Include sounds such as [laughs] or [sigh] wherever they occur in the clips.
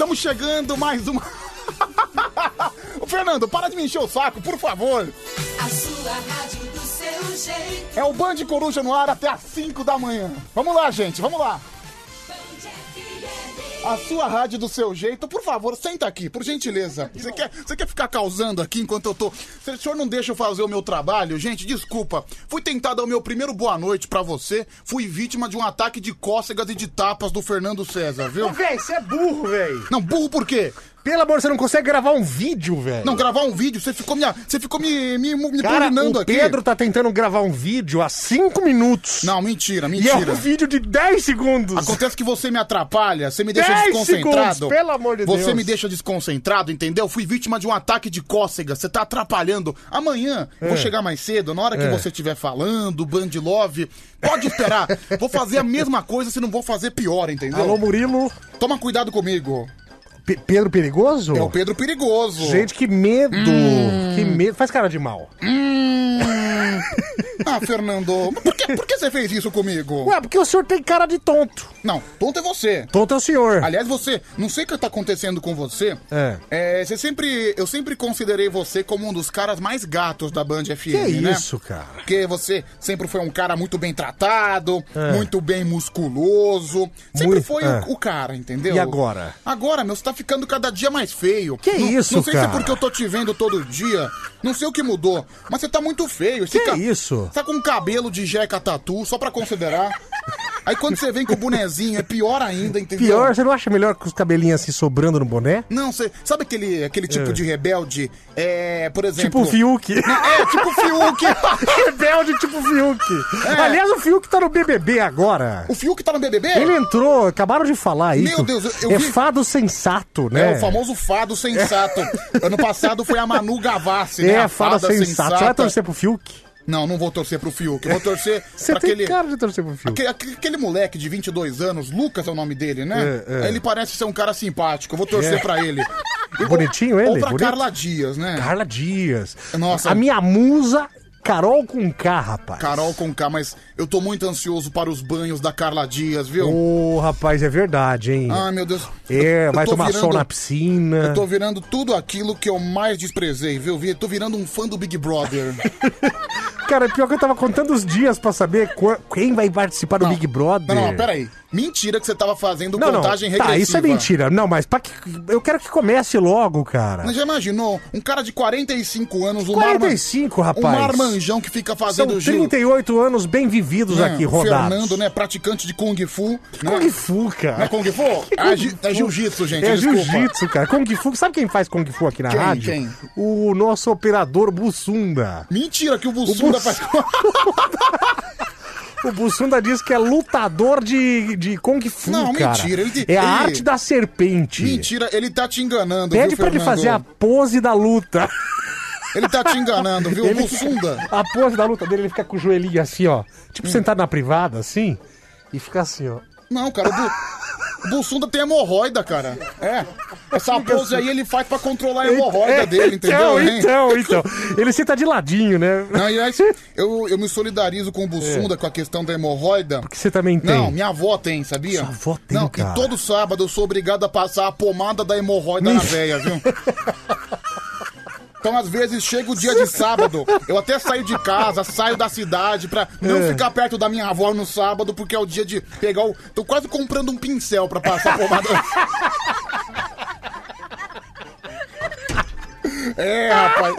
Estamos chegando mais uma. [laughs] Fernando, para de me encher o saco, por favor. A sua rádio do seu jeito. É o Band Coruja no ar até às 5 da manhã. Vamos lá, gente, vamos lá. A sua rádio do seu jeito, por favor, senta aqui, por gentileza. Você quer, você quer ficar causando aqui enquanto eu tô. Se o senhor não deixa eu fazer o meu trabalho, gente, desculpa. Fui tentar dar o meu primeiro boa noite pra você. Fui vítima de um ataque de cócegas e de tapas do Fernando César, viu? Ô, véi, você é burro, véi. Não, burro por quê? Pelo amor, você não consegue gravar um vídeo, velho. Não, gravar um vídeo, você ficou me, você ficou me, me, me Cara, o aqui. Pedro tá tentando gravar um vídeo há 5 minutos. Não, mentira, E é mentira. um vídeo de 10 segundos. Acontece que você me atrapalha, você me deixa 10 desconcentrado. segundos, pelo amor de Você Deus. me deixa desconcentrado, entendeu? Fui vítima de um ataque de cócega, você tá atrapalhando. Amanhã, eu vou chegar mais cedo, na hora que É. você estiver falando, Band Love, pode esperar. [laughs] vou fazer a mesma coisa, se não vou fazer pior, entendeu? Alô, Murilo. Toma cuidado comigo. Pe- Pedro Perigoso? É o Pedro Perigoso. Gente, que medo. Hum. Que medo. Faz cara de mal. [laughs] Ah, Fernando, por que, por que você fez isso comigo? Ué, porque o senhor tem cara de tonto. Não, tonto é você. Tonto é o senhor. Aliás, você, não sei o que tá acontecendo com você. É. É, você sempre, eu sempre considerei você como um dos caras mais gatos da Band FM, Que né? isso, cara? Porque você sempre foi um cara muito bem tratado, É. muito bem musculoso. Sempre Muito- foi é. o, o cara, entendeu? E agora? Agora, meu, você tá ficando cada dia mais feio. Que não, isso, Não sei se cara? é porque eu tô te vendo todo dia. Não sei o que mudou, mas você tá muito feio. Esse Que ca- isso? Você tá com um cabelo de jeca tatu, só pra considerar. Aí quando você vem com o bonezinho, é pior ainda, entendeu? Pior, você não acha melhor com os cabelinhos assim sobrando no boné? Não, você sabe aquele, aquele tipo É. de rebelde? É, por exemplo. Tipo o Fiuk. É, tipo o Fiuk. [laughs] Rebelde tipo Fiuk. É. Aliás, o Fiuk tá no BBB agora. o Fiuk tá no BBB? Ele entrou, acabaram de falar aí. Meu Deus, eu- eu é vi- fado sensato, né? É, o famoso fado sensato. [laughs] ano passado foi a Manu Gavassi, né? É, A fada sensato. Você vai torcer pro Fiuk? Não, não vou torcer pro Fiuk. Eu vou torcer [laughs] Você pra tem aquele... cara de torcer pro Fiuk. Aquele, moleque de 22 anos, Lucas é o nome dele, né? É, é. Ele parece ser um cara simpático, eu vou torcer É. pra ele. [laughs] Bonitinho ou, ele, Ou pra bonito. Carla Dias, né? Carla Dias. Nossa. A minha musa, Carol com K, rapaz. Carol com K, mas eu tô muito ansioso para os banhos da Carla Dias, viu? Ô, rapaz, é verdade, hein? Ai, meu Deus. é, Eu vai tô tomar virando- sol na piscina. Eu tô virando tudo aquilo que eu mais desprezei, viu? Vi- Tô virando um fã do Big Brother. [laughs] Cara, pior que eu tava contando os dias pra saber quem vai participar do Não, Big Brother. Não, não, peraí. Mentira que você tava fazendo Não, não. contagem Tá, regressiva. isso é mentira. Não, mas pra que... eu quero que comece logo, cara. Mas já imaginou? Um cara de 45 anos, um 45, marma... rapaz. Um marmanjão que fica São fazendo giro. 38 anos bem vividos né? aqui, O rodados. Fernando, né? Praticante de Kung Fu. Né? Kung Fu, cara. Não é Kung Fu? É, é Jiu-Jitsu, gente. É jiu-jitsu, cara. Kung Fu. Sabe quem faz Kung Fu aqui na Quem, rádio? quem? O nosso operador Bussunda. Mentira que o Bussunda Buss- faz... [laughs] [laughs] O Bussunda diz que é lutador de, de Kung Fu, Não, cara. mentira, ele- É a ele- arte da serpente. Mentira, ele tá te enganando, Pede viu, pra ele fazer a pose da luta. Ele tá te enganando, viu? O Ele- Bussunda. A pose da luta dele, ele fica com o joelhinho assim, ó. Tipo Hum. sentado na privada, assim. E fica assim, ó. Não, cara, o, Bu... [laughs] o Bussunda tem hemorroida, cara. É. Essa pose aí ele faz pra controlar a hemorroida É, dele, entendeu? Então, hein? então, então. Ele senta de ladinho, né? Não, aliás, eu, eu me solidarizo com o Bussunda com a questão da hemorroida. Que você também tem. Não, minha avó tem, sabia? Sua avó tem, Não, cara. e todo sábado eu sou obrigado a passar a pomada da hemorroida na [laughs] veia, viu? Então, às vezes, chega o dia de sábado, eu até saio de casa, saio da cidade pra não É. ficar perto da minha avó no sábado, porque é o dia de pegar o... Tô quase comprando um pincel pra passar a pomada. [laughs] É, rapaz.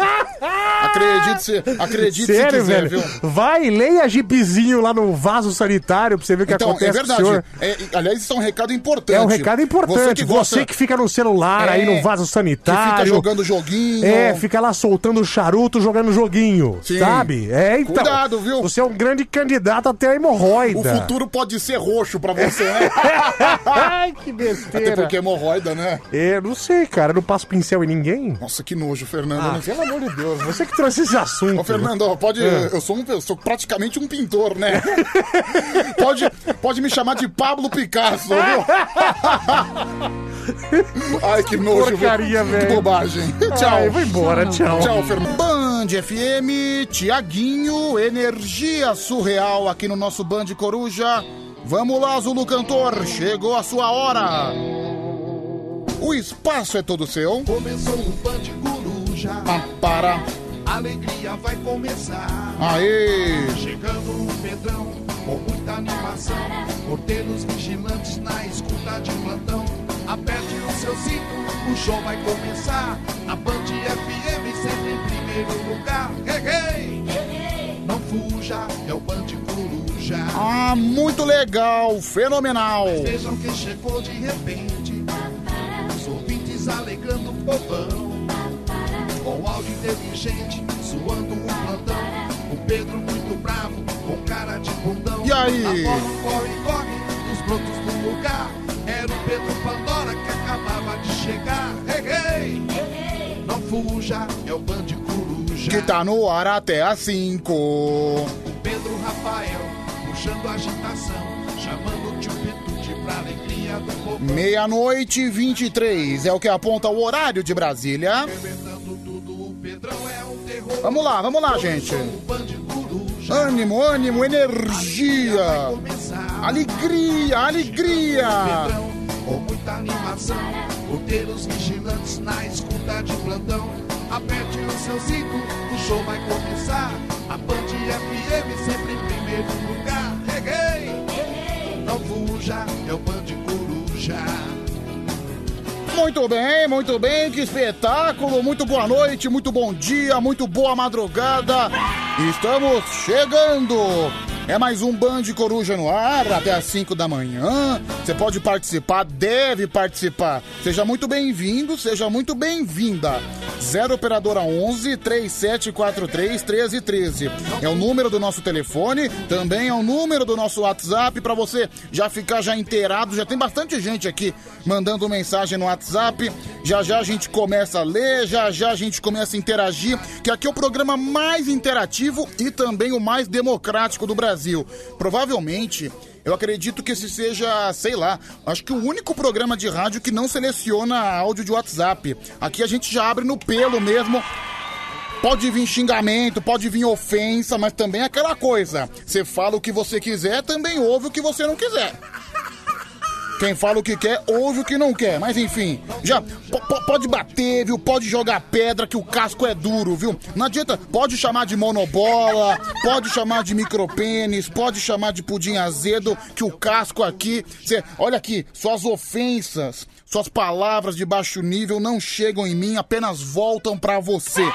Acredite se, acredite se Sério, quiser, velho? viu? Vai, leia Gibizinho lá no vaso sanitário pra você ver o que Então, acontece é com o verdade. senhor. É, aliás, isso é um recado importante. É um recado importante. Você Você que, que, gosta, fica no celular aí É, no vaso que sanitário. fica jogando joguinho. É, fica lá soltando charuto, jogando joguinho. Sim. Sabe? É, então. Cuidado, viu? Você é um grande candidato a ter a O hemorroida. futuro pode ser roxo pra você, né? [laughs] Ai, que Até besteira. porque hemorroida, né? É, não sei, cara. Eu não passo pincel em ninguém. Nossa, que nojo, Fernando. Ah, né? pelo amor de Deus. Você que trouxe esse assunto. Ô, Fernando, ó, pode. É. Eu, sou um, eu sou praticamente um pintor, né? [laughs] pode, pode me chamar de Pablo Picasso, viu? [laughs] Ai, que nojo, porcaria, Que velho. bobagem. Tchau. Ai, eu vou embora, tchau. Tchau, Fernando. Band FM, Tiaguinho, energia surreal aqui no nosso Band Coruja. Vamos lá, Zulu Cantor, chegou a sua hora. O espaço é todo seu. Começou o Band Coruja. Ah, para. A alegria vai começar. Aê! Chegando o Pedrão, com muita animação. Porteiros vigilantes na escuta de plantão. Aperte o seu cinto, o show vai começar. Na Band FM, sempre em primeiro lugar. Hey, hey! Não fuja, é o Band Coruja. Ah, muito legal, fenomenal. Vejam quem chegou de repente. Os ouvintes alegrando o povão. Com áudio inteligente, suando um plantão. O Pedro muito bravo, com cara de bundão. E aí? A bola corre, corre, dos brotos do lugar. Era o Pedro Pandora que acabava de chegar. Hey, hey! Não fuja, é o Band Coruja. Que tá no ar até às 5. O Pedro Rafael, puxando agitação. Chamando o tio Petute pra alegria do povo. Meia-noite e 23 é o que aponta o horário de Brasília. É. Vamos lá, vamos lá, gente. Ânimo, ânimo, energia. Alegria, alegria. Com muita animação. Porteiros vigilantes na escuta de plantão. Aperte o seu cinto, o show vai começar. A Band FM sempre em primeiro lugar. Reguei! Não fuja, é o Band Coruja. Muito bem, muito bem, que espetáculo, muito boa noite, muito bom dia, muito boa madrugada. Estamos chegando. É mais um Band Coruja no ar, até às 5 da manhã. Você pode participar, deve participar. Seja muito bem-vindo, seja muito bem-vinda. 0 Operadora 11 3743 1313. É o número do nosso telefone, também é o número do nosso WhatsApp para você já ficar já inteirado. Já tem bastante gente aqui mandando mensagem no WhatsApp. Já já a gente começa a ler, já já a gente começa a interagir, que aqui é o programa mais interativo e também o mais democrático do Brasil. Provavelmente eu acredito que esse seja, sei lá, acho que o único programa de rádio que não seleciona áudio de WhatsApp. Aqui a gente já abre no pelo mesmo. Pode vir xingamento, pode vir ofensa, mas também é aquela coisa. Você fala o que você quiser, também ouve o que você não quiser. Quem fala o que quer, ouve o que não quer. Mas enfim, já po- po- pode bater, viu? Pode jogar pedra, que o casco é duro, viu? Não adianta, pode chamar de monobola, pode chamar de micropênis, pode chamar de pudim azedo, que o casco aqui. Cê, olha aqui, suas ofensas, suas palavras de baixo nível não chegam em mim, apenas voltam pra você.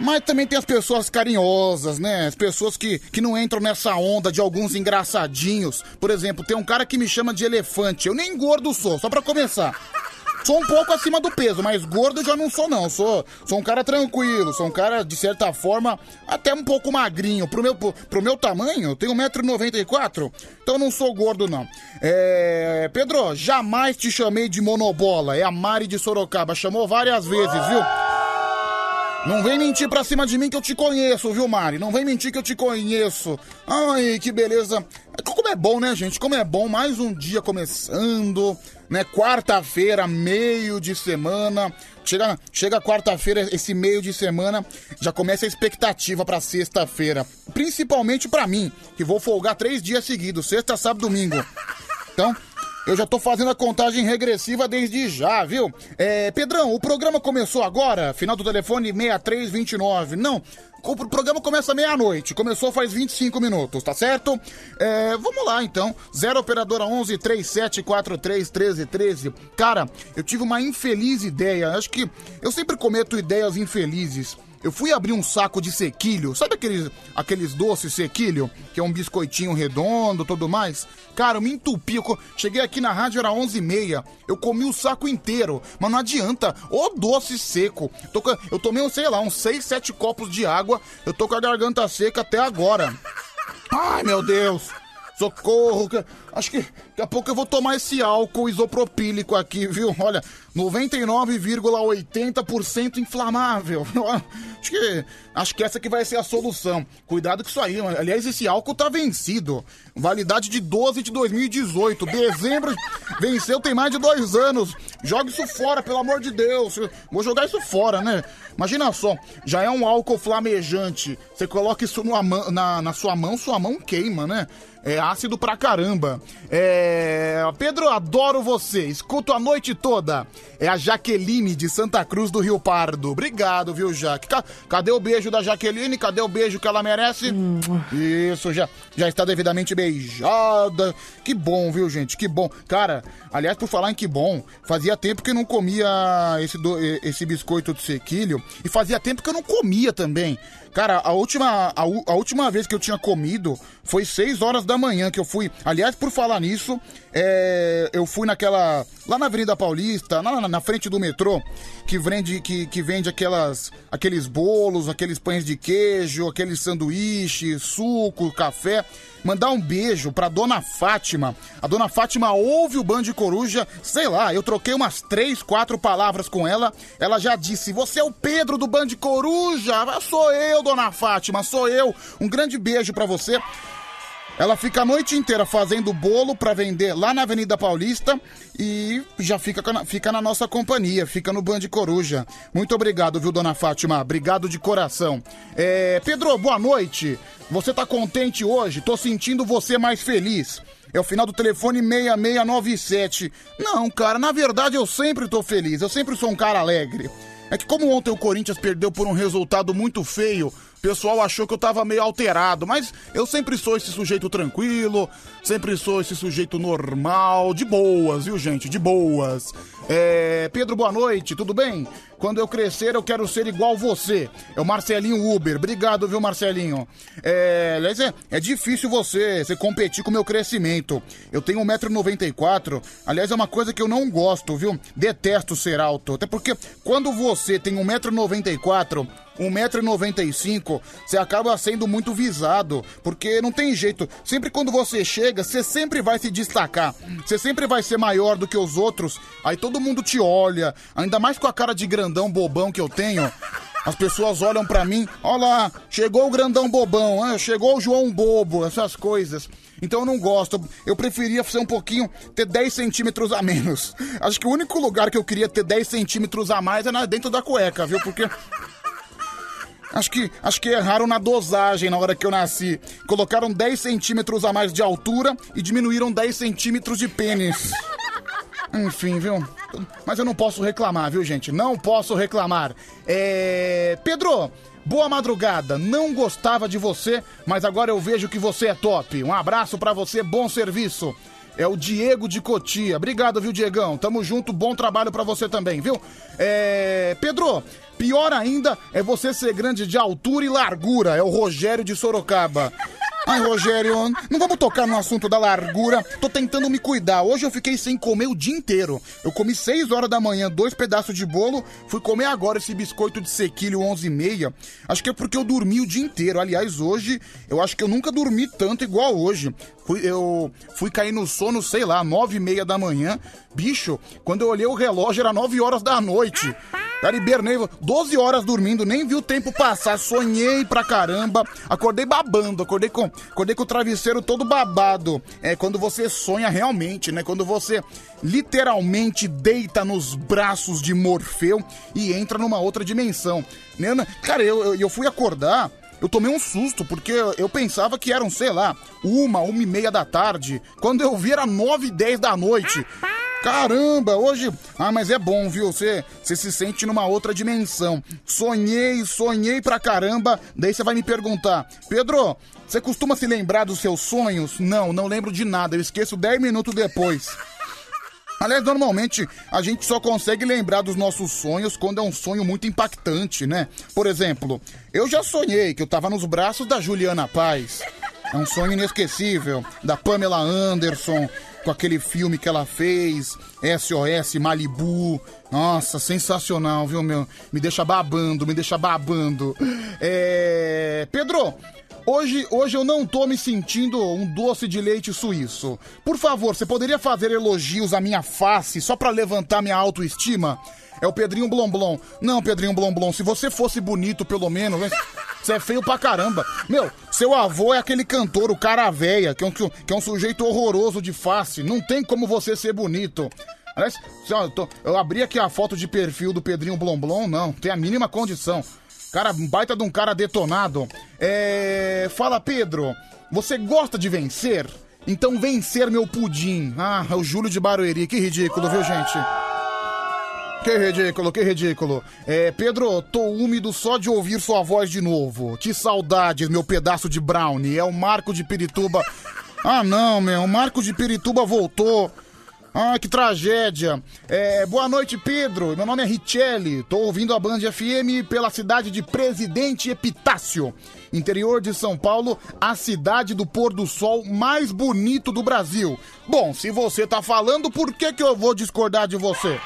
Mas também tem as pessoas carinhosas, né? As pessoas que, que não entram nessa onda de alguns engraçadinhos. Por exemplo, tem um cara que me chama de elefante. Eu nem gordo sou, só pra começar. Sou um pouco acima do peso, mas gordo já não sou, não. Sou, sou um cara tranquilo, sou um cara, de certa forma, até um pouco magrinho. Pro meu, pro, meu tamanho, tenho 1,94m, então não sou gordo, não. É. Pedro, jamais te chamei de monobola. É a Mari de Sorocaba. Chamou várias vezes, viu? Não vem mentir pra cima de mim que eu te conheço, viu, Mari? Não vem mentir que eu te conheço. Ai, que beleza. Como é bom, né, gente? Como é bom. Mais um dia começando, né? Quarta-feira, meio de semana. Chega, chega quarta-feira, esse meio de semana, já começa a expectativa pra sexta-feira. Principalmente pra mim, que vou folgar três dias seguidos, sexta, sábado, domingo. Então, eu já tô fazendo a contagem regressiva desde já, viu? É, Pedrão, o programa começou agora, final do telefone 6329. Não, o pro- programa começa meia-noite, começou faz 25 minutos, tá certo? É, vamos lá então, 0 operadora 11 3743 1313. Cara, eu tive uma infeliz ideia, acho que eu sempre cometo ideias infelizes. Eu fui abrir um saco de sequilho, sabe aqueles, aqueles doces sequilho? Que é um biscoitinho redondo tudo mais? Cara, eu me entupi. Eu cheguei aqui na rádio, era 11h30. Eu comi o saco inteiro. Mas não adianta. Ô doce seco. Eu tomei, sei lá, uns 6, 7 copos de água. Eu tô com a garganta seca até agora. [laughs] Ai, meu Deus. Socorro. Acho que daqui a pouco eu vou tomar esse álcool isopropílico aqui, viu? Olha, 99,80% inflamável. [laughs] Acho que, acho que essa que vai ser a solução. Cuidado com isso aí. Aliás, esse álcool tá vencido. Validade de 12 de 2018. Dezembro [laughs] venceu, tem mais de dois anos. Joga isso fora, pelo amor de Deus. Vou jogar isso fora, né? Imagina só, já é um álcool flamejante. Você coloca isso na, na sua mão, sua mão queima, né? É ácido pra caramba. É. Pedro, adoro você. Escuto a noite toda. É a Jaqueline de Santa Cruz do Rio Pardo. Obrigado, viu, Jaque? Cadê o beijo da Jaqueline? Cadê o beijo que ela merece? Isso, já, já está devidamente beijada. Que bom, viu, gente? Que bom. Cara, aliás, por falar em que bom, fazia tempo que eu não comia esse, do, esse biscoito de sequilho. E fazia tempo que eu não comia também. Cara, a última, a, a, última vez que eu tinha comido foi 6 horas da manhã que eu fui. Aliás, por falar nisso, é, eu fui naquela. Lá na Avenida Paulista, na, na frente do metrô, que vende, que, que vende aquelas, aqueles bolos, aqueles pães de queijo, aqueles sanduíches, suco, café mandar um beijo pra dona Fátima. A dona Fátima ouve o Band Coruja, sei lá, eu troquei umas três, quatro palavras com ela. Ela já disse: Você é o Pedro do Band Coruja? Sou eu, dona Fátima, sou eu. Um grande beijo para você. Ela fica a noite inteira fazendo bolo para vender lá na Avenida Paulista e já fica, fica na nossa companhia, fica no Band Coruja. Muito obrigado, viu, dona Fátima? Obrigado de coração. É, Pedro, boa noite. Você tá contente hoje? Tô sentindo você mais feliz. É o final do telefone 6697. Não, cara, na verdade eu sempre tô feliz. Eu sempre sou um cara alegre. É que como ontem o Corinthians perdeu por um resultado muito feio, o pessoal achou que eu tava meio alterado, mas eu sempre sou esse sujeito tranquilo, sempre sou esse sujeito normal, de boas, viu, gente? De boas. É... Pedro, boa noite, tudo bem? Quando eu crescer, eu quero ser igual você. É o Marcelinho Uber. Obrigado, viu, Marcelinho? É, aliás, é, é difícil você, você competir com o meu crescimento. Eu tenho 1,94m. Aliás, é uma coisa que eu não gosto, viu? Detesto ser alto. Até porque quando você tem 1,94m, 1,95m, você acaba sendo muito visado, porque não tem jeito. Sempre quando você chega, você sempre vai se destacar. Você sempre vai ser maior do que os outros. Aí todo mundo te olha, ainda mais com a cara de grandão bobão que eu tenho. As pessoas olham para mim, olha lá, chegou o grandão bobão, hein? chegou o João Bobo, essas coisas. Então eu não gosto, eu preferia ser um pouquinho, ter 10 centímetros a menos. Acho que o único lugar que eu queria ter 10 centímetros a mais é dentro da cueca, viu? Porque Acho que, acho que erraram na dosagem na hora que eu nasci. Colocaram 10 centímetros a mais de altura e diminuíram 10 centímetros de pênis. Enfim, viu? Mas eu não posso reclamar, viu, gente? Não posso reclamar. É. Pedro, boa madrugada. Não gostava de você, mas agora eu vejo que você é top. Um abraço para você, bom serviço. É o Diego de Cotia. Obrigado, viu, Diegão? Tamo junto, bom trabalho para você também, viu? É. Pedro, Pior ainda é você ser grande de altura e largura. É o Rogério de Sorocaba. Ai, Rogério, não vamos tocar no assunto da largura. Tô tentando me cuidar. Hoje eu fiquei sem comer o dia inteiro. Eu comi 6 horas da manhã, dois pedaços de bolo. Fui comer agora esse biscoito de sequilho 11 e meia. Acho que é porque eu dormi o dia inteiro. Aliás, hoje eu acho que eu nunca dormi tanto igual hoje. Fui, eu fui cair no sono, sei lá, 9 e meia da manhã. Bicho, quando eu olhei o relógio era 9 horas da noite. Cara, hibernei 12 horas dormindo, nem vi o tempo passar, sonhei pra caramba, acordei babando, acordei com, acordei com o travesseiro todo babado. É quando você sonha realmente, né? Quando você literalmente deita nos braços de Morfeu e entra numa outra dimensão. Cara, eu, eu, eu fui acordar, eu tomei um susto, porque eu pensava que eram, sei lá, uma, uma e meia da tarde. Quando eu vi era nove e dez da noite. Caramba, hoje. Ah, mas é bom, viu? Você, se sente numa outra dimensão. Sonhei, sonhei pra caramba. Daí você vai me perguntar, Pedro, você costuma se lembrar dos seus sonhos? Não, não lembro de nada. Eu esqueço 10 minutos depois. Aliás, normalmente a gente só consegue lembrar dos nossos sonhos quando é um sonho muito impactante, né? Por exemplo, eu já sonhei que eu tava nos braços da Juliana Paz. É um sonho inesquecível, da Pamela Anderson, com aquele filme que ela fez, SOS Malibu. Nossa, sensacional, viu, meu? Me deixa babando, me deixa babando. É... Pedro, hoje, hoje eu não tô me sentindo um doce de leite suíço. Por favor, você poderia fazer elogios à minha face só pra levantar minha autoestima? É o Pedrinho Blomblom. Não, Pedrinho Blomblom, se você fosse bonito, pelo menos, você é feio pra caramba. Meu, seu avô é aquele cantor, o cara véia, que é um, que é um sujeito horroroso de face. Não tem como você ser bonito. Aliás, eu, tô- eu abri aqui a foto de perfil do Pedrinho Blomblom, não, tem a mínima condição. Cara, baita de um cara detonado. É. Fala, Pedro, você gosta de vencer? Então vencer meu pudim. Ah, é o Júlio de Barueri, que ridículo, viu, gente? Que ridículo, que ridículo. É, Pedro, tô úmido só de ouvir sua voz de novo. Que saudades, meu pedaço de brownie. É o Marco de Pirituba. Ah, não, meu. O Marco de Pirituba voltou. Ah, que tragédia. É, boa noite, Pedro. Meu nome é Richelli. Tô ouvindo a Band FM pela cidade de Presidente Epitácio, interior de São Paulo, a cidade do pôr do sol mais bonito do Brasil. Bom, se você tá falando, por que que eu vou discordar de você?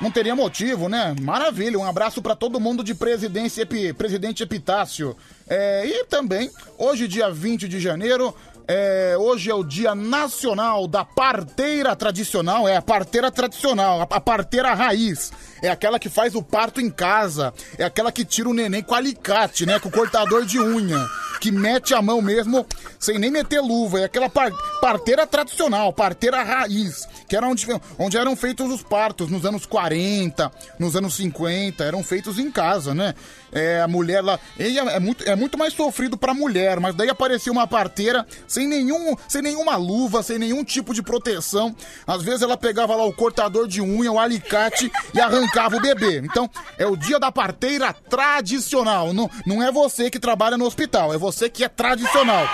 Não teria motivo, né? Maravilha, um abraço pra todo mundo de Presidente Epitácio. É, e também, hoje, dia 20 de janeiro, é, hoje é o Dia Nacional da Parteira Tradicional. É a parteira tradicional, a, a parteira raiz. É aquela que faz o parto em casa. É aquela que tira o neném com alicate, né? Com cortador de unha. Que mete a mão mesmo, sem nem meter luva. É aquela par- parteira tradicional, parteira raiz. Que era onde, onde eram feitos os partos, nos anos 40, nos anos 50. Eram feitos em casa, né? É, a mulher lá. é, é muito, é muito mais sofrido pra mulher, mas daí aparecia uma parteira sem, nenhum, sem nenhuma luva, sem nenhum tipo de proteção. Às vezes ela pegava lá o cortador de unha, o alicate e arrancava o bebê. Então, é o dia da parteira tradicional. Não, não é você que trabalha no hospital, é você que é tradicional.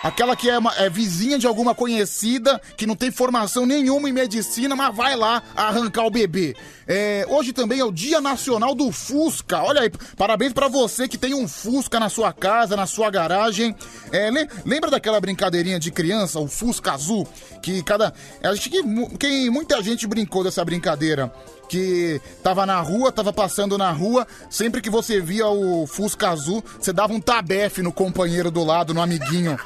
Aquela que é, uma- é vizinha de alguma conhecida, que não tem formação nenhuma em medicina, mas vai lá arrancar o bebê. É, hoje também é o Dia Nacional do Fusca. Olha aí, parabéns pra você que tem um Fusca na sua casa, na sua garagem. É, le- lembra daquela brincadeirinha de criança, o Fusca Azul? Que cada. Acho que, mu- que muita gente brincou dessa brincadeira que tava na rua, tava passando na rua, sempre que você via o Fusca azul, você dava um tabefe no companheiro do lado, no amiguinho.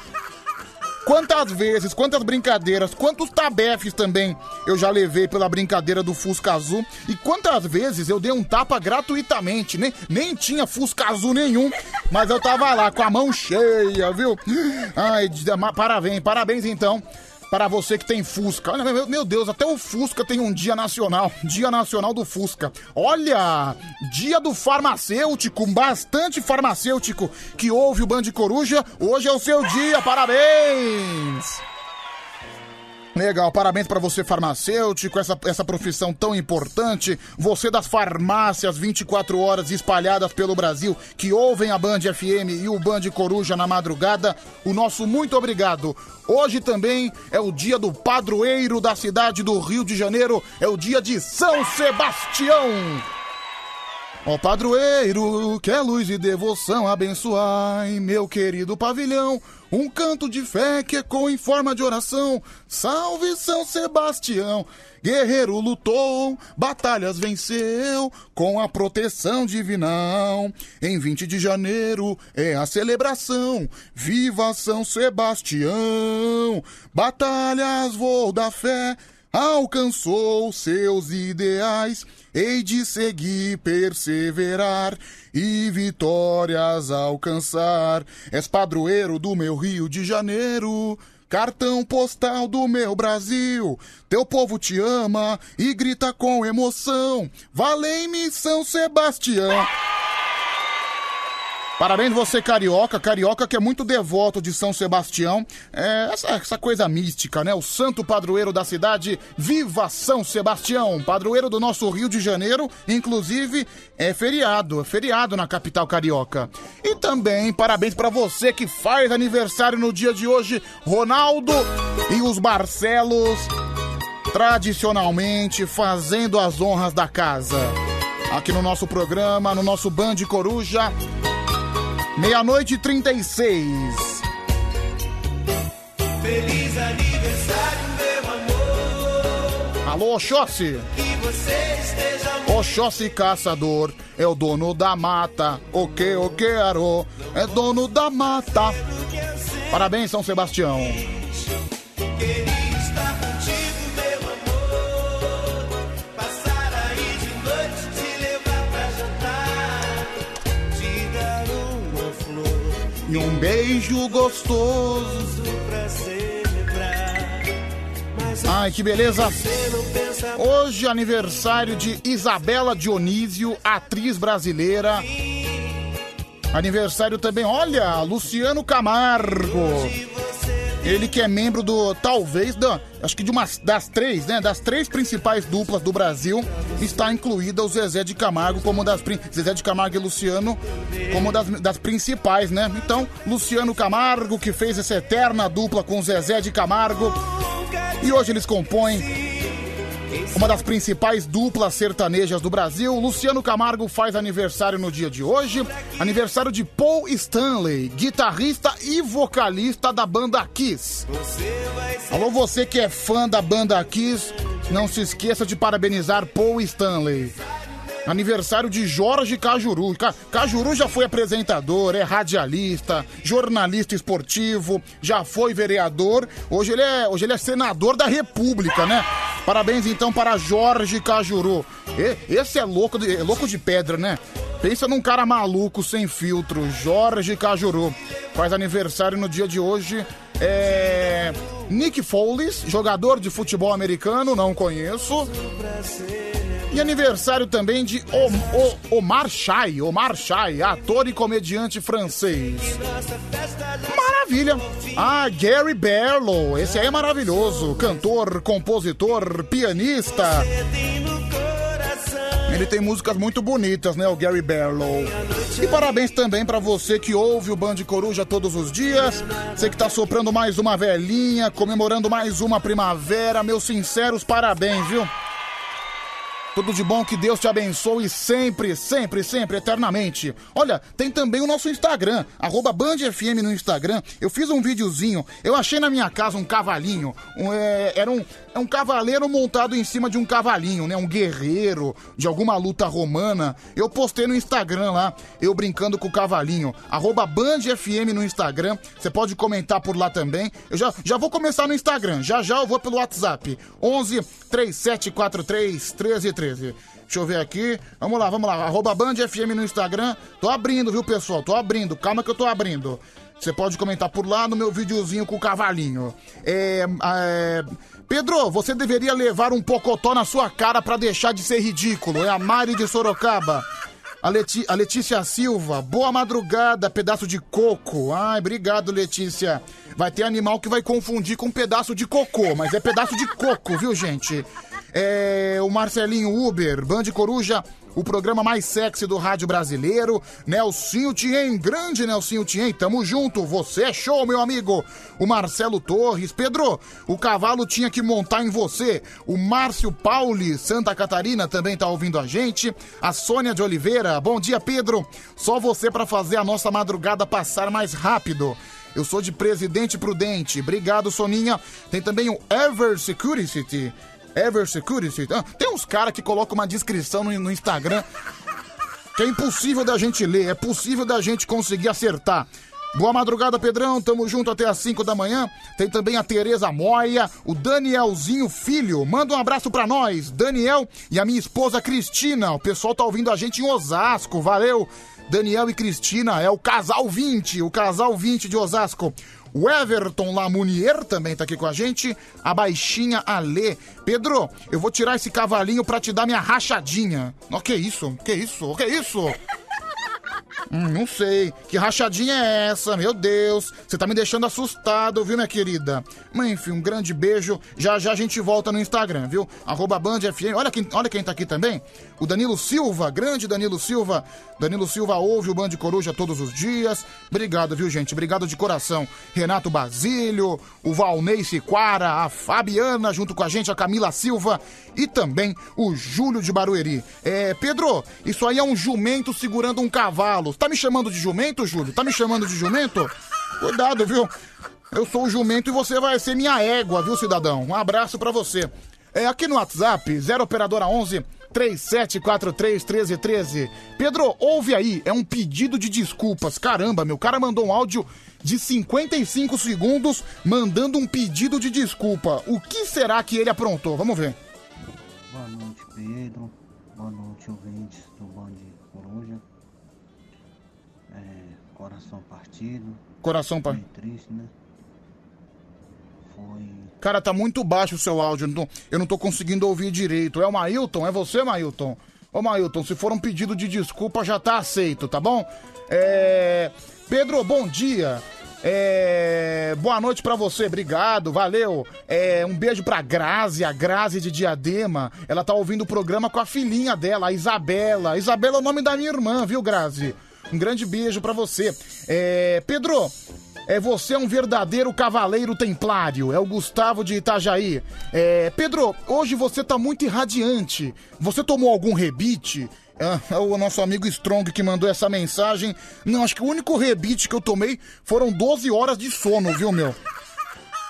Quantas vezes, quantas brincadeiras, quantos tabefes também eu já levei pela brincadeira do Fusca Azul e quantas vezes eu dei um tapa gratuitamente, nem, nem tinha Fusca Azul nenhum, mas eu tava lá com a mão cheia, viu? Ai, parabéns, parabéns então para você que tem Fusca. Meu Deus, até o Fusca tem um dia nacional. [laughs] Dia nacional do Fusca. Olha, dia do farmacêutico, bastante farmacêutico que ouve o Band Coruja. Hoje é o seu dia, parabéns! Legal, parabéns pra você farmacêutico, essa, essa profissão tão importante. Você das farmácias 24 horas espalhadas pelo Brasil que ouvem a Band FM e o Band Coruja na madrugada. O nosso muito obrigado. Hoje também é o dia do padroeiro da cidade do Rio de Janeiro, é o dia de São Sebastião. Ó padroeiro, que é luz e devoção abençoai, meu querido pavilhão, um canto de fé que ecoa em forma de oração. Salve São Sebastião, guerreiro lutou, batalhas venceu, com a proteção divinal. Em 20 de janeiro é a celebração, viva São Sebastião, batalhas voo da fé, alcançou seus ideais, hei de seguir, perseverar e vitórias alcançar. És padroeiro do meu Rio de Janeiro. Cartão postal do meu Brasil, teu povo te ama e grita com emoção. Valei-me São Sebastião. Parabéns você, carioca. Carioca que é muito devoto de São Sebastião. É essa, essa coisa mística, né? O santo padroeiro da cidade. Viva São Sebastião! Padroeiro do nosso Rio de Janeiro. Inclusive, é feriado. É feriado na capital carioca. E também, parabéns pra você que faz aniversário no dia de hoje. Ronaldo e os Barcelos. Tradicionalmente fazendo as honras da casa. Aqui no nosso programa, no nosso Band Coruja. Meia-noite e 36. Feliz aniversário, meu amor. Alô, Oxóssi. Oxóssi Caçador é o dono da mata. O que, o que, arô? É dono da mata. Parabéns, São Sebastião. Queria E um beijo gostoso. pra celebrar. Ai, que beleza. Hoje, aniversário de Isabela Dionísio, atriz brasileira. Aniversário também, olha, Luciano Camargo. Ele que é membro do, talvez, acho que de umas das três, né? Das três principais duplas do Brasil, está incluída o Zezé de Camargo como das Zezé de Camargo e Luciano como das, das principais, né? Então, Luciano Camargo que fez essa eterna dupla com Zezé de Camargo e hoje eles compõem uma das principais duplas sertanejas do Brasil. Luciano Camargo faz aniversário no dia de hoje. Aniversário de Paul Stanley, guitarrista e vocalista da banda Kiss. Alô, você que é fã da banda Kiss, não se esqueça de parabenizar Paul Stanley. Aniversário de Jorge Cajuru. Ca- Cajuru já foi apresentador, é radialista, jornalista esportivo, já foi vereador. Hoje ele é, hoje ele é senador da República, né? Parabéns então para Jorge Cajuru. E- esse é louco de, é louco de pedra, né? Pensa num cara maluco sem filtro, Jorge Cajuru. Faz aniversário no dia de hoje. É. Nick Foles, jogador de futebol americano, não conheço. E aniversário também de O- O- Omar Shai, Omar Shai, ator e comediante francês. Maravilha! Ah, Gary Barlow, esse aí é maravilhoso. Cantor, compositor, pianista. Ele tem músicas muito bonitas, né, o Gary Barlow. E parabéns também pra você que ouve o Band Coruja todos os dias. Você que tá soprando mais uma velhinha, comemorando mais uma primavera. Meus sinceros parabéns, viu? Tudo de bom, que Deus te abençoe sempre, sempre, sempre, eternamente. Olha, tem também o nosso Instagram, arroba Band FM no Instagram. Eu fiz um videozinho, eu achei na minha casa um cavalinho. um, é, era um, é um cavaleiro montado em cima de um cavalinho, né? Um guerreiro de alguma luta romana. Eu postei no Instagram lá, eu brincando com o cavalinho. Arroba Band FM no Instagram. Você pode comentar por lá também. Eu já, já vou começar no Instagram, já já eu vou pelo WhatsApp. 11 3743 1313. Deixa eu ver aqui. Vamos lá, vamos lá. Arroba Band FM no Instagram. Tô abrindo, viu, pessoal? Tô abrindo. Calma que eu tô abrindo. Você pode comentar por lá no meu videozinho com o cavalinho. É, é, Pedro, você deveria levar um pocotó na sua cara pra deixar de ser ridículo. É a Mari de Sorocaba. A, Leti- a Letícia Silva, boa madrugada, pedaço de coco. Ai, obrigado, Letícia. Vai ter animal que vai confundir com pedaço de cocô, mas é pedaço de coco, viu, gente? É, o Marcelinho Uber, Band Coruja, o programa mais sexy do rádio brasileiro. Nelsinho Tien, grande Nelsinho Tien, tamo junto, você é show, meu amigo. O Marcelo Torres, Pedro, o cavalo tinha que montar em você. O Márcio Pauli, Santa Catarina, também tá ouvindo a gente. A Sônia de Oliveira, bom dia, Pedro. Só você pra fazer a nossa madrugada passar mais rápido. Eu sou de Presidente Prudente. Obrigado, Soninha. Tem também o Ever Security. Ever Security. Ah, tem uns caras que colocam uma descrição no, no Instagram que é impossível da gente ler, é possível da gente conseguir acertar. Boa madrugada, Pedrão. Tamo junto até às 5 da manhã. Tem também a Tereza Moia, o Danielzinho Filho. Manda um abraço pra nós, Daniel e a minha esposa Cristina. O pessoal tá ouvindo a gente em Osasco. Valeu. Daniel e Cristina é o casal 20, o casal 20 de Osasco. O Everton Lamunier também tá aqui com a gente. A baixinha Alê. Pedro, eu vou tirar esse cavalinho pra te dar minha rachadinha. O que isso? Que isso? O que isso? [laughs] Hum, não sei. Que rachadinha é essa? Meu Deus. Você tá me deixando assustado, viu, minha querida? Mas enfim, um grande beijo. Já já a gente volta no Instagram, viu? Arroba Band FM. Olha quem, olha quem tá aqui também. O Danilo Silva, grande Danilo Silva. Danilo Silva ouve o Band Coruja todos os dias. Obrigado, viu, gente? Obrigado de coração. Renato Basílio, o Valnei Siquara, a Fabiana junto com a gente, a Camila Silva e também o Júlio de Barueri. É, Pedro, isso aí é um jumento segurando um cavalo. Tá me chamando de jumento, Júlio? Tá me chamando de jumento? Cuidado, viu? Eu sou o jumento e você vai ser minha égua, viu, cidadão? Um abraço pra você. é, aqui no WhatsApp, 0 operadora 11 3743 1313. Pedro, ouve aí, é um pedido de desculpas. Caramba, meu cara mandou um áudio de 55 segundos mandando um pedido de desculpa. O que será que ele aprontou? Vamos ver. Boa noite, Pedro. Boa noite, ouvintes do Band Coruja. É, coração partido. Coração pa... Bem triste, né? Cara, tá muito baixo o seu áudio. Eu não, tô, eu não tô conseguindo ouvir direito. É o Mailton? É você, Mailton? Ô, Mailton, se for um pedido de desculpa, já tá aceito, tá bom? É... Pedro, bom dia. É... Boa noite pra você, obrigado, valeu. É... Um beijo pra Grazi, a Grazi de Diadema. Ela tá ouvindo o programa com a filhinha dela, a Isabela. Isabela é o nome da minha irmã, viu, Grazi? Um grande beijo pra você. É... Pedro, é você é um verdadeiro cavaleiro templário. É o Gustavo de Itajaí. É, Pedro, hoje você tá muito irradiante. Você tomou algum rebite? É, é o nosso amigo Strong que mandou essa mensagem. Não, acho que o único rebite que eu tomei foram 12 horas de sono, viu, meu?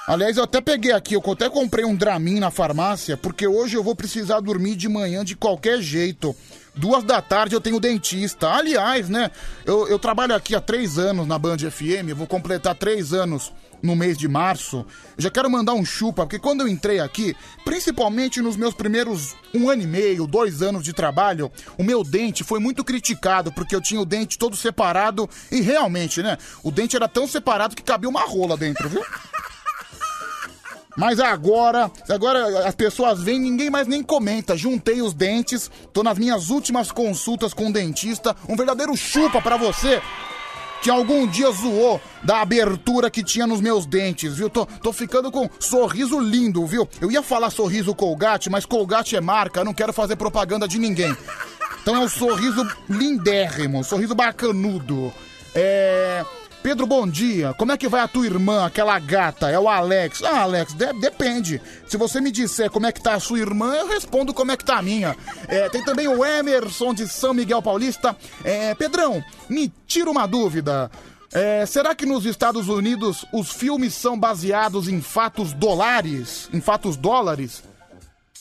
Aliás, eu até peguei aqui, eu até comprei um Dramin na farmácia, porque hoje eu vou precisar dormir de manhã de qualquer jeito. Duas da tarde eu tenho dentista. Aliás, né? Eu, eu trabalho aqui há três anos na Band FM, eu vou completar três anos no mês de março. Eu já quero mandar um chupa, porque quando eu entrei aqui, principalmente nos meus primeiros um ano e meio, dois anos de trabalho, o meu dente foi muito criticado, porque eu tinha o dente todo separado e realmente, né? O dente era tão separado que cabia uma rola dentro, viu? [laughs] Mas agora, agora as pessoas vêm, ninguém mais nem comenta. Juntei os dentes, tô nas minhas últimas consultas com o dentista. Um verdadeiro chupa pra você que algum dia zoou da abertura que tinha nos meus dentes, viu? Tô, tô ficando com sorriso lindo, viu? Eu ia falar sorriso Colgate, mas Colgate é marca, não quero fazer propaganda de ninguém. Então é um sorriso lindérrimo, um sorriso bacanudo. É. Pedro, bom dia. Como é que vai a tua irmã, aquela gata? É o Alex. Ah, Alex, de- depende. Se você me disser como é que tá a sua irmã, eu respondo como é que tá a minha. É, tem também o Emerson de São Miguel Paulista. É, Pedrão, me tira uma dúvida. É, será que nos Estados Unidos os filmes são baseados em fatos dólares? Em fatos dólares?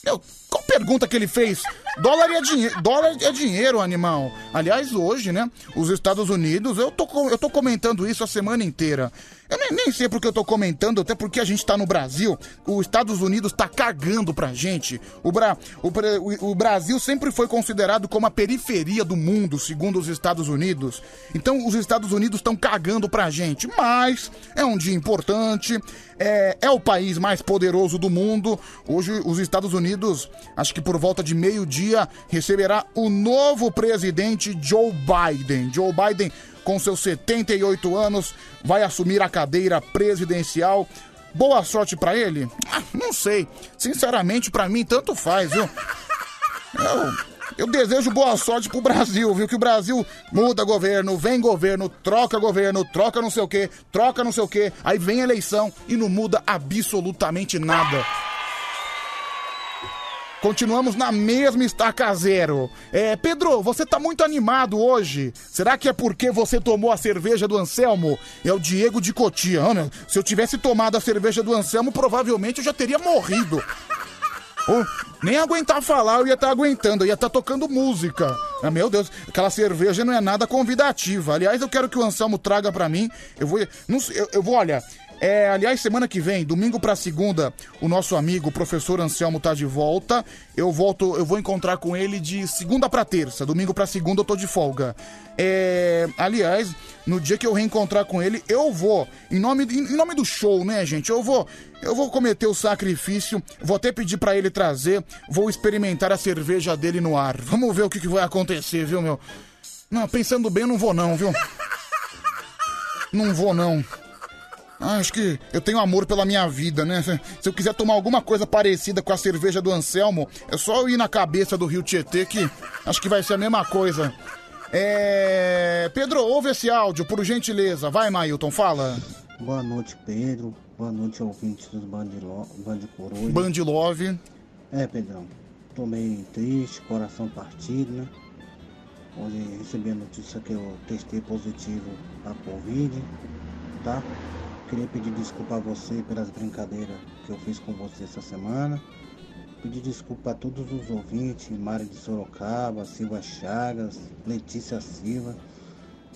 Meu, qual pergunta que ele fez? Dólar é, dólar é dinheiro, animal. Aliás, hoje, né? Os Estados Unidos, eu tô, eu tô comentando isso a semana inteira. Eu nem, nem sei porque eu tô comentando, até porque a gente tá no Brasil. Os Estados Unidos tá cagando pra gente. O, Bra o, o Brasil sempre foi considerado como a periferia do mundo, segundo os Estados Unidos. Então, os Estados Unidos estão cagando pra gente. Mas é um dia importante. É, é o país mais poderoso do mundo. Hoje, os Estados Unidos, acho que por volta de meio-dia, receberá o novo presidente Joe Biden. Joe Biden, com seus 78 anos, vai assumir a cadeira presidencial. Boa sorte pra ele? Ah, não sei. Sinceramente, pra mim, tanto faz, viu? Eu, eu desejo boa sorte pro Brasil, viu? Que o Brasil muda governo, vem governo, troca governo, troca não sei o quê, troca não sei o quê, aí vem eleição e não muda absolutamente nada. Continuamos na mesma estaca zero. É, Pedro, você tá muito animado hoje. Será que é porque você tomou a cerveja do Anselmo? É o Diego de Cotia. Meu, se eu tivesse tomado a cerveja do Anselmo, provavelmente eu já teria morrido. Ô, nem aguentar falar, eu ia estar aguentando, eu ia estar tocando música. Ah, meu Deus, aquela cerveja não é nada convidativa. Aliás, eu quero que o Anselmo traga pra mim. Eu vou. Não, eu, eu vou, olha. É, aliás, semana que vem, domingo pra segunda, o nosso amigo, o professor Anselmo, tá de volta. Eu volto, eu vou encontrar com ele de segunda pra terça. Domingo pra segunda eu tô de folga. É, aliás, no dia que eu reencontrar com ele, eu vou, em nome, em nome do show, né, gente? Eu vou, eu vou cometer o sacrifício, vou até pedir pra ele trazer, vou experimentar a cerveja dele no ar. Vamos ver o que, que vai acontecer, viu, meu? Não, pensando bem, eu não vou não, viu? Não vou não. Ah, acho que eu tenho amor pela minha vida, né? Se- eu quiser tomar alguma coisa parecida com a cerveja do Anselmo, é só eu ir na cabeça do Rio Tietê que acho que vai ser a mesma coisa. É. Pedro, ouve esse áudio, por gentileza. Vai, Mailton, fala. Boa noite, Pedro. Boa noite, ouvintes dos Band, Lo... Band Coruja. Band Love. É, Pedrão. Tô meio triste, coração partido, né? Hoje recebi a notícia que eu testei positivo a Covid, tá? Queria pedir desculpa a você pelas brincadeiras que eu fiz com você essa semana. Pedir desculpa a todos os ouvintes, Mário de Sorocaba, Silva Chagas, Letícia Silva.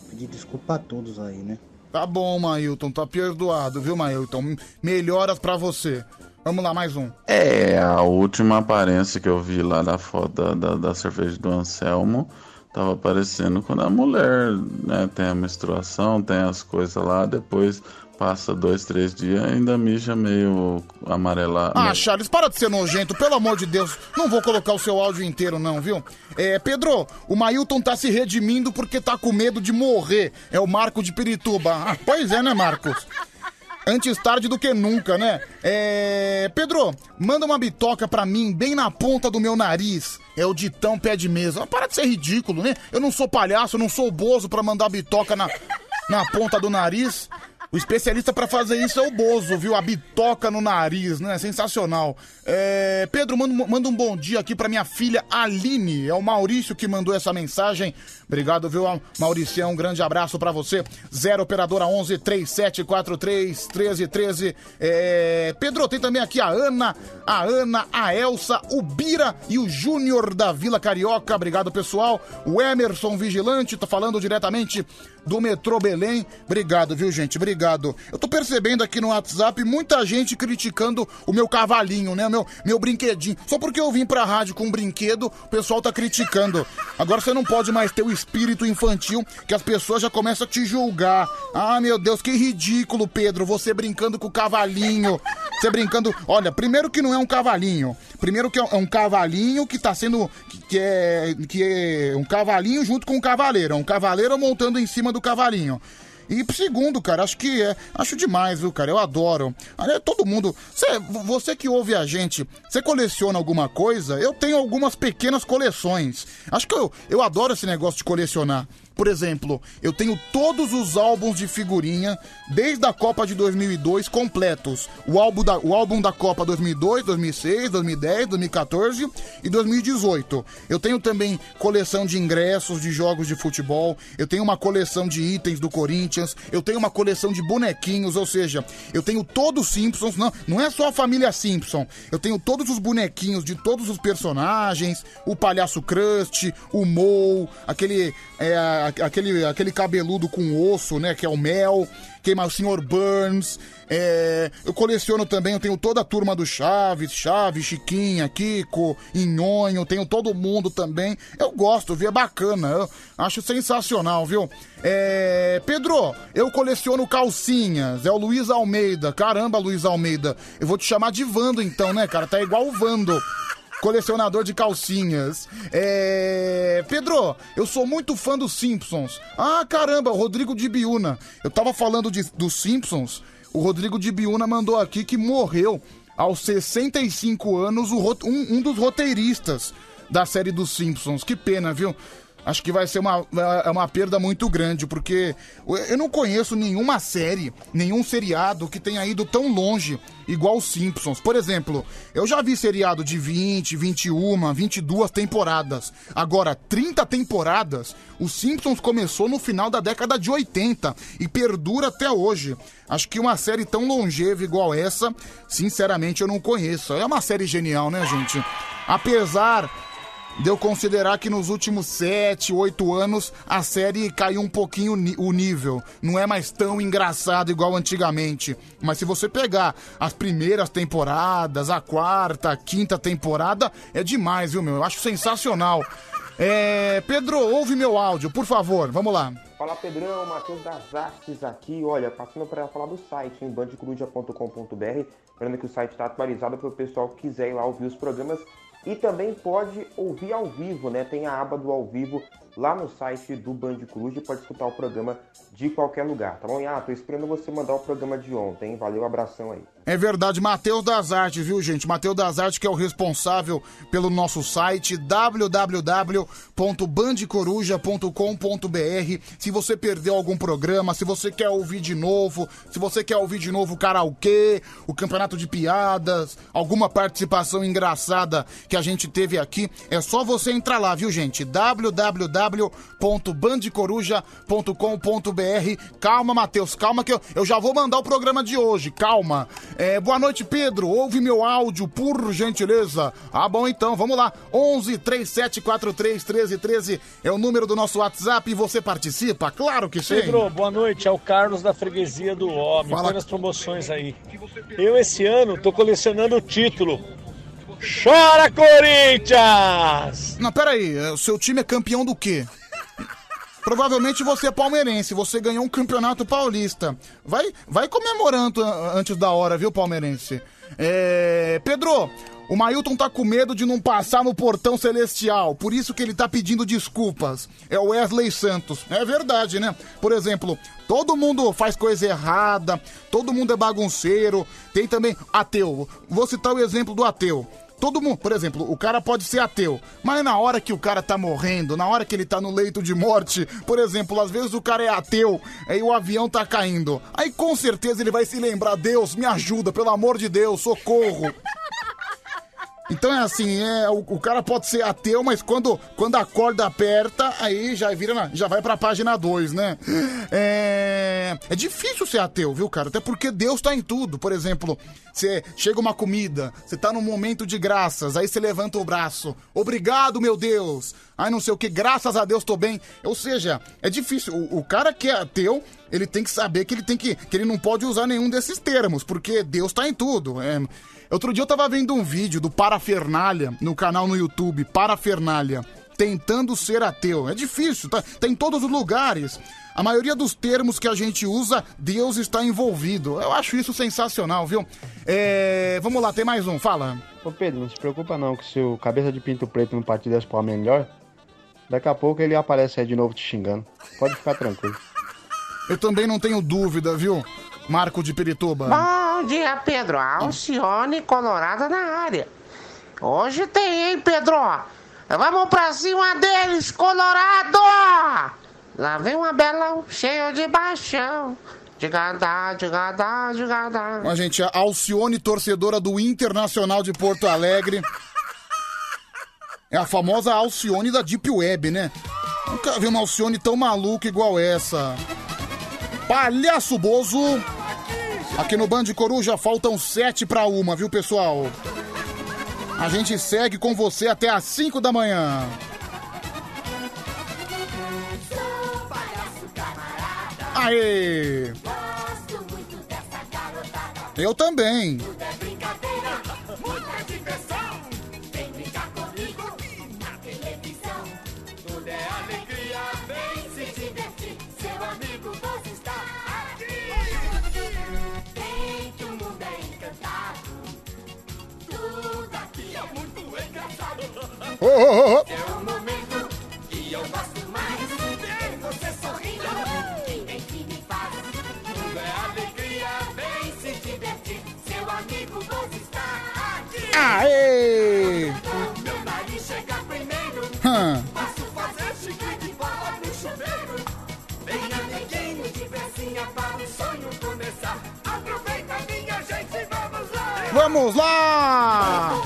Pedir desculpa a todos aí, né? Tá bom, Mailton, tá perdoado, viu, Mailton? Melhoras pra você. Vamos lá, mais um. É, a última aparência que eu vi lá da foto da, da, da cerveja do Anselmo tava aparecendo quando a mulher né, tem a menstruação, tem as coisas lá, depois passa dois, três dias ainda mija meio amarelado. Ah, Charles, para de ser nojento, pelo amor de Deus. Não vou colocar o seu áudio inteiro, não, viu? É, Pedro, o Mailton tá se redimindo porque tá com medo de morrer. É o Marco de Pirituba. Ah, pois é, né, Marcos? Antes tarde do que nunca, né? É. Pedro, manda uma bitoca pra mim, bem na ponta do meu nariz. É o ditão pé de mesa. Ah, Para de ser ridículo, né? Eu não sou palhaço, eu não sou bozo pra mandar bitoca na, na ponta do nariz. O especialista pra fazer isso é o Bozo, viu? A bitoca no nariz, né? Sensacional. É, Pedro, manda, um- bom dia aqui pra minha filha Aline. É o Maurício que mandou essa mensagem. Obrigado, viu, Maurício? Um grande abraço pra você. 0 Operadora 11 3743 1313. É, Pedro, tem também aqui a Ana, a Ana, a Elsa, o Bira e o Júnior da Vila Carioca. Obrigado, pessoal. O Emerson Vigilante tá falando diretamente do metrô Belém. Obrigado, viu, gente? Obrigado. Eu tô percebendo aqui no WhatsApp muita gente criticando o meu cavalinho, né? Meu, meu brinquedinho. Só porque eu vim pra rádio com um brinquedo, o pessoal tá criticando. Agora você não pode mais ter o espírito infantil que as pessoas já começam a te julgar. Ah, meu Deus, que ridículo, Pedro. Você brincando com o cavalinho. Você brincando. Olha, primeiro que não é um cavalinho. Primeiro que é um cavalinho que tá sendo. Que é. Que é um cavalinho junto com um cavaleiro. É um cavaleiro montando em cima do cavalinho. E segundo, cara, acho que é. Acho demais, viu, cara? Eu adoro. Olha, todo mundo. Cê- você que ouve a gente, você coleciona alguma coisa? Eu tenho algumas pequenas coleções. Acho que eu, eu adoro esse negócio de colecionar. Por exemplo, eu tenho todos os álbuns de figurinha desde a Copa de 2002 completos. O álbum da, o álbum da Copa 2002, 2006, 2010, 2014 e 2018. Eu tenho também coleção de ingressos de jogos de futebol. Eu tenho uma coleção de itens do Corinthians. Eu tenho uma coleção de bonequinhos, ou seja, eu tenho todos os Simpsons. Não, não é só a família Simpson. Eu tenho todos os bonequinhos de todos os personagens. O palhaço Krusty, o Moe, aquele é, aquele, aquele cabeludo com osso, né? Que é o Mel. Quem mais? O Sr. Burns. É, eu coleciono também, eu tenho toda a turma do Chaves, Chaves, Chiquinha, Kiko, Inhonho, tenho todo mundo também. Eu gosto, viu? É bacana. Eu acho sensacional, viu? É, Pedro, eu coleciono calcinhas. É o Luiz Almeida. Caramba, Luiz Almeida. Eu vou te chamar de Vando então, né, cara? Tá igual o Vando colecionador de calcinhas. É... Pedro, eu sou muito fã dos Simpsons. Ah, caramba, Rodrigo de Biúna. Eu tava falando de, dos Simpsons. O Rodrigo de Biúna mandou aqui que morreu aos 65 anos um, um dos roteiristas da série dos Simpsons. Que pena, viu? Acho que vai ser uma, é uma perda muito grande, porque eu não conheço nenhuma série, nenhum seriado que tenha ido tão longe igual os Simpsons. Por exemplo, eu já vi seriado de 20, 21, 22 temporadas. Agora, 30 temporadas, os Simpsons começou no final da década de 80 e perdura até hoje. Acho que uma série tão longeva igual essa, sinceramente, eu não conheço. É uma série genial, né, gente? Apesar de eu considerar que nos últimos 7, 8 anos a série caiu um pouquinho o nível. Não é mais tão engraçado igual antigamente. Mas se você pegar as primeiras temporadas, a quarta, a quinta temporada, é demais, viu, meu? Eu acho sensacional. É, Pedro, ouve meu áudio, por favor. Vamos lá. Fala Pedrão, Matheus das Artes aqui. Olha, passando para falar do site, em bandcoruja.com.br. Lembrando que o site está atualizado para o pessoal que quiser ir lá ouvir os programas. E também pode ouvir ao vivo, né? Tem a aba do ao vivo lá no site do Band Coruja e pode escutar o programa de qualquer lugar, tá bom? E ah, tô esperando você mandar o programa de ontem? Valeu, abração aí. É verdade, Matheus das Artes, viu, gente? Matheus das Artes que é o responsável pelo nosso site www.bandecoruja.com.br. Se você perdeu algum programa, se você quer ouvir de novo, se você quer ouvir de novo o karaokê, o campeonato de piadas, alguma participação engraçada que a gente teve aqui, é só você entrar lá, viu, gente? www www.bandecoruja.com.br. Calma, Matheus, calma que eu, eu já vou mandar o programa de hoje, calma. É, boa noite, Pedro. Ouve meu áudio, por gentileza. Ah, bom, então, vamos lá. 11 37 43 13 13 é o número do nosso WhatsApp e você participa? Claro que sim. Pedro, boa noite. É o Carlos da freguesia do Homem. Fala. Põe nas promoções aí. Eu, esse ano, tô colecionando o título. Chora, Corinthians! Não, peraí, é, o seu time é campeão do quê? Provavelmente você é palmeirense, você ganhou um campeonato paulista. Vai, vai comemorando antes da hora, viu, palmeirense? É, Pedro, o Mailton tá com medo de não passar no portão celestial, por isso que ele tá pedindo desculpas. É o Wesley Santos. É verdade, né? Por exemplo, todo mundo faz coisa errada, todo mundo é bagunceiro, tem também ateu. Vou citar o exemplo do ateu. Todo mundo, por exemplo, o cara pode ser ateu, mas na hora que o cara tá morrendo, na hora que ele tá no leito de morte, por exemplo, às vezes o cara é ateu, aí o avião tá caindo. Aí com certeza ele vai se lembrar: Deus, me ajuda, pelo amor de Deus, socorro. Então é assim, é, o, o cara pode ser ateu, mas quando, quando a corda aperta, aí já vira na- já vai pra página 2, né? É, é difícil ser ateu, viu, cara? Até porque Deus tá em tudo. Por exemplo, você chega uma comida, você tá num momento de graças, aí você levanta o braço. Obrigado, meu Deus! Aí não sei o que, graças a Deus tô bem. Ou seja, é difícil. O, o cara que é ateu, ele tem que saber que ele tem que. que ele não pode usar nenhum desses termos, porque Deus tá em tudo. É, Outro dia eu tava vendo um vídeo do Parafernália no canal no YouTube, Parafernália, tentando ser ateu. É difícil, tá, tá em todos os lugares. A maioria dos termos que a gente usa, Deus está envolvido. Eu acho isso sensacional, viu? É, vamos lá, tem mais um, fala. Ô Pedro, não se preocupa não que se o cabeça de pinto preto no partido das palmas é melhor, daqui a pouco ele aparece aí de novo te xingando. Pode ficar tranquilo. Eu também não tenho dúvida, viu? Marco de Pirituba. Bom dia, Pedro. Alcione Colorado na área. Hoje tem, hein, Pedro? Vamos pra cima deles, Colorado! Lá vem um abelão cheio de baixão. De gadá, de gadá, de gadá. A gente, a Alcione, torcedora do Internacional de Porto Alegre. É a famosa Alcione da Deep Web, né? Nunca vi uma Alcione tão maluca igual essa. Palhaço Bozo. Aqui no Band Coruja faltam sete pra uma, viu, pessoal? A gente segue com você até às 5 da manhã. Aê! Eu também. Ô, ô, ô. É o momento que eu gosto mais. Ver você sorrindo, ninguém que me faz. Tudo é alegria, vem se divertir. Seu amigo você está aqui. Aê! Meu nariz chega primeiro. Posso fazer xixi de bola no chuveiro. Vem amiguinho de pecinha para o sonho começar. Aproveita minha gente, vamos lá. Vamos lá!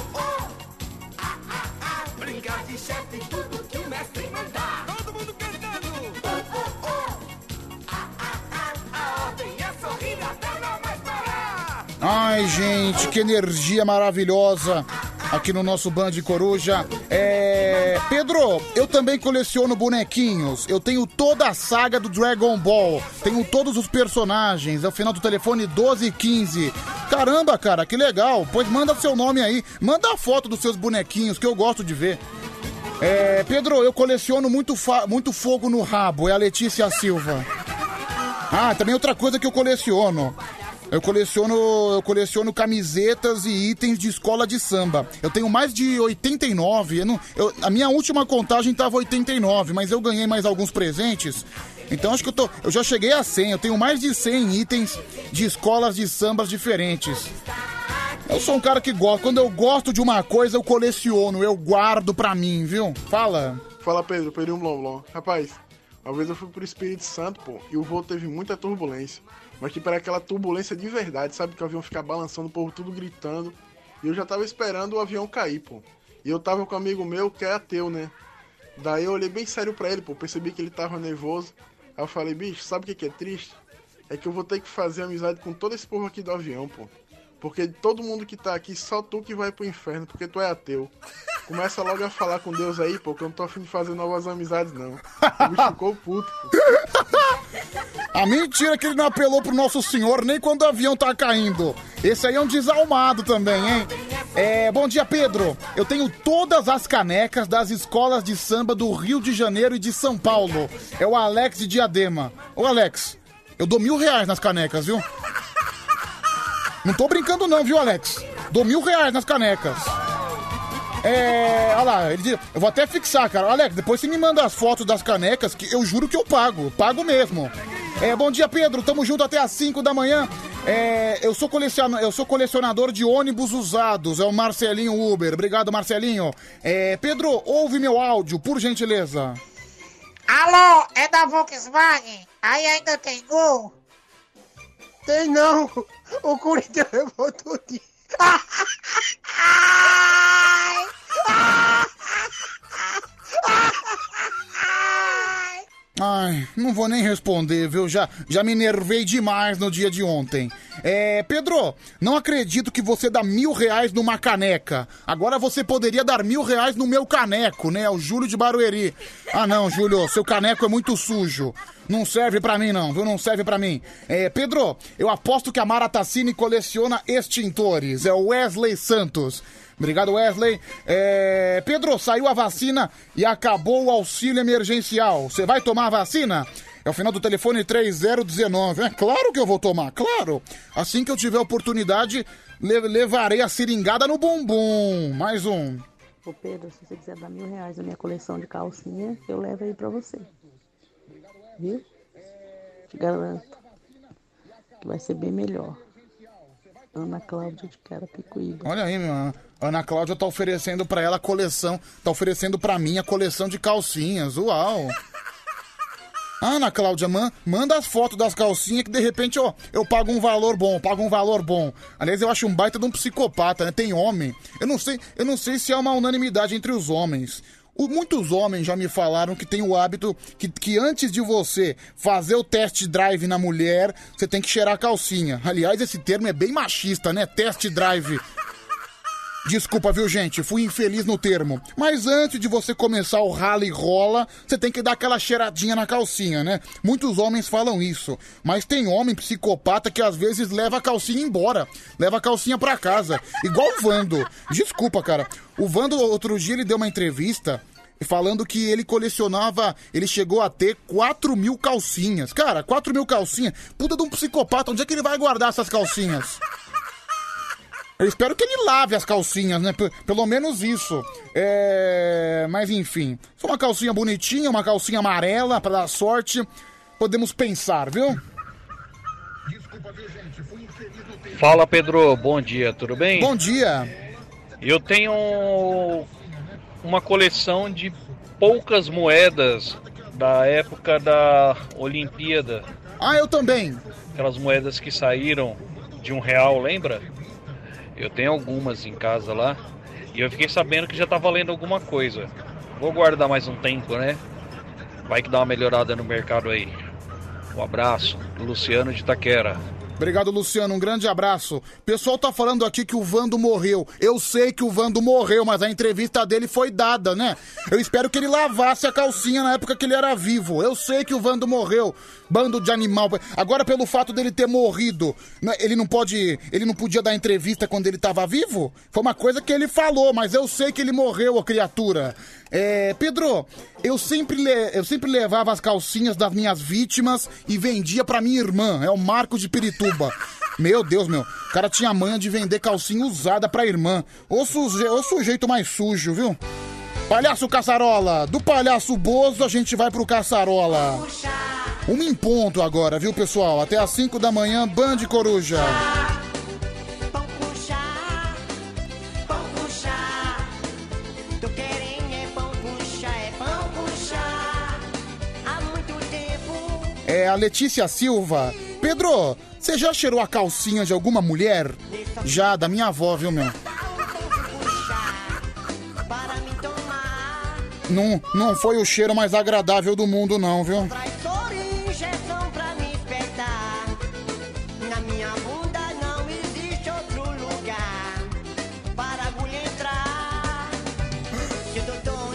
Ai, gente, que energia maravilhosa aqui no nosso Band Coruja. É. Pedro, eu também coleciono bonequinhos. Eu tenho toda a saga do Dragon Ball. Tenho todos os personagens. É o final do telefone 1215. Caramba, cara, que legal. Pois manda seu nome aí. Manda a foto dos seus bonequinhos que eu gosto de ver. É, Pedro, eu coleciono muito, fa- muito fogo no rabo. É a Letícia Silva. Ah, também outra coisa que eu coleciono. Eu coleciono, eu coleciono camisetas e itens de escola de samba. Eu tenho mais de 89. Eu não, eu- a minha última contagem tava 89, mas eu ganhei mais alguns presentes. Então acho que eu, tô, eu já cheguei a 100. Eu tenho mais de 100 itens de escolas de sambas diferentes. Eu sou um cara que gosta. Quando eu gosto de uma coisa, eu coleciono, eu guardo pra mim, viu? Fala. Fala Pedro, Pedro Blom Blom. Rapaz, uma vez eu fui pro Espírito Santo, pô, e o voo teve muita turbulência. Mas tipo, era aquela turbulência de verdade, sabe? Que o avião fica balançando, o povo tudo gritando. E eu já tava esperando o avião cair, pô. E eu tava com um amigo meu que é ateu, né? Daí eu olhei bem sério pra ele, pô, percebi que ele tava nervoso. Aí eu falei, bicho, sabe o que que é triste? É que eu vou ter que fazer amizade com todo esse povo aqui do avião, pô. Porque todo mundo que tá aqui, só tu que vai pro inferno, porque tu é ateu. Começa logo a falar com Deus aí, pô, que eu não tô afim de fazer novas amizades, não. O bicho ficou puto, pô. A mentira que ele não apelou pro Nosso Senhor nem quando o avião tá caindo. Esse aí é um desalmado também, hein? É, bom dia, Pedro. Eu tenho todas as canecas das escolas de samba do Rio de Janeiro e de São Paulo. É o Alex de Diadema. Ô, Alex, eu dou mil reais nas canecas, viu? Não tô brincando não, viu, Alex? Dou mil reais nas canecas. É. Olha lá, ele diz, eu vou até fixar, cara. Alex, depois você me manda as fotos das canecas, que eu juro que eu pago. Pago mesmo. É, bom dia, Pedro. Tamo junto até às 5 da manhã. É, eu, sou colecion... eu sou colecionador de ônibus usados. É o Marcelinho Uber. Obrigado, Marcelinho. É, Pedro, ouve meu áudio, por gentileza. Alô, é da Volkswagen? Aí ainda tem gol? Tem não. O Corinthians [laughs] levou tudo. Ah! [laughs] Ai, não vou nem responder, viu? Já, já me nervei demais no dia de ontem. É, Pedro, não acredito que você dá mil reais numa caneca. Agora você poderia dar mil reais no meu caneco, né? O Júlio de Barueri. Ah, não, Júlio, seu caneco é muito sujo. Não serve pra mim, não, viu? Não serve pra mim. É, Pedro, eu aposto que a Mara Tassini coleciona extintores. É o Wesley Santos. Obrigado, Wesley. É, Pedro, saiu a vacina e acabou o auxílio emergencial. Você vai tomar a vacina? É o final do telefone 3019. É claro que eu vou tomar, claro. Assim que eu tiver oportunidade, le- levarei a seringada no bumbum. Mais um. Ô Pedro, se você quiser dar mil reais na minha coleção de calcinha, eu levo aí pra você. Viu? Te garanto que vai ser bem melhor. Ana Cláudia de Carapicuíba. Olha aí, minha Ana Cláudia tá oferecendo pra ela a coleção, tá oferecendo pra mim a coleção de calcinhas. Uau! Ana Cláudia, man, manda as fotos das calcinhas que de repente ó, eu pago um valor bom, pago um valor bom. Aliás, eu acho um baita de um psicopata, né? Tem homem. Eu não sei, eu não sei se há uma unanimidade entre os homens. O- muitos homens já me falaram que tem o hábito que, que antes de você fazer o test drive na mulher, você tem que cheirar a calcinha. Aliás, esse termo é bem machista, né? Test drive. Desculpa, viu, gente? Fui infeliz no termo. Mas antes de você começar o rala e rola, você tem que dar aquela cheiradinha na calcinha, né? Muitos homens falam isso. Mas tem homem psicopata que às vezes leva a calcinha embora. Leva a calcinha pra casa. Igual o Vando. Desculpa, cara. O Vando, outro dia, ele deu uma entrevista falando que ele colecionava. Ele chegou a ter 4 mil calcinhas. Cara, 4 mil calcinhas. Puta de um psicopata. Onde é que ele vai guardar essas calcinhas? Eu espero que ele lave as calcinhas, né? P- pelo menos isso. É... Mas enfim. Se for uma calcinha bonitinha, uma calcinha amarela, pra dar sorte, podemos pensar, viu? Fala Pedro, bom dia, tudo bem? Bom dia. Eu tenho uma coleção de poucas moedas da época da Olimpíada. Ah, eu também. Aquelas moedas que saíram de um real, lembra? Eu tenho algumas em casa lá. E eu fiquei sabendo que já tá valendo alguma coisa. Vou guardar mais um tempo, né? Vai que dá uma melhorada no mercado aí. Um abraço, Luciano de Taquera. Obrigado, Luciano. Um grande abraço. Pessoal tá falando aqui que o Vando morreu. Eu sei que o Vando morreu, mas a entrevista dele foi dada, né? Eu espero que ele lavasse a calcinha na época que ele era vivo. Eu sei que o Vando morreu. Bando de animal. Agora, pelo fato dele ter morrido, né, ele não pode. Ele não podia dar entrevista quando ele tava vivo? Foi uma coisa que ele falou, mas eu sei que ele morreu, ô criatura. É, Pedro, eu sempre, eu sempre levava as calcinhas das minhas vítimas e vendia pra minha irmã. É o Marco de Pirituba. [laughs] Meu Deus, meu. O cara tinha a manha de vender calcinha usada pra irmã. Ô, suje... Ô sujeito mais sujo, viu? Palhaço Caçarola. Do palhaço Bozo a gente vai pro Caçarola. Uma em ponto agora, viu, pessoal? Até às 5 da manhã, Band Coruja. É a Letícia Silva. Pedro, você já cheirou a calcinha de alguma mulher? Já, da minha avó, viu, meu? Não, não foi o cheiro mais agradável do mundo, não, viu?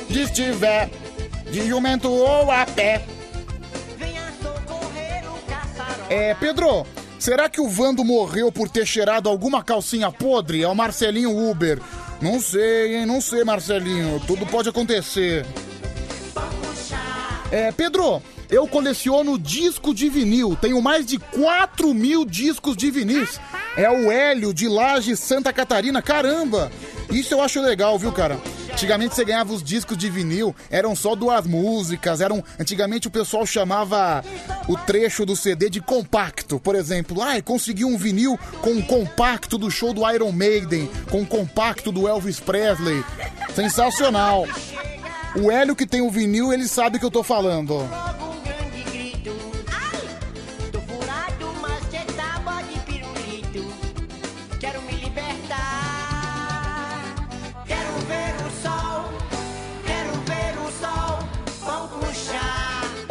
E Se estiver de jumento ou a pé. É, Pedro, será que o Vando morreu por ter cheirado alguma calcinha podre? É o Marcelinho Uber. Não sei, hein? Não sei, Marcelinho. Tudo pode acontecer. É, Pedro, eu coleciono disco de vinil. Tenho mais de 4 mil discos de vinis. É o Hélio de Laje, Santa Catarina. Caramba! Isso eu acho legal, viu, cara? Antigamente você ganhava os discos de vinil, eram só duas músicas, eram. Antigamente o pessoal chamava o trecho do CD de compacto. Por exemplo, ai, consegui um vinil com um compacto do show do Iron Maiden, com um compacto do Elvis Presley. Sensacional! O Hélio que tem o vinil, ele sabe que eu tô falando.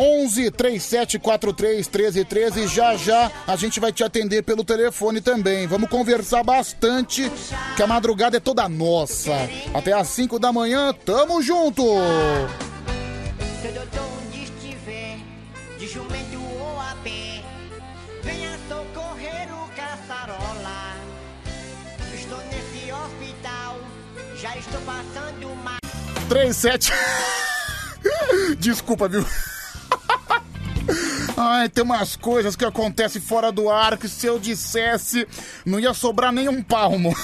11 3743 1313. Já já a gente vai te atender pelo telefone também. Vamos conversar bastante, que a madrugada é toda nossa. Até às 5 da manhã, tamo junto! Já estou passando mal. 37. Desculpa, viu? Ai, tem umas coisas que acontecem fora do ar que se eu dissesse não ia sobrar nem um palmo. [laughs]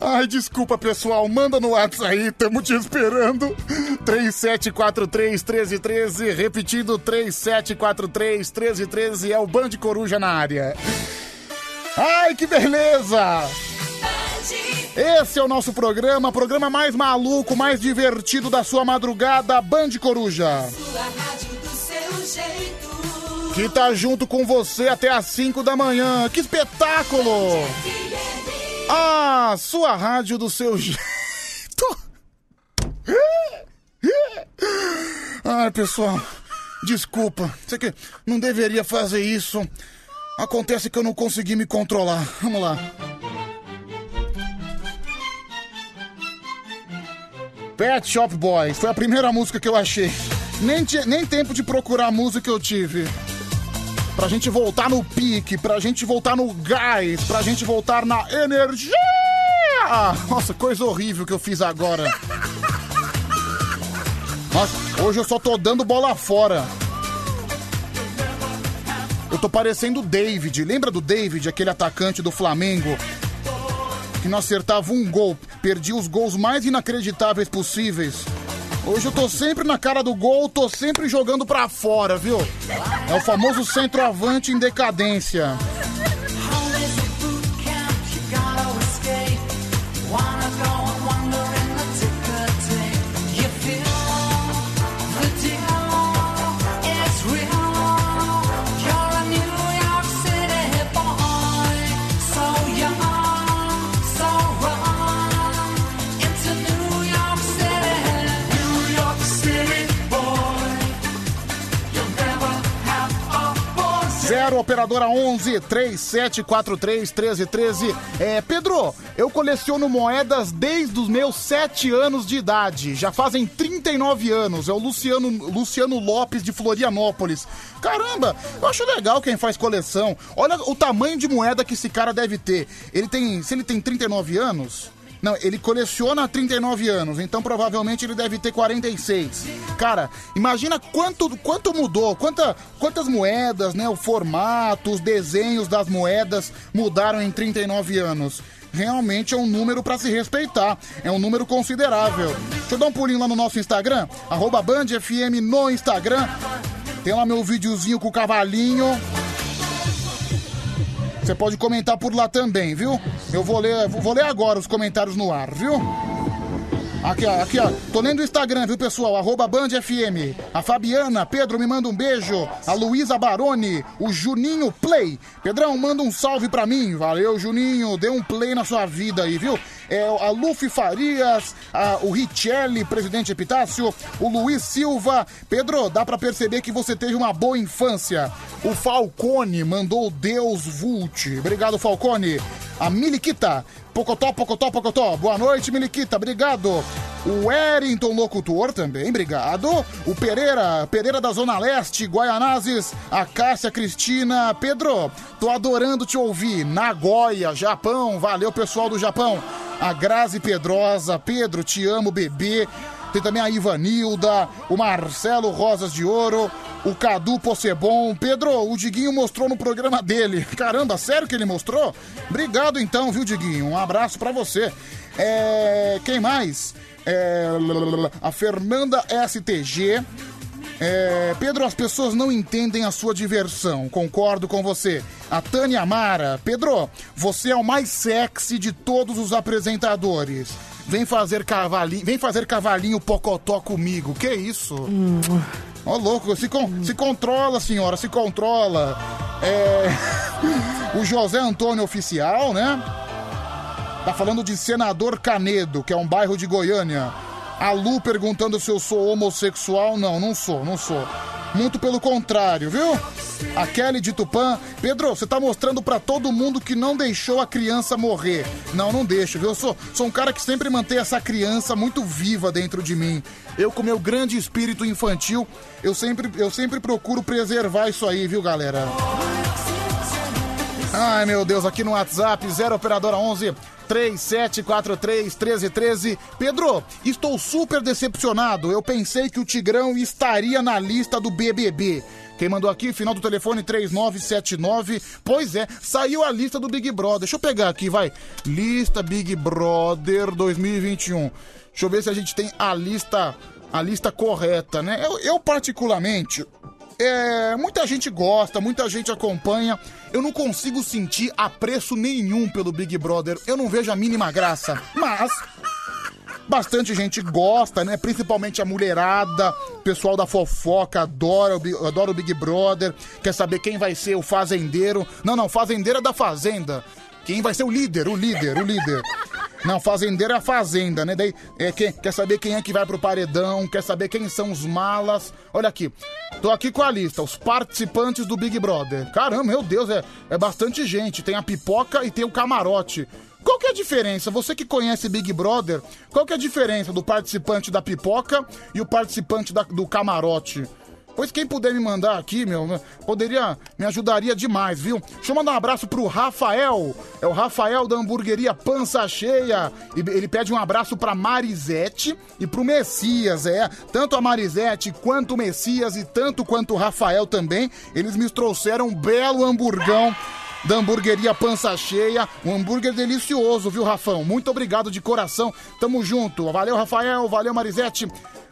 Ai, desculpa, pessoal. Manda no WhatsApp aí, tamo te esperando. 3743-1313, repetindo 3743-1313, é o Band Coruja na área. Ai, que beleza! Esse é o nosso programa, programa mais maluco, mais divertido da sua madrugada, Band Coruja. Sua rádio jeito. Que tá junto com você até às 5 da manhã. Que espetáculo! Ah, sua rádio do seu [laughs] jeito. Ai, pessoal, desculpa. Sei que não deveria fazer isso. Acontece que eu não consegui me controlar. Vamos lá. Pet Shop Boys foi a primeira música que eu achei. Nem, nem tempo de procurar música eu tive. Pra gente voltar no pique, pra gente voltar no gás, pra gente voltar na energia! Nossa, coisa horrível que eu fiz agora. Nossa, hoje eu só tô dando bola fora. Eu tô parecendo o David. Lembra do David, aquele atacante do Flamengo? Que não acertava um gol, perdia os gols mais inacreditáveis possíveis. Hoje eu tô sempre na cara do gol, tô sempre jogando pra fora, viu? É o famoso centroavante em decadência. Zero operadora 11 3743 1313. É, Pedro, eu coleciono moedas desde os meus 7 anos de idade. Já fazem 39 anos. É o Luciano, Luciano Lopes de Florianópolis. Caramba, eu acho legal quem faz coleção. Olha o tamanho de moeda que esse cara deve ter. Ele tem, se ele tem 39 anos, não, ele coleciona há 39 anos, então provavelmente ele deve ter 46. Cara, imagina quanto, quanto mudou, quanta, quantas moedas, né? O formato, os desenhos das moedas mudaram em 39 anos. Realmente é um número pra se respeitar, é um número considerável. Deixa eu dar um pulinho lá no nosso Instagram, arroba Band FM no Instagram. Tem lá meu videozinho com o cavalinho. Você pode comentar por lá também, viu? Eu vou ler, vou ler agora os comentários no ar, viu? Aqui, ó, aqui, ó. Tô lendo o Instagram, viu, pessoal? Arroba Band FM. A Fabiana, Pedro me manda um beijo. A Luísa Baroni, o Juninho Play. Pedrão, manda um salve pra mim. Valeu, Juninho. Dê um play na sua vida aí, viu? É, a Luffy Farias, a- o Richelli, presidente Epitácio, o Luiz Silva. Pedro, dá pra perceber que você teve uma boa infância. O Falcone mandou Deus Vult. Obrigado, Falcone. A Miliquita. Pocotó, Pocotó, Pocotó. Boa noite, Miliquita. Obrigado. O Wellington Locutor também, obrigado. O Pereira, Pereira da Zona Leste, Guaianazes. A Cássia Cristina. Pedro, tô adorando te ouvir. Nagoya, Japão. Valeu, pessoal do Japão. A Grazi Pedrosa. Pedro, te amo, bebê. Tem também a Ivanilda, o Marcelo Rosas de Ouro, o Cadu Possebon. Pedro, o Diguinho mostrou no programa dele. [laughs] Caramba, sério que ele mostrou? Obrigado então, viu, Diguinho? Um abraço pra você. É, Quem mais? É, A Fernanda STG. É, Pedro, as pessoas não entendem a sua diversão. Concordo com você. A Tânia Amara. Pedro, você é o mais sexy de todos os apresentadores. Vem fazer cavalinho, vem fazer cavalinho pocotó comigo. Que isso? Ó, louco, se, con- se controla, senhora, se controla. É, [laughs] o José Antônio Oficial, né? Tá falando de Senador Canedo, que é um bairro de Goiânia. A Lu perguntando se eu sou homossexual. Não, não sou, não sou. Muito pelo contrário, viu? A Kelly de Tupã. Pedro, você tá mostrando pra todo mundo que não deixou a criança morrer. Não, não deixo, viu? Eu sou, sou um cara que sempre mantém essa criança muito viva dentro de mim. Eu, com meu grande espírito infantil, eu sempre, eu sempre procuro preservar isso aí, viu, galera? Ai, meu Deus, aqui no WhatsApp, 0 Operadora 11 3743 1313. Pedro, estou super decepcionado. Eu pensei que o Tigrão estaria na lista do BBB. Quem mandou aqui, final do telefone 3979. Pois é, saiu a lista do Big Brother. Deixa eu pegar aqui, vai. Lista Big Brother 2021. Deixa eu ver se a gente tem a lista, a lista correta, né? Eu, eu particularmente, é, muita gente gosta, muita gente acompanha. Eu não consigo sentir apreço nenhum pelo Big Brother. Eu não vejo a mínima graça. Mas bastante gente gosta, né? Principalmente a mulherada, o pessoal da fofoca adora adora o Big Brother, quer saber quem vai ser o fazendeiro. Não, não, fazendeiro é da fazenda. Quem vai ser o líder, o líder, o líder. Não, fazendeiro é a fazenda, né? Daí é, quem, quer saber quem é que vai pro paredão, quer saber quem são os malas. Olha aqui, tô aqui com a lista, os participantes do Big Brother. Caramba, meu Deus, é, é bastante gente. Tem a pipoca e tem o camarote. Qual que é a diferença? Você que conhece Big Brother, qual que é a diferença do participante da pipoca e o participante da- do camarote? Pois quem puder me mandar aqui, meu, poderia, me ajudaria demais, viu? Deixa eu mandar um abraço pro Rafael. É o Rafael da hamburgueria Pança Cheia. E ele pede um abraço pra Marisete e pro Messias, é. Tanto a Marisete quanto o Messias e tanto quanto o Rafael também, eles me trouxeram um belo hamburgão da hamburgueria Pança Cheia. Um hambúrguer delicioso, viu, Rafão? Muito obrigado de coração. Tamo junto. Valeu, Rafael. Valeu, Marisete.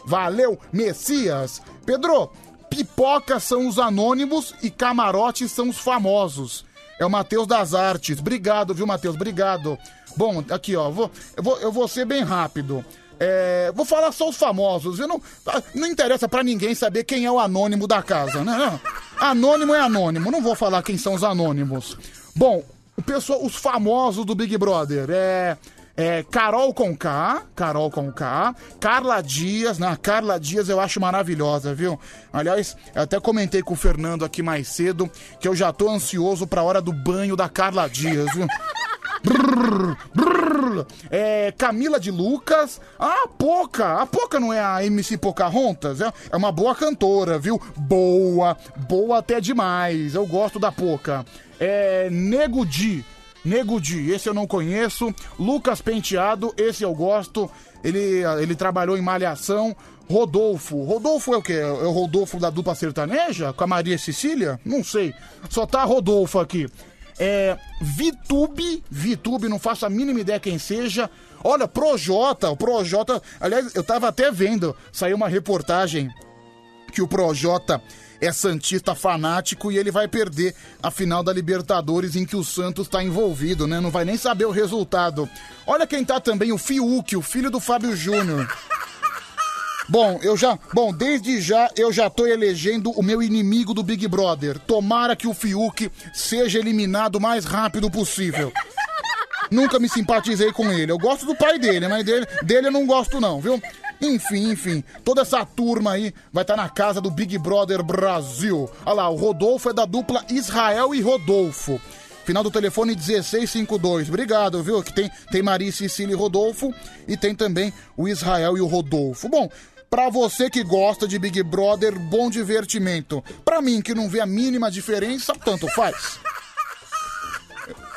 Valeu, Messias. Pedro, pipoca são os anônimos e camarote são os famosos. É o Matheus das Artes. Obrigado, viu, Matheus? Obrigado. Bom, aqui, ó. Vou, eu, vou, eu vou ser bem rápido. É, vou falar só os famosos. Eu não, ah, não interessa pra ninguém saber quem é o anônimo da casa, né? Anônimo é anônimo. Não vou falar quem são os anônimos. Bom, o pessoal, os famosos do Big Brother é. É, Carol com K, Carol com K, Carla Dias, né? Carla Dias eu acho maravilhosa, viu? Aliás, eu até comentei com o Fernando aqui mais cedo que eu já tô ansioso pra hora do banho da Carla Dias, viu? Brrr, brrr. É, Camila de Lucas. Ah, a Poca. A Poca não é a MC Pocahontas? É, é uma boa cantora, viu? Boa. Boa até demais. Eu gosto da Poca. É, Nego Di. Nego Di, esse eu não conheço. Lucas Penteado, esse eu gosto. Ele, ele trabalhou em Malhação. Rodolfo. Rodolfo é o quê? É o Rodolfo da dupla sertaneja? Com a Maria Cecília? Não sei. Só tá Rodolfo aqui. É. Vitube. Vitube, não faço a mínima ideia quem seja. Olha, Projota. O Projota. Aliás, eu tava até vendo. Saiu uma reportagem que o Projota é santista fanático e ele vai perder a final da Libertadores em que o Santos tá envolvido, né? Não vai nem saber o resultado. Olha quem tá também, o Fiuk, o filho do Fábio Júnior. Bom, eu já. Bom, desde já eu já tô elegendo o meu inimigo do Big Brother. Tomara que o Fiuk seja eliminado o mais rápido possível. Nunca me simpatizei com ele. Eu gosto do pai dele, mas dele, dele eu não gosto, não, viu? Enfim, enfim, toda essa turma aí vai estar na casa do Big Brother Brasil. Olha lá, o Rodolfo é da dupla Israel e Rodolfo. Final do telefone 1652. Obrigado, viu? Que tem, tem Maria Cecília e Rodolfo e tem também o Israel e o Rodolfo. Bom, pra você que gosta de Big Brother, bom divertimento. Pra mim, que não vê a mínima diferença, tanto faz. [laughs]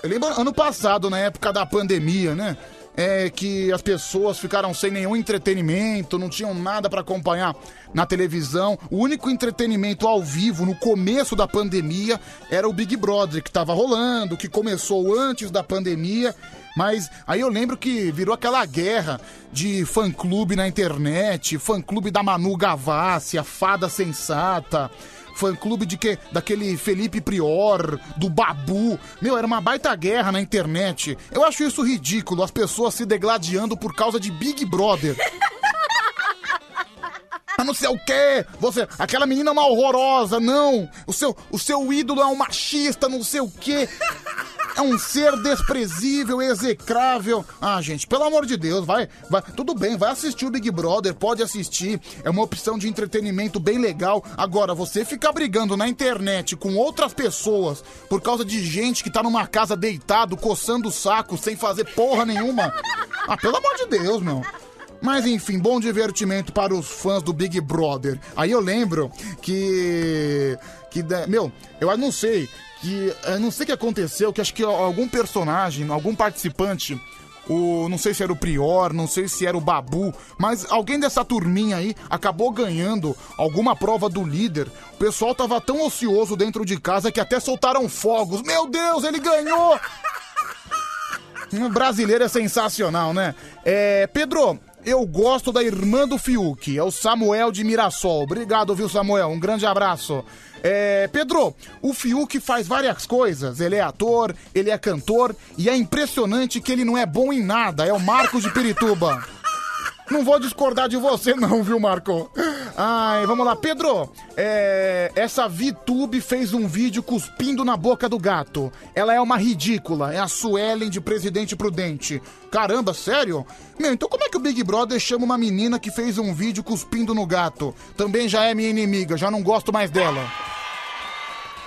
Eu lembro ano passado, na época da pandemia, né? É que as pessoas ficaram sem nenhum entretenimento, não tinham nada pra acompanhar na televisão. O único entretenimento ao vivo no começo da pandemia era o Big Brother, que tava rolando, que começou antes da pandemia. Mas aí eu lembro que virou aquela guerra de fã-clube na internet, fã-clube da Manu Gavassi, a fada sensata fã-clube de que daquele Felipe Prior, do Babu. Meu, era uma baita guerra na internet. Eu acho isso ridículo, as pessoas se degladiando por causa de Big Brother. [laughs] Ah, não sei o quê, você, aquela menina é uma horrorosa, não. O seu, o seu ídolo é um machista, não sei o quê. É um ser desprezível, execrável. Ah, gente, pelo amor de Deus, vai, vai. Tudo bem, vai assistir o Big Brother, pode assistir. É uma opção de entretenimento bem legal. Agora, você ficar brigando na internet com outras pessoas por causa de gente que tá numa casa deitado, coçando o saco, sem fazer porra nenhuma. Ah, pelo amor de Deus, meu. Mas enfim, bom divertimento para os fãs do Big Brother. Aí eu lembro que. que da- meu, eu não sei. Que. Eu não sei o que aconteceu, que acho que algum personagem, algum participante. O, não sei se era o Prior, não sei se era o Babu, mas alguém dessa turminha aí acabou ganhando alguma prova do líder. O pessoal tava tão ocioso dentro de casa que até soltaram fogos. Meu Deus, ele ganhou! [laughs] Um brasileiro é sensacional, né? É, Pedro, eu gosto da irmã do Fiuk, é o Samuel de Mirassol. Obrigado, viu, Samuel? Um grande abraço. É, Pedro, o Fiuk faz várias coisas. Ele é ator, ele é cantor e é impressionante que ele não é bom em nada. É o Marcos de Pirituba. [laughs] Não vou discordar de você, não, viu, Marco? Ai, vamos lá. Pedro, é, essa VTube fez um vídeo cuspindo na boca do gato. Ela é uma ridícula. É a Suelen de Presidente Prudente. Caramba, sério? Meu, então como é que o Big Brother chama uma menina que fez um vídeo cuspindo no gato? Também já é minha inimiga, já não gosto mais dela.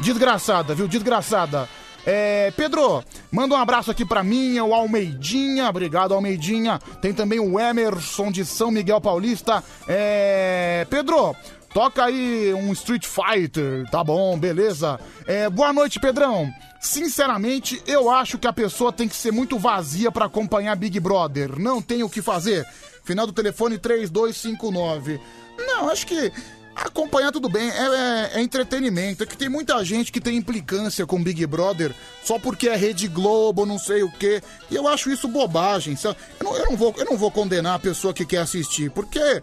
Desgraçada, viu? Desgraçada. É, Pedro, manda um abraço aqui pra mim, o Almeidinha. Obrigado, Almeidinha. Tem também o Emerson de São Miguel Paulista. É, Pedro, toca aí um Street Fighter. Tá bom, beleza. É, boa noite, Pedrão. Sinceramente, eu acho que a pessoa tem que ser muito vazia pra acompanhar Big Brother. Não tem o que fazer. Final do telefone 3259. Não, acho que Acompanhar tudo bem, é, é- é entretenimento. É que tem muita gente que tem implicância com Big Brother só porque é Rede Globo, não sei o quê. E eu acho isso bobagem. Eu não, eu não vou, eu não vou condenar a pessoa que quer assistir, porque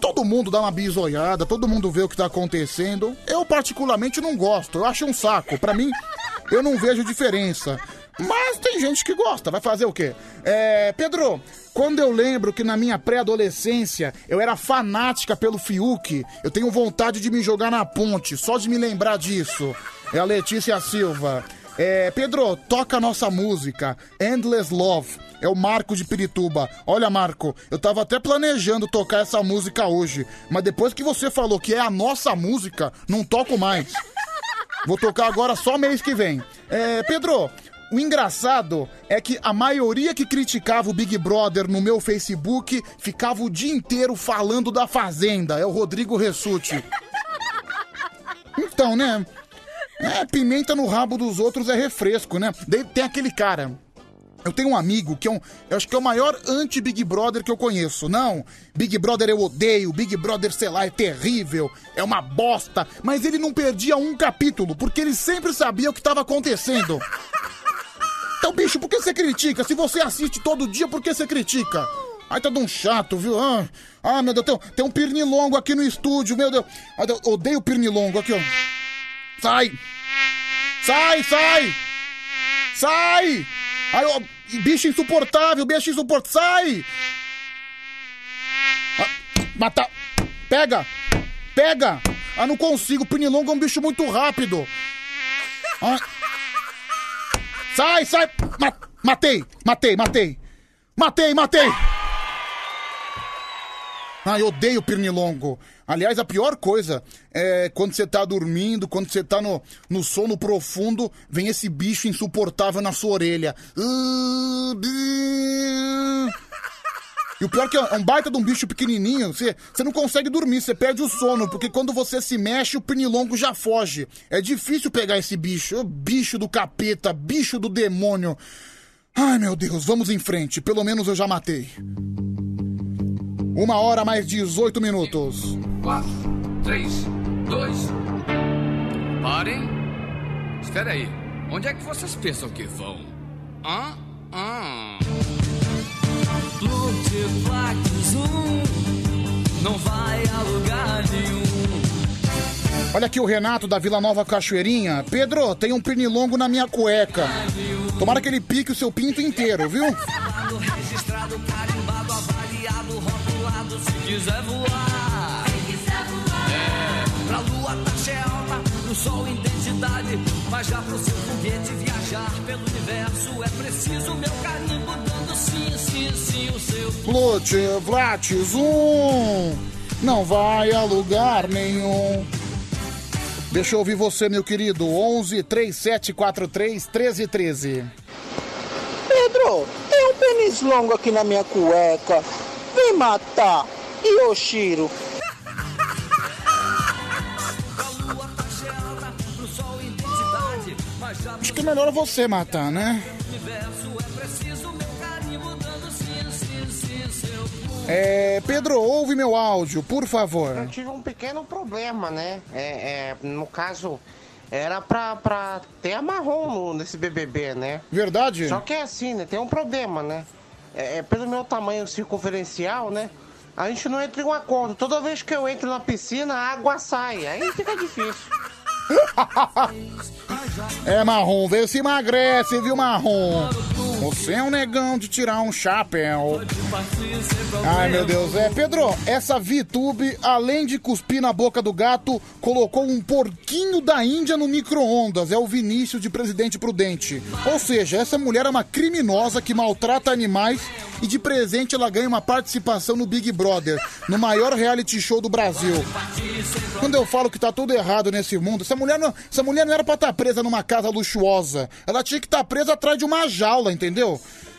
todo mundo dá uma bisoiada, todo mundo vê o que tá acontecendo. Eu, particularmente, não gosto. Eu acho um saco. Pra mim, eu não vejo diferença. Mas tem gente que gosta, vai fazer o quê? É, Pedro, quando eu lembro que na minha pré-adolescência eu era fanática pelo Fiuk, eu tenho vontade de me jogar na ponte, só de me lembrar disso. É a Letícia Silva. É, Pedro, toca a nossa música, Endless Love. É o Marco de Pirituba. Olha, Marco, eu tava até planejando tocar essa música hoje, mas depois que você falou que é a nossa música, não toco mais. Vou tocar agora só mês que vem. É, Pedro, o engraçado é que a maioria que criticava o Big Brother no meu Facebook ficava o dia inteiro falando da Fazenda. É o Rodrigo Ressuti. Então, né? É, pimenta no rabo dos outros é refresco, né? Tem aquele cara. Eu tenho um amigo que é um. Eu acho que é o maior anti-Big Brother que eu conheço. Não, Big Brother eu odeio, Big Brother, sei lá, é terrível, é uma bosta. Mas ele não perdia um capítulo, porque ele sempre sabia o que estava acontecendo. Então, bicho, por que você critica? Se você assiste todo dia, por que você critica? Ai, tá de um chato, viu? Ah, ah, meu Deus, tem, tem um pernilongo aqui no estúdio, meu Deus. Ai, eu odeio pernilongo aqui, ó. Sai! Sai, sai! Sai! Ai, ó, bicho insuportável, bicho insuportável, sai! Ah, mata... Pega! Pega! Ah, não consigo, pernilongo é um bicho muito rápido. Ah. Sai, sai! Ma- matei, matei, matei! Matei, matei! Ah, eu odeio pernilongo. Aliás, a pior coisa é quando você tá dormindo, quando você tá no, no sono profundo, vem esse bicho insuportável na sua orelha. Bi- E o pior é que é um baita de um bicho pequenininho, você, você não consegue dormir, você perde o sono, porque quando você se mexe, o pernilongo já foge. É difícil pegar esse bicho. Bicho do capeta, bicho do demônio. Ai, meu Deus, vamos em frente. Pelo menos eu já matei. Uma hora mais 18 minutos. 4, 3, 2. Parem. Espera aí. Onde é que vocês pensam que vão? Hã? Hã? Multiplax um não vai a lugar nenhum. Olha aqui o Renato da Vila Nova Cachoeirinha. Pedro, tem um pernilongo na minha cueca. Tomara que ele pique o seu pinto inteiro, viu? Registrado, carimbado, avaliado, rotulado, se quiser voar. É, pra lua taxa é alta, pro sol intensidade. Mas já pro seu foguete viajar pelo universo é preciso meu carimbo sim, sim, sim, o seu Plute, Vlat, Zoom. Não vai a lugar nenhum. Deixa eu ouvir você, meu querido. 11 3743 1313. Pedro, tem um pênis longo aqui na minha cueca. Vem matar. E Oshiro? Acho que é melhor você matar, né? É, Pedro, ouve meu áudio, por favor. Eu tive um pequeno problema, né? É, é, no caso, era pra, pra ter a marrom nesse BBB, né? Verdade? Só que é assim, né? Tem um problema, né? É, é, pelo meu tamanho circunferencial, né? A gente não entra em um acordo. Toda vez que eu entro na piscina, a água sai. Aí fica difícil. [laughs] É marrom, vê se emagrece, viu, marrom? Você é um negão de tirar um chapéu. Ai, meu Deus. É, Pedro, essa VTube, além de cuspir na boca do gato, colocou um porquinho da Índia no micro-ondas. É o Vinícius de Presidente Prudente. Ou seja, essa mulher é uma criminosa que maltrata animais e de presente ela ganha uma participação no Big Brother, no maior reality show do Brasil. Quando eu falo que tá tudo errado nesse mundo, essa mulher não, essa mulher não era pra estar presa numa casa luxuosa. Ela tinha que estar presa atrás de uma jaula, entendeu?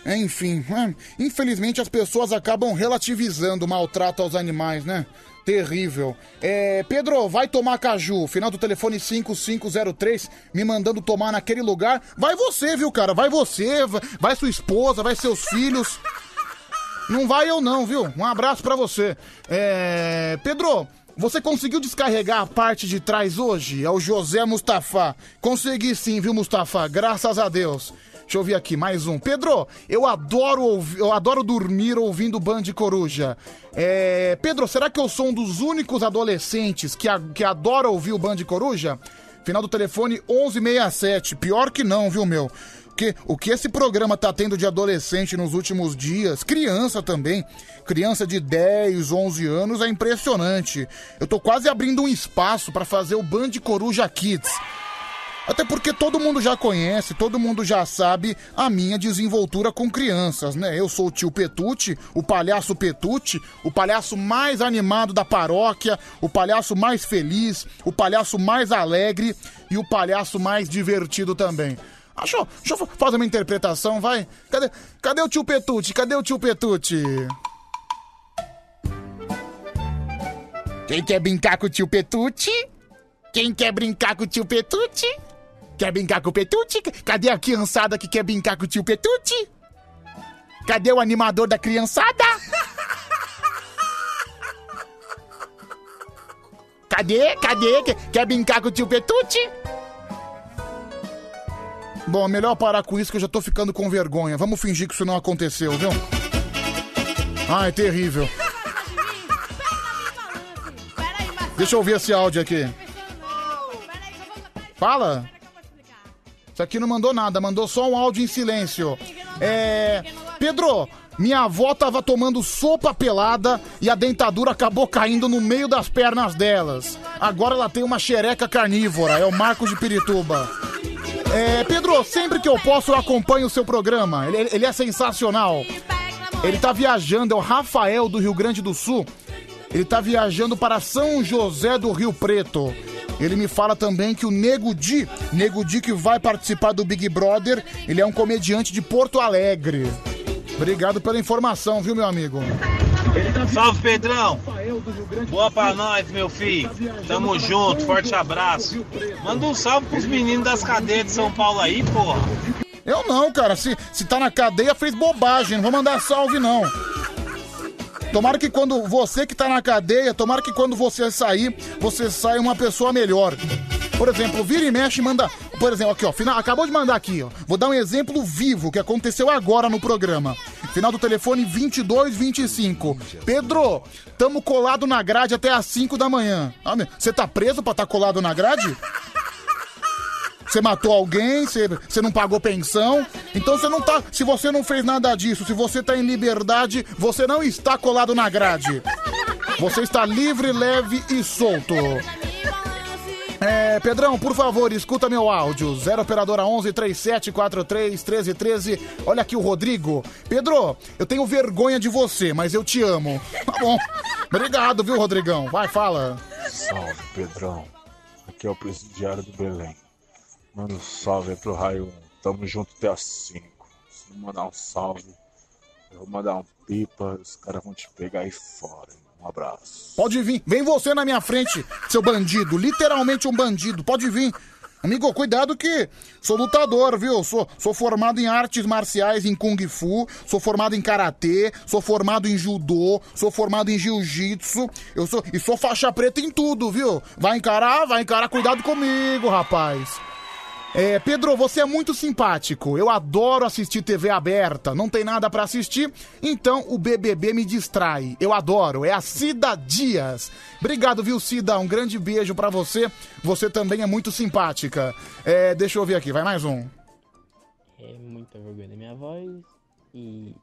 Enfim, é, infelizmente as pessoas acabam relativizando o maltrato aos animais, né? Terrível. É, Pedro, vai tomar caju. Final do telefone 5503, me mandando tomar naquele lugar. Vai você, viu, cara? Vai você, vai- sua esposa, vai seus filhos. Não vai eu não, viu? Um abraço pra você. É... Pedro, você conseguiu descarregar a parte de trás hoje? É o José Mustafa. Consegui sim, viu, Mustafa? Graças a Deus. Deixa eu ver aqui, mais um. Pedro, eu adoro ouvir, eu adoro dormir ouvindo Band Coruja. É... Pedro, será que eu sou um dos únicos adolescentes que, a- que adora ouvir o Band Coruja? Final do telefone 1167. Pior que não, viu, meu? Que, o que esse programa tá tendo de adolescente nos últimos dias, criança também, criança de 10, 11 anos, é impressionante. Eu tô quase abrindo um espaço pra fazer o Band Coruja Kids. Até porque todo mundo já conhece, todo mundo já sabe a minha desenvoltura com crianças, né? Eu sou o tio Petute, o palhaço Petute, o palhaço mais animado da paróquia, o palhaço mais feliz, o palhaço mais alegre e o palhaço mais divertido também. Eu, deixa eu fazer uma interpretação, vai. Cadê, cadê o tio Petute? Cadê o tio Petute? Quem quer brincar com o tio Petute? Quem quer brincar com o tio Petute? Quer brincar com o Petute? Cadê a criançada que quer brincar com o tio Petute? Cadê o animador da criançada? Cadê? Cadê? Quer, brincar com o tio Petute? Bom, melhor parar com isso que eu já tô ficando com vergonha. Vamos fingir que isso não aconteceu, viu? Ai, terrível. Deixa eu ouvir esse áudio aqui. Fala. Isso aqui não mandou nada, mandou só um áudio em silêncio. É. Pedro, minha avó tava tomando sopa pelada e a dentadura acabou caindo no meio das pernas delas. Agora ela tem uma xereca carnívora, é o Marcos de Pirituba. É, Pedro, sempre que eu posso eu acompanho o seu programa. Ele, ele é sensacional. Ele tá viajando, é o Rafael do Rio Grande do Sul. Ele tá viajando para São José do Rio Preto. Ele me fala também que o Nego Di, Nego Di que vai participar do Big Brother, ele é um comediante de Porto Alegre. Obrigado pela informação, viu, meu amigo? Salve Pedrão! Boa pra nós, meu filho. Tamo junto, forte abraço. Manda um salve pros meninos das cadeias de São Paulo aí, porra. Eu não, cara. Se, se tá na cadeia, fez bobagem. Não vou mandar salve, não. Tomara que quando você que tá na cadeia, tomara que quando você sair, você saia uma pessoa melhor. Por exemplo, vira e mexe e manda. Por exemplo, aqui, ó. Final, acabou de mandar aqui, ó. Vou dar um exemplo vivo que aconteceu agora no programa. Final do telefone 2225. Pedro, tamo colado na grade até às 5 da manhã. Ah, Você tá preso pra tá colado na grade? Você matou alguém, você, não pagou pensão. Então você não tá. Se você não fez nada disso, se você tá em liberdade, você não está colado na grade. Você está livre, leve e solto. É, Pedrão, por favor, escuta meu áudio. 0 operadora 11 3743 1313. Olha aqui o Rodrigo. Pedro, eu tenho vergonha de você, mas eu te amo. Tá bom. Obrigado, viu, Rodrigão? Vai, fala. Salve, Pedrão. Aqui é o presidiário do Belém. Manda um salve aí pro Raio 1. Tamo junto até às 5. Se não mandar um salve, eu vou mandar um pipa, os caras vão te pegar aí fora. Um abraço. Pode vir. Vem você na minha frente, seu bandido. Literalmente um bandido. Pode vir. Amigo, cuidado que sou lutador, viu? Sou, sou formado em artes marciais, em Kung Fu, sou formado em Karatê, sou formado em Judô, sou formado em Jiu-Jitsu, eu sou, e sou faixa preta em tudo, viu? Vai encarar, vai encarar, cuidado comigo, rapaz. É, Pedro, você é muito simpático. Eu adoro assistir TV aberta. Não tem nada pra assistir, então o BBB me distrai. Eu adoro. É a Cida Dias. Obrigado, viu, Cida? Um grande beijo pra você. Você também é muito simpática. É, deixa eu ver aqui. Vai mais um. É muita vergonha da minha voz e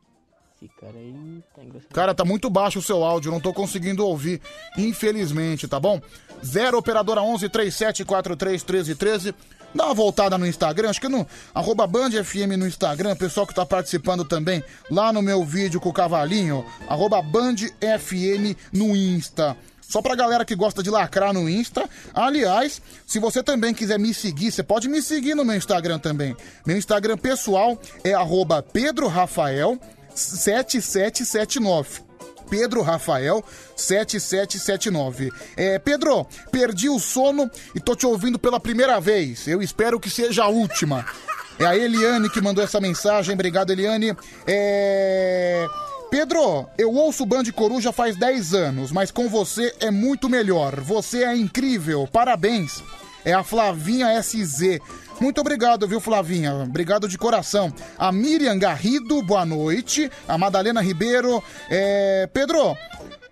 esse cara aí tá engraçado. Cara, tá muito baixo o seu áudio, não tô conseguindo ouvir, infelizmente, tá bom? 0 operadora 11 3743 1313. Dá uma voltada no Instagram, acho que no arroba Band FM no Instagram, pessoal que tá participando também lá no meu vídeo com o cavalinho, arroba Band FM no Insta. Só pra galera que gosta de lacrar no Insta. Aliás, se você também quiser me seguir, você pode me seguir no meu Instagram também. Meu Instagram pessoal é arroba Pedro Rafael 7779. Pedro Rafael 7779. É, Pedro, perdi o sono e tô te ouvindo pela primeira vez. Eu espero que seja a última. É a Eliane que mandou essa mensagem. Obrigado, Eliane. É. Pedro, eu ouço o Band Coruja faz 10 anos, mas com você é muito melhor. Você é incrível. Parabéns. É a Flavinha SZ. Muito obrigado, viu, Flavinha? Obrigado de coração. A Miriam Garrido, boa noite. A Madalena Ribeiro. É... Pedro,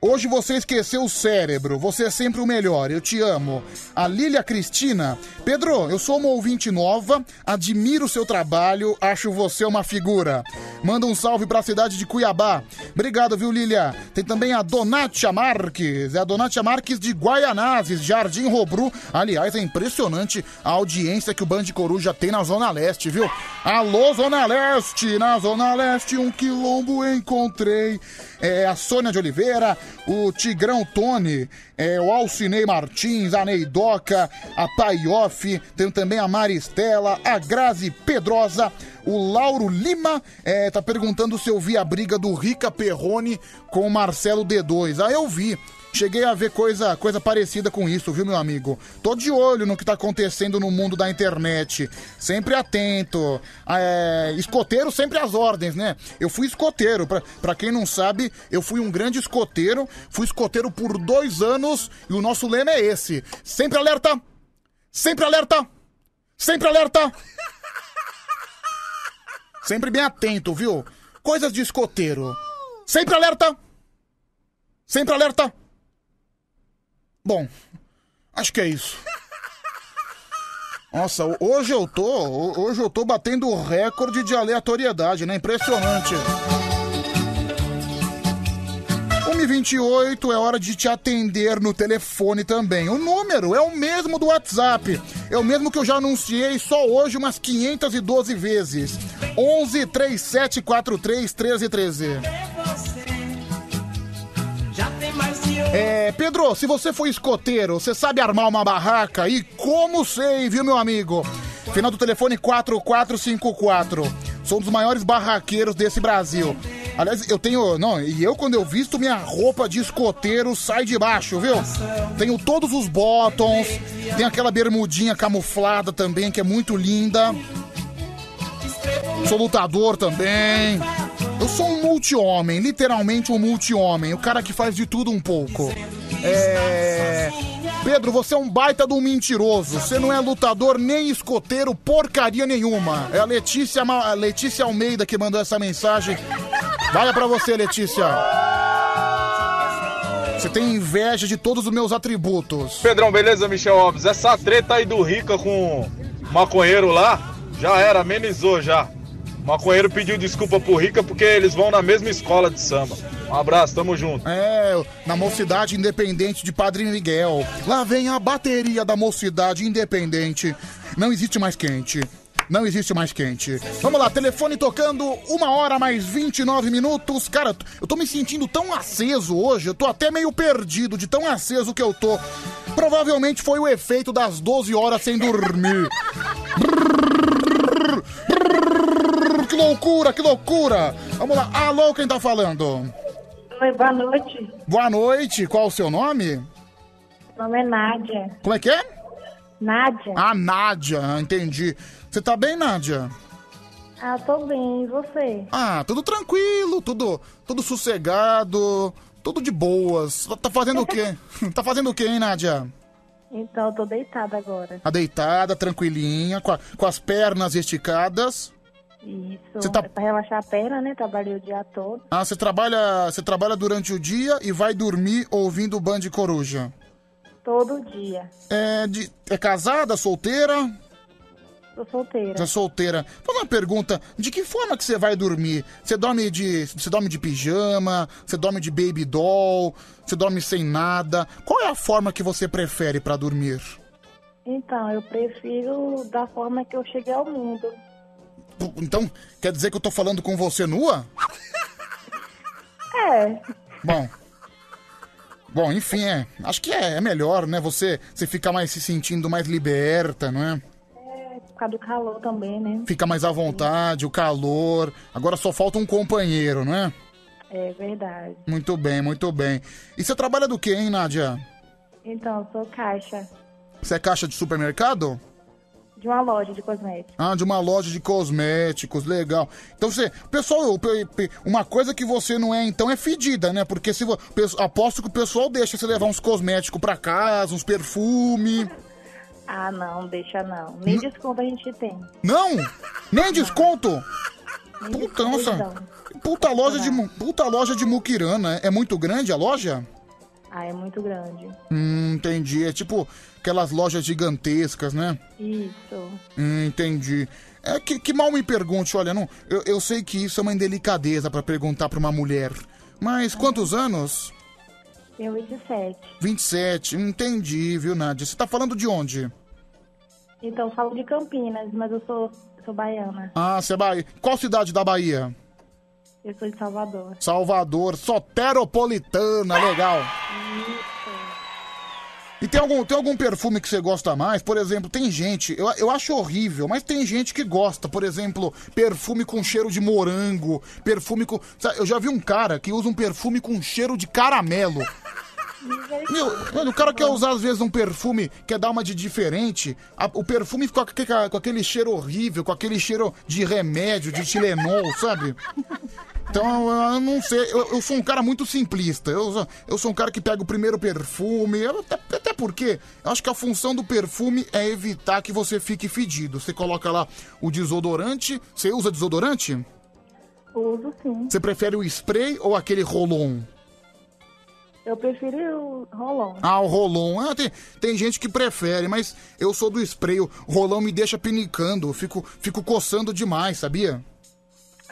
hoje você esqueceu o cérebro. Você é sempre o melhor. Eu te amo. A Lília Cristina. Pedro, eu sou uma ouvinte nova. Admiro o seu trabalho. Acho você uma figura. Manda um salve pra cidade de Cuiabá. Obrigado, viu, Lília? Tem também a Donatia Marques. É a Donatia Marques de Guaianazes, Jardim Robru. Aliás, é impressionante a audiência que o Band Coruja tem na Zona Leste, viu? Alô, Zona Leste! Na Zona Leste, um quilombo encontrei. É a Sônia de Oliveira, o Tigrão Tony, é, o Alcinei Martins, a Neidoca, a Paioff, tem também a Maristela, a Grazi Pedrosa, o Lauro Lima é, tá perguntando se eu vi a briga do Rica Perrone com o Marcelo D2. Ah, eu vi. Cheguei a ver coisa, coisa parecida com isso, viu, meu amigo? Tô de olho no que tá acontecendo no mundo da internet. Sempre atento. É, escoteiro sempre às ordens, né? Eu fui escoteiro. Pra quem não sabe, eu fui um grande escoteiro. Fui escoteiro por dois anos e o nosso lema é esse. Sempre alerta! Sempre alerta! Sempre alerta! Sempre bem atento, viu? Coisas de escoteiro. Sempre alerta! Sempre alerta! Bom, acho que é isso. Nossa, hoje eu tô. Hoje eu tô batendo o recorde de aleatoriedade, né? Impressionante. 1h28 é hora de te atender no telefone também. O número é o mesmo do WhatsApp. É o mesmo que eu já anunciei só hoje umas 512 vezes. 11 3743 1313. É, Pedro, se você for escoteiro, você sabe armar uma barraca? E como sei, viu, meu amigo? Final do telefone 4454. Sou um dos maiores barraqueiros desse Brasil. Aliás, eu tenho. Não, e eu, quando eu visto minha roupa de escoteiro, sai de baixo, viu? Tenho todos os bottoms, tem aquela bermudinha camuflada também, que é muito linda. Sou lutador também. Eu sou um multi-homem, literalmente um multi-homem. O cara que faz de tudo um pouco. É. Pedro, você é um baita de um mentiroso. Você não é lutador nem escoteiro, porcaria nenhuma. É a Letícia, Letícia Almeida que mandou essa mensagem. Vai pra você, Letícia. Você tem inveja de todos os meus atributos. Pedrão, beleza, Michel Alves? Essa treta aí do Rica com maconheiro lá, já era, amenizou já. O maconheiro pediu desculpa pro Rica porque eles vão na mesma escola de samba. Um abraço, tamo junto. É, na Mocidade Independente de Padre Miguel. Lá vem a bateria da Mocidade Independente. Não existe mais quente. Não existe mais quente. Vamos lá, telefone tocando, uma hora mais 29 minutos. Cara, eu tô me sentindo tão aceso hoje, eu tô até meio perdido de tão aceso que eu tô. Provavelmente foi o efeito das 12 horas sem dormir. [laughs] Que loucura, que loucura! Vamos lá, alô, quem tá falando? Oi, boa noite. Boa noite, qual o seu nome? Meu nome é Nádia. Como é que é? Nádia. Ah, Nádia, entendi. Você tá bem, Nádia? Ah, tô bem. E você? Ah, tudo tranquilo, tudo, tudo sossegado, tudo de boas. Tá fazendo o quê? [laughs] tá fazendo o quê, hein, Nádia? Então, eu tô deitada agora. Tá deitada, tranquilinha, com, a- com as pernas esticadas. Isso. Você tá- É pra relaxar a perna, né? Trabalhei o dia todo. Ah, você trabalha, você trabalha durante o dia e vai dormir ouvindo Band Coruja. Todo dia. É, de, é casada, solteira? Tô solteira. Tá solteira. Faz uma pergunta, de que forma que você vai dormir? Você dorme de. Você dorme de pijama? Você dorme de baby doll? Você dorme sem nada? Qual é a forma que você prefere pra dormir? Então, eu prefiro da forma que eu cheguei ao mundo. Então, quer dizer que eu tô falando com você nua? É. Bom. Bom, enfim, é. Acho que é, é melhor, né? Você, você fica mais se sentindo mais liberta, não é? é por causa do calor também, né? Fica mais à vontade, o calor. Agora só falta um companheiro, não é? É verdade. Muito bem, muito bem. E você trabalha do que, hein, Nádia? Então, sou caixa Você é caixa de supermercado? De uma loja de cosméticos. Ah, de uma loja de cosméticos, legal. Então você. Pessoal, o pe- pe- uma coisa que você não é, então, é fedida, né? Porque se vo- pe- aposto que o pessoal deixa você levar uns cosméticos pra casa, uns perfume. [laughs] Ah, não, deixa não. Nem desconto a gente tem. Não! Nem desconto! Nem Puta, nossa. Puta loja de, mu- puta loja de muquirana. É muito grande a loja? Ah, é muito grande. Hum, entendi. É tipo aquelas lojas gigantescas, né? Isso. Hum, entendi. É que, que mal me pergunte, olha, não, eu, eu sei que isso é uma indelicadeza pra perguntar pra uma mulher. Mas quantos anos? Tenho 27. 27. Entendi, viu, Nádia? Você tá falando de onde? Então, eu falo de Campinas, mas eu sou, sou baiana. Ah, você é Bahia. Qual cidade da Bahia? Eu sou de Salvador. Salvador, soteropolitana, legal. E tem algum, tem algum perfume que você gosta mais? Por exemplo, tem gente, eu, eu acho horrível, mas tem gente que gosta. Por exemplo, perfume com cheiro de morango, perfume com. Sabe, eu já vi um cara que usa um perfume com cheiro de caramelo. Meu, mano, o cara quer usar às vezes um perfume, quer dar uma de diferente. a- o perfume fica com com aquele cheiro horrível, com aquele cheiro de remédio, de Tilenol, sabe? Então, eu não sei, eu, eu sou um cara muito simplista. Eu, sou- eu sou um cara que pega o primeiro perfume, eu- até, até porque eu acho que a função do perfume é evitar que você fique fedido. Você coloca lá o desodorante. Você usa desodorante? Uso sim. Você prefere o spray ou aquele rolon? Eu prefiro o rolão. Ah, o rolon. Ah, tem, tem gente que prefere, mas eu sou do spray. O rolão me deixa pinicando, eu fico, fico coçando demais, sabia?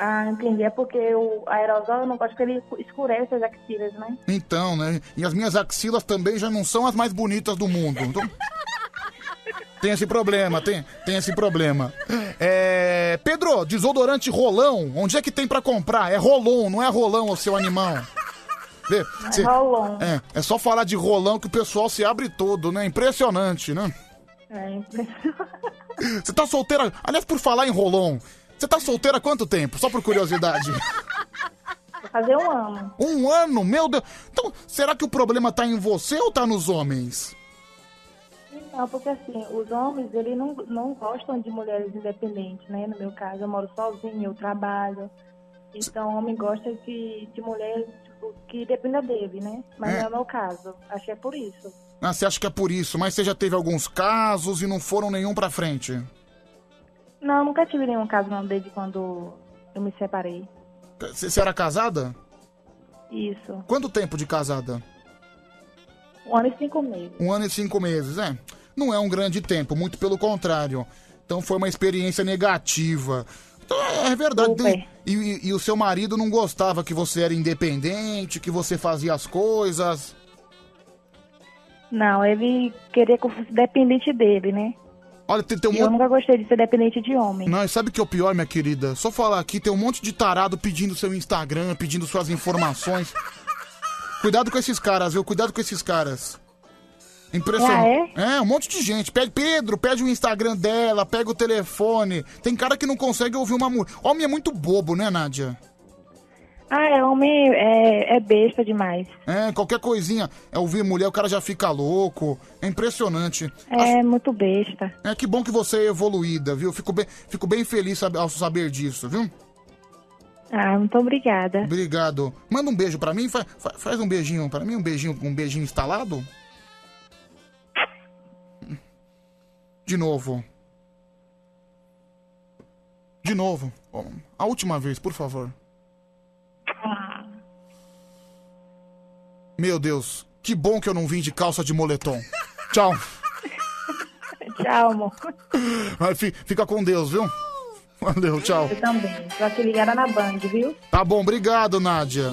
Ah, entendi. É porque o aerosol eu não gosto que ele escurece as axilas, né? Então, né? E as minhas axilas também já não são as mais bonitas do mundo. Então... [laughs] Tem esse problema, tem, tem esse problema. É, Pedro, desodorante rolão, onde é que tem pra comprar? É rolon, não é rolão, ô seu animal. Vê, cê- rolon. É, é só falar de rolão que o pessoal se abre todo, né? Impressionante, né? É, impressionante. Você tá solteira. Aliás, por falar em rolon, você tá solteira há quanto tempo? Só por curiosidade. Vou [laughs] fazer um ano. Um ano? Meu Deus. Então, será que o problema tá em você ou tá nos homens? Não, porque assim, os homens, eles não, não gostam de mulheres independentes, né? No meu caso, eu moro sozinha, eu trabalho. Então, o homem gosta de, de mulher tipo, que dependa dele, né? Mas É. não é o meu caso. Acho que é por isso. Ah, você acha que é por isso, mas você já teve alguns casos e não foram nenhum pra frente. Não, nunca tive nenhum caso não desde quando eu me separei. Você você era casada? Isso. Quanto tempo de casada? Um ano e cinco meses. Um ano e cinco meses, é. Não é um grande tempo, muito pelo contrário. Então foi uma experiência negativa. Então é verdade. Super. E, e- e o seu marido não gostava que você era independente, que você fazia as coisas. Não, ele queria que eu fosse dependente dele, né? Olha, tem, tem um eu monte. nunca gostei de ser dependente de homem. Não, e sabe o que é o pior, minha querida? Só falar aqui, tem um monte de tarado pedindo seu Instagram, pedindo suas informações. [laughs] Cuidado com esses caras, viu? Cuidado com esses caras. Impressionante. Ah, é? um monte de gente. Pede, Pedro, pede o Instagram dela, pega o telefone. Tem cara que não consegue ouvir uma música. Homem é muito bobo, né, Nádia? Ah, é homem é, é besta demais. É, qualquer coisinha. É ouvir mulher, o cara já fica louco. É impressionante. É muito besta. É que bom que você é evoluída, viu? Fico bem, fico bem feliz sab- ao saber disso, viu? Ah, muito obrigada. Obrigado. Manda um beijo pra mim, fa- fa- faz um beijinho pra mim, um beijinho, um beijinho instalado. De novo. De novo. Ó, A última vez, por favor. Meu Deus, que bom que eu não vim de calça de moletom. Tchau. Tchau, amor. Vai, fi- Fica com Deus, viu? Valeu, tchau. Eu também. Tô aqui ligada na Band, viu? Tá bom, obrigado, Nádia.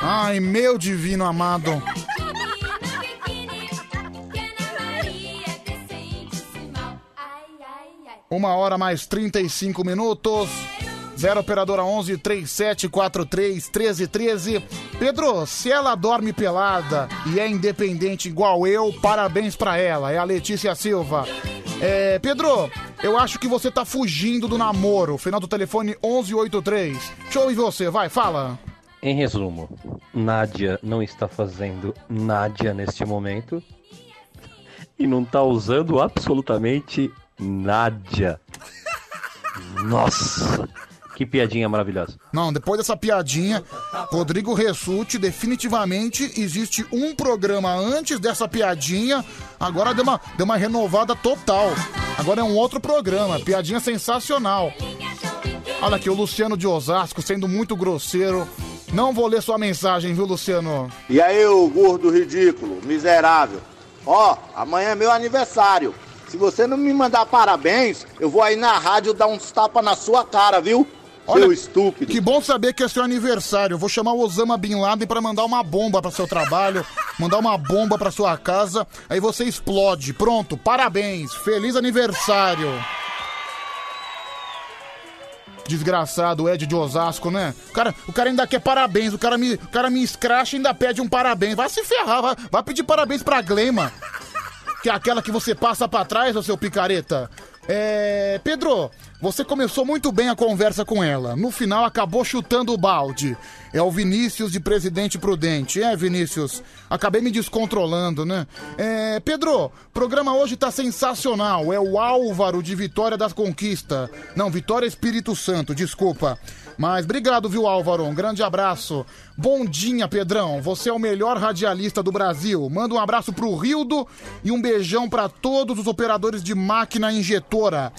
Ai, meu divino amado. Uma hora mais 35 minutos. Zero operadora 11 3743 1313. Pedro, se ela dorme pelada e é independente igual eu, parabéns pra ela. É a Letícia Silva. É, Pedro, eu acho que você tá fugindo do namoro. Final do telefone 1183. Deixa eu ouvir você, vai, fala. Em resumo, Nádia não está fazendo Nádia neste momento e não tá usando absolutamente Nádia. [laughs] Nossa, que piadinha maravilhosa. Não, depois dessa piadinha, Rodrigo Ressuti, definitivamente existe um programa antes dessa piadinha. Agora deu uma, deu uma renovada total. Agora é um outro programa. Piadinha sensacional. Olha aqui, o Luciano de Osasco sendo muito grosseiro. Não vou ler sua mensagem, viu, Luciano? E aí, ô gordo ridículo, miserável. Ó, amanhã é meu aniversário. Se você não me mandar parabéns, eu vou aí na rádio dar uns tapas na sua cara, viu? Seu estúpido. Que bom saber que é seu aniversário. Eu vou chamar o Osama Bin Laden pra mandar uma bomba para seu trabalho, [laughs] mandar uma bomba pra sua casa, aí você explode. Pronto, parabéns. Feliz aniversário. Desgraçado, Ed de Osasco, né? O cara, o cara ainda quer parabéns, o cara me, o cara me escracha e ainda pede um parabéns. Vai se ferrar, vai, vai pedir parabéns pra Glema. Que é aquela que você passa pra trás, ô seu picareta. É. Pedro, Você começou muito bem a conversa com ela. No final acabou chutando o balde. É o Vinícius de Presidente Prudente. É, Vinícius. Acabei me descontrolando, né? É, Pedro, programa hoje tá sensacional. É o Álvaro de Vitória da Conquista. Não, Vitória Espírito Santo, desculpa. Mas obrigado, viu, Álvaro? Um grande abraço. Bom dia, Pedrão. Você é o melhor radialista do Brasil. Manda um abraço pro Rildo e um beijão pra todos os operadores de máquina injetora.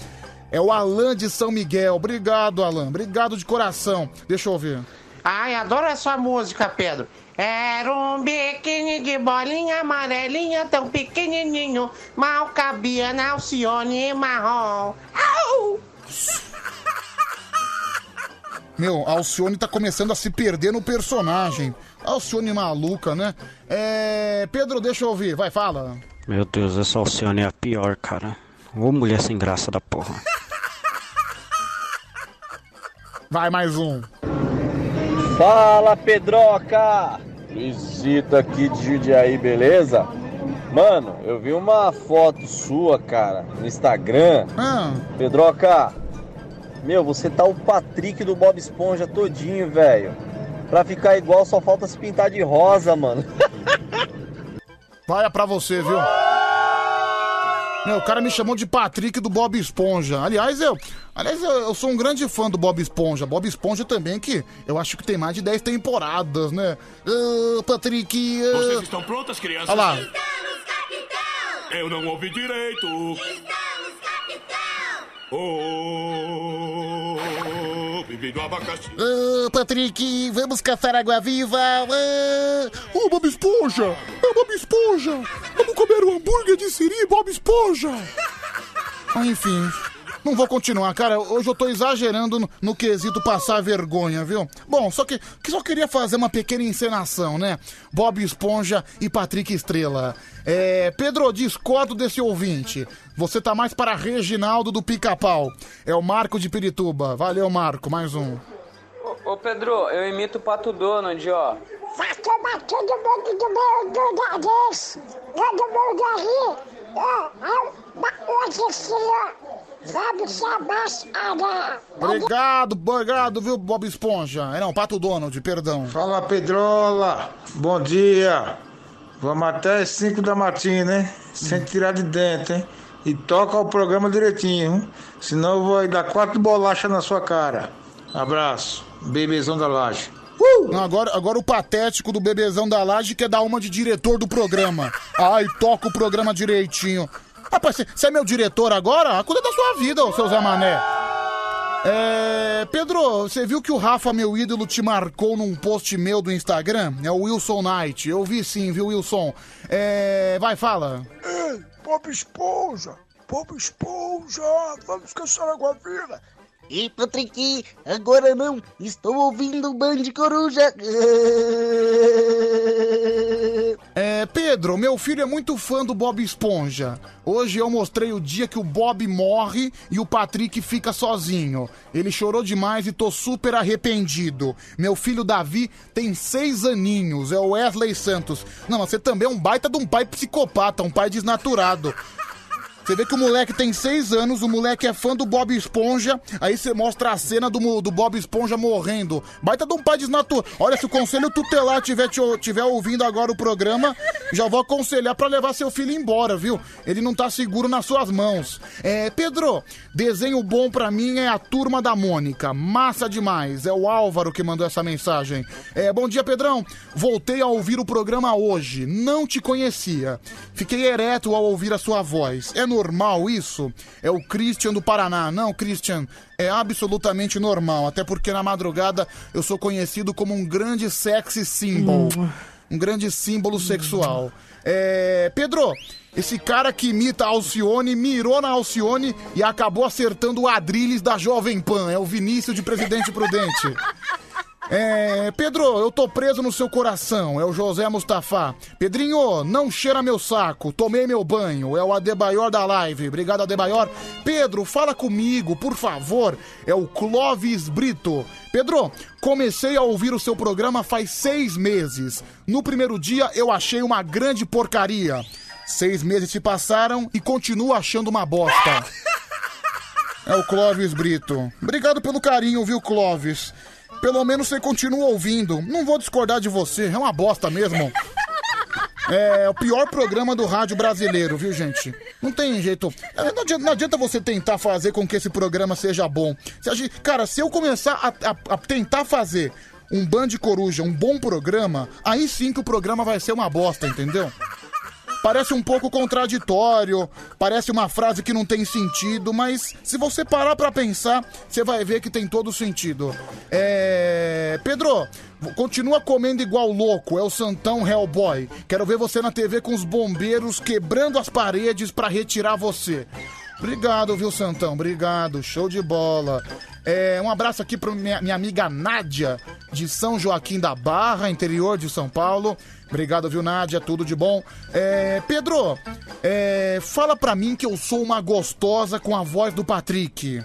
É o Alan de São Miguel. Obrigado, Alan. Obrigado de coração. Deixa eu ouvir. Ai, adoro essa música, Pedro. Era um biquíni de bolinha amarelinha, tão pequenininho, mal cabia na Alcione marrom. Au! [laughs] Meu, a Alcione tá começando a se perder no personagem. Alcione maluca, né? É. Pedro, deixa eu ouvir. Vai, fala. Meu Deus, essa Alcione é a pior, cara. Ô mulher sem graça da porra. [laughs] Vai, mais um. Fala, Pedroca! Luizito aqui de Jundiaí, beleza? Mano, eu vi uma foto sua, cara, no Instagram. Pedroca, meu, você tá o Patrick do Bob Esponja todinho, velho. Pra ficar igual, só falta se pintar de rosa, mano. [laughs] Vai é pra você, viu? Meu, o cara me chamou de Patrick do Bob Esponja. Aliás, eu, aliás, eu, eu sou um grande fã do Bob Esponja. Bob Esponja também, que eu acho que tem mais de 10 temporadas, né? Ah, Patrick. ah. Vocês estão prontas, crianças? Olha lá. Eu não ouvi direito. Oh, vivi do abacaxi. Ah, Patrick, vamos caçar água viva. Ah. Ô, Bob Esponja! É Bob Esponja! Vamos comer um hambúrguer de siri, Bob Esponja! Ah, enfim, não vou continuar, cara. Hoje eu tô exagerando no, no quesito passar vergonha, viu? Bom, só que, que só queria fazer uma pequena encenação, né? Bob Esponja e Patrick Estrela. É, Pedro, discordo desse ouvinte. Você tá mais para Reginaldo do Pica-Pau. É o Marco de Pirituba. Valeu, Marco. Mais um. Ô, ô, Pedro, eu imito o Pato Donald, ó. Vai tomar todo mundo do meu do nariz. Todo mundo aí. Ó, ó, hoje sim, chamar Ana. Obrigado, obrigado, viu, Bob Esponja? É, não, Pato Donald, perdão. Fala Pedrola, bom dia. Vamos até as 5 da matina, hein? Sem tirar de dentro, hein? E toca o programa direitinho, hein? senão eu vou dar quatro bolachas na sua cara. Abraço, bebezão da laje. Não, agora, agora o patético do bebezão da laje quer dar uma de diretor do programa. Ai, toca o programa direitinho. Rapaz, você- é meu diretor agora? Cuida da sua vida, ô seu Zé Mané. É, Pedro, você viu que o Rafa, meu ídolo, te marcou num post meu do Instagram? É o Wilson Knight. Eu vi sim, viu, Wilson? É, vai, fala. Ei, Bob Esponja! Bob Esponja! Vamos caçar água viva! E Patrick, agora não, estou ouvindo o Band Coruja. [laughs] É, Pedro, meu filho é muito fã do Bob Esponja. Hoje eu mostrei o dia que o Bob morre e o Patrick fica sozinho. Ele chorou demais e tô super arrependido. Meu filho Davi tem seis aninhos, é o Wesley Santos. Não, mas você também é um baita de um pai psicopata, um pai desnaturado. Você vê que o moleque tem seis anos, o moleque é fã do Bob Esponja, aí você mostra a cena do, do Bob Esponja morrendo. Baita de um pai desnaturado. Olha, se o conselho tutelar tiver, tiver ouvindo agora o programa, já vou aconselhar pra levar seu filho embora, viu? Ele não tá seguro nas suas mãos. É, Pedro, desenho bom pra mim é a Turma da Mônica. Massa demais. É o Álvaro que mandou essa mensagem. É, bom dia, Pedrão. Voltei a ouvir o programa hoje. Não te conhecia. Fiquei ereto ao ouvir a sua voz. É normal isso? É o Christian do Paraná. Não, Christian, é absolutamente normal. Até porque na madrugada eu sou conhecido como um grande sexy symbol. Um grande símbolo sexual. É, Pedro, esse cara que imita a Alcione mirou na Alcione e acabou acertando o Adrilles da Jovem Pan. É o Vinícius de Presidente Prudente. [laughs] É, Pedro, eu tô preso no seu coração. É o José Mustafa. Pedrinho, não cheira meu saco. Tomei meu banho. É o Adebayor da live. Obrigado, Adebayor. Pedro, fala comigo, por favor. É o Clóvis Brito. Pedro, comecei a ouvir o seu programa faz seis meses. No primeiro dia eu achei uma grande porcaria. Seis meses se passaram e continuo achando uma bosta. [laughs] É o Clóvis Brito. Obrigado pelo carinho, viu, Clóvis? Pelo menos você continua ouvindo. Não vou discordar de você, é uma bosta mesmo. É o pior programa do rádio brasileiro, viu, gente? Não tem jeito. É, Não adianta, não adianta você tentar fazer com que esse programa seja bom. Se a gente- cara, se eu começar a, a- a tentar fazer um Band Coruja, um bom programa, aí sim que o programa vai ser uma bosta, entendeu? Parece um pouco contraditório, parece uma frase que não tem sentido, mas se você parar pra pensar, você vai ver que tem todo sentido. É. Pedro, continua comendo igual louco, é o Santão Hellboy. Quero ver você na TV com os bombeiros quebrando as paredes pra retirar você. Obrigado, viu, Santão? Obrigado, show de bola. É, um abraço aqui pra minha, minha amiga Nádia, de São Joaquim da Barra, interior de São Paulo. Obrigado, viu, Nádia? Tudo de bom. É, Pedro, é, fala pra mim que eu sou uma gostosa com a voz do Patrick.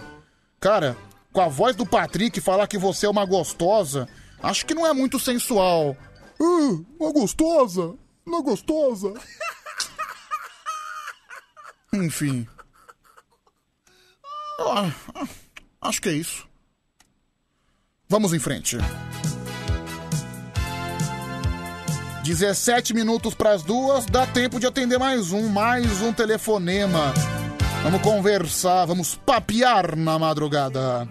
Cara, com a voz do Patrick falar que você é uma gostosa, acho que não é muito sensual. Ah, uma gostosa? Uma gostosa? [laughs] Enfim. Ah, ah, acho que é isso. Vamos em frente. 17 minutos para as duas, dá tempo de atender mais um, mais um telefonema. Vamos conversar, vamos papear na madrugada.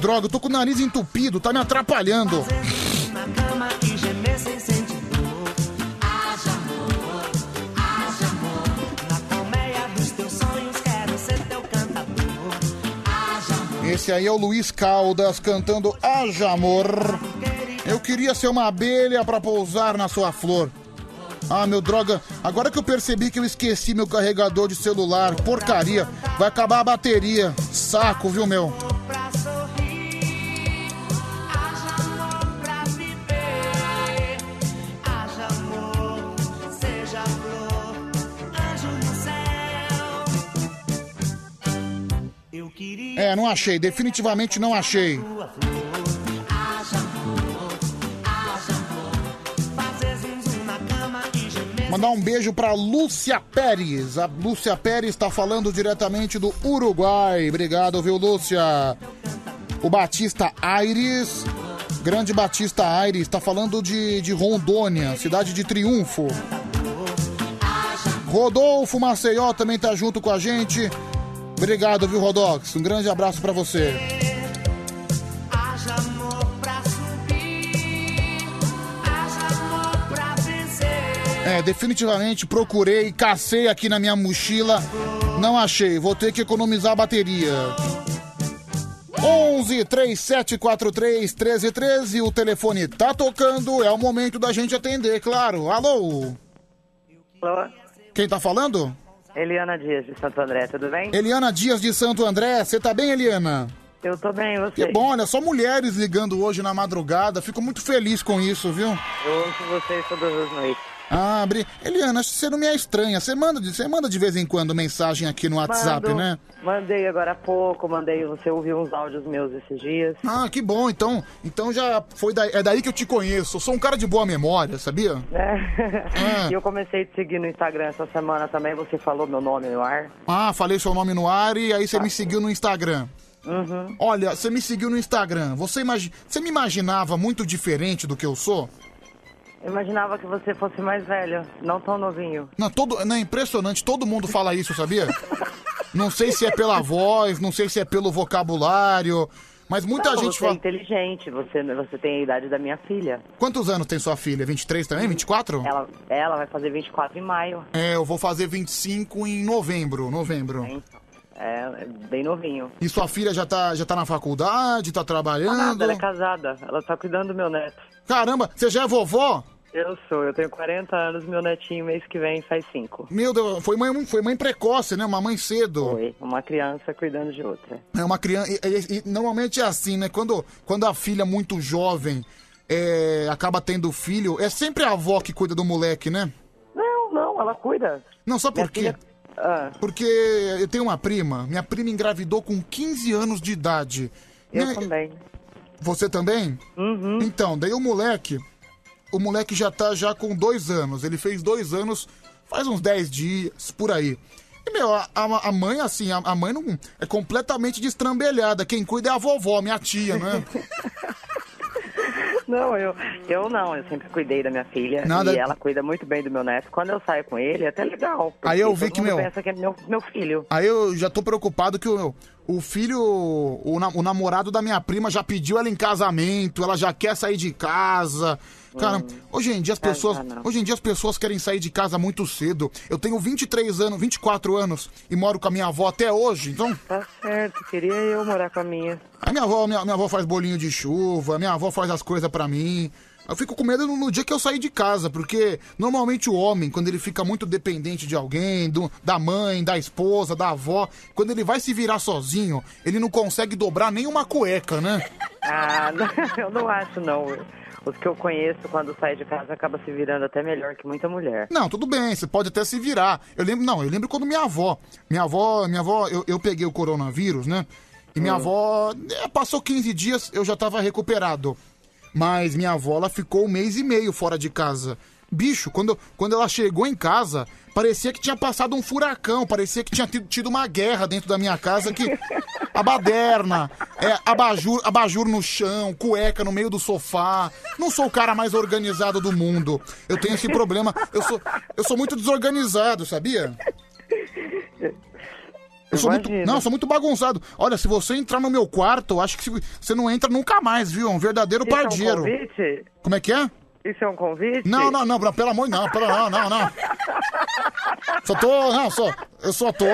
Droga, eu tô com o nariz entupido, tá me atrapalhando. Esse aí é o Luiz Caldas cantando Haja Amor. Eu queria ser uma abelha pra pousar na sua flor. Ah, meu droga, agora que eu percebi que eu esqueci meu carregador de celular, porcaria, vai acabar a bateria. Saco, viu, meu? É, não achei, definitivamente não achei. Mandar um beijo pra Lúcia Pérez. A Lúcia Pérez está falando diretamente do Uruguai. Obrigado, viu, Lúcia? O Batista Aires, grande Batista Aires, está falando de, de Rondônia, cidade de Triunfo. Rodolfo Maceió também tá junto com a gente. Obrigado, viu, Rodox? Um grande abraço pra você. É, definitivamente procurei, cacei aqui na minha mochila, não achei. Vou ter que economizar a bateria. 11 3743 1313, o telefone tá tocando, é o momento da gente atender, claro. Alô? Alô? Quem tá falando? Eliana Dias, de Santo André, tudo bem? Eliana Dias de Santo André, você tá bem, Eliana? Eu tô bem, você? Que bom, olha, só mulheres ligando hoje na madrugada, fico muito feliz com isso, viu? Eu ouço vocês todas as noites. Ah, Bri... Eliana, acho que você não me é estranha. Você manda, de- você manda de vez em quando mensagem aqui no WhatsApp, Mando- né? Mandei agora há pouco, mandei, você ouviu uns áudios meus esses dias. Ah, que bom. Então, então já foi daí, é daí que eu te conheço. Eu sou um cara de boa memória, sabia? É. [laughs] E eu comecei a te seguir no Instagram essa semana também, você falou meu nome no ar. Ah, falei seu nome no ar e aí você me seguiu no Instagram. Uhum. Olha, você me seguiu no Instagram. Você, imagi... você me imaginava muito diferente do que eu sou? Imaginava que você fosse mais velho, não tão novinho. Não, todo, não, é impressionante, todo mundo fala isso, sabia? Não sei se é pela voz, não sei se é pelo vocabulário, mas muita Não, gente você fala. é inteligente, você, você tem a idade da minha filha. Quantos anos tem sua filha? 23 também? 24? Ela, ela vai fazer 24 em maio. É, eu vou fazer 25 em novembro, novembro. É, é bem novinho. E sua filha já tá, já tá na faculdade, tá trabalhando? Nada, ela é casada. Ela tá cuidando do meu neto. Caramba, você já é vovó? Eu sou, eu tenho 40 anos, meu netinho mês que vem faz 5. Meu Deus, foi mãe, foi mãe precoce, né? Uma mãe cedo. Foi, uma criança cuidando de outra. É uma criança. E, e- e normalmente é assim, né? Quando, quando a filha é muito jovem é, acaba tendo filho, é sempre a avó que cuida do moleque, né? Não, não, ela cuida. Não, sabe por quê? Ah. Porque eu tenho uma prima, minha prima engravidou com 15 anos de idade. Eu Né? também. Você também? Uhum. Então, daí o moleque, o moleque já tá já com dois anos. Ele fez dois anos faz uns 10 dias, por aí. E, meu, a, a- mãe, assim, a, a mãe não é completamente destrambelhada. Quem cuida é a vovó, minha tia, né? [laughs] Não, eu, eu não, eu sempre cuidei da minha filha Nada- e ela cuida muito bem do meu neto. Quando eu saio com ele, é até legal. Aí eu vi que, meu- pensa que é meu, meu filho. Aí eu já tô preocupado que o, o filho, o, o namorado da minha prima já pediu ela em casamento, ela já quer sair de casa. Cara, Hum. hoje em dia as Ah, pessoas, tá, não. hoje em dia as pessoas querem sair de casa muito cedo. Eu tenho 23 anos, 24 anos e moro com a minha avó até hoje, então Tá certo, queria eu morar com a minha. a minha avó, minha, minha avó faz bolinho de chuva, minha avó faz as coisas pra mim. Eu fico com medo no, no dia que eu sair de casa, porque normalmente o homem, quando ele fica muito dependente de alguém, do- da mãe, da esposa, da avó, quando ele vai se virar sozinho, ele não consegue dobrar nem uma cueca, né? Ah, [laughs] não, eu não acho não. Os que eu conheço, quando sai de casa, acaba se virando até melhor que muita mulher. Não, tudo bem, você pode até se virar. Eu lembro, não, eu lembro quando minha avó, minha avó, minha avó, eu, eu peguei o coronavírus, né? E minha Hum. avó, é, passou 15 dias, eu já tava recuperado. Mas minha avó, ela ficou um mês e meio fora de casa. Bicho, quando, quando ela chegou em casa, parecia que tinha passado um furacão, parecia que tinha tido, tido uma guerra dentro da minha casa, que a baderna, é, abajur, abajur no chão, cueca no meio do sofá. Não sou o cara mais organizado do mundo. Eu tenho esse problema. Eu sou, eu sou muito desorganizado, sabia? Eu sou muito, não, eu sou muito bagunçado. Olha, se você entrar no meu quarto, eu acho que você não entra nunca mais, viu? É um verdadeiro Isso é um pardieiro. Como é que é? Isso é um convite? Não, não, não, pelo amor de não, pelo não, não, não. Só tô, não, só, eu só tô,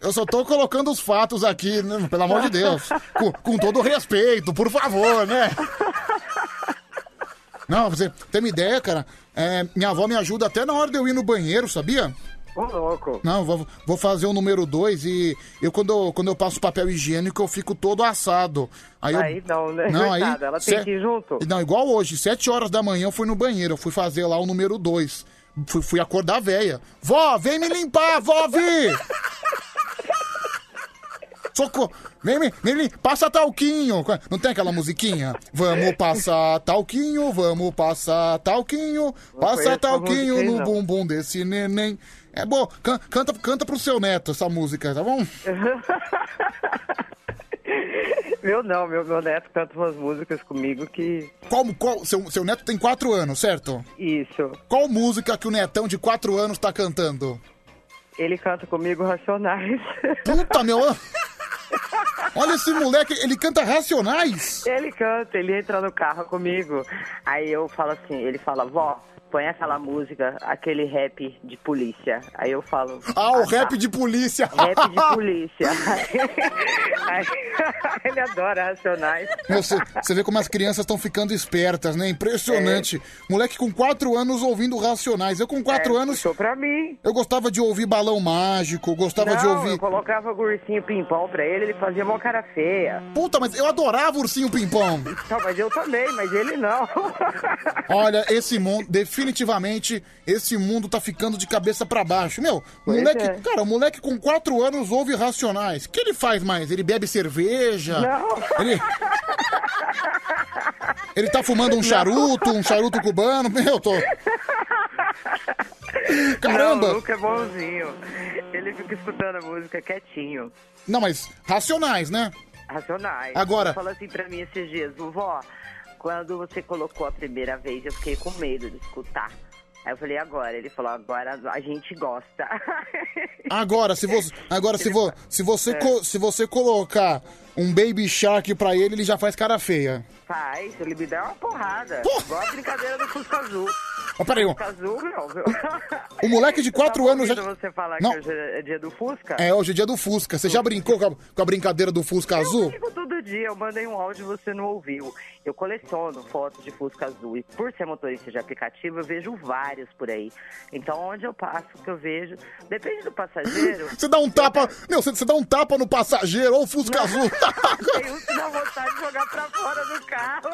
eu só tô colocando os fatos aqui, né, pelo amor de Deus, com, com todo respeito, por favor, né? Não, você tem uma ideia, cara, é, minha avó me ajuda até na hora de eu ir no banheiro, sabia? Ô, louco. Não, vou, vou fazer o número 2 e eu quando, eu quando eu passo papel higiênico eu fico todo assado. Aí, eu- Aí não, né? Não, aí, Coitada, ela tem se- que ir junto? Não, igual hoje, 7 horas da manhã eu fui no banheiro, eu fui fazer lá o número 2. Fui, fui acordar a véia. Vó, vem me limpar, vó, vi! [laughs] Socorro! Vem me, vem me, passa talquinho! Não tem aquela musiquinha? Vamos passar talquinho, vamos passar talquinho, passa conheço essa talquinho no não. bumbum desse neném. É bom, can- canta, canta pro seu neto essa música, tá bom? [laughs] Meu não, meu, meu neto canta umas músicas comigo que. Qual, qual, seu, seu neto tem 4 anos, certo? Isso. Qual música que o netão de 4 anos tá cantando? Ele canta comigo Racionais. [laughs] Puta, meu. Olha esse moleque, ele canta Racionais. Ele canta, ele entra no carro comigo. Aí eu falo assim, ele fala, vó, põe aquela música, aquele rap de polícia. Aí eu falo. Ah, o tá." rap de polícia. Rap de [laughs] polícia. [laughs] Aí, ele adora Racionais. Meu, Você vê como as crianças estão ficando espertas, né? Impressionante. Moleque com 4 anos ouvindo Racionais. Eu com 4 É, anos. puxou pra mim. Eu gostava de ouvir Balão Mágico, gostava de Não, ouvir. eu colocava o ursinho pimpão pra ele, ele fazia uma cara feia. Puta, mas eu adorava Ursinho Pimpão. Não, mas eu também, mas ele não. Olha, esse mundo, definitivamente, esse mundo tá ficando de cabeça pra baixo. Meu, Pois moleque, é. cara, o moleque com 4 anos ouve Racionais. O que ele faz mais? Ele bebe cerveja? Não. Ele. Ele tá fumando um charuto, um charuto cubano? Meu, tô. Caramba! Não, o Luca é bonzinho. Ele fica escutando a música quietinho. Não, mas racionais, né? Racionais. Agora- falou assim pra mim esses dias, vovó, quando você colocou a primeira vez, eu fiquei com medo de escutar. Aí eu falei, agora? Ele falou, agora a gente gosta. [laughs] Agora, se você, agora, se, vo, se, você É. co- se você colocar um Baby Shark pra ele, ele já faz cara feia. Faz, ele me dá uma porrada. Igual a brincadeira do Fusca Azul. Ó, peraí. Fusca Azul, não, viu? O moleque de 4 anos já. Você falar Não. que hoje é dia do Fusca? É, hoje é dia do Fusca. Você já brincou com a, com a brincadeira do Fusca Azul? Digo todo dia, eu mandei um áudio e você não ouviu. Eu coleciono fotos de Fusca Azul e por ser motorista de aplicativo, eu vejo vários por aí. Então, onde eu passo, que eu vejo, depende do passageiro. [laughs] Você dá um tapa. Meu, você, você dá um tapa no passageiro ou o Fusca Azul. [laughs] Tem uns que dá vontade de jogar pra fora do carro.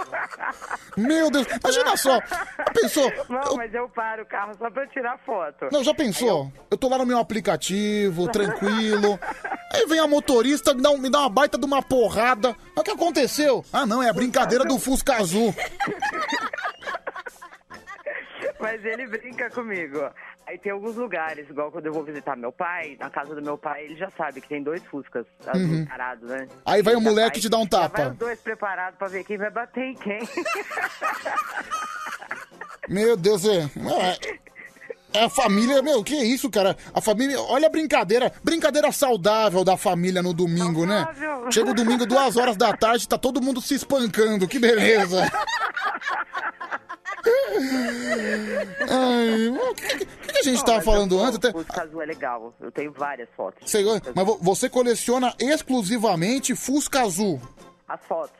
Meu Deus, imagina só. Já pensou? Não, mas eu paro o carro só pra tirar foto. Não, já pensou? Eu tô lá no meu aplicativo, tranquilo. Aí vem a motorista, me dá, um- me dá uma baita de uma porrada. Mas o que aconteceu? Ah, não, é a brincadeira do Fusca Azul. [laughs] Mas ele brinca comigo. Aí tem alguns lugares, igual quando eu vou visitar meu pai, na casa do meu pai, ele já sabe que tem dois Fuscas Uhum. parados, né? Aí vai o já moleque te dar um já Vai tapa. os dois preparados pra ver quem vai bater em quem. [laughs] Meu Deus, é. É a família, meu, que isso, cara? A família, olha a brincadeira, brincadeira saudável da família no domingo, né? Chega o domingo, duas horas da tarde, tá todo mundo se espancando, que beleza. [laughs] Ai, o que, que- que a gente tava falando antes? Até- O Fusca azul é legal, eu tenho várias fotos. Mas vo- você coleciona exclusivamente Fusca Azul. As fotos.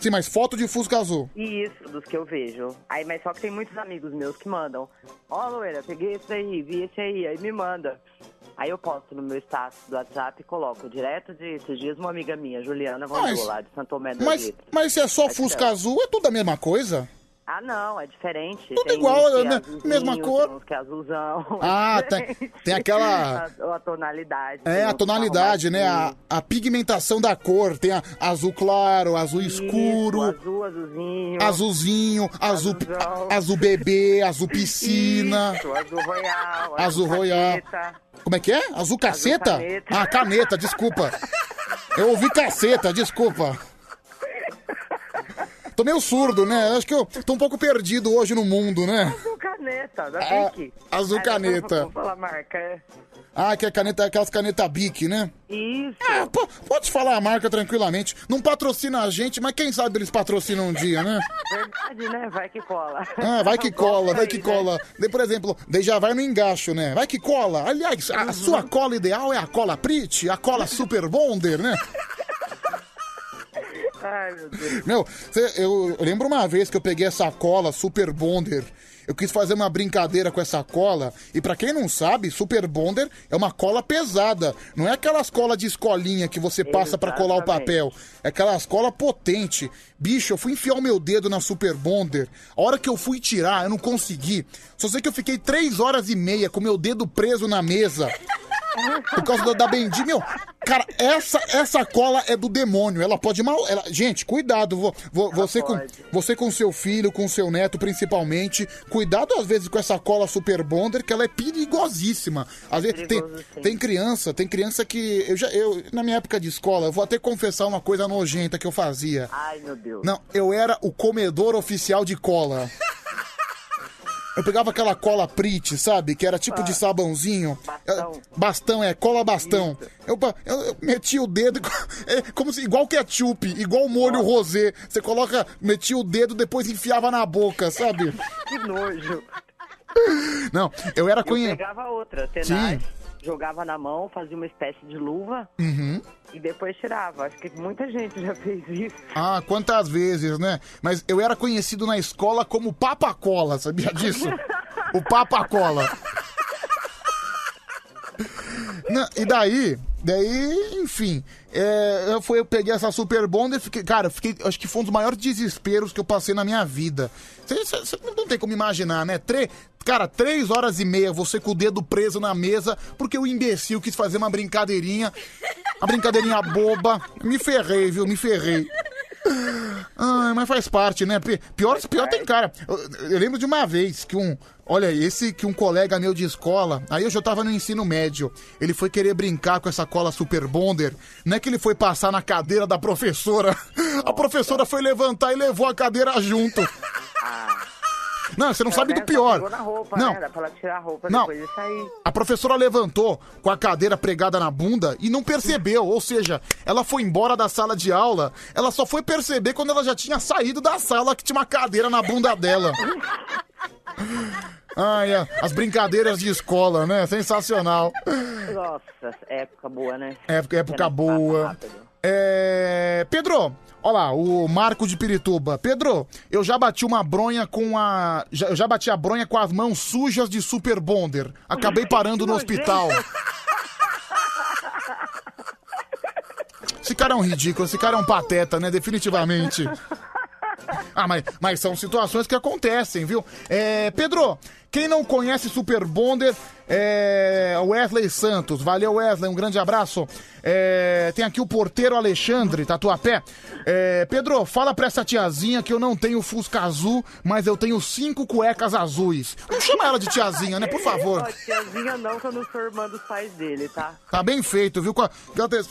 Sim, mas foto de Fusca Azul. Isso, dos que eu vejo. Aí, mas só que tem muitos amigos meus que mandam. Ó, Loeira, peguei esse aí, vi esse aí, aí me manda. Aí eu posto no meu status do WhatsApp e coloco direto de esses dias uma amiga minha, Juliana Mas- mandou lá de Santo Tomé das Mas, Letras. mas se é só Fusca. Azul, é tudo a mesma coisa? Ah, não, é diferente. Tudo Tem igual, é né? Mesma cor. Tem uns que é azulzão. [laughs] Ah, é tem- tem aquela- [laughs] A, a tonalidade. É, a tonalidade, né? A, a pigmentação da cor. Tem a azul claro, azul escuro, Azul, azulzinho. azulzinho, azul, azul bebê, azul piscina. Isso, azul royal. Azul royal. caneta. Como é que é? Azul caceta? caneta. Ah, caneta, desculpa. Eu ouvi caceta, desculpa. Tô meio surdo, né? Acho que eu tô um pouco perdido hoje no mundo, né? Azul caneta, da Ah, Bic. azul caneta. Vou falar a marca, é. Ah, que é caneta, aquelas caneta Bic, né? Isso. Ah, pode falar a marca tranquilamente. Não patrocina a gente, mas quem sabe eles patrocinam um dia, né? Verdade, né? Vai que cola. Ah, vai que [laughs] cola, vai que né? cola. De, por exemplo, daí já vai no engacho, né? Vai que cola. Aliás, a, a sua cola ideal é a cola Prit, a cola [laughs] Super Bonder, né? Ai, meu Deus. Meu, cê- eu, lembro uma vez que eu peguei essa cola Super Bonder. Eu quis fazer uma brincadeira com essa cola. E pra quem não sabe, Super Bonder é uma cola pesada. Não é aquelas colas de escolinha que você passa pra colar o papel. É aquelas cola potente. Bicho, eu fui enfiar o meu dedo na Super Bonder. A hora que eu fui tirar, eu não consegui. Só sei que eu fiquei três horas e meia com o meu dedo preso na mesa. Por causa da, da. Meu, cara, essa, essa cola é do demônio. Ela pode mal. ela- gente, cuidado. vo- vo- você, com, você com seu filho, com seu neto, principalmente. Cuidado às vezes com essa cola Super Bonder, que ela é perigosíssima. Às vezes tem, Perigoso, sim. tem criança, tem criança que. Eu já, eu, na minha época de escola, eu vou até confessar uma coisa nojenta que eu fazia. Ai, meu Deus. Não, eu era o comedor oficial de cola. Eu pegava aquela cola Prit, sabe? Que era tipo de sabãozinho. Bastão. Bastão, é, cola bastão. Eu, eu, eu metia o dedo, [laughs] é como se, igual ketchup, igual molho rosé. Você coloca, metia o dedo, depois enfiava na boca, sabe? [laughs] Que nojo. Não, eu era Eu conhecido. pegava outra, tenaz, jogava na mão, fazia uma espécie de luva Uhum. e depois tirava. Acho que muita gente já fez isso. Ah, quantas vezes, né? Mas eu era conhecido na escola como Papa Cola, sabia disso? [laughs] o Papa Cola. [laughs] Não, e daí, daí, enfim, é, eu, fui, eu peguei essa Super Bonder fiquei, cara, fiquei, acho que foi um dos maiores desesperos que eu passei na minha vida. Você não tem como imaginar, né? Tre, cara, três horas e meia, você com o dedo preso na mesa, porque o imbecil quis fazer uma brincadeirinha, uma brincadeirinha boba. Me ferrei, viu? Me ferrei. Ai, mas faz parte, né? Pi- Pior, pior tem cara. Eu, eu lembro de uma vez que um. Olha, esse que um colega meu de escola, aí eu já tava no ensino médio, ele foi querer brincar com essa cola Super Bonder. Não é que ele foi passar na cadeira da professora. A professora foi levantar e levou a cadeira junto. [laughs] Não, você não sabe do Ela pior. Roupa, Não, né? Dá pra ela tirar a roupa Não. depois de sair. a professora levantou com a cadeira pregada na bunda e não percebeu. Ou seja, ela foi embora da sala de aula. Ela só foi perceber quando ela já tinha saído da sala que tinha uma cadeira na bunda dela. [laughs] Ai, a- as brincadeiras de escola, né? Sensacional. Nossa, época boa, né? Época, época boa. rápido. É... Pedro, olha lá, o Marco de Pirituba. Pedro, eu já bati uma bronha com a. Já, eu já bati a bronha com as mãos sujas de Super Bonder. Acabei parando no hospital. [laughs] Esse cara é um ridículo, esse cara é um pateta, né? Definitivamente. [laughs] Ah, mas, mas são situações que acontecem, viu? É, Pedro, quem não conhece Super Bonder, É, Wesley Santos, valeu Wesley, um grande abraço. É, tem aqui o porteiro Alexandre, Tatuapé. É, Pedro, fala pra essa tiazinha que eu não tenho Fusca azul, mas eu tenho cinco cuecas azuis. Não chama ela de tiazinha, né? Por favor. Ó, tiazinha não, que eu não sou irmã dos pais dele, tá? Tá bem feito, viu?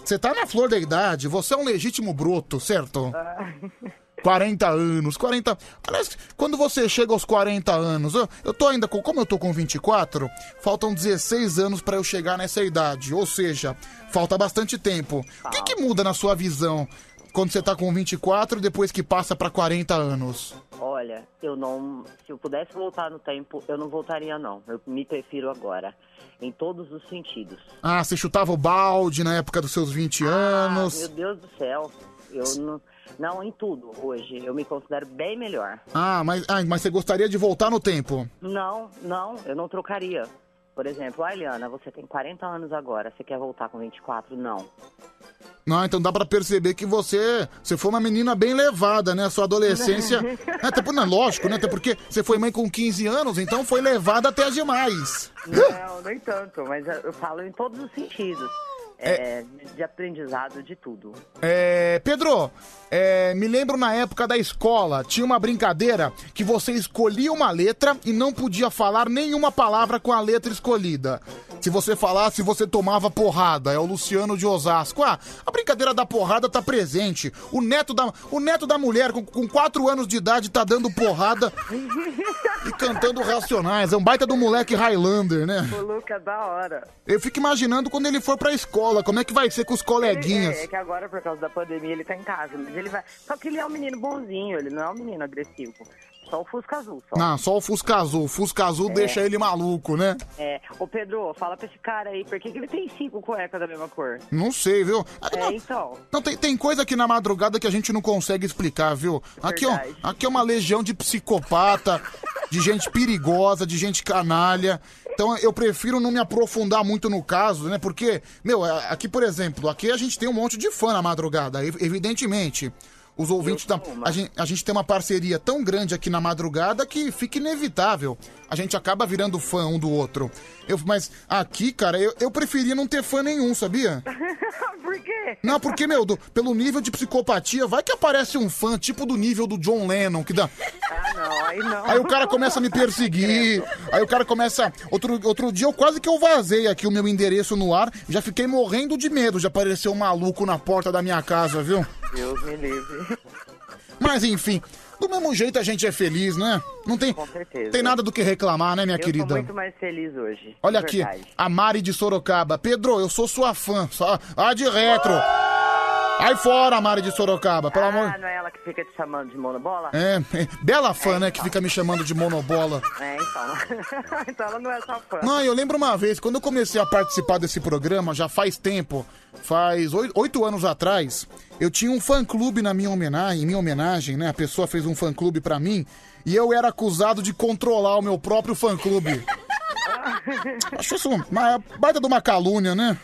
Você tá na flor da idade, você é um legítimo broto, certo? Ah. [laughs] 40 anos, 40. Aliás, quando você chega aos 40 anos, eu, eu tô ainda com. Como eu tô com 24, faltam 16 anos pra eu chegar nessa idade. Ou seja, falta bastante tempo. O que, que muda na sua visão quando você tá com 24 e depois que passa pra 40 anos? Olha, eu não. Se eu pudesse voltar no tempo, eu não voltaria, não. Eu me prefiro agora. Em todos os sentidos. Ah, você chutava o balde na época dos seus 20 anos. Ah, meu Deus do céu. Eu não. Não, em tudo hoje. Eu me considero bem melhor. Ah, mas, ah, mas você gostaria de voltar no tempo? Não, não, eu não trocaria. Por exemplo, a Eliana, você tem 40 anos agora, você quer voltar com 24? Não. Não, então dá pra perceber que você, você foi uma menina bem levada, né? Sua adolescência. [laughs] É, até, não, lógico, né? Até porque você foi mãe com 15 anos, então foi levada até demais. Não, nem tanto, mas eu falo em todos os sentidos. É, de aprendizado, de tudo. É, Pedro, é, me lembro na época da escola, tinha uma brincadeira que você escolhia uma letra e não podia falar nenhuma palavra com a letra escolhida. Se você falasse, você tomava porrada. É o Luciano de Osasco. Ah, a brincadeira da porrada tá presente. O neto da, o neto da mulher com, com 4 anos de idade tá dando porrada e cantando racionais. É um baita do moleque Highlander, né? O Lucas, da hora. Eu fico imaginando quando ele for pra escola, como é que vai ser com os coleguinhas. É, é que agora, por causa da pandemia, ele tá em casa. Mas ele vai. Só que ele é um menino bonzinho, ele não é um menino agressivo. Só o Fusca Azul, só. Não, só o Fusca Azul. O Fusca Azul É. deixa ele maluco, né? É. Ô, Pedro, fala pra esse cara aí, por que, que ele tem cinco cuecas da mesma cor? Não sei, viu? É, então. Não, tem, tem coisa aqui na madrugada que a gente não consegue explicar, viu? Aqui, ó, aqui é uma legião de psicopata, de gente perigosa, de gente canalha. Então eu prefiro não me aprofundar muito no caso, né? Porque, meu, aqui, por exemplo, aqui a gente tem um monte de fã na madrugada, ev- evidentemente. Os ouvintes da. A gente, a gente tem uma parceria tão grande aqui na madrugada que fica inevitável. A gente acaba virando fã um do outro. Eu, mas aqui, cara, eu, eu preferia não ter fã nenhum, sabia? [laughs] por quê? Não, porque, meu, do- pelo nível de psicopatia, vai que aparece um fã, tipo do nível do John Lennon, que dá. Ah, não, aí não. Aí o cara começa a me perseguir, aí o cara começa. Outro, outro dia eu quase que eu vazei aqui o meu endereço no ar, já fiquei morrendo de medo de aparecer um maluco na porta da minha casa, viu? Deus me livre. Mas enfim, do mesmo jeito a gente é feliz, né? Não tem, Com certeza. tem nada do que reclamar, né, minha eu querida? tô muito mais feliz hoje. Olha aqui, verdade. a Mari de Sorocaba. Pedro, eu sou sua fã. Só... Ah, de retro. Aí fora, Mari de Sorocaba, pelo amor. Ah, não é ela que fica te chamando de monobola? É, é, bela fã, né, que fica me chamando de monobola. É, então. [laughs] então ela não é sua fã. Não, eu lembro uma vez, quando eu comecei a participar desse programa, já faz tempo, faz oi- oito anos atrás, eu tinha um fã-clube na minha homenagem, em minha homenagem, né? A pessoa fez um fã-clube pra mim e eu era acusado de controlar o meu próprio fã-clube. [laughs] Acho isso uma baita de uma calúnia, né?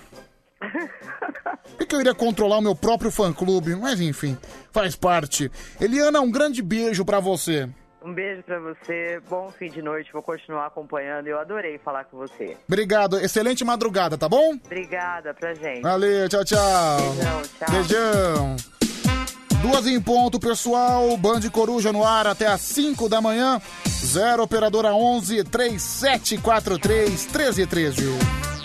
[laughs] Por que, que eu iria controlar o meu próprio fã-clube? Mas enfim, faz parte. Eliana, um grande beijo pra você. Um beijo pra você, bom fim de noite, vou continuar acompanhando. Eu adorei falar com você. Obrigado, excelente madrugada, tá bom? Obrigada pra gente. Valeu, tchau, tchau. Beijão, tchau. Beijão. Duas em ponto, pessoal. Band Coruja no ar até às 5 da manhã. 0 Operadora 11 3743 1313.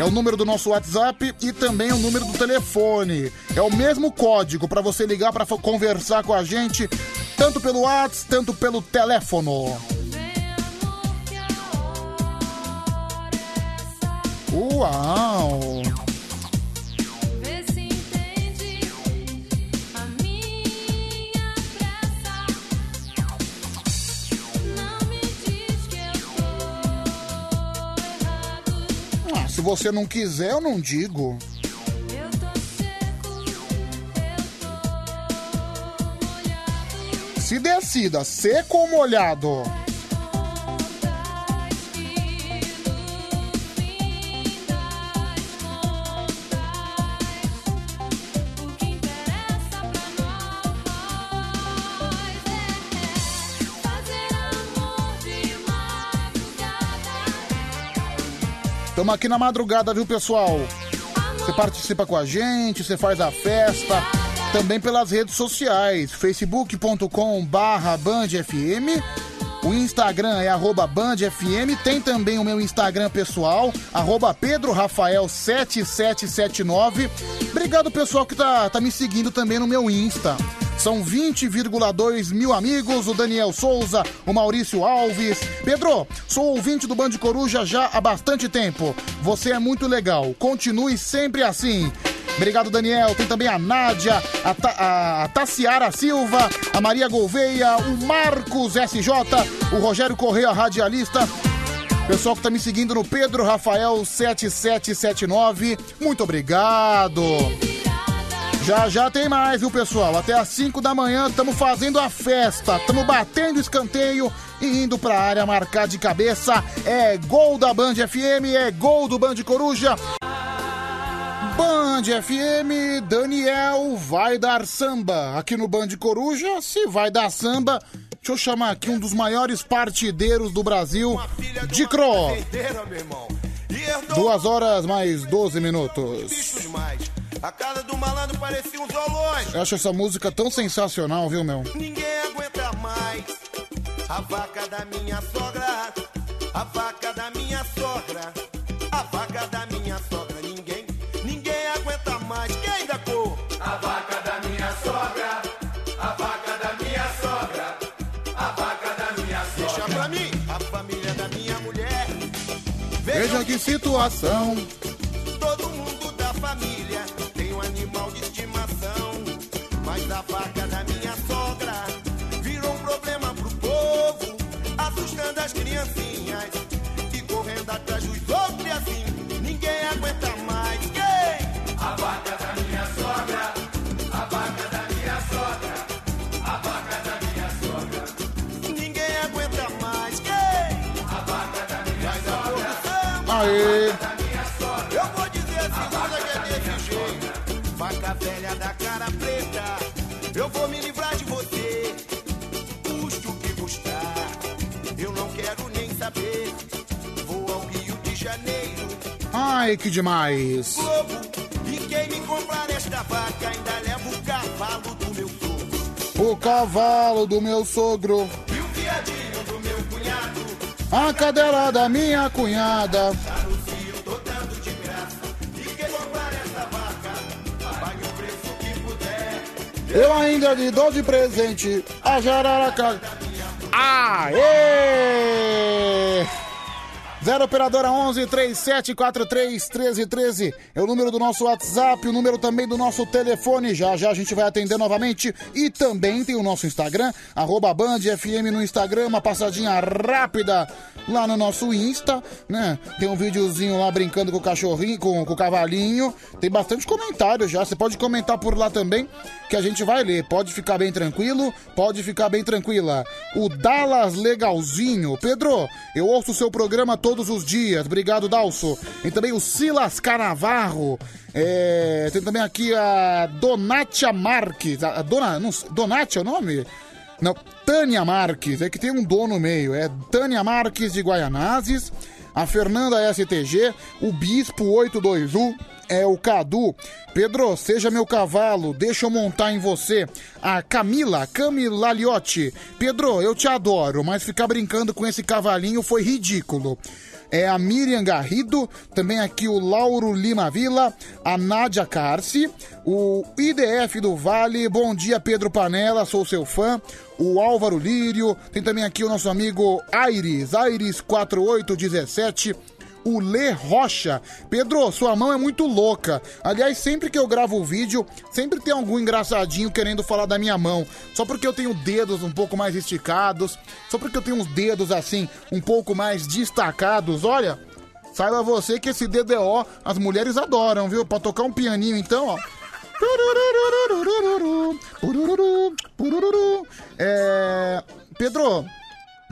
É o número do nosso WhatsApp e também o número do telefone. É o mesmo código para você ligar para conversar com a gente, tanto pelo WhatsApp, tanto pelo teléfono. Uau! Se você não quiser, eu não digo. Se decida, seco ou molhado? Tamo aqui na madrugada, viu, pessoal? Você participa com a gente, você faz a festa, também pelas redes sociais, facebook.com barra bandfm, o Instagram é arroba bandfm, tem também o meu Instagram pessoal, arroba pedrorafael7779. Obrigado pessoal que tá, tá me seguindo também no meu Insta. São 20,2 mil amigos, o Daniel Souza, o Maurício Alves. Pedro, sou ouvinte do Band Coruja já há bastante tempo. Você é muito legal. Continue sempre assim. Obrigado, Daniel. Tem também a Nádia, a, Ta a Taciara Silva, a Maria Gouveia, o Marcos SJ, o Rogério Correia, radialista. Pessoal que tá me seguindo no Pedro Rafael 7779. Muito obrigado. Já já tem mais, viu, pessoal? Até às 5 da manhã estamos fazendo a festa, estamos batendo escanteio e indo pra área marcar de cabeça. É gol da Band FM, é gol do Band Coruja. Band FM, Daniel vai dar samba. Aqui no Band Coruja, se vai dar samba, deixa eu chamar aqui um dos maiores partideiros do Brasil, de Cro. Duas horas mais 12 minutos. A casa do malandro parecia um zoológico. Eu acho essa música tão sensacional, viu, meu? Ninguém aguenta mais. A vaca da minha sogra. A vaca da minha sogra. A vaca da minha sogra. Ninguém, ninguém aguenta mais. Quem da cor? A vaca da minha sogra. A vaca da minha sogra. A vaca da minha sogra. Deixa pra mim. A família da minha mulher. Veja que situação. A vaca da minha sogra virou um problema pro povo, assustando as criancinhas e correndo atrás dos outros e assim. Ninguém aguenta mais. Quem? A vaca da minha sogra. A vaca da minha sogra. A vaca da minha sogra. Ninguém aguenta mais. Quem? A vaca da minha sogra. Aê! Eu vou dizer assim, usa que é desse jeito. Vaca velha da Ai, que demais. Globo. E quem me comprar esta vaca ainda leva o cavalo do meu sogro. O cavalo do meu sogro. E o viadinho do meu cunhado. A cadela da minha cunhada. Eu ainda lhe dou de presente a jararaca. Aê! 0 operadora 11 3743 1313 é o número do nosso WhatsApp, o número também do nosso telefone. Já já a gente vai atender novamente. E também tem o nosso Instagram, arroba Band FM no Instagram, uma passadinha rápida lá no nosso Insta, né? Tem um videozinho lá brincando com o cachorrinho, com, com o cavalinho. Tem bastante comentário já. Você pode comentar por lá também, que a gente vai ler. Pode ficar bem tranquilo, pode ficar bem tranquila. O Dallas Legalzinho. Pedro, eu ouço o seu programa todos os dias. Obrigado, Dalso. E também o Silas Canavarro. É, tem também aqui a Donatia Marques. A, a Dona, não, Donatia é o nome? Não, Tânia Marques. É que tem um dono no meio. É Tânia Marques de Guaianazes. A Fernanda STG. O Bispo 821 é o Cadu. Pedro, seja meu cavalo, deixa eu montar em você. A Camila, Camila Liotti. Pedro, eu te adoro, mas ficar brincando com esse cavalinho foi ridículo. É a Miriam Garrido, também aqui o Lauro Lima Vila, a Nádia Carci, o IDF do Vale, bom dia Pedro Panela, sou seu fã, o Álvaro Lírio, tem também aqui o nosso amigo Aires, Aires 4817, o Lê Rocha. Pedro, sua mão é muito louca. Aliás, sempre que eu gravo o vídeo, sempre tem algum engraçadinho querendo falar da minha mão. Só porque eu tenho dedos um pouco mais esticados, só porque eu tenho uns dedos assim, um pouco mais destacados. Olha, saiba você que esse dedo é as mulheres adoram, viu? Pra tocar um pianinho então, ó. É... Pedro,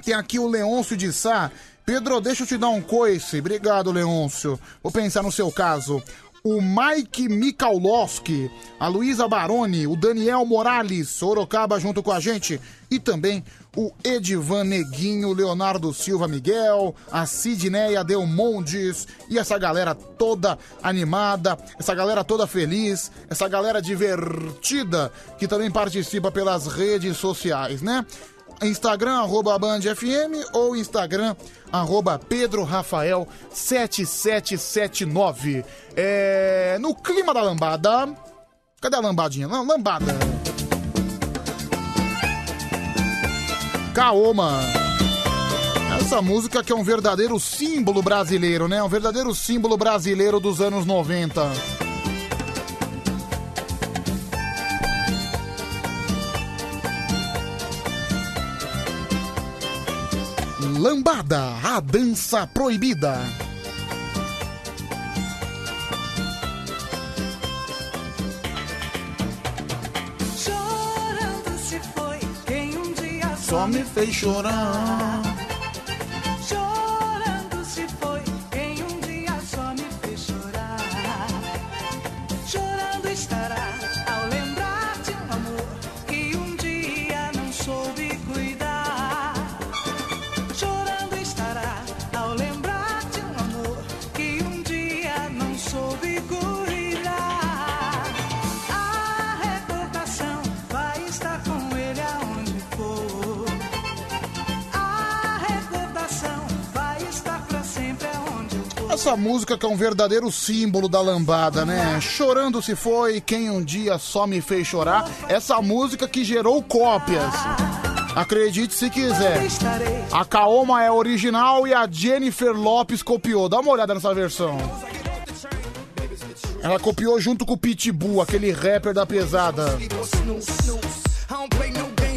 tem aqui o Leôncio de Sá. Pedro, deixa eu te dar um coice. Obrigado, Leôncio. Vou pensar no seu caso. o Mike Mikalowski, a Luísa Baroni, o Daniel Morales, Sorocaba junto com a gente, e também o Edivan Neguinho, Leonardo Silva Miguel, a Sidneia Delmondes e essa galera toda animada, essa galera toda feliz, essa galera divertida que também participa pelas redes sociais, né? Instagram, arroba Band FM ou Instagram, arroba Pedro Rafael 7779. É, no clima da lambada. Cadê a lambadinha? Não, lambada. Kaoma. Essa música que é um verdadeiro símbolo brasileiro, né? Um verdadeiro símbolo brasileiro dos anos 90. Lambada, a dança proibida. Chorando se foi quem um dia Só me fez chorar. Essa música que é um verdadeiro símbolo da lambada, né? Chorando se foi, quem um dia só me fez chorar. Essa música que gerou cópias. Acredite se quiser. A Kaoma é original e a Jennifer Lopes copiou. Dá uma olhada nessa versão. Ela copiou junto com o Pitbull, aquele rapper da pesada.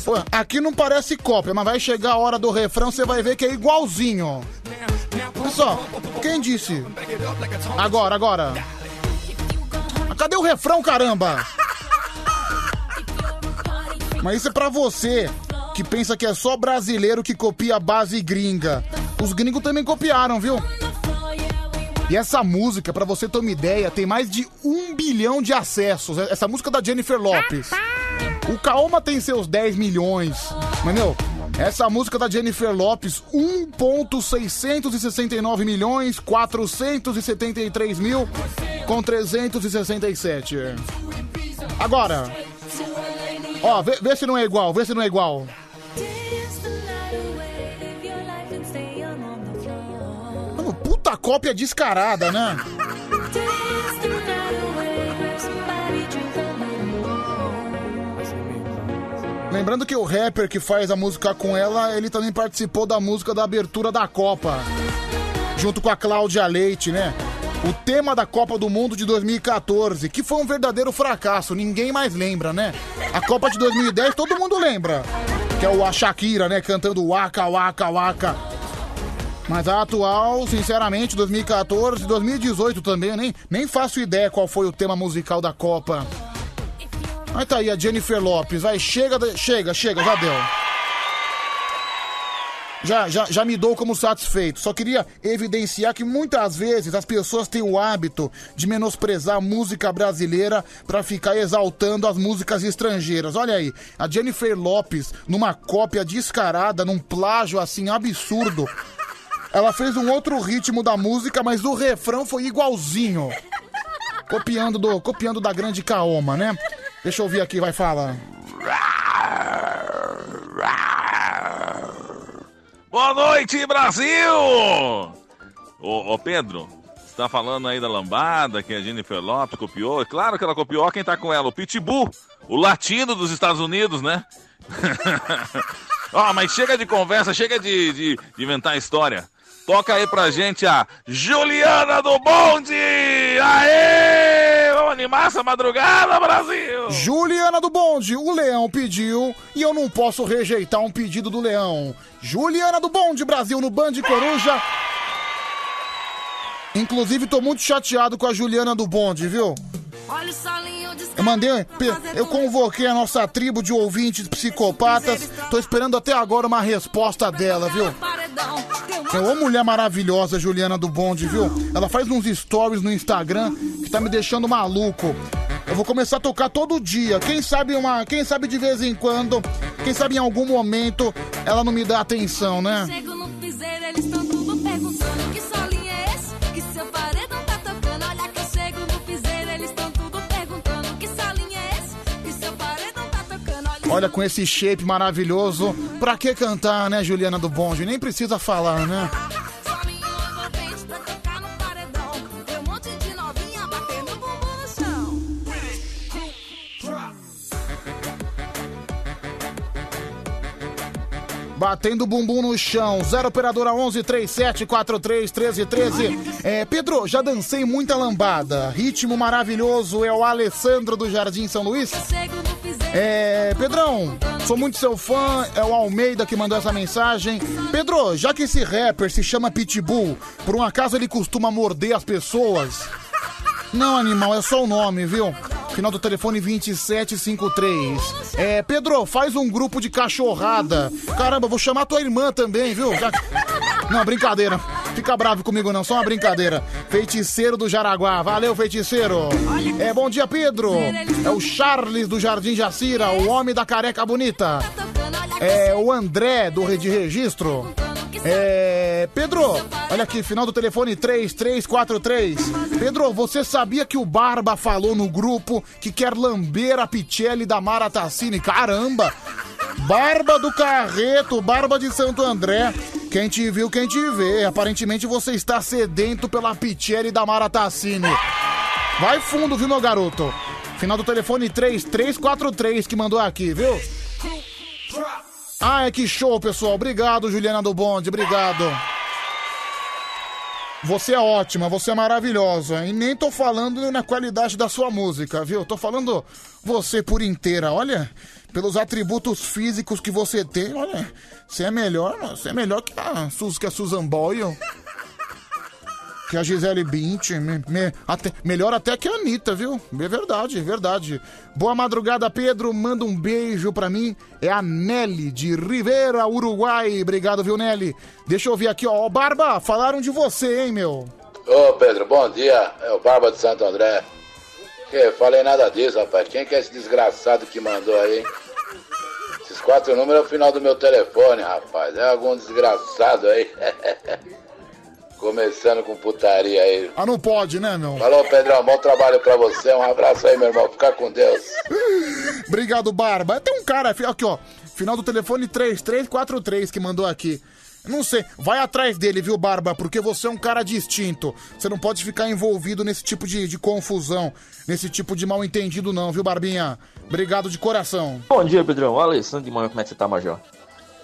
Pô, aqui não parece cópia, mas vai chegar a hora do refrão, você vai ver que é igualzinho. Olha só, quem disse? Agora, agora. Cadê o refrão, caramba? Mas isso é pra você que pensa que é só brasileiro que copia a base gringa. Os gringos também copiaram, viu? E essa música, pra você ter uma ideia, tem mais de um bilhão de acessos. Essa música da Jennifer Lopes. O Kaoma tem seus 10 milhões, entendeu? Essa música da Jennifer Lopes, 1.669 milhões 473 mil com 367. Agora, ó, vê, vê se não é igual, vê se não é igual. Mano, puta cópia descarada, né? Lembrando que o rapper que faz a música com ela, ele também participou da música da abertura da Copa. Junto com a Cláudia Leite, né? O tema da Copa do Mundo de 2014, que foi um verdadeiro fracasso, ninguém mais lembra, né? A Copa de 2010 todo mundo lembra. Que é o a Shakira, né? Cantando Waka Waka Waka. Mas a atual, sinceramente, 2014, 2018 também, nem, nem faço ideia qual foi o tema musical da Copa. Mas tá aí a Jennifer Lopes, vai, chega, chega, chega, já deu. Já, já, já me dou como satisfeito. Só queria evidenciar que muitas vezes as pessoas têm o hábito de menosprezar a música brasileira pra ficar exaltando as músicas estrangeiras. Olha aí, a Jennifer Lopes, numa cópia descarada, num plágio assim absurdo. Ela fez um outro ritmo da música, mas o refrão foi igualzinho. Copiando, do, copiando da grande Kaoma, né? Deixa eu ouvir aqui, vai falar. Boa noite, Brasil! Ô, ô, Pedro, você tá falando aí da lambada que a Jennifer Lopes copiou? É claro que ela copiou quem tá com ela, o Pitbull, o latino dos Estados Unidos, né? [laughs] Ó, mas chega de conversa, chega de, de, de inventar história. Toca aí pra gente a Juliana do Bonde! Aê! Vamos animar essa madrugada, Brasil! Juliana do Bonde, o Leão pediu e eu não posso rejeitar um pedido do Leão. Juliana do Bonde, Brasil no Band Coruja. Inclusive, tô muito chateado com a Juliana do Bonde, viu? Eu mandei, eu convoquei a nossa tribo de ouvintes psicopatas. Tô esperando até agora uma resposta dela, viu? É uma mulher maravilhosa, Juliana do Bonde, viu? Ela faz uns stories no Instagram que tá me deixando maluco. Eu vou começar a tocar todo dia. Quem sabe uma, quem sabe de vez em quando, quem sabe em algum momento ela não me dá atenção, né? Chego no piseiro, eles estão Olha, com esse shape maravilhoso. Pra que cantar, né, Juliana do Bonde? Nem precisa falar, né? batendo bumbum no chão. Batendo o bumbum no chão. 0 operadora 11 37 43 13 13. É, Pedro, já dancei muita lambada. Ritmo maravilhoso. É o Alessandro do Jardim São Luís. É, Pedrão, sou muito seu fã. É o Almeida que mandou essa mensagem. Pedro, já que esse rapper se chama Pitbull, por um acaso ele costuma morder as pessoas? Não, animal, é só o nome, viu? Final do telefone 2753. É, Pedro, faz um grupo de cachorrada. Caramba, vou chamar tua irmã também, viu? Já- Não, brincadeira. Fica bravo comigo não, só uma brincadeira. Feiticeiro do Jaraguá. Valeu, feiticeiro. É, bom dia, Pedro. É o Charles do Jardim Jacira, o homem da careca bonita. É o André do de registro. É. Pedro, olha aqui, final do telefone 3343. Pedro, você sabia que o Barba falou no grupo que quer lamber a Pichelli da Mara? Caramba! Barba do Carreto, Barba de Santo André. Quem te viu, quem te vê. Aparentemente você está sedento pela Pichelli da Mara Tassini. Vai fundo, viu, meu garoto? Final do telefone 3343 que mandou aqui, viu? Ai, que show, pessoal. Obrigado, Juliana do Bonde. Obrigado. Você é ótima, você é maravilhosa. E nem tô falando na qualidade da sua música, viu? Tô falando você por inteira. Olha, pelos atributos físicos que você tem, olha, você é melhor, você é melhor que a, Sus- que a Susan Boyle. Que a Gisele Bint, me- me- até- melhor até que a Anitta, viu? É verdade, é verdade. Boa madrugada, Pedro. Manda um beijo pra mim. É a Nelly, de Rivera, Uruguai. Obrigado, viu, Nelly? Deixa eu ver aqui, ó. Barba, falaram de você, hein, meu? Ô Pedro, bom dia. É o Barba de Santo André. Que, falei nada disso, rapaz. Quem que é esse desgraçado que mandou aí? Esses quatro números é o final do meu telefone, rapaz. É algum desgraçado aí. [laughs] Começando com putaria aí. Ah, não pode, né, meu? Falou, Pedrão. Bom trabalho pra você. Um abraço aí, meu irmão. Fica com Deus. Obrigado, Barba. Tem um cara aqui, ó. Final do telefone 3343 que mandou aqui. Não sei, vai atrás dele, viu, Barba? Porque você é um cara distinto. Você não pode ficar envolvido nesse tipo de, de confusão, nesse tipo de mal entendido, não, viu, Barbinha? Obrigado de coração. Bom dia, Pedrão. Alessandro de manhã, como é que você tá, Major?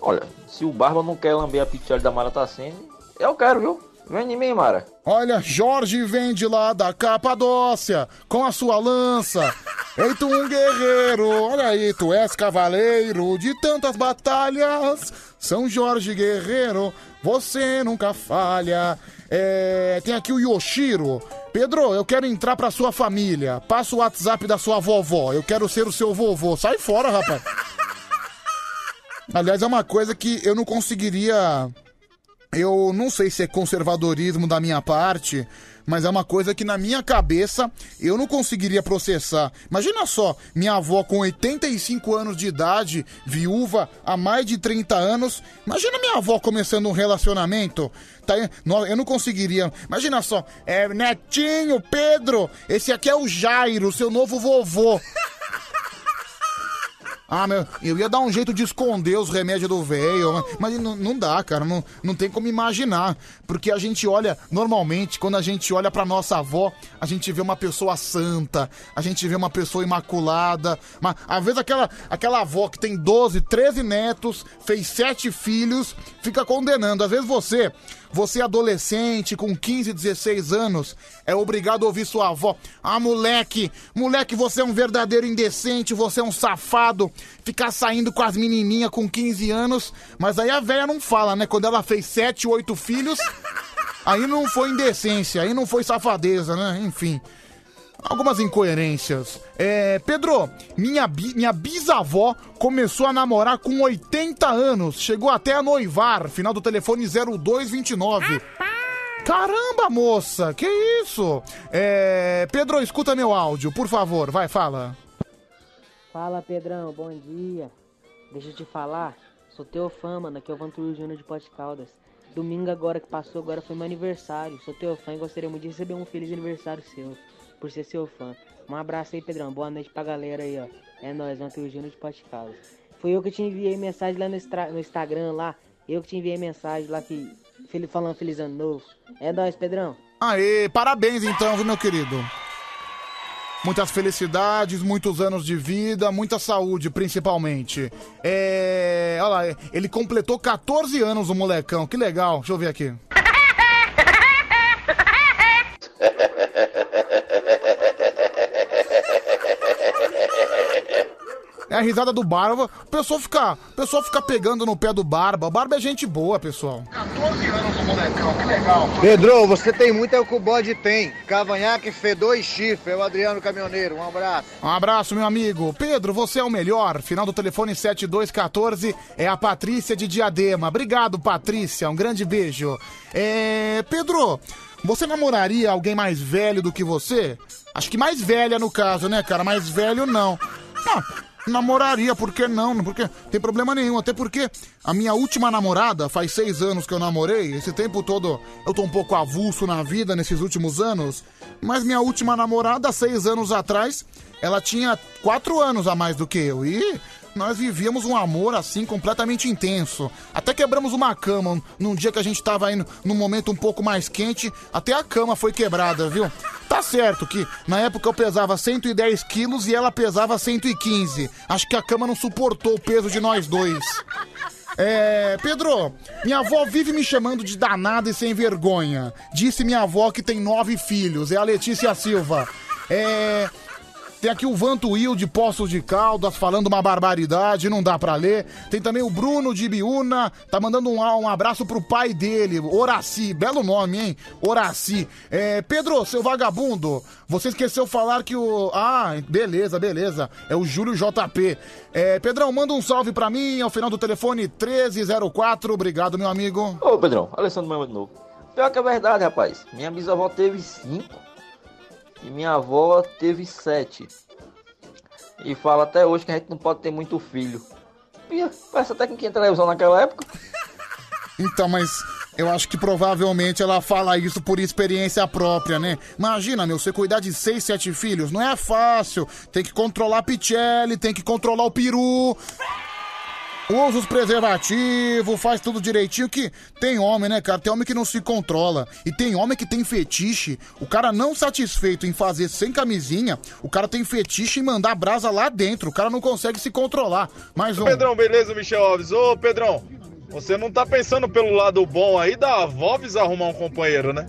Olha, se o Barba não quer lamber a pichelli da Mara Tassini, eu quero, viu? Vem em mim, Mara. Olha, Jorge vem de lá da Capadócia, com a sua lança. [laughs] Ei, tu um guerreiro, olha aí, tu és cavaleiro de tantas batalhas. São Jorge Guerreiro, você nunca falha. É, tem aqui o Yoshiro. Pedro, eu quero entrar pra sua família. Passa o WhatsApp da sua vovó. Eu quero ser o seu vovô. Sai fora, rapaz. [laughs] Aliás, é uma coisa que eu não conseguiria. Eu não sei se é conservadorismo da minha parte, mas é uma coisa que na minha cabeça eu não conseguiria processar. Imagina só, minha avó com 85 anos de idade, viúva há mais de 30 anos. Imagina minha avó começando um relacionamento. Tá, eu não conseguiria. Imagina só, é Netinho, Pedro, esse aqui é o Jairo, seu novo vovô. Ah, meu, eu ia dar um jeito de esconder os remédios do velho, mas não, não dá, cara, não, não tem como imaginar. Porque a gente olha, normalmente, quando a gente olha pra nossa avó, a gente vê uma pessoa santa, a gente vê uma pessoa imaculada. Mas, às vezes, aquela, aquela avó que tem 12, 13 netos, fez sete filhos, fica condenando. Às vezes você, você adolescente, com 15, 16 anos, é obrigado a ouvir sua avó. Ah, moleque, moleque, você é um verdadeiro indecente, você é um safado. Ficar saindo com as menininhas com 15 anos. Mas aí a velha não fala, né? Quando ela fez 7, 8 filhos, aí não foi indecência, aí não foi safadeza, né? Enfim. Algumas incoerências. É, Pedro, minha, bi- minha bisavó começou a namorar com 80 anos. Chegou até a noivar. Final do telefone 0229. Caramba, moça, que isso? É, Pedro, escuta meu áudio, por favor, vai, fala. Fala Pedrão, bom dia. Deixa eu te falar, sou teu fã, mano, aqui é o Vantur Júnior de Pote Caldas. Domingo agora que passou, agora foi meu aniversário. Sou teu fã e gostaria muito de receber um feliz aniversário seu, por ser seu fã. Um abraço aí, Pedrão. Boa noite pra galera aí, ó. É nóis, Vantur Júnior de Pote Caldas. Foi eu que te enviei mensagem lá no, extra- no Instagram lá. Eu que te enviei mensagem lá que falando feliz ano novo. É nóis, Pedrão. Aê, parabéns então, viu, meu querido? Muitas felicidades, muitos anos de vida, muita saúde, principalmente. É. Olha lá, ele completou 14 anos, o molecão. Que legal. Deixa eu ver aqui. É a risada do Barba. O pessoal fica, o pessoal fica pegando no pé do Barba. O Barba é gente boa, pessoal. 14 anos, o molecão. Que legal. Pedro, você tem muito é o que o bode tem. Cavanhaque, fedor e chifre. É o Adriano Caminhoneiro. Um abraço. Um abraço, meu amigo. Pedro, você é o melhor. Final do telefone 7214 é a Patrícia de Diadema. Obrigado, Patrícia. Um grande beijo. É. Pedro, você namoraria alguém mais velho do que você? Acho que mais velha no caso, né, cara? Mais velho não. Não, namoraria, por que não? Porque tem problema nenhum. Até porque a minha última namorada, faz seis anos que eu namorei. Esse tempo todo eu tô um pouco avulso na vida nesses últimos anos. Mas minha última namorada, seis anos atrás, ela tinha quatro anos a mais do que eu. E nós vivíamos um amor assim completamente intenso. Até quebramos uma cama num dia que a gente tava indo num momento um pouco mais quente. Até a cama foi quebrada, viu? Tá certo que na época eu pesava 110 quilos e ela pesava 115. Acho que a cama não suportou o peso de nós dois. É, Pedro, minha avó vive me chamando de danada e sem vergonha. Disse minha avó que tem nove filhos, é a Letícia Silva. É. Tem aqui o Vanto Will de Poços de Caldas falando uma barbaridade, não dá pra ler. Tem também o Bruno de Biúna, tá mandando um, um abraço pro pai dele, Horaci. Belo nome, hein? Horaci. É, Pedro, seu vagabundo, você esqueceu falar que o. Ah, beleza, beleza. É o Júlio JP. É, Pedrão, manda um salve pra mim ao final do telefone 1304. Obrigado, meu amigo. Ô Pedrão, Alessandro Melo de novo. Pior que é verdade, rapaz. Minha bisavó teve cinco e minha avó teve sete. E fala até hoje que a gente não pode ter muito filho. Parece até com quem televisão naquela época. [laughs] Então, mas eu acho que provavelmente ela fala isso por experiência própria, né? Imagina, meu, você cuidar de seis, sete filhos, não é fácil. Tem que controlar a Pichelli, tem que controlar o peru. Usa os preservativos, faz tudo direitinho, que tem homem, né, cara? Tem homem que não se controla. E tem homem que tem fetiche. O cara não satisfeito em fazer sem camisinha, o cara tem fetiche em mandar brasa lá dentro. O cara não consegue se controlar. Mais um. Pedrão, beleza, Michel Alves? Ô, Pedrão, você não tá pensando pelo lado bom aí da Vobs arrumar um companheiro, né?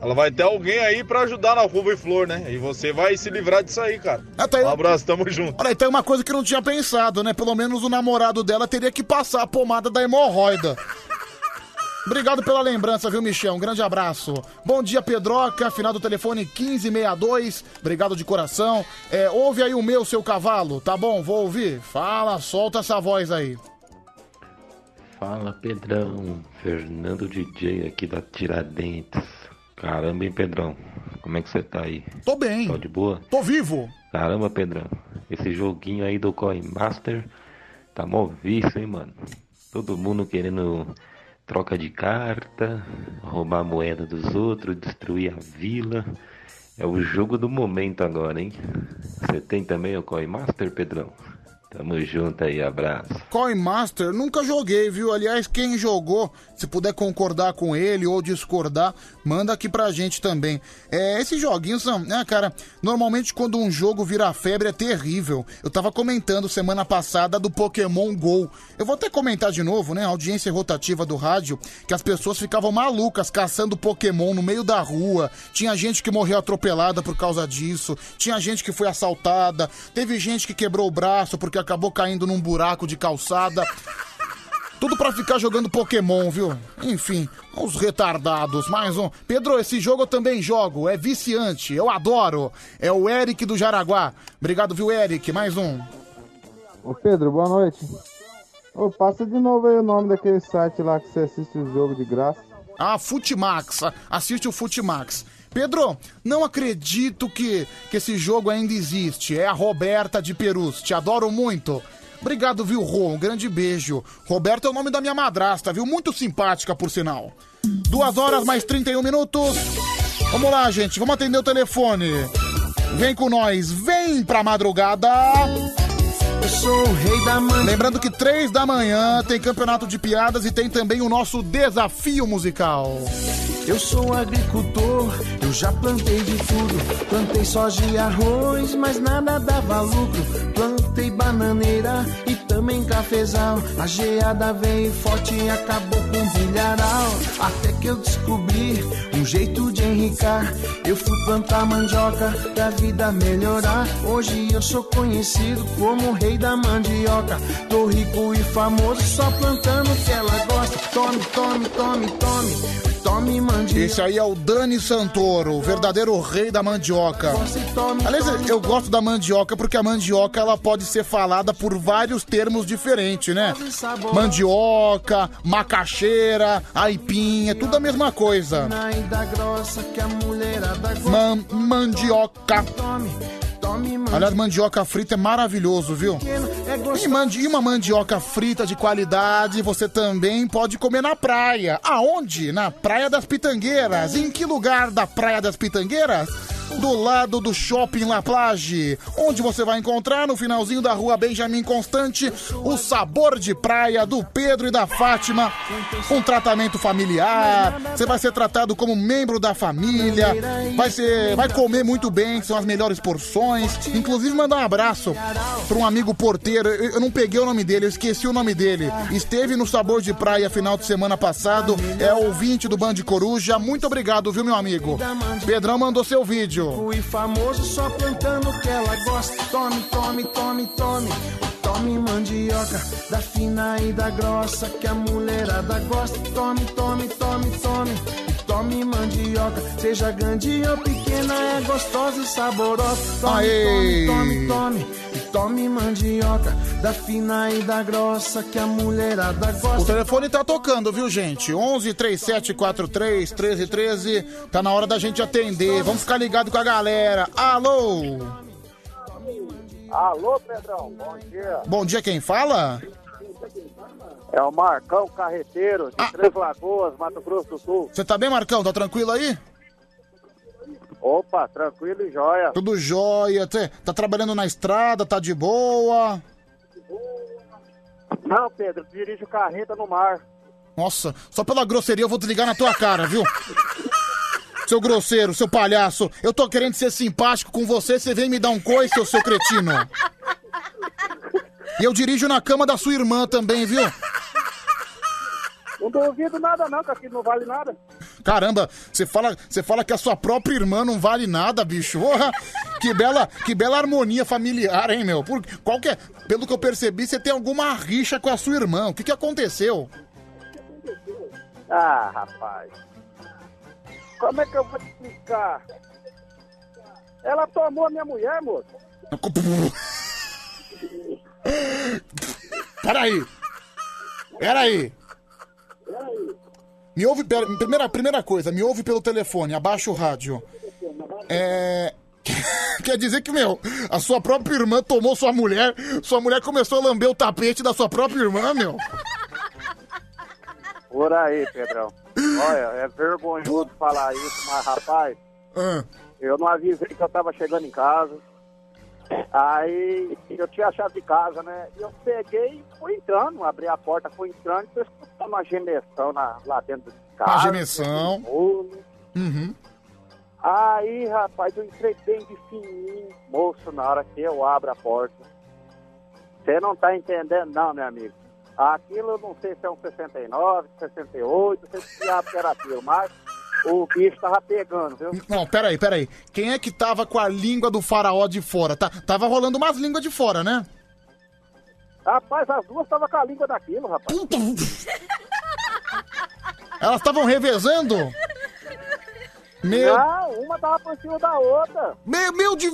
Ela vai ter alguém aí pra ajudar na Ruva e Flor, né? E você vai se livrar disso aí, cara. Um abraço, tamo junto. Olha, tem uma coisa que eu não tinha pensado, né? Pelo menos o namorado dela teria que passar a pomada da hemorroida. Obrigado pela lembrança, viu, Michel? Um grande abraço. Bom dia, Pedroca. Final do telefone 1562. Obrigado de coração. É, ouve aí o meu, seu cavalo. Tá bom, vou ouvir. Fala, solta essa voz aí. Fala Pedrão, Fernando DJ aqui da Tiradentes. Caramba, hein, Pedrão? Como é que você tá aí? Tô bem. Tá de boa? Tô vivo. Caramba, Pedrão. Esse joguinho aí do Coin Master tá mó vício, hein, mano? Todo mundo querendo troca de carta, roubar a moeda dos outros, destruir a vila. É o jogo do momento agora, hein? Você tem também o Coin Master, Pedrão? Tamo junto aí, abraço. Coin Master, nunca joguei, viu? Aliás, quem jogou, se puder concordar com ele ou discordar, manda aqui pra gente também. É, esses joguinhos são, né, cara? Normalmente quando um jogo vira febre é terrível. Eu tava comentando semana passada do Pokémon GO. Eu vou até comentar de novo, né? Audiência rotativa do rádio, que as pessoas ficavam malucas caçando Pokémon no meio da rua. Tinha gente que morreu atropelada por causa disso. Tinha gente que foi assaltada. Teve gente que quebrou o braço porque acabou caindo num buraco de calçada. Tudo pra ficar jogando Pokémon, viu? Enfim, os retardados. Mais um. Pedro, esse jogo eu também jogo. É viciante. Eu adoro. É o Eric do Jaraguá. Obrigado, viu, Eric? Mais um. Ô Pedro, boa noite. Ô, passa de novo aí o nome daquele site lá que você assiste o jogo de graça. Ah, Futimax. Assiste o Futimax. Pedro, não acredito que, que esse jogo ainda existe. É a Roberta de Perus. Te adoro muito. Obrigado, viu, Rô? Um grande beijo. Roberta é o nome da minha madrasta, viu? Muito simpática, por sinal. Duas horas mais 31 minutos. Vamos lá, gente. Vamos atender o telefone. Vem com nós. Vem pra madrugada. Eu sou o rei da manhã. Lembrando que três da manhã tem campeonato de piadas e tem também o nosso desafio musical. Eu sou agricultor, eu já plantei de tudo. Plantei soja e arroz, mas nada dava lucro. Plantei bananeira e também cafezal. A geada veio forte e acabou com o milharal. Até que eu descobri um jeito de enricar. Eu fui plantar mandioca pra vida melhorar. Hoje eu sou conhecido como o da mandioca. Tô rico e famoso só plantando o que ela gosta. Tome, tome, tome, tome. Tome mandioca. Esse aí é o Dani Santoro, o verdadeiro rei da mandioca. Aliás, eu gosto da mandioca porque a mandioca ela pode ser falada por vários termos diferentes, né? Mandioca, macaxeira, aipim, é tudo a mesma coisa. Man mandioca. Aliás, mandioca frita é maravilhoso, viu? É E, mandi e uma mandioca frita de qualidade você também pode comer na praia. Aonde? Na Praia das Pitangueiras. Em que lugar da Praia das Pitangueiras? Do lado do Shopping La Plage, onde você vai encontrar no finalzinho da rua Benjamin Constante o sabor de praia do Pedro e da Fátima, um tratamento familiar. Você vai ser tratado como membro da família, vai ser, vai comer muito bem, são as melhores porções. Inclusive mandar um abraço para um amigo porteiro. Eu não peguei o nome dele, eu esqueci o nome dele. Esteve no Sabor de Praia final de semana passado, é ouvinte do Band Coruja. Muito obrigado, viu, meu amigo? Pedrão mandou seu vídeo. E famoso só plantando o que ela gosta. Tome, tome, tome, tome. Tome mandioca, da fina e da grossa que a mulherada gosta. Tome, tome, tome, tome. Tome mandioca, seja grande ou pequena, é gostosa e saborosa. Tome, Aê! tome, tome, tome. Tome mandioca, da fina e da grossa que a mulherada O gosta. telefone tá tocando, viu, gente? 11 3743 1313. Tá na hora da gente atender. Vamos ficar ligado com a galera. Alô? Alô, Pedrão, bom dia. Bom dia, quem fala? É o Marcão Carreteiro, de Três Lagoas, Mato Grosso do Sul. Você tá bem, Marcão? Tá tranquilo aí? Opa, tranquilo e jóia. Tudo jóia. Cê Tá trabalhando na estrada, tá de boa? Não, Pedro, dirijo carreta no mar. Nossa, só pela grosseria eu vou desligar na tua cara, viu? [laughs] Seu grosseiro, seu palhaço, eu tô querendo ser simpático com você, você vem me dar um coice, seu, seu cretino. E eu dirijo na cama da sua irmã também, viu? Não duvido nada não, que aqui não vale nada. Caramba, você fala, você fala que a sua própria irmã não vale nada, bicho. Porra, que bela, que bela harmonia familiar, hein, meu? Por, qual que é? Pelo que eu percebi, você tem alguma rixa com a sua irmã. O que que aconteceu? Ah, rapaz. Como é que eu vou te explicar? Ela tomou a minha mulher, moço. [laughs] Peraí. Peraí. Me ouve, primeira, primeira coisa, me ouve pelo telefone, abaixa o rádio. É. [laughs] Quer dizer que, meu, a sua própria irmã tomou sua mulher, sua mulher começou a lamber o tapete da sua própria irmã, meu. Por aí, Pedrão. Olha, é vergonhoso falar isso, mas rapaz, Ah, eu não avisei que eu tava chegando em casa. Aí eu tinha a chave de casa, né? E eu peguei e fui entrando, abri a porta, fui entrando e escutando uma gemessão na, lá dentro de casa. Uma gemessão. uhum. Aí, rapaz, eu entrei bem de fininho, moço, na hora que eu abro a porta. Você não tá entendendo, não, meu amigo. Aquilo eu não sei se é um 69, 68, não sei se diabo que era aquilo, mas o bicho tava pegando, viu? Não, peraí, peraí. Quem é que tava com a língua do faraó de fora? Tá, tava rolando umas línguas de fora, né? Rapaz, as duas estavam com a língua daquilo, rapaz. Elas estavam revezando? Meu, Não, uma tava por cima da outra. meu, meu de...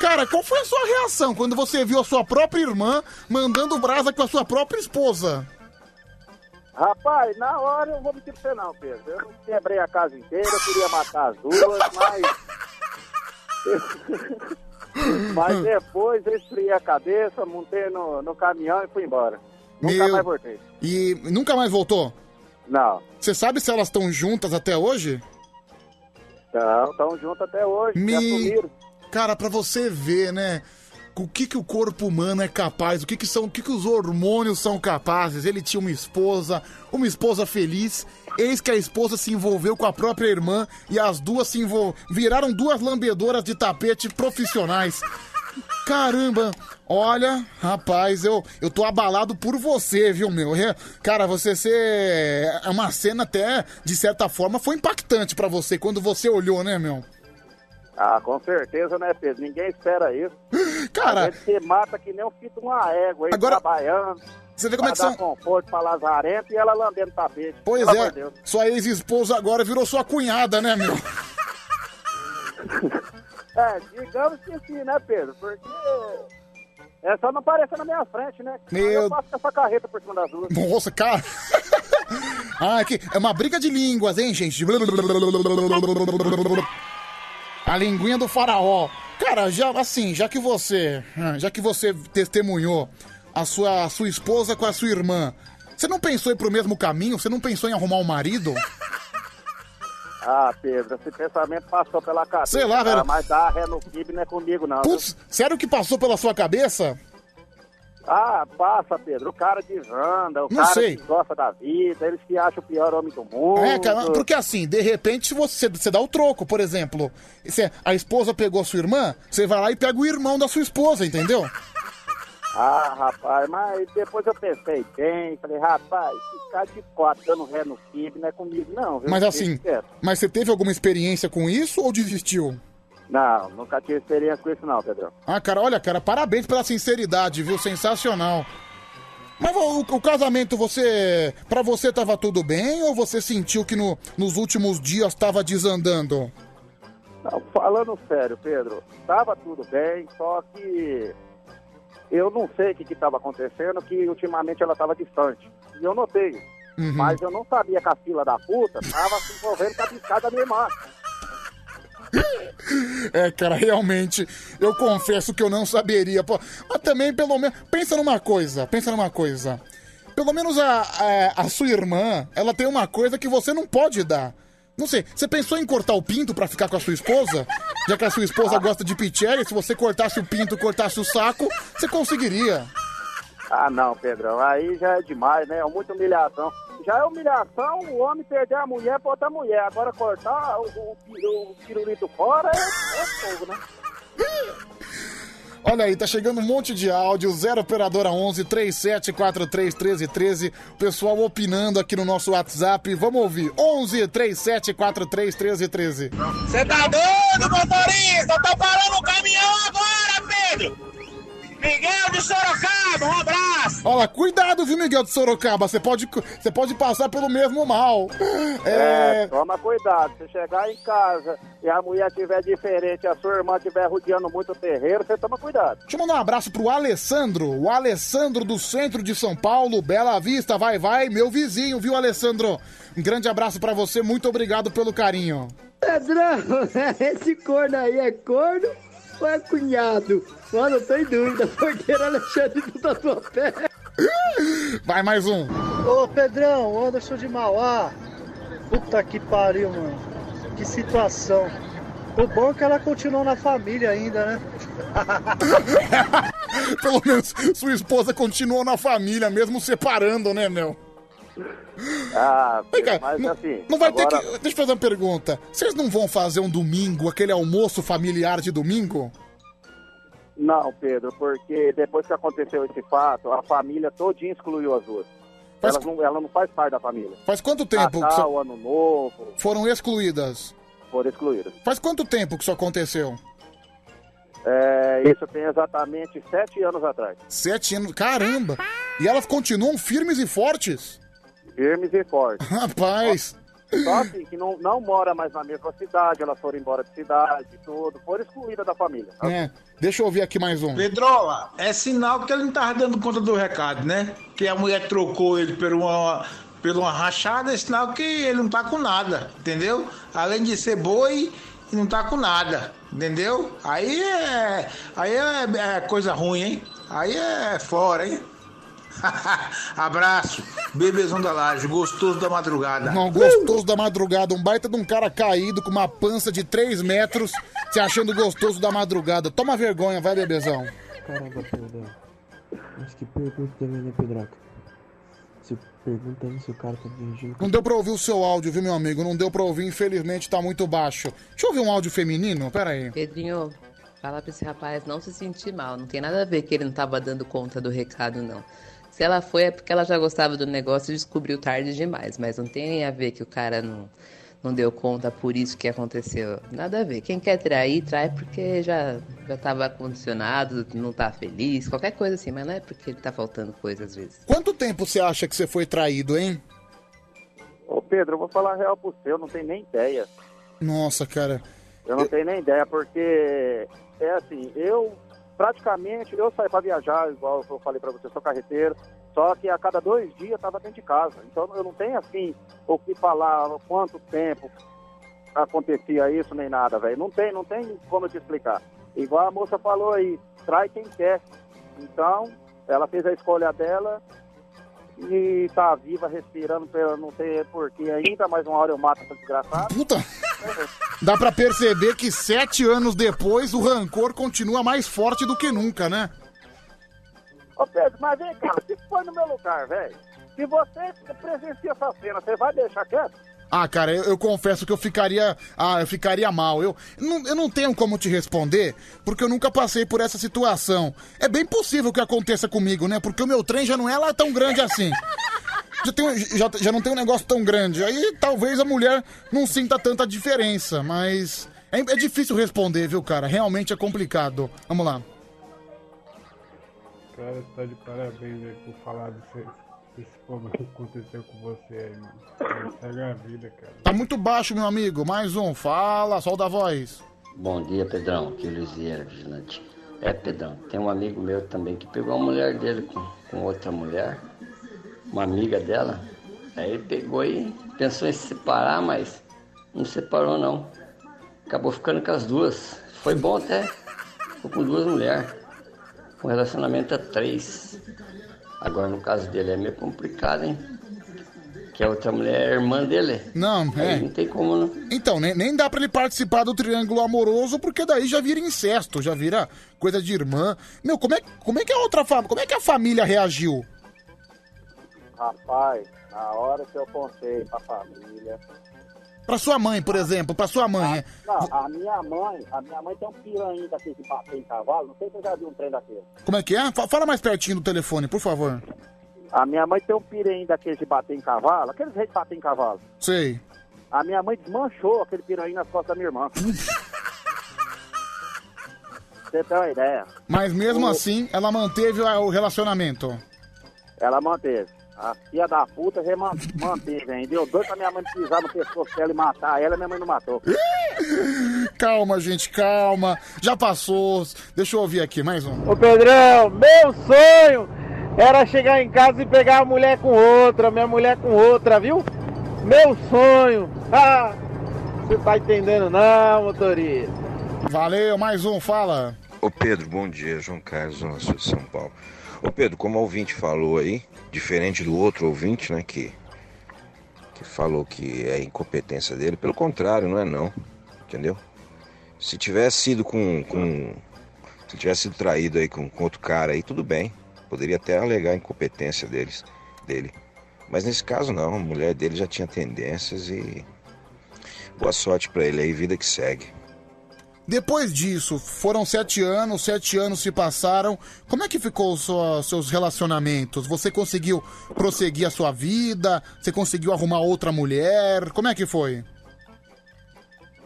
Cara, qual foi a sua reação quando você viu a sua própria irmã mandando brasa com a sua própria esposa? Rapaz, na hora eu vou mentir pra você não, Pedro. Eu quebrei a casa inteira, eu queria matar as duas, mas. [laughs] mas depois eu esfriei a cabeça, montei no, no caminhão e fui embora. Nunca Meu- mais voltei. E nunca mais voltou? Não. Você sabe se elas estão juntas até hoje? Não, estão juntos até hoje. Me-. Cara, pra você ver, né? O que, que o corpo humano é capaz, o que, que são, o que, que os hormônios são capazes. Ele tinha uma esposa, uma esposa feliz. Eis que a esposa se envolveu com a própria irmã e as duas se envol... viraram duas lambedoras de tapete profissionais. Caramba, olha, rapaz, eu, eu tô abalado por você, viu, meu? É, Cara, você ser. É uma cena até, de certa forma, foi impactante pra você quando você olhou, né, meu? Ah, com certeza, né, Pedro? Ninguém espera isso. [gasps] Cara- se mata que nem o filho de uma égua aí, Agora- trabalhando. Você vê como é que são- conforto pra lazarento e ela lambendo tapete. Pois é, Deus. sua ex-esposa agora virou sua cunhada, né, meu? [laughs] É, digamos que sim, né, Pedro? Porque é só não aparecer na minha frente, né? Meu- Eu passo com essa carreta por cima das duas. Nossa, cara. [laughs] ah, que é uma briga de línguas, hein, gente? A linguinha do faraó. Cara, já assim, já que você, ah, já que você testemunhou a sua, a sua esposa com a sua irmã, você não pensou em ir pro mesmo caminho? Você não pensou em arrumar um marido? [laughs] Ah, Pedro, esse pensamento passou pela cabeça. Sei lá, cara, velho. Mas dar ré no kibe não é comigo, não. Putz, sério que passou pela sua cabeça? Ah, passa, Pedro. O cara desanda, o Não cara sei. que gosta da vida, ele se acha o pior homem do mundo. É, cara, porque assim, de repente você, você dá o troco, por exemplo. Você- a esposa pegou a sua irmã, você vai lá e pega o irmão da sua esposa, entendeu? Ah, rapaz, mas depois eu pensei bem, falei, rapaz, ficar de quatro dando ré no kibe não é comigo, não. Viu? Mas assim, mas você teve alguma experiência com isso ou desistiu? Não, nunca tive experiência com isso, não, Pedro. Ah, cara, olha, cara, parabéns pela sinceridade, viu? Sensacional. Mas o, o casamento, você. Pra você tava tudo bem ou você sentiu que no- nos últimos dias tava desandando? Não, falando sério, Pedro, tava tudo bem, só que eu não sei o que estava acontecendo, que ultimamente ela estava distante. E eu notei. Uhum. Mas eu não sabia que a fila da puta tava se envolvendo com a biscada da minha irmã. É, cara, realmente, eu confesso que eu não saberia. Pô, mas também, pelo menos, pensa numa coisa, pensa numa coisa. Pelo menos a, a, a sua irmã, ela tem uma coisa que você não pode dar. Não sei, você pensou em cortar o pinto pra ficar com a sua esposa? Já que a sua esposa gosta de pichéria, se você cortasse o pinto, cortasse o saco, você conseguiria. Ah, não, Pedrão, aí já é demais, né? É muita humilhação. Já é humilhação o homem perder a mulher pra outra mulher. Agora cortar o, o, o pirulito fora é, é fogo, né? Olha aí, tá chegando um monte de áudio, 0 operadora 11 3743 1313. O pessoal opinando aqui no nosso WhatsApp. Vamos ouvir. 11 3743 1313. Você tá doido, motorista? Tô parando o caminhão agora, Pedro! Miguel de Sorocaba, um abraço! Olha, cuidado, viu, Miguel de Sorocaba? Você pode, você pode passar pelo mesmo mal. É, É. toma cuidado. Se chegar em casa e a mulher tiver diferente, a sua irmã estiver rodeando muito o terreiro, você toma cuidado. Deixa eu mandar um abraço pro Alessandro, o Alessandro do centro de São Paulo, Bela Vista, vai, vai, meu vizinho, viu, Alessandro? Um grande abraço pra você, muito obrigado pelo carinho. Pedrão, [laughs] esse corno aí é corno ou é cunhado? Mano, eu tô em dúvida. [laughs] Porteiro Alexandre do Tatuapé. Vai mais um. Ô Pedrão, Anderson de Mauá. Puta que pariu, mano. Que situação. O bom é que ela continuou na família ainda, né? [laughs] Pelo menos sua esposa continuou na família, mesmo separando, né, meu? Ah, Vem cá, mas não, assim. não vai agora- ter que. Deixa eu fazer uma pergunta. Vocês não vão fazer um domingo, aquele almoço familiar de domingo? Não, Pedro, porque depois que aconteceu esse fato, a família todinha excluiu as duas. Elas não, ela não faz parte da família. Faz quanto tempo que Natal, isso Ano Novo, foram excluídas? foram excluídas. Faz quanto tempo que isso aconteceu? É, isso tem exatamente sete anos atrás. Sete anos. Caramba! E elas continuam firmes e fortes? Firmes e fortes. [laughs] Rapaz! Só assim, que não, não mora mais na mesma cidade, elas foram embora de cidade e tudo, foram excluídas da família. É, deixa eu ouvir aqui mais um. Pedrola, é sinal que ele não tava dando conta do recado, né? Que a mulher trocou ele por uma, pela uma rachada, é sinal que ele não tá com nada, entendeu? Além de ser boi, não tá com nada, entendeu? Aí é. Aí é, é coisa ruim, hein? Aí é fora, hein? [laughs] Abraço, bebezão da laje, gostoso da madrugada. Não, gostoso da madrugada, um baita de um cara caído com uma pança de 3 metros, se achando gostoso da madrugada. Toma vergonha, vai, bebezão. Caramba, Pedrão. Mas que pergunta também, né, Pedraca? Você pergunta aí se o cara tá dirigindo. Não deu pra ouvir o seu áudio, viu, meu amigo? Não deu pra ouvir, infelizmente tá muito baixo. Deixa eu ouvir um áudio feminino, pera aí. Pedrinho, fala pra esse rapaz não se sentir mal. Não tem nada a ver que ele não tava dando conta do recado, não. Se ela foi, é porque ela já gostava do negócio e descobriu tarde demais. Mas não tem a ver que o cara não, não deu conta por isso que aconteceu. Nada a ver. Quem quer trair, trai porque já, já tava condicionado, não tá feliz, qualquer coisa assim. Mas não é porque tá faltando coisa às vezes. Quanto tempo você acha que você foi traído, hein? Ô Pedro, eu vou falar a real pro você, eu não tenho nem ideia. Nossa, cara. Eu não tenho nem ideia, porque é assim, eu praticamente, eu saí pra viajar, igual eu falei pra você, sou carreteiro, só que a cada dois dias eu tava dentro de casa. Então eu não tenho assim o que falar, quanto tempo acontecia isso nem nada, velho. Não tem, não tem como te explicar. Igual a moça falou aí, trai quem quer. Então, ela fez a escolha dela e tá viva, respirando, eu não sei porquê ainda, mas uma hora eu mato essa desgraçada. Puta! Dá pra perceber que sete anos depois o rancor continua mais forte do que nunca, né? Ô Pedro, mas vem cá, se for no meu lugar, velho, se você presencia essa cena, você vai deixar quieto? Ah, cara, eu, eu confesso que eu ficaria. Ah, eu ficaria mal. Eu não, eu não tenho como te responder, porque eu nunca passei por essa situação. É bem possível que aconteça comigo, né? Porque o meu trem já não é lá tão grande assim. Já, já, já não tem um negócio tão grande. Aí talvez a mulher não sinta tanta diferença, mas. É, é difícil responder, viu, cara? Realmente é complicado. Vamos lá. Cara, tá de parabéns aí por falar desse, desse problema que aconteceu com você aí, mano. Segue a vida, cara. Tá muito baixo, meu amigo. Mais um. Fala, solta a voz. Bom dia, Pedrão. Aqui é o Luizia, vigilante. É, Pedrão, tem um amigo meu também que pegou a mulher dele com, com outra mulher, uma amiga dela. Aí ele pegou e pensou em se separar, mas não separou não. Acabou ficando com as duas. Foi bom até. Ficou com duas mulheres. Com relacionamento a três. Agora no caso dele é meio complicado, hein? Que a outra mulher é irmã dele. Não, Aí é. não tem como não. Então, nem, nem dá pra ele participar do triângulo amoroso, porque daí já vira incesto, já vira coisa de irmã. Meu, como é, como é que a outra família. Como é que a família reagiu? Rapaz, na hora que eu contei pra família. Pra sua mãe, por exemplo, pra sua mãe. é. Não, a minha mãe, a minha mãe tem um piranha daquele que bater em cavalo, não sei se você já viu um trem daquele. Como é que é? Fa- Fala mais pertinho do telefone, por favor. A minha mãe tem um piranha daquele de bater em cavalo, aqueles reis de bater em cavalo. Sei. A minha mãe desmanchou aquele piranha nas costas da minha irmã. [laughs] Você tem uma ideia? Mas mesmo O- assim, ela manteve a- o relacionamento. Ela manteve. A filha da puta reman- manteve, hein? Deu doido pra minha mãe pisar no pescoço dela e matar ela, minha mãe não matou. [laughs] Calma, gente, calma. Já passou. Deixa eu ouvir aqui, mais um. Ô Pedrão, meu sonho era chegar em casa e pegar a mulher com outra, minha mulher com outra, viu? Meu sonho. [laughs] Ah, você tá entendendo não, motorista? Valeu, mais um, fala. Ô Pedro, bom dia, João Carlos, Zona Sul de São Paulo. Ô Pedro, como o ouvinte falou aí, diferente do outro ouvinte, né, que, que falou que é incompetência dele, pelo contrário, não é não, entendeu? Se tivesse sido com, com se tivesse sido traído aí com, com outro cara aí, tudo bem, poderia até alegar a incompetência deles, dele. Mas nesse caso não, a mulher dele já tinha tendências e boa sorte pra ele aí, vida que segue. Depois disso, foram sete anos, sete anos se passaram. Como é que ficou os sua- seus relacionamentos? Você conseguiu prosseguir a sua vida? Você conseguiu arrumar outra mulher? Como é que foi?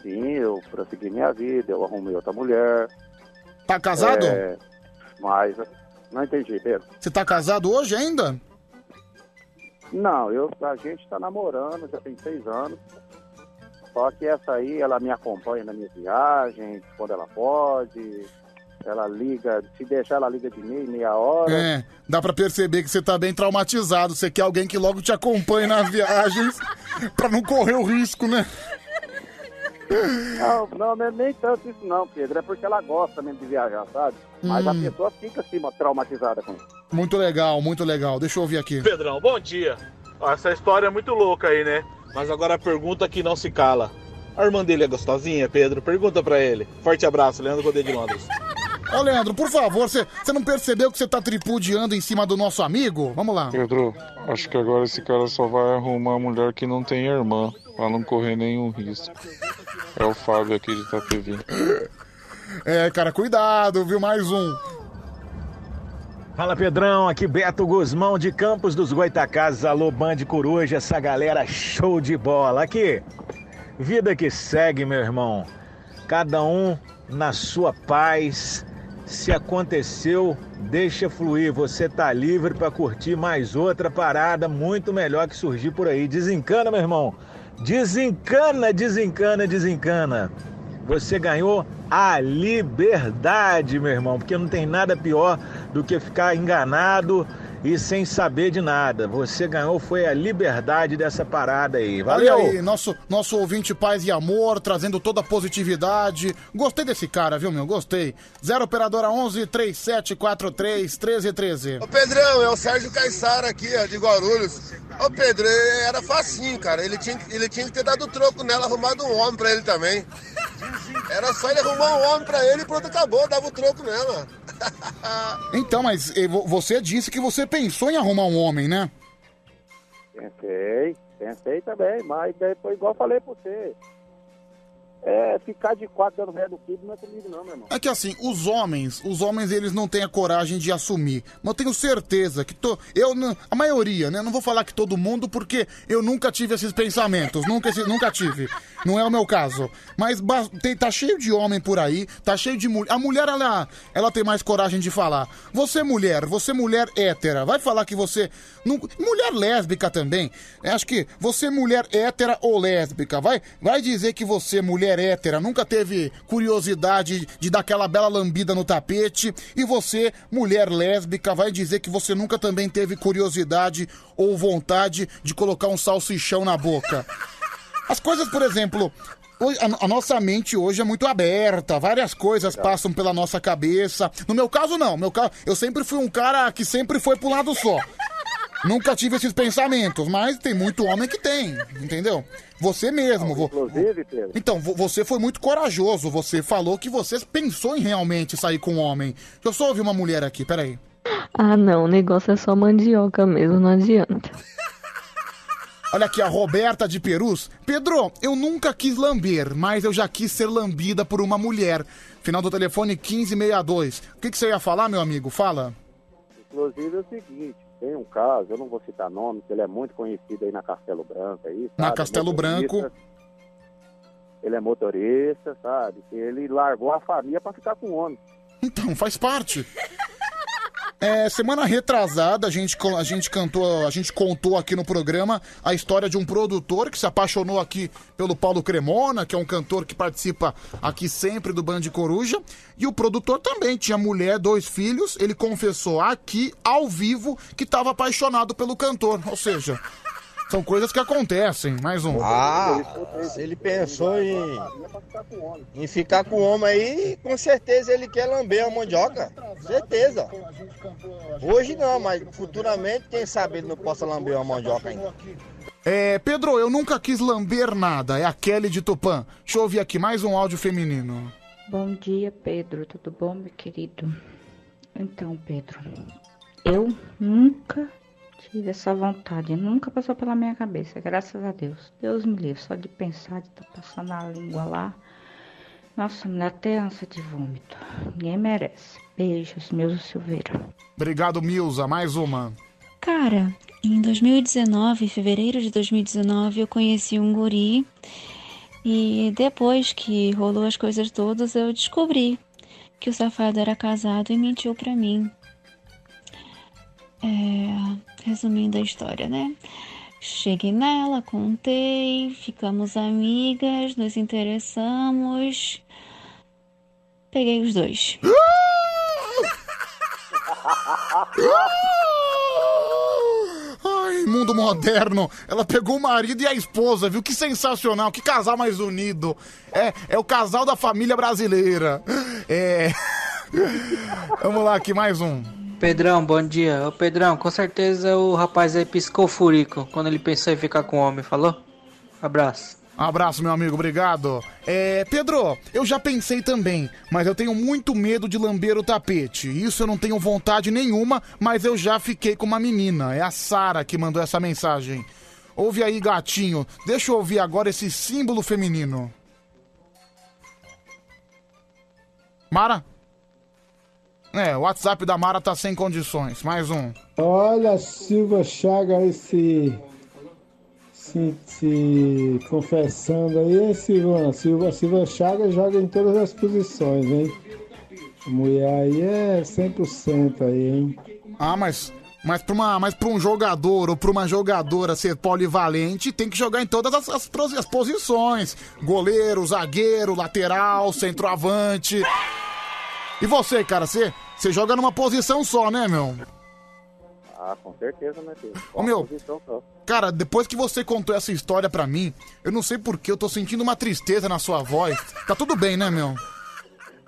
Sim, eu prossegui minha vida, eu arrumei outra mulher. Tá casado? É, mas não entendi, Pedro. Você tá casado hoje ainda? Não, eu, a gente tá namorando, já tem seis anos. Só que essa aí, ela me acompanha nas minhas viagens, quando ela pode. Ela liga, se deixar, ela liga de meia, meia hora. É, dá pra perceber que você tá bem traumatizado. Você quer alguém que logo te acompanhe nas [laughs] viagens pra não correr o risco, né? Não, não, não é nem tanto isso não, Pedro. É porque ela gosta mesmo de viajar, sabe? Mas a Hum. pessoa fica assim, traumatizada com isso. Muito legal, muito legal. Deixa eu ouvir aqui. Pedrão, bom dia. Essa história é muito louca aí, né? Mas agora a pergunta que não se cala. A irmã dele é gostosinha, Pedro? Pergunta pra ele. Forte abraço, Leandro Codê de Londres. [laughs] Ô, Leandro, por favor, você você não percebeu que você tá tripudiando em cima do nosso amigo? Vamos lá. Pedro, acho que agora esse cara só vai arrumar mulher que não tem irmã, pra não correr nenhum risco. É o Fábio aqui de Itapevi. É, cara, cuidado, viu? Mais um. Fala Pedrão, aqui Beto Guzmão de Campos dos Goitacazes, alô Band Coruja, essa galera show de bola. Aqui, vida que segue, meu irmão. Cada um na sua paz. Se aconteceu, deixa fluir. Você tá livre pra curtir mais outra parada muito melhor que surgir por aí. Desencana, meu irmão. Desencana, desencana, desencana. Você ganhou a liberdade, meu irmão, porque não tem nada pior do que ficar enganado e sem saber de nada. Você ganhou foi a liberdade dessa parada aí. Olha Valeu! aí, nosso, nosso ouvinte paz e amor, trazendo toda a positividade. Gostei desse cara, viu, meu? Gostei. 0 Operadora 11 3743 1313. Ô Pedrão, é o Sérgio Caissara aqui, ó, de Guarulhos. Ô Pedro, era facinho, cara. Ele tinha, que- ele tinha que ter dado troco nela, arrumado um homem pra ele também. Era só ele arrumar um homem pra ele e pronto, acabou, dava o troco nela. [laughs] Então, mas eh, vo- você disse que você pensou em arrumar um homem, né? Pensei, pensei também, mas depois, igual falei pra você, é, ficar de quatro dando ré no kibe não é comigo não, meu irmão. É que assim, os homens, os homens eles não têm a coragem de assumir. Mas eu tenho certeza que to, eu a maioria, né? Não vou falar que todo mundo porque eu nunca tive esses pensamentos, nunca nunca tive. Não é o meu caso. Mas tem, tá cheio de homem por aí, tá cheio de mulher. A mulher ela ela tem mais coragem de falar. Você mulher, você mulher hétera, vai falar que você mulher lésbica também. Eu Acho que você mulher hétera ou lésbica, vai vai dizer que você mulher hétera nunca teve curiosidade de dar aquela bela lambida no tapete e você mulher lésbica vai dizer que você nunca também teve curiosidade ou vontade de colocar um salsichão na boca. As coisas, por exemplo, a, nossa mente hoje é muito aberta, várias coisas passam pela nossa cabeça. No meu caso, não. Meu caso, eu sempre fui um cara que sempre foi pro lado só. Nunca tive esses pensamentos, mas tem muito homem que tem, entendeu? Você mesmo. vo- Inclusive, Pedro. Então, vo- você foi muito corajoso. Você falou que você pensou em realmente sair com um homem. Deixa eu só ouvir uma mulher aqui, peraí. Ah, não, o negócio é só mandioca mesmo, não adianta. [laughs] Olha aqui, a Roberta de Perus. Pedro, eu nunca quis lamber, mas eu já quis ser lambida por uma mulher. Final do telefone 1562. O que, que você ia falar, meu amigo? Fala. Inclusive é o seguinte, tem um caso, eu não vou citar nome, que ele é muito conhecido aí na Castelo Branco aí, Na sabe? Castelo Motorista. Branco. Ele é motorista, sabe? Ele largou a família pra ficar com o homem. Então, faz parte. É, semana retrasada, a gente, a gente cantou, a gente contou aqui no programa a história de um produtor que se apaixonou aqui pelo Paulo Cremona, que é um cantor que participa aqui sempre do Band Coruja. E o produtor também tinha mulher, dois filhos. Ele confessou aqui, ao vivo, que estava apaixonado pelo cantor. Ou seja, são coisas que acontecem. Mais um. Ah, se ele pensou em, em ficar com o homem aí, com certeza ele quer lamber a mandioca. Certeza. Hoje não, mas futuramente, quem sabe ele não possa lamber uma mandioca ainda. É, Pedro, eu nunca quis lamber nada. É a Kelly de Tupã. Deixa eu ouvir aqui mais um áudio feminino. Bom dia, Pedro. Tudo bom, meu querido? Então, Pedro, eu nunca tive essa vontade, nunca passou pela minha cabeça, graças a Deus. Deus me livre, só de pensar, de estar passando a língua lá. Nossa, me dá até ânsia de vômito. Ninguém merece. Beijos, Milza Silveira. Obrigado, Milza. Mais uma. Cara, em 2019, em fevereiro de 2019, eu conheci um guri e depois que rolou as coisas todas, eu descobri que o safado era casado e mentiu pra mim. É, resumindo a história, né? Cheguei nela, contei, ficamos amigas, nos interessamos. Peguei os dois. Ai, mundo moderno. Ela pegou o marido e a esposa, viu? Que sensacional, que casal mais unido. É, é o casal da família brasileira. É. Vamos lá, aqui mais um. Pedrão, bom dia. Ô Pedrão, com certeza o rapaz aí piscou furico quando ele pensou em ficar com o homem, falou? Abraço. Abraço, meu amigo, obrigado. É, Pedro, eu já pensei também, mas eu tenho muito medo de lamber o tapete. Isso eu não tenho vontade nenhuma, mas eu já fiquei com uma menina. É a Sara que mandou essa mensagem. Ouve aí, gatinho. Deixa eu ouvir agora esse símbolo feminino. Mara? É, o WhatsApp da Mara tá sem condições. Mais um. Olha, Silva Chaga, esse. Se, se confessando aí, hein, Silvana? Silva, Silva Chaga joga em todas as posições, hein? A mulher aí é 100% aí, hein? Ah, mas. Mas pra, uma, mas pra um jogador ou pra uma jogadora ser polivalente, tem que jogar em todas as, as, as posições: goleiro, zagueiro, lateral, centroavante. E você, cara, você, você joga numa posição só, né, meu? Ah, com certeza, né, Pedro? Ô, meu, Posição só. Cara, depois que você contou essa história pra mim, eu não sei porquê, eu tô sentindo uma tristeza na sua voz. Tá tudo bem, né, meu?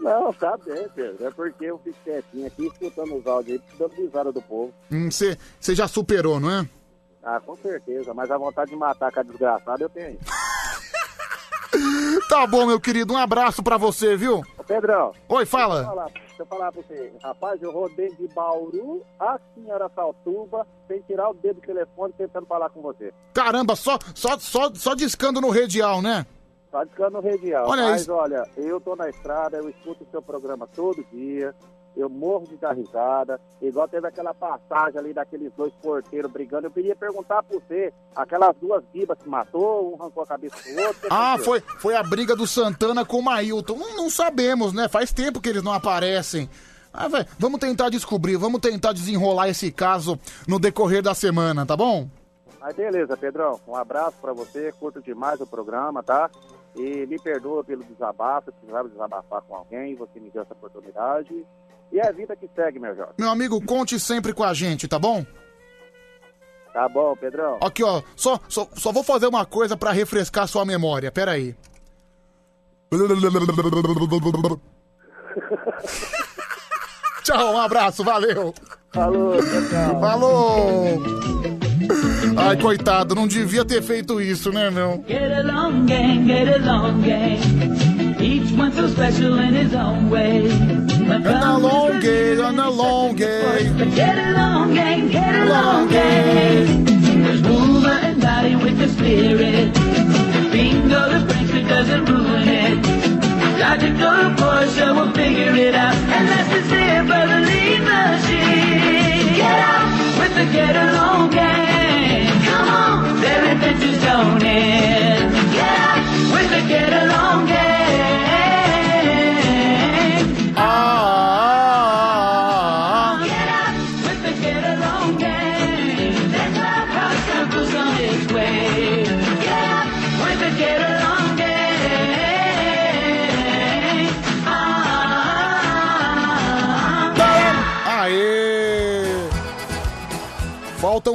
Não, tá bem, Pedro. É porque eu fico quietinho aqui, escutando os áudios aí, dando risada do povo. Hum, Você já superou, não é? Ah, com certeza. Mas a vontade de matar cada desgraçado eu tenho aí. [laughs] Tá bom, meu querido, um abraço pra você, viu? Pedrão. Oi, Deixa eu fala. falar, deixa eu falar pra você. Rapaz, eu rodei de Bauru a Senhora Saltuba sem tirar o dedo do telefone tentando falar com você. Caramba, só, só, só, só discando no radial, né? Tá discando no radial. Olha Mas isso. olha, eu tô na estrada, eu escuto o seu programa todo dia. Eu morro de dar risada. Igual teve aquela passagem ali daqueles dois porteiros brigando. Eu queria perguntar pra você, aquelas duas bibas que matou, um arrancou a cabeça do outro. Ah, foi, foi a briga do Santana com o Mailton. Não, não sabemos, né? Faz tempo que eles não aparecem. Ah, vai, vamos tentar descobrir, vamos tentar desenrolar esse caso no decorrer da semana, tá bom? Mas beleza, Pedrão. Um abraço pra você. Curto demais o programa, tá? E me perdoa pelo desabafo. Se precisava desabafar com alguém, você me deu essa oportunidade. E é a vida que segue, meu jovem. Meu amigo, conte sempre com a gente, tá bom? Tá bom, Pedrão. Aqui, ó, só, só, só vou fazer uma coisa pra refrescar sua memória, pera aí. [laughs] Tchau, um abraço, valeu. Falou, tchau. Falou. Ai, coitado, não devia ter feito isso, né, meu? Get along, gang, get along, gang. Each one so special in his own way. And along gay, and along gay. Get along, gang, get along, gang. There's woman and body with the spirit. Bingo, the Frankfurt doesn't ruin it. Logical Porsche will figure it out. And that's the same for the lead machine. Get out with the get along gang. Come on, their adventures don't end. Get out with the get along gang.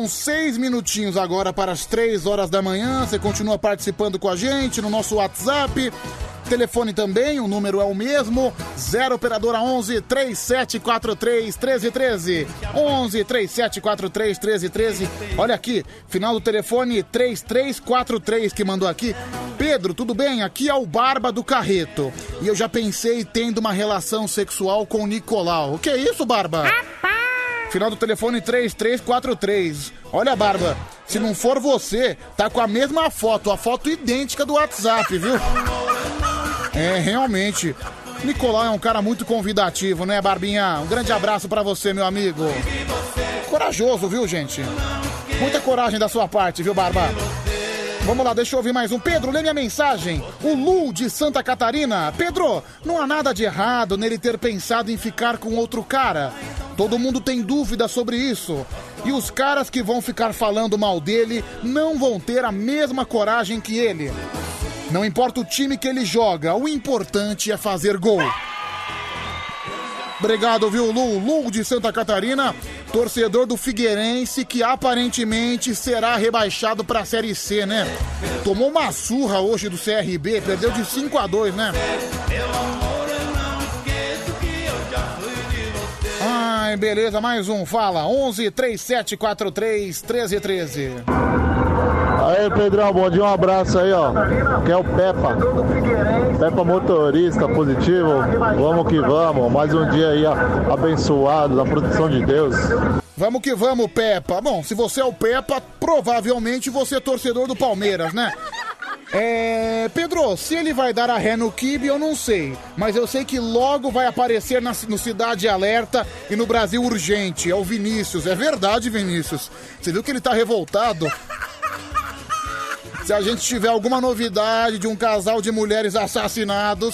Seis minutinhos agora para as três horas da manhã. Você continua participando com a gente no nosso WhatsApp. Telefone também, o número é o mesmo: 0 operadora 11 3743 1313. 11 3743 1313. Olha aqui, final do telefone 3343 que mandou aqui. Pedro, tudo bem? Aqui é o Barba do Carreto. E eu já pensei tendo uma relação sexual com o Nicolau. O que é isso, Barba? Final do telefone 3343. Olha, Barba, se não for você, tá com a mesma foto, a foto idêntica do WhatsApp, viu? É, realmente. Nicolau é um cara muito convidativo, né, Barbinha? Um grande abraço pra você, meu amigo. Corajoso, viu, gente? Muita coragem da sua parte, viu, Barba? Vamos lá, deixa eu ouvir mais um. Pedro, lê minha mensagem. O Lu de Santa Catarina. Pedro, não há nada de errado nele ter pensado em ficar com outro cara. Todo mundo tem dúvida sobre isso. E os caras que vão ficar falando mal dele não vão ter a mesma coragem que ele. Não importa o time que ele joga, o importante é fazer gol. Obrigado, viu, Lu? Lu de Santa Catarina, torcedor do Figueirense, que aparentemente será rebaixado pra Série C, né? Tomou uma surra hoje do CRB, perdeu de 5 a 2 né? Ai, beleza, mais um, fala. 11 3743 1313. Aí, Pedrão, bom dia, um abraço aí, ó. Que é o Peppa. Peppa motorista positivo. Vamos que vamos. Mais um dia aí, ó, abençoado da proteção de Deus. Vamos que vamos, Peppa. Bom, se você é o Peppa, provavelmente você é torcedor do Palmeiras, né? É. Pedro, se ele vai dar a ré no Kibe, eu não sei. Mas eu sei que logo vai aparecer na, no Cidade Alerta e no Brasil Urgente. É o Vinícius. É verdade, Vinícius. Você viu que ele tá revoltado? Se a gente tiver alguma novidade de um casal de mulheres assassinados,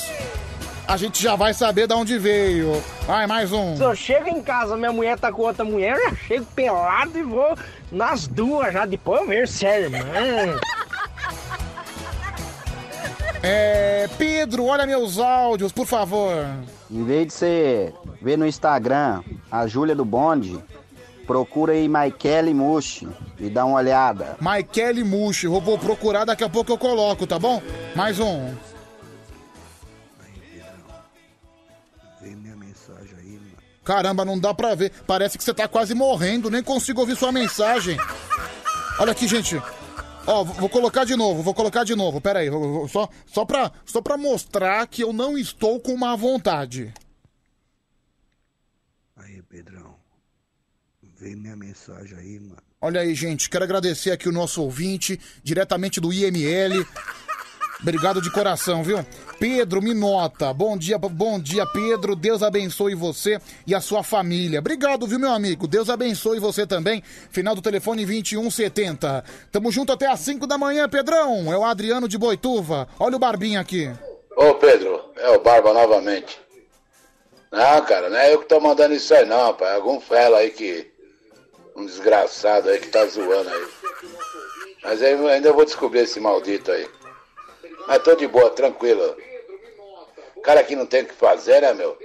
a gente já vai saber de onde veio. Vai, mais um. Se eu chego em casa, minha mulher tá com outra mulher, eu já chego pelado e vou nas duas já. Depois eu vejo é irmã. [laughs] É. Pedro, olha meus áudios, por favor. Em vez de você ver no Instagram a Júlia do Bonde, procura aí Maikele Mushi e dá uma olhada. Maikele Mushi, eu vou procurar, daqui a pouco eu coloco, tá bom? Mais um. Caramba, não dá pra ver. Parece que você tá quase morrendo, nem consigo ouvir sua mensagem. Olha aqui, gente. Ó, vou colocar de novo, vou colocar de novo. Pera aí, só, só, pra, só pra mostrar que eu não estou com má vontade. Aí, Pedrão. Minha mensagem aí, mano. Olha aí, gente, quero agradecer aqui o nosso ouvinte, diretamente do IML. Obrigado de coração, viu? Pedro Minota, bom dia, bom dia, Pedro. Deus abençoe você e a sua família. Obrigado, viu, meu amigo? Deus abençoe você também. Final do telefone 2170. Tamo junto até às 5 da manhã, Pedrão. É o Adriano de Boituva. Olha o Barbinha aqui. Ô Pedro, é o Barba novamente. Não, cara, não é eu que tô mandando isso aí não, pai. Algum fela aí que. Um desgraçado aí que tá zoando aí. Mas aí ainda vou descobrir esse maldito aí. Mas tô de boa, tranquilo. Cara que não tem o que fazer, né, meu?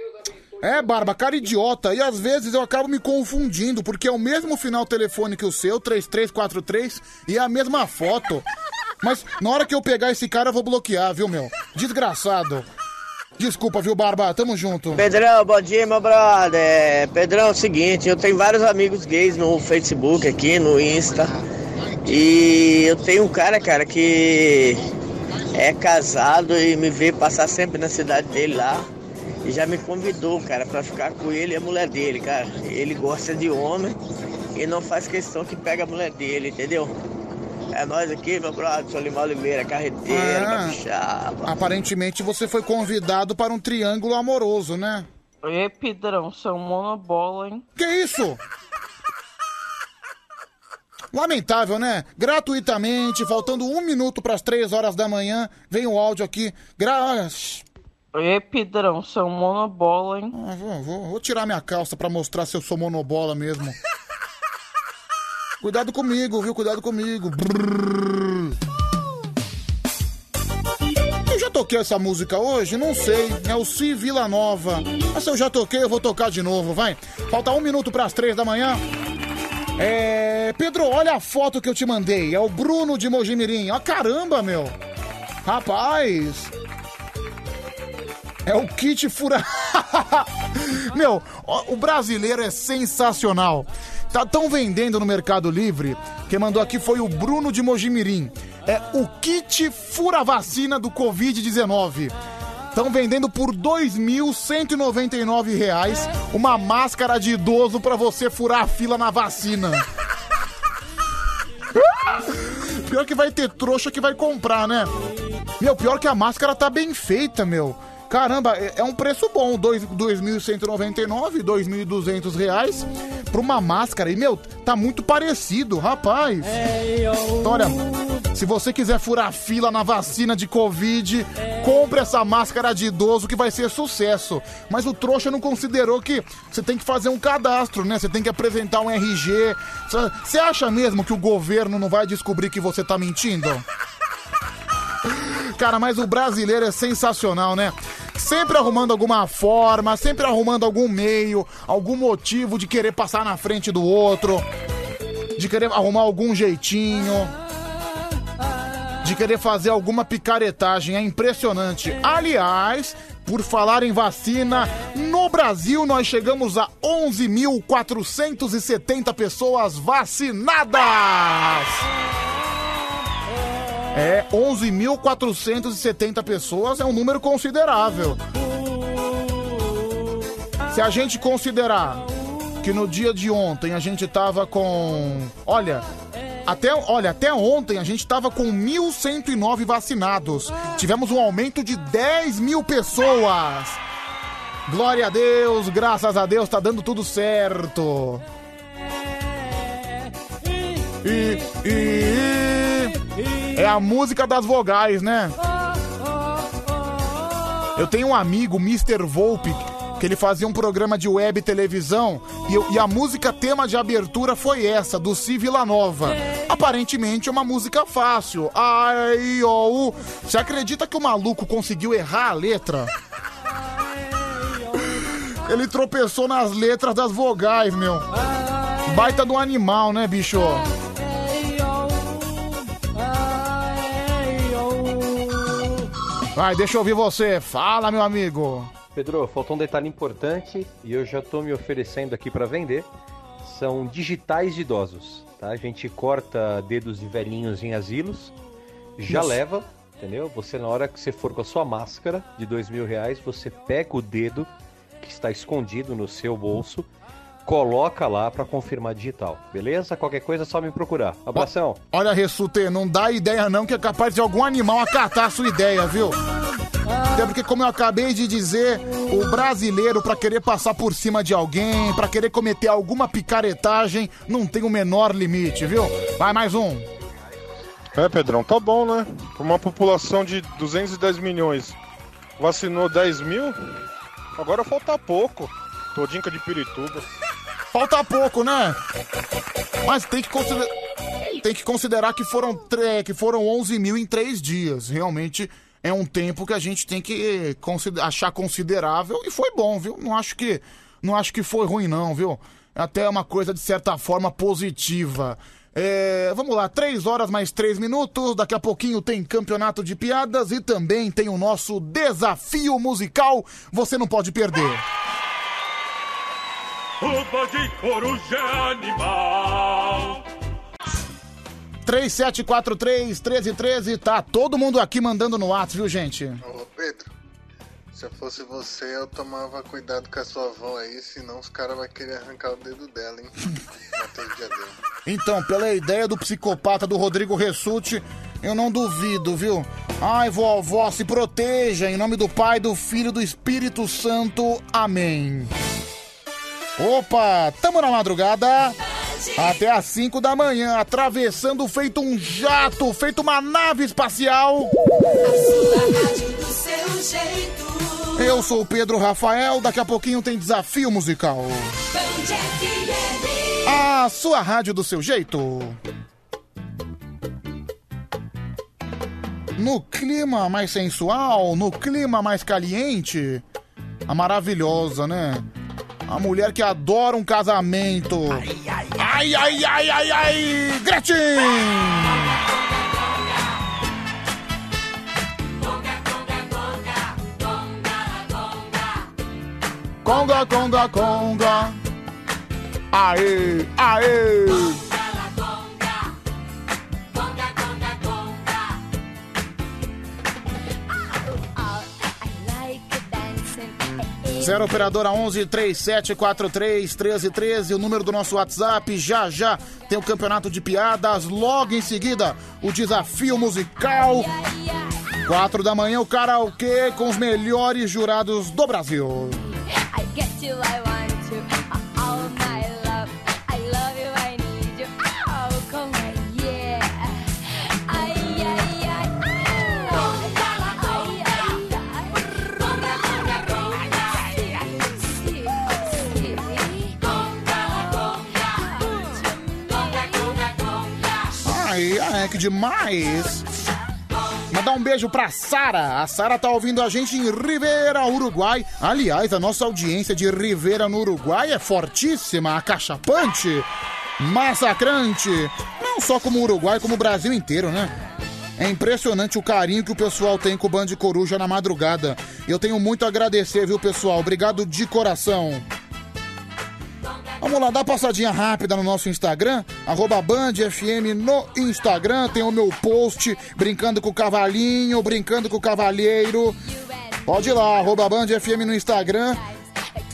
É, Barba, cara idiota. E às vezes eu acabo me confundindo, porque é o mesmo final telefone que o seu, 3343, e é a mesma foto. Mas na hora que eu pegar esse cara, eu vou bloquear, viu, meu? Desgraçado. Desculpa, viu, Barba? Tamo junto. Pedrão, bom dia, meu brother. Pedrão, é o seguinte, eu tenho vários amigos gays no Facebook aqui, no Insta. E eu tenho um cara, cara, que é casado e me vê passar sempre na cidade dele lá. E já me convidou, cara, pra ficar com ele e a mulher dele, cara. Ele gosta de homem e não faz questão que pega a mulher dele, entendeu? É nós aqui, meu brother, Solimar Oliveira, carreteira, Ah. capixaba. Aparentemente você foi convidado para um triângulo amoroso, né? Ê, Pedrão, são monobola, hein? Que isso? Lamentável, né? Gratuitamente, faltando um minuto para as três horas da manhã, vem o áudio aqui. Gra... Ê, Pedrão, são monobola, hein? Ah, vou, vou- vou tirar minha calça pra mostrar se eu sou monobola mesmo. Cuidado comigo, viu? Cuidado comigo. Eu já toquei essa música hoje? Não sei. É o Si Vila Nova. Mas se eu já toquei, eu vou tocar de novo, vai. Falta um minuto pras três da manhã. É. Pedro, olha a foto que eu te mandei. É o Bruno de Mojimirim. Ó, caramba, meu. Rapaz. É o kit fura. [laughs] Meu, o brasileiro é sensacional. Tá tão vendendo no Mercado Livre. Quem mandou aqui foi o Bruno de Mojimirim. É o kit fura vacina do Covid-19. Estão vendendo por 2.199 reais uma máscara de idoso pra você furar a fila na vacina. Pior que vai ter trouxa que vai comprar, né? Meu, pior que a máscara tá bem feita, meu. Caramba, é é um preço bom, dois- 2.199, 2.200 reais pra uma máscara. E, meu, tá muito parecido, rapaz. Então, olha, se você quiser furar fila na vacina de Covid, compre essa máscara de idoso que vai ser sucesso. Mas o trouxa não considerou que você tem que fazer um cadastro, né? Você tem que apresentar um RG. Você acha mesmo que o governo não vai descobrir que você tá mentindo? Cara, mas o brasileiro é sensacional, né? Sempre arrumando alguma forma, sempre arrumando algum meio, algum motivo de querer passar na frente do outro, de querer arrumar algum jeitinho, de querer fazer alguma picaretagem. É impressionante. Aliás, por falar em vacina, no Brasil nós chegamos a 11.470 pessoas vacinadas. É, 11.470 pessoas é um número considerável. Se a gente considerar que no dia de ontem a gente tava com. Olha. Até, olha, até ontem a gente tava com 1.109 vacinados. Tivemos um aumento de 10 mil pessoas. Glória a Deus, graças a Deus, tá dando tudo certo. E, e, é a música das vogais, né? Eu tenho um amigo, Mr. Volpe, que ele fazia um programa de web e televisão e, eu- e a música tema de abertura foi essa, do Si Vila Nova. Aparentemente é uma música fácil. Ai, ó, u. Você acredita que o maluco conseguiu errar a letra? Ele tropeçou nas letras das vogais, meu. Baita do animal, né, bicho? Vai, deixa eu ouvir você. Fala, meu amigo. Pedro, faltou um detalhe importante e eu já estou me oferecendo aqui para vender. São digitais de idosos, tá? A gente corta dedos de velhinhos em asilos, já leva, entendeu? Você na hora que você for com a sua máscara de dois mil reais, você pega o dedo que está escondido no seu bolso, coloca lá para confirmar digital, beleza? Qualquer coisa é só me procurar. Abração. Olha, Ressute, não dá ideia não que é capaz de algum animal acatar a sua ideia, viu? Até porque, como eu acabei de dizer, o brasileiro, pra querer passar por cima de alguém, pra querer cometer alguma picaretagem, não tem o menor limite, viu? Vai, mais um. É, Pedrão, tá bom, né? Por uma população de 210 milhões, vacinou 10 mil, agora falta pouco. Todinca de Pirituba. Falta pouco, né? Mas tem que considerar, tem que, considerar que, foram tre- que foram 11 mil em três dias. Realmente é um tempo que a gente tem que consider- achar considerável e foi bom, viu? Não acho que, não acho que foi ruim, não, viu? É até uma coisa de certa forma positiva. É, vamos lá, três horas mais três minutos. Daqui a pouquinho tem campeonato de piadas e também tem o nosso desafio musical. Você não pode perder. Tudo de coruja animal. 3743-1313, tá todo mundo aqui mandando no WhatsApp, viu, gente? Ô Pedro, se eu fosse você, eu tomava cuidado com a sua avó aí, senão os caras vão querer arrancar o dedo dela, hein? [laughs] Então, pela ideia do psicopata do Rodrigo Ressuti, eu não duvido, viu? Ai, vovó, se proteja, em nome do Pai, do Filho e do Espírito Santo. Amém. Opa, tamo na madrugada. Até às 5 da manhã, atravessando feito um jato, feito uma nave espacial. Eu sou o Pedro Rafael, daqui a pouquinho tem desafio musical. A sua rádio do seu jeito. No clima mais sensual, no clima mais caliente. A maravilhosa, né? A mulher que adora um casamento. Ai, ai, ai, ai, ai! Gretchen! Conga, conga, conga. Aê, aê! Zero operadora 11 3743 1313, o número do nosso WhatsApp. Já já tem o campeonato de piadas. Logo em seguida, o desafio musical. Quatro da manhã, o karaokê com os melhores jurados do Brasil. I get you, I Conga. Ai, ai, que demais! Mandar um beijo pra Sara. A Sara tá ouvindo a gente em Rivera, Uruguai. Aliás, a nossa audiência de Rivera no Uruguai é fortíssima, acachapante, massacrante. Não só como Uruguai, como o Brasil inteiro, né? É impressionante o carinho que o pessoal tem com o Band Coruja na madrugada. Eu tenho muito a agradecer, viu, pessoal? Obrigado de coração. Vamos lá, dá uma passadinha rápida no nosso Instagram, arroba Band FM no Instagram, tem o meu post brincando com o cavalinho, brincando com o cavalheiro. Pode ir lá, arroba Band FM no Instagram.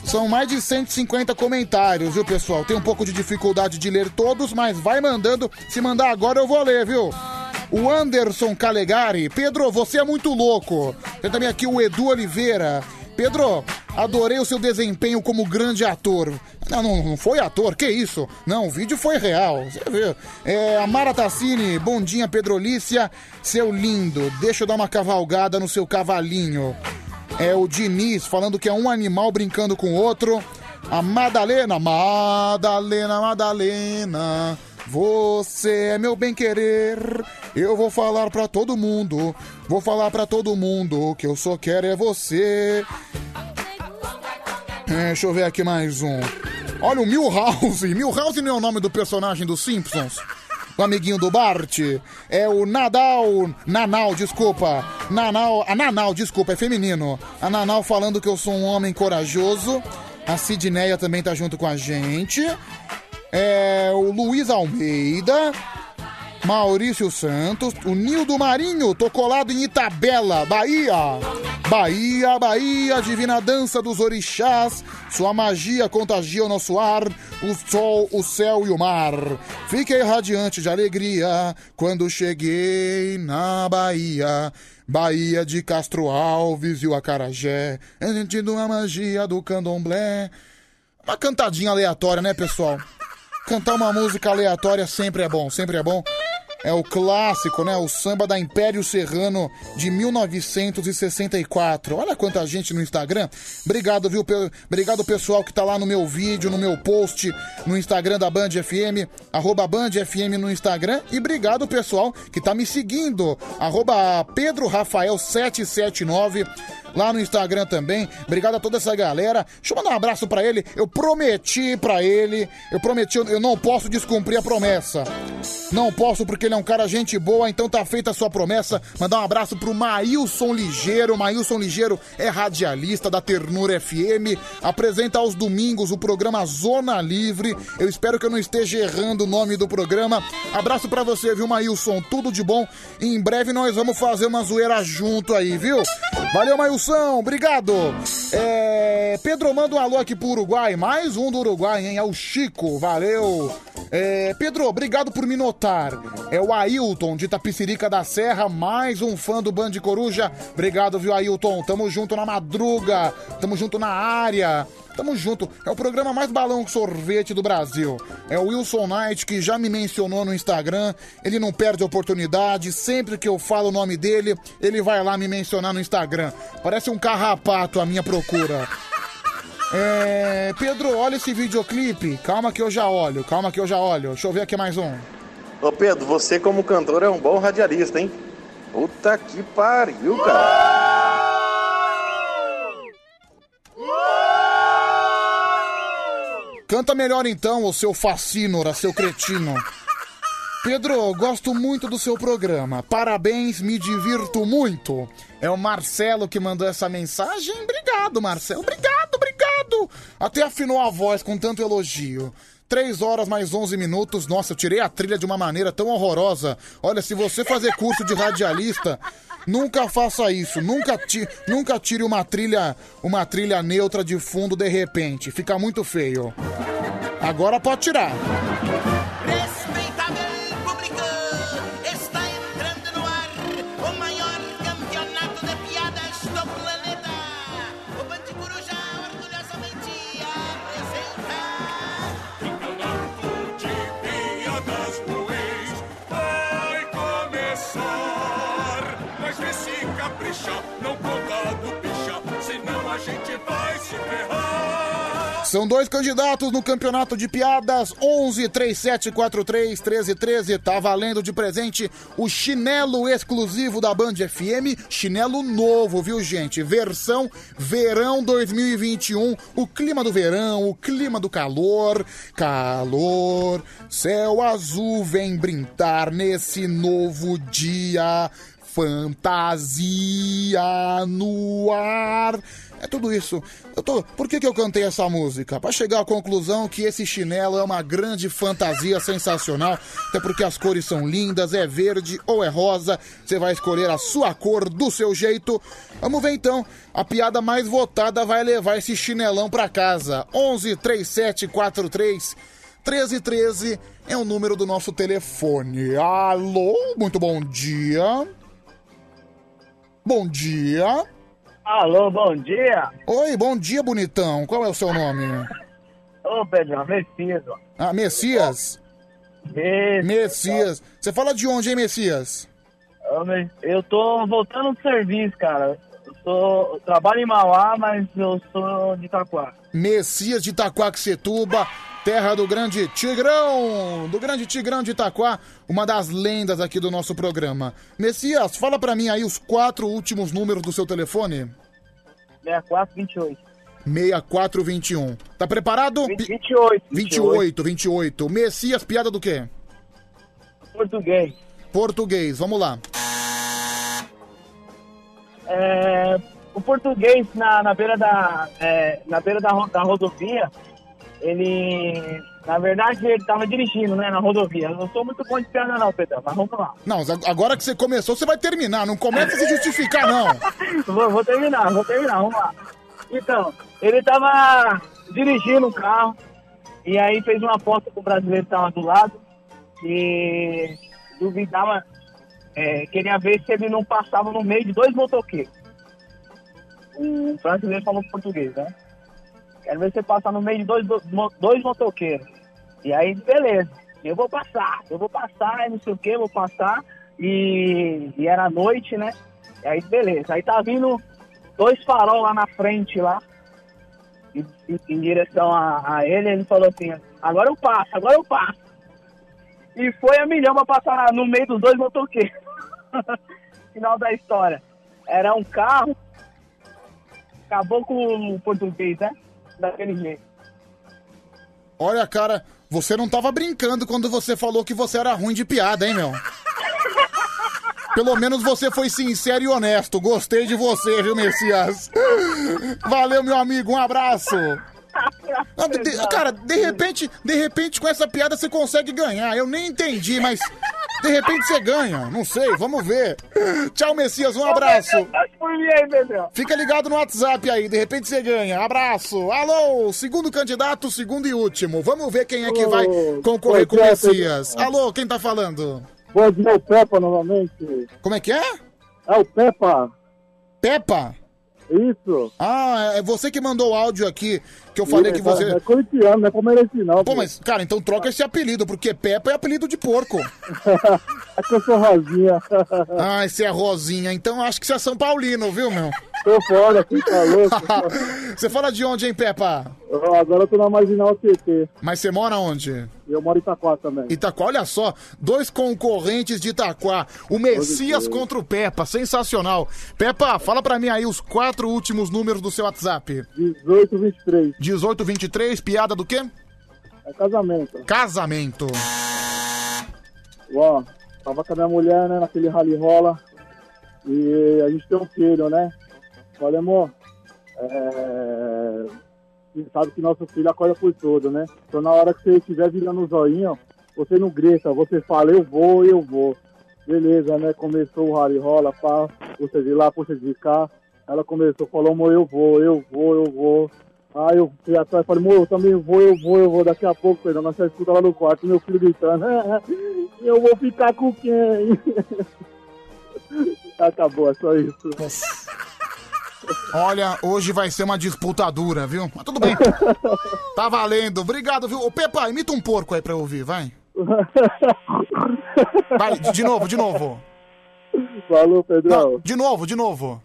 São mais de 150 comentários, viu, pessoal? Tem um pouco de dificuldade de ler todos, mas vai mandando. Se mandar agora eu vou ler, viu? O Anderson Calegari. Pedro, você é muito louco. Tem também aqui o Edu Oliveira. Pedro, adorei o seu desempenho como grande ator. Não, não, não foi ator, que isso? Não, o vídeo foi real, você viu. É, a Mara Tassini, bondinha Pedrolícia, seu lindo, deixa eu dar uma cavalgada no seu cavalinho. É o Diniz falando que é um animal brincando com outro. A Madalena, Madalena, Madalena, você é meu bem-querer. Eu vou falar pra todo mundo, vou falar pra todo mundo que eu só quero é você. É, deixa eu ver aqui mais um. Olha o Milhouse. Milhouse não é o nome do personagem dos Simpsons. O amiguinho do Bart. É o Nadal. Nanal, desculpa. Nanal. A Nanal, desculpa, é feminino. A Nanal falando que eu sou um homem corajoso. A Sidneia também tá junto com a gente. É o Luiz Almeida. Maurício Santos, o Nildo Marinho, tô colado em Itabela, Bahia. Bahia, Bahia, divina dança dos orixás, sua magia contagia o nosso ar, o sol, o céu e o mar. Fiquei radiante de alegria quando cheguei na Bahia. Bahia de Castro Alves e o Acarajé, sentindo a magia do candomblé. Uma cantadinha aleatória, né, pessoal? Cantar uma música aleatória sempre é bom, sempre é bom. É o clássico, né? O samba da Império Serrano de 1964. Olha quanta gente no Instagram. Obrigado, viu? Obrigado, pessoal que tá lá no meu vídeo, no meu post no Instagram da Band FM, arroba Band FM no Instagram. E obrigado, pessoal, que tá me seguindo, arroba Pedro Rafael 779 lá no Instagram também. Obrigado a toda essa galera. Deixa eu mandar um abraço pra ele. Eu prometi pra ele, eu prometi, eu não posso descumprir a promessa. Não posso porque ele é um cara gente boa, então tá feita a sua promessa. Mandar um abraço pro Maílson Ligeiro. Maílson Ligeiro é radialista da Ternura FM, apresenta aos domingos o programa Zona Livre. Eu espero que eu não esteja errando o nome do programa. Abraço pra você, viu, Maílson? Tudo de bom. E em breve nós vamos fazer uma zoeira junto aí, viu? Valeu, Maílson. Obrigado. É, Pedro, manda um alô aqui pro Uruguai. Mais um do Uruguai, hein? É o Chico. Valeu. É, Pedro, obrigado por me notar. É o Ailton de Tapicirica da Serra, mais um fã do Band Coruja. Obrigado, viu, Ailton? Tamo junto na madruga. Tamo junto na área. Tamo junto. É o programa mais balão sorvete do Brasil. É o Wilson Knight, que já me mencionou no Instagram. Ele não perde a oportunidade. Sempre que eu falo o nome dele, ele vai lá me mencionar no Instagram. Parece um carrapato a minha procura. É, Pedro, olha esse videoclipe. Calma que eu já olho, calma que eu já olho. Deixa eu ver aqui mais um. Ô Pedro, você como cantor é um bom radialista, hein? Puta que pariu, cara. Canta melhor então, ô seu facínora, seu cretino. Pedro, gosto muito do seu programa. Parabéns, me divirto muito. É o Marcelo que mandou essa mensagem. Obrigado, Marcelo. Obrigado, obrigado. Até afinou a voz com tanto elogio. 3 horas mais 11 minutos. Nossa, eu tirei a trilha de uma maneira tão horrorosa. Olha, se você fazer curso de radialista, nunca faça isso. Nunca, ti, nunca tire uma trilha, uma trilha neutra de fundo de repente. Fica muito feio. Agora pode tirar. São dois candidatos no campeonato de piadas. 11 3743 1313. Tá valendo de presente o chinelo exclusivo da Band FM. Chinelo novo, viu, gente? Versão verão 2021. O clima do verão, o clima do calor. Calor. Céu azul vem brindar nesse novo dia. Fantasia no ar. É tudo isso. Eu tô... Por que, que eu cantei essa música? Pra chegar à conclusão que esse chinelo é uma grande fantasia sensacional. Até porque as cores são lindas, é verde ou é rosa. Você vai escolher a sua cor do seu jeito. Vamos ver então. A piada mais votada vai levar esse chinelão pra casa. 11 3743 1313 é o número do nosso telefone. Alô, muito bom dia. Bom dia. Alô, bom dia. Oi, bom dia, bonitão. Qual é o seu nome? Ô, Pedrão, Messias, ó. Ah, Messias? Messias. Você fala de onde, hein, Messias? Ô, Me- Eu tô voltando do serviço, cara. Eu, eu trabalho em Mauá, mas eu sou de Itaquá. Messias de Itaquaquecetuba, terra do grande Tigrão, do grande Tigrão de Itaquá, uma das lendas aqui do nosso programa. Messias, fala pra mim aí os quatro últimos números do seu telefone. 6428. 6421. Tá preparado? 28. 28, 28. Messias, piada do quê? Português. Português, vamos lá. É, o português na, na beira da é, na beira da, da rodovia, ele na verdade ele tava dirigindo, né, na rodovia. Eu não sou muito bom de piada não, Pedrão, mas vamos lá. Não, agora que você começou, você vai terminar. Não começa a se justificar, não. [laughs] vou, vou terminar, vou terminar, vamos lá. Então, ele tava dirigindo um carro e aí fez uma aposta com o brasileiro que tava do lado e duvidava, é, queria ver se ele não passava no meio de dois motoqueiros. O brasileiro falou português, né? Quero ver você passar no meio de dois, dois motoqueiros. E aí, beleza, eu vou passar, eu vou passar, não sei o que, vou passar. E, e era noite, né? E aí, beleza. Aí tá vindo dois farol lá na frente, lá, em, em- direção a, a ele. Ele falou assim: agora eu passo, agora eu passo. E foi a milhão pra passar no meio dos dois motoqueiros. [laughs] Final da história. Era um carro, acabou com o português, né? Daquele jeito. Olha, cara, você não tava brincando quando você falou que você era ruim de piada, hein, meu? Pelo menos você foi sincero e honesto. Gostei de você, viu, Messias? Valeu, meu amigo. Um abraço. [laughs] Não, de- cara, de repente, de repente com essa piada você consegue ganhar. Eu nem entendi, mas de repente você ganha. Não sei, vamos ver. Tchau, Messias. Um abraço. Fica ligado no WhatsApp aí, de repente você ganha. Abraço. Alô, segundo candidato, segundo e último. Vamos ver quem é que vai concorrer com o Messias. Alô, quem tá falando? Bom dia, o Peppa novamente. Como é que é? É o Peppa. Peppa? Isso. Ah, é você que mandou o áudio aqui, que eu falei que você... É corintiano, não é palmeirense não. Pô, mas, cara, então troca esse apelido, porque Peppa é apelido de porco. [laughs] É que eu sou rosinha. [laughs] Ah, esse é Rosinha, então acho que você é São Paulino, viu, meu? Tô fora aqui, tá louco. [laughs] Você fala de onde, hein, Peppa? Eu- Agora eu tô na Marginal TT. Mas você mora onde? Eu moro em Itaquá também. Itaquá, olha só, dois concorrentes de Itaquá. O Messias contra o Peppa, sensacional. Peppa, fala pra mim aí os quatro últimos números do seu WhatsApp. 1823. 1823, piada do quê? É casamento. Casamento. Ó, tava com a minha mulher, né, naquele rally rola. E a gente tem um filho, né? Falei, amor, é... sabe que nosso filho acorda por todo, né? Então na hora que você estiver virando o zoinho, você não grita, você fala, eu vou, eu vou. Beleza, né? Começou o rally rola, pá, você de lá, você de cá. Ela começou, falou, amor, eu vou, eu vou, eu vou. Aí eu fui atrás e falei, amor, eu também vou, eu vou, eu vou. Daqui a pouco, Pedro, nós escuta lá no quarto, meu filho gritando, eu vou ficar com quem? [laughs] Acabou, é só isso. Olha, hoje vai ser uma disputa dura, viu? Mas tudo bem. Tá valendo. Obrigado, viu? Ô, Pepa, imita um porco aí pra eu ouvir, vai. Vai, de novo, de novo. Falou, Pedrão. Não, de novo, de novo.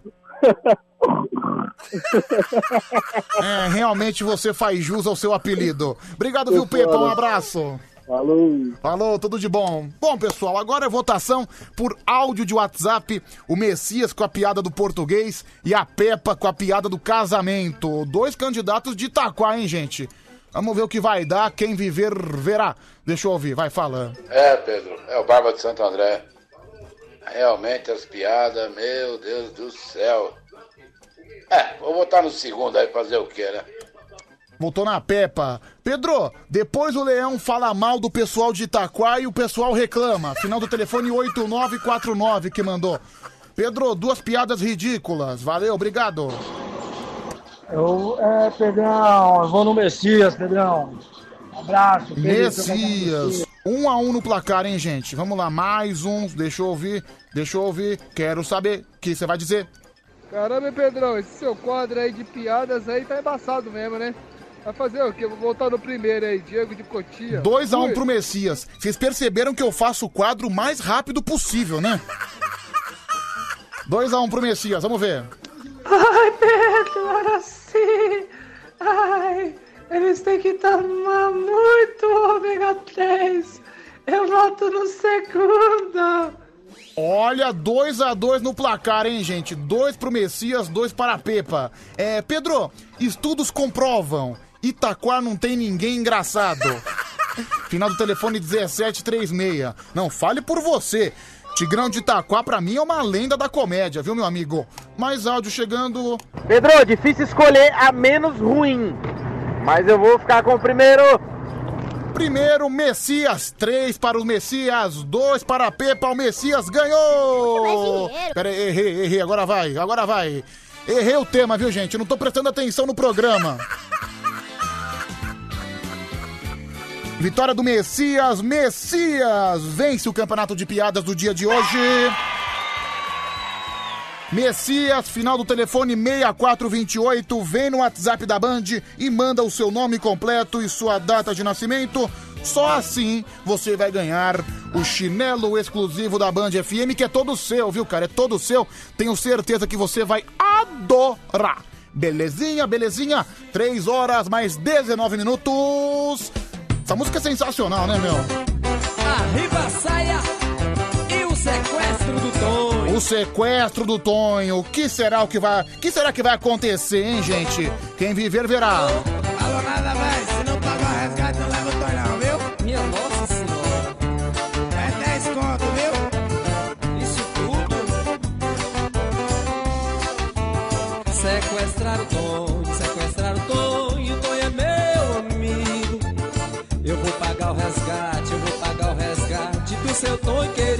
É, realmente você faz jus ao seu apelido. Obrigado, viu, Pepa? Um abraço. Falou. Falou, tudo de bom. Bom, pessoal, agora é votação por áudio de WhatsApp. O Messias com a piada do português e a Peppa com a piada do casamento. Dois candidatos de Itaquá, hein, gente? Vamos ver o que vai dar. Quem viver, verá. Deixa eu ouvir, vai falando. É, Pedro, é o Barba de Santo André. Realmente as piadas, meu Deus do céu. É, vou botar no segundo aí fazer o quê, né? Voltou na Peppa. Pedro, depois o Leão fala mal do pessoal de Itaquá e o pessoal reclama. Final do telefone 8949 que mandou. Pedro, duas piadas ridículas. Valeu, obrigado. Eu, é, Pedrão, eu vou no Messias, Pedrão. Abraço. Pedro, Messias. Um a um no placar, hein, gente? Vamos lá, mais um. Deixa eu ouvir, deixa eu ouvir. Quero saber o que você vai dizer. Caramba, Pedrão, esse seu quadro aí de piadas aí tá embaçado mesmo, né? Vai fazer o quê? Vou voltar no primeiro aí, Diego de Cotia. 2 a 1 um pro Messias. Vocês perceberam que eu faço o quadro o mais rápido possível, né? 2 a 1 um pro Messias, vamos ver. Ai, Pedro, agora sim. Ai, eles têm que tomar muito ômega 3. Eu volto no segundo. Olha, 2 a 2 no placar, hein, gente? 2 pro Messias, 2 para a Pepa. É, Pedro, estudos comprovam. Itaquá não tem ninguém engraçado. Final do telefone 1736. Não, fale por você. Tigrão de Itaquá, pra mim, é uma lenda da comédia, viu, meu amigo? Mais áudio chegando. Pedro, difícil escolher a menos ruim. Mas eu vou ficar com o primeiro. Primeiro, Messias. 3 para o Messias, 2 para a Pepa. O Messias ganhou! Pera aí, errei, errei. Agora vai, agora vai. Errei o tema, viu, gente? Eu não tô prestando atenção no programa. Vitória do Messias. Messias vence o campeonato de piadas do dia de hoje. Messias, final do telefone 6428, vem no WhatsApp da Band e manda o seu nome completo e sua data de nascimento. Só assim você vai ganhar o chinelo exclusivo da Band FM, que é todo seu, viu, cara? É todo seu. Tenho certeza que você vai adorar. Belezinha, belezinha? 3 horas mais 19 minutos. Essa música é sensacional, né, meu? Arriba saia e o sequestro do Tonho. O sequestro do Tonho. O que será o que vai, que será que vai acontecer, hein, gente? Quem viver verá. Alô, nada mais, se não pagar o resgate, não leva o Tonho não, viu? Minha nossa senhora. É 10 conto, viu? Isso tudo? Sequestrar o Tonho, do seu Tonho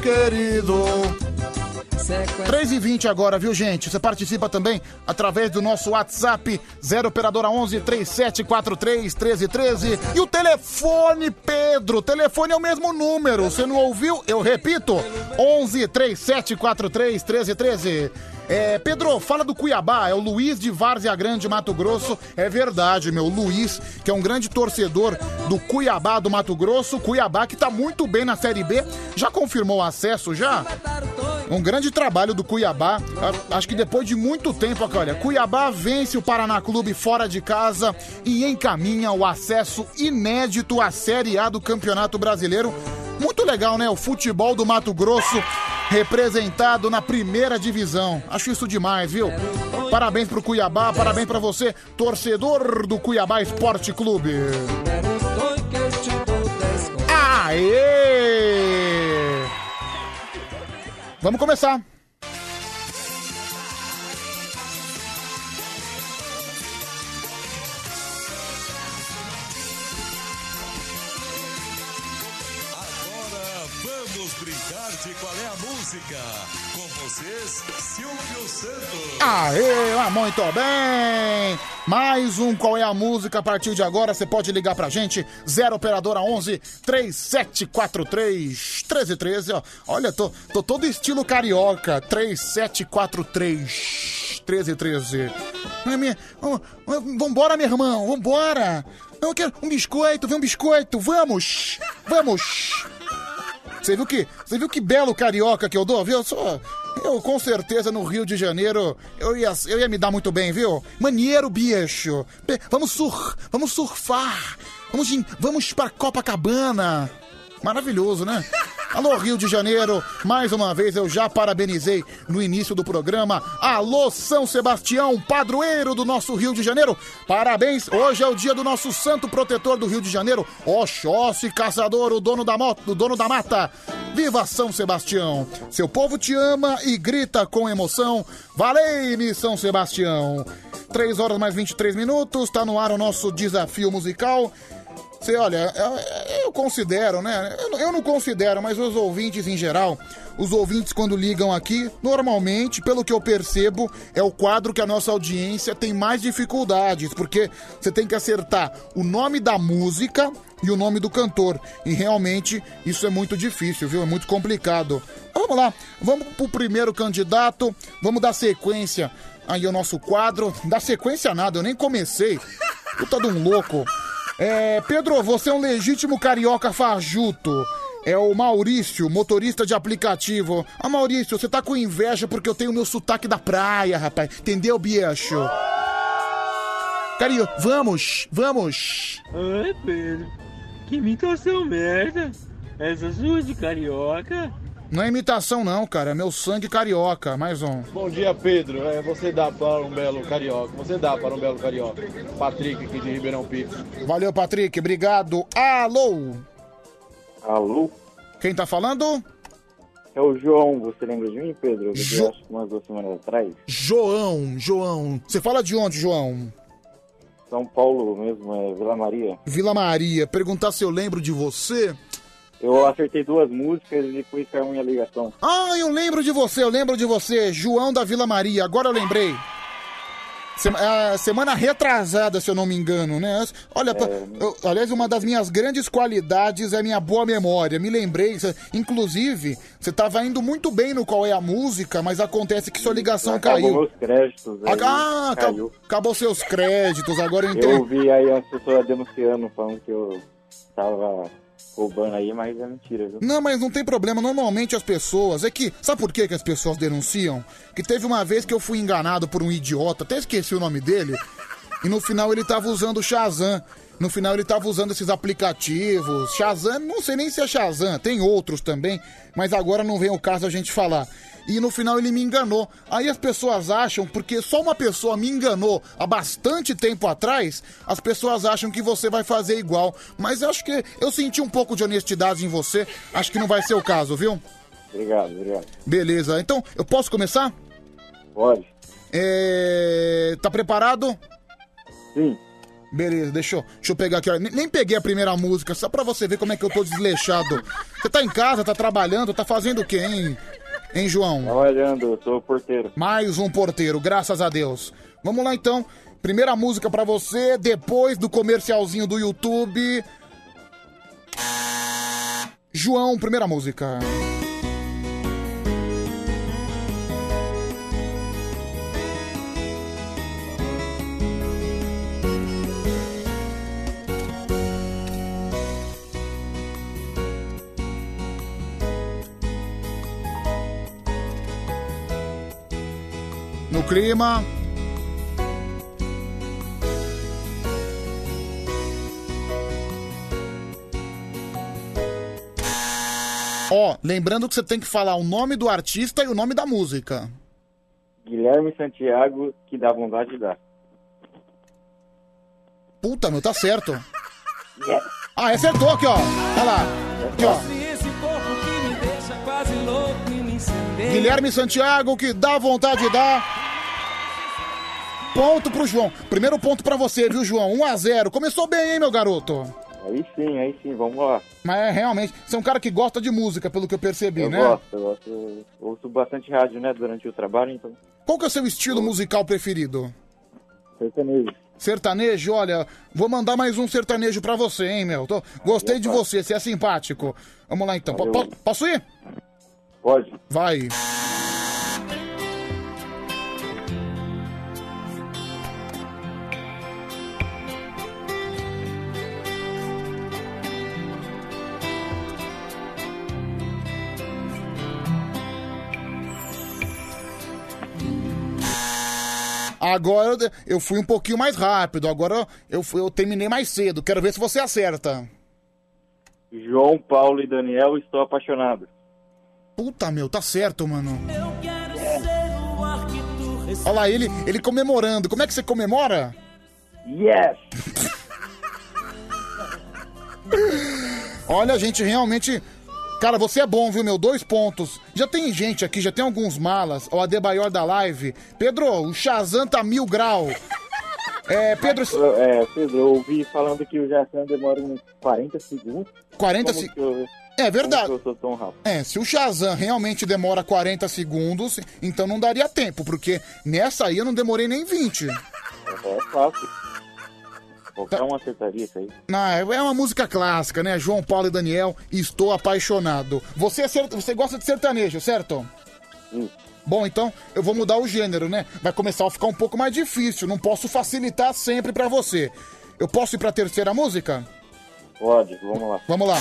Meu querido. Sequestrar 3 e 20 agora, viu, gente? Você participa também através do nosso WhatsApp 0 operadora 11 3743 1313 e o telefone, Pedro. O telefone é o mesmo número. Você não ouviu? Eu repito. 11 3743 1313. É, Pedro, fala do Cuiabá, é o Luiz de Várzea Grande, Mato Grosso. É verdade, meu. Luiz, que é um grande torcedor do Cuiabá do Mato Grosso. Cuiabá que tá muito bem na Série B. Já confirmou o acesso, já? Um grande trabalho do Cuiabá. Acho que depois de muito tempo, aqui, olha, Cuiabá vence o Paraná Clube fora de casa e encaminha o acesso inédito à Série A do Campeonato Brasileiro. Muito legal, né? O futebol do Mato Grosso representado na primeira divisão. Acho isso demais, viu? Parabéns pro Cuiabá, parabéns pra você, torcedor do Cuiabá Esporte Clube. Aê! Vamos começar. Aê, ah, muito bem! Mais um Qual é a Música? A partir de agora você pode ligar pra gente, 0 Operadora 11 3743 1313, ó. Olha, tô, tô todo estilo carioca, 3743 1313. Ai, minha- Vambora, meu irmão, vambora! Eu quero um biscoito, vem um biscoito, vamos! Vamos! Você viu que, você viu que belo carioca que eu dou, viu? Eu sou, eu com certeza no Rio de Janeiro eu ia, eu ia me dar muito bem, viu? Maneiro, bicho. Vamos sur, vamos surfar. Vamos, vamos para Copacabana. Maravilhoso, né? Alô, Rio de Janeiro, mais uma vez eu já parabenizei no início do programa. Alô, São Sebastião, padroeiro do nosso Rio de Janeiro. Parabéns, hoje é o dia do nosso santo protetor do Rio de Janeiro, Oxóssi Caçador, o dono da moto, o dono da mata. Viva São Sebastião! Seu povo te ama e grita com emoção. Valei-me, São Sebastião! 3 horas mais 23 minutos, tá no ar o nosso desafio musical. Você olha, eu, eu considero, né? Eu, não considero, mas os ouvintes em geral, os ouvintes quando ligam aqui, normalmente, pelo que eu percebo, é o quadro que a nossa audiência tem mais dificuldades, porque você tem que acertar o nome da música e o nome do cantor. E realmente isso é muito difícil, viu? É muito complicado. Vamos lá, vamos pro primeiro candidato, vamos dar sequência aí ao nosso quadro. Dar sequência nada, eu nem comecei. Puta de um louco. É, Pedro, você é um legítimo carioca fajuto. É o Maurício, motorista de aplicativo. Ah, Maurício, você tá com inveja porque eu tenho meu sotaque da praia, rapaz. Entendeu, bicho? Cario, vamos, vamos. Ai, Pedro, que imitação merda. Essa sua de carioca? Não é imitação não, cara, é meu sangue carioca. Mais um. Bom dia, Pedro. É, você dá para um belo carioca. Você dá para um belo carioca. Patrick aqui de Ribeirão Pires. Valeu, Patrick, obrigado. Alô? Alô? Quem tá falando? É o João, você lembra de mim, Pedro? Eu Jo- acho que umas duas semanas atrás. João, João. Você fala de onde, João? São Paulo mesmo, é Vila Maria. Vila Maria. Perguntar se eu lembro de você. Eu acertei duas músicas e depois caiu minha ligação. Ah, eu lembro de você, eu lembro de você, João da Vila Maria, agora eu lembrei. Ah, semana retrasada, se eu não me engano, né? Olha, pa- eu- aliás, uma das minhas grandes qualidades é minha boa memória. Me lembrei, cê- inclusive, você tava indo muito bem no Qual é a Música, mas acontece que sua ligação Acabou caiu. meus créditos. aí Ah, caiu. acabou, acabou seus créditos, agora eu Eu entendi. vi aí as pessoas denunciando, falando que eu tava roubando aí, mas é mentira, viu? Não, mas não tem problema. Normalmente as pessoas. É que. Sabe por que, que as pessoas denunciam? Que teve uma vez que eu fui enganado por um idiota, até esqueci o nome dele. E no final ele tava usando o Shazam. No final ele tava usando esses aplicativos. Shazam, não sei nem se é Shazam, tem outros também, mas agora não vem o caso a gente falar. E no final ele me enganou. Aí as pessoas acham, porque só uma pessoa me enganou há bastante tempo atrás, as pessoas acham que você vai fazer igual. Mas eu acho que eu senti um pouco de honestidade em você. Acho que não vai ser o caso, viu? Obrigado, obrigado. Beleza, então eu posso começar? Pode. É... Tá preparado? Sim. Beleza, deixa eu, deixa eu pegar aqui. nem peguei a primeira música, só pra você ver como é que eu tô desleixado. Você tá em casa, tá trabalhando, tá fazendo o quê, hein? Hein, João? Trabalhando, eu sou porteiro. Mais um porteiro, graças a Deus. Vamos lá então. Primeira música pra você, depois do comercialzinho do YouTube. João, primeira música. No clima. Ó, lembrando que você tem que falar o nome do artista e o nome da música. Guilherme Santiago, que dá vontade de dar. Puta, meu, tá certo. Ah, acertou aqui, ó. Olha lá. Aqui, ó. E. Guilherme Santiago, que dá vontade de dar. Ponto pro João. Primeiro ponto pra você, viu, João? 1 a 0 Começou bem, hein, meu garoto? Aí sim, aí sim, vamos lá. Mas é realmente, você é um cara que gosta de música, pelo que eu percebi, eu né? gosto, eu gosto. Eu ouço bastante rádio, né, durante o trabalho, então. Qual que é o seu estilo musical preferido? Sertanejo. Sertanejo, olha, vou mandar mais um sertanejo pra você, hein, meu? Tô- gostei de você, você é simpático. Vamos lá então. Po- po- posso ir? Pode. Vai. Agora eu eu fui um pouquinho mais rápido, agora eu, fui- eu terminei mais cedo. Quero ver se você acerta. João Paulo e Daniel, estou apaixonado. Puta, meu, tá certo, mano. Olha lá, ele, ele comemorando. Como é que você comemora? Yes! Olha, gente, realmente. Cara, você é bom, viu, meu? Dois pontos. Já tem gente aqui, já tem alguns malas. O Adebayor da live. Pedro, o Shazam tá mil grau. É, Pedro. É, Pedro, eu ouvi falando que o Jacan demora uns 40 segundos. 40 Como se- que eu- É verdade. como que eu sou tão rápido? É, se o Shazam realmente demora 40 segundos, então não daria tempo, porque nessa aí eu não demorei nem 20. É fácil. Qualquer um acertaria isso aí. Ah, é uma música clássica, né? João Paulo e Daniel, Estou Apaixonado. Você, é ser- você gosta de sertanejo, certo? Bom, então eu vou mudar o gênero, né? Vai começar a ficar um pouco mais difícil, não posso facilitar sempre pra você. Eu posso ir pra terceira música? Pode, vamos lá. Vamos lá.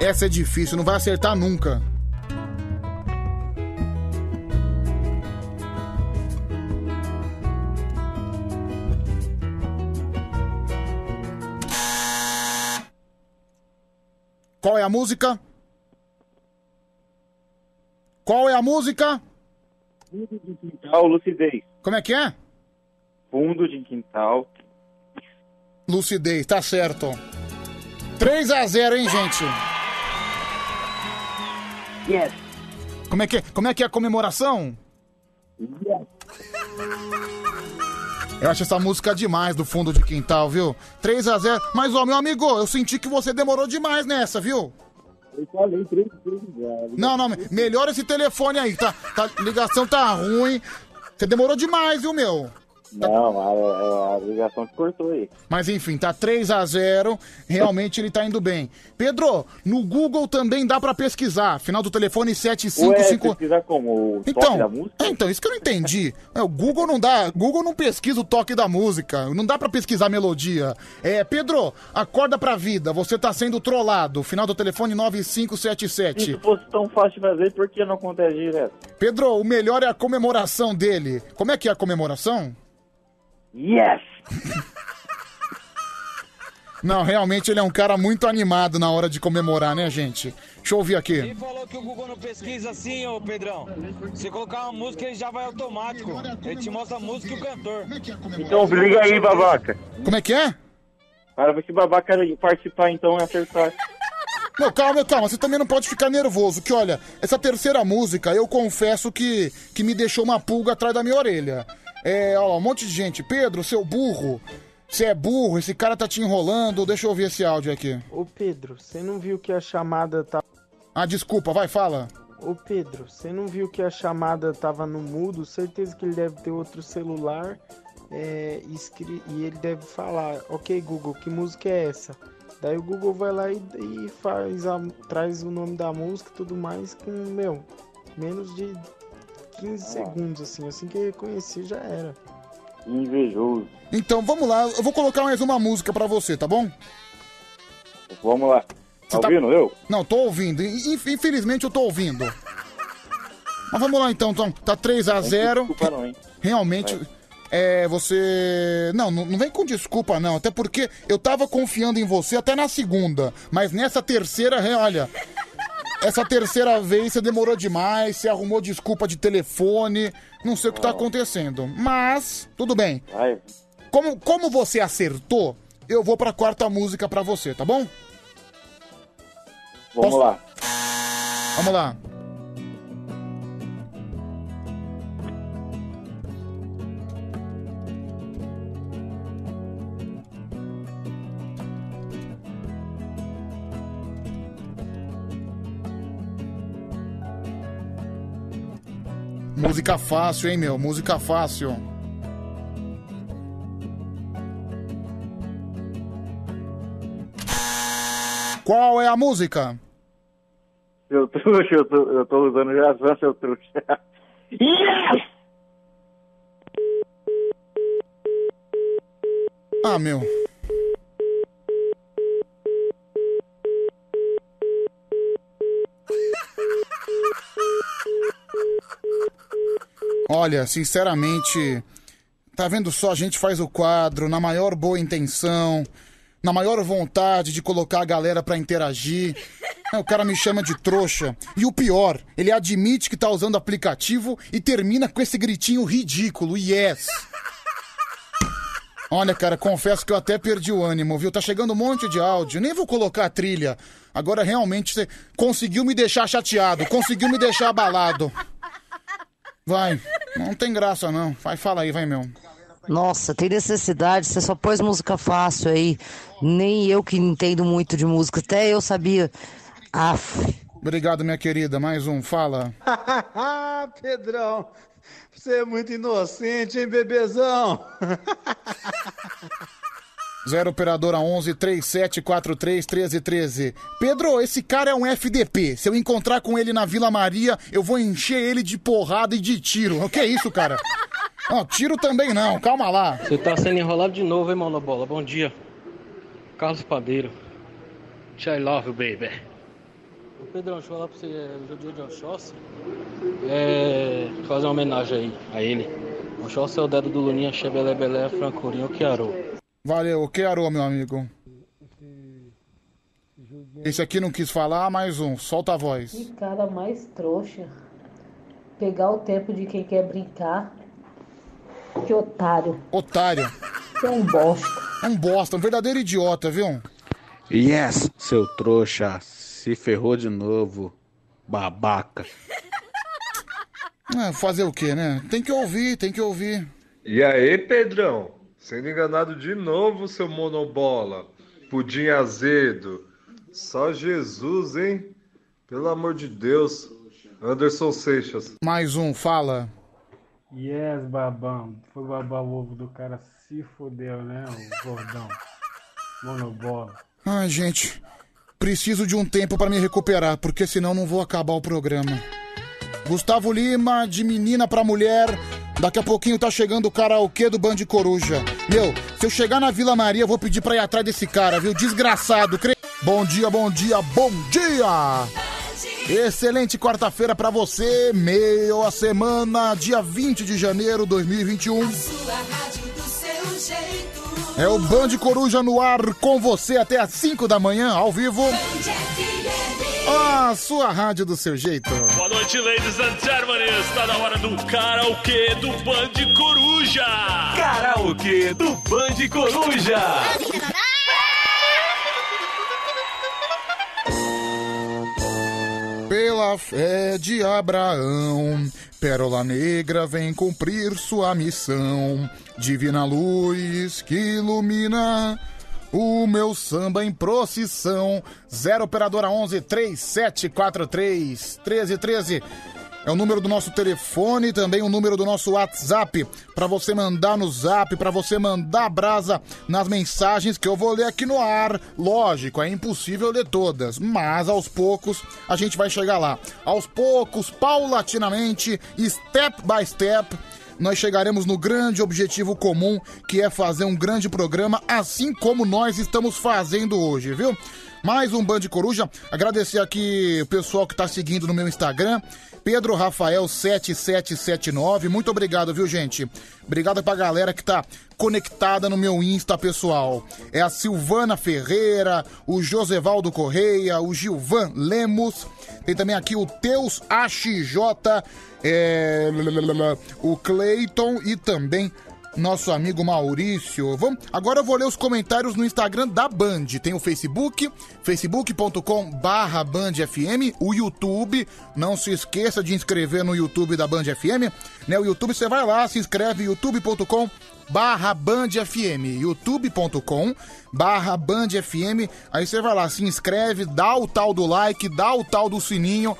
Essa é difícil, não vai acertar nunca. Qual é a música? Qual é a música? Fundo de quintal, lucidez. Como é que é? Fundo de quintal. Lucidez, tá certo. 3 a 0 hein, gente? Yes. Como é que, como é, que é a comemoração? Yes. Eu acho essa música demais do fundo de quintal, viu? 3 a 0 Mas, ó, meu amigo, eu senti que você demorou demais nessa, viu? Eu falei três vezes já. Não, não, me- melhora esse telefone aí, tá? tá ligação tá ruim. Você demorou demais, viu, meu? Não, a, a, ligação que cortou aí. Mas enfim, tá 3 a 0 Realmente ele tá indo bem. Pedro, no Google também dá pra pesquisar. Final do telefone Ué, 755. pesquisar como o toque Então, da música? é, então, isso que eu não entendi. É, o Google não dá, Google não pesquisa o toque da música, não dá pra pesquisar a melodia. É, Pedro, acorda pra vida, você tá sendo trollado. Final do telefone Se 9577. isso fosse tão fácil de fazer, por que não acontece direto? Pedro, o melhor é a comemoração dele. Como é que é a comemoração? Yes! Não, realmente ele é um cara muito animado na hora de comemorar, né, gente? Deixa eu ouvir aqui. Quem falou que o Google não pesquisa assim, ô Pedrão? Se colocar uma música, ele já vai automático. Ele te mostra a música e o cantor. Então liga aí, babaca. Como é que é? Para esse babaca participar então e acertar. Não, calma, calma, você também não pode ficar nervoso, que olha, essa terceira música, eu confesso que, que me deixou uma pulga atrás da minha orelha. É, ó, um monte de gente. Pedro, seu burro, você é burro, esse cara tá te enrolando, deixa eu ouvir esse áudio aqui. Ô Pedro, você não viu que a chamada tá. Ah, desculpa, vai, fala. Ô Pedro, você não viu que a chamada tava no mudo? Certeza que ele deve ter outro celular é, escri- e ele deve falar: Ok, Google, que música é essa? Daí o Google vai lá e, e faz a, traz o nome da música e tudo mais com, meu, menos de 15 segundos, assim. Assim que reconhecer já era. Invejoso. Então, vamos lá, eu vou colocar mais uma música pra você, tá bom? Vamos lá. Tá ouvindo eu? Não, tô ouvindo. In- Infelizmente eu tô ouvindo. Mas vamos lá então, então. Tá 3 a 0 Desculpa não, hein? Realmente, é, você. Não, não, não vem com desculpa, não. Até porque eu tava confiando em você até na segunda. Mas nessa terceira, re- olha. Essa terceira vez você demorou demais, você arrumou desculpa de telefone. Não sei o que tá acontecendo. Mas, tudo bem. Ai, Como, como você acertou, eu vou pra quarta música pra você, tá bom? vamos Posso- lá. Vamos lá. Música fácil, hein, meu? Música fácil. Qual é a música? Seu trouxa, [laughs] eu tô, eu tô usando já só seu trouxa. Yes! Ah, meu. Olha, sinceramente, tá vendo só? A gente faz o quadro na maior boa intenção, na maior vontade de colocar a galera pra interagir. O cara me chama de trouxa. E o pior, ele admite que tá usando aplicativo e termina com esse gritinho ridículo, yes. Olha, cara, confesso que eu até perdi o ânimo, viu? Tá chegando um monte de áudio, nem vou colocar a trilha. Agora realmente você conseguiu me deixar chateado, conseguiu me deixar abalado. Vai, não tem graça não. Vai, fala aí, vai, meu. Nossa, tem necessidade, você só pôs música fácil aí. Nem eu que entendo muito de música, até eu sabia. Aff. Obrigado, minha querida. Mais um, fala. [laughs] Pedrão, você é muito inocente, hein, bebezão? [laughs] Zero operadora 11 3743 1313. Pedro, esse cara é um FDP. Se eu encontrar com ele na Vila Maria, eu vou encher ele de porrada e de tiro. O que é isso, cara? [laughs] Ó, tiro também não, calma lá. Você tá sendo enrolado de novo, hein, Monobola? Bom dia. Carlos Padeiro. I love you, baby. Ô, Pedrão, deixa eu falar pra você, é, hoje é dia de Oxóssi. É. fazer uma homenagem aí a ele. Oxóssi é o dedo do Luninha, Chebelé Belé, Francorinho, Chiarô. Valeu, o que arou, meu amigo? Esse aqui não quis falar, mais um, solta a voz. Que cara mais trouxa. Pegar o tempo de quem quer brincar. Que otário. Otário. Você é um bosta. É um bosta, um verdadeiro idiota, viu? Yes, seu trouxa, se ferrou de novo, babaca. É, fazer o quê, né? Tem que ouvir, tem que ouvir. E aí, Pedrão? Sendo enganado de novo, seu monobola. Pudim azedo. Só Jesus, hein? Pelo amor de Deus. Anderson Seixas. Mais um, fala. Yes, babão. Foi babar o ovo do cara, se fodeu, né, o gordão. Monobola. Ai, gente, preciso de um tempo pra me recuperar, porque senão não vou acabar o programa. Gustavo Lima, de menina pra mulher. Daqui a pouquinho tá chegando o karaokê do Band Coruja. Meu, se eu chegar na Vila Maria, eu vou pedir pra ir atrás desse cara, viu? Desgraçado. cre- Bom dia, bom dia, bom dia! Excelente quarta-feira pra você, meio a semana, dia 20 de janeiro de 2021. É o Band Coruja no ar com você até às 5 da manhã, ao vivo. A sua rádio do seu jeito. Boa noite, ladies and gentlemen. Está na hora do karaokê do Band Coruja. Karaokê do Band Coruja. Pela fé de Abraão, Pérola Negra vem cumprir sua missão. Divina luz que ilumina o meu samba em procissão. 0 operadora 11 3743 1313. É o número do nosso telefone, também o número do nosso WhatsApp, para você mandar no Zap, para você mandar brasa nas mensagens que eu vou ler aqui no ar. Lógico, é impossível ler todas, mas aos poucos a gente vai chegar lá. Aos poucos, paulatinamente, step by step, nós chegaremos no grande objetivo comum, que é fazer um grande programa, assim como nós estamos fazendo hoje, viu? Mais um Band Coruja. Agradecer aqui o pessoal que tá seguindo no meu Instagram. Pedro Rafael 7779. Muito obrigado, viu, gente? Obrigado pra galera que tá conectada no meu Insta, pessoal. É a Silvana Ferreira, o Josevaldo Correia, o Gilvan Lemos. Tem também aqui o Teus AXJ, é, o Cleiton e também nosso amigo Maurício. Vamos, agora eu vou ler os comentários no Instagram da Band. Tem o Facebook, facebook.com barra Band FM, o YouTube. Não se esqueça de inscrever no YouTube da Band FM. Né? O YouTube você vai lá, se inscreve, youtube.com barra Band FM, youtube.com barra Band FM. Aí você vai lá, se inscreve, dá o tal do like, dá o tal do sininho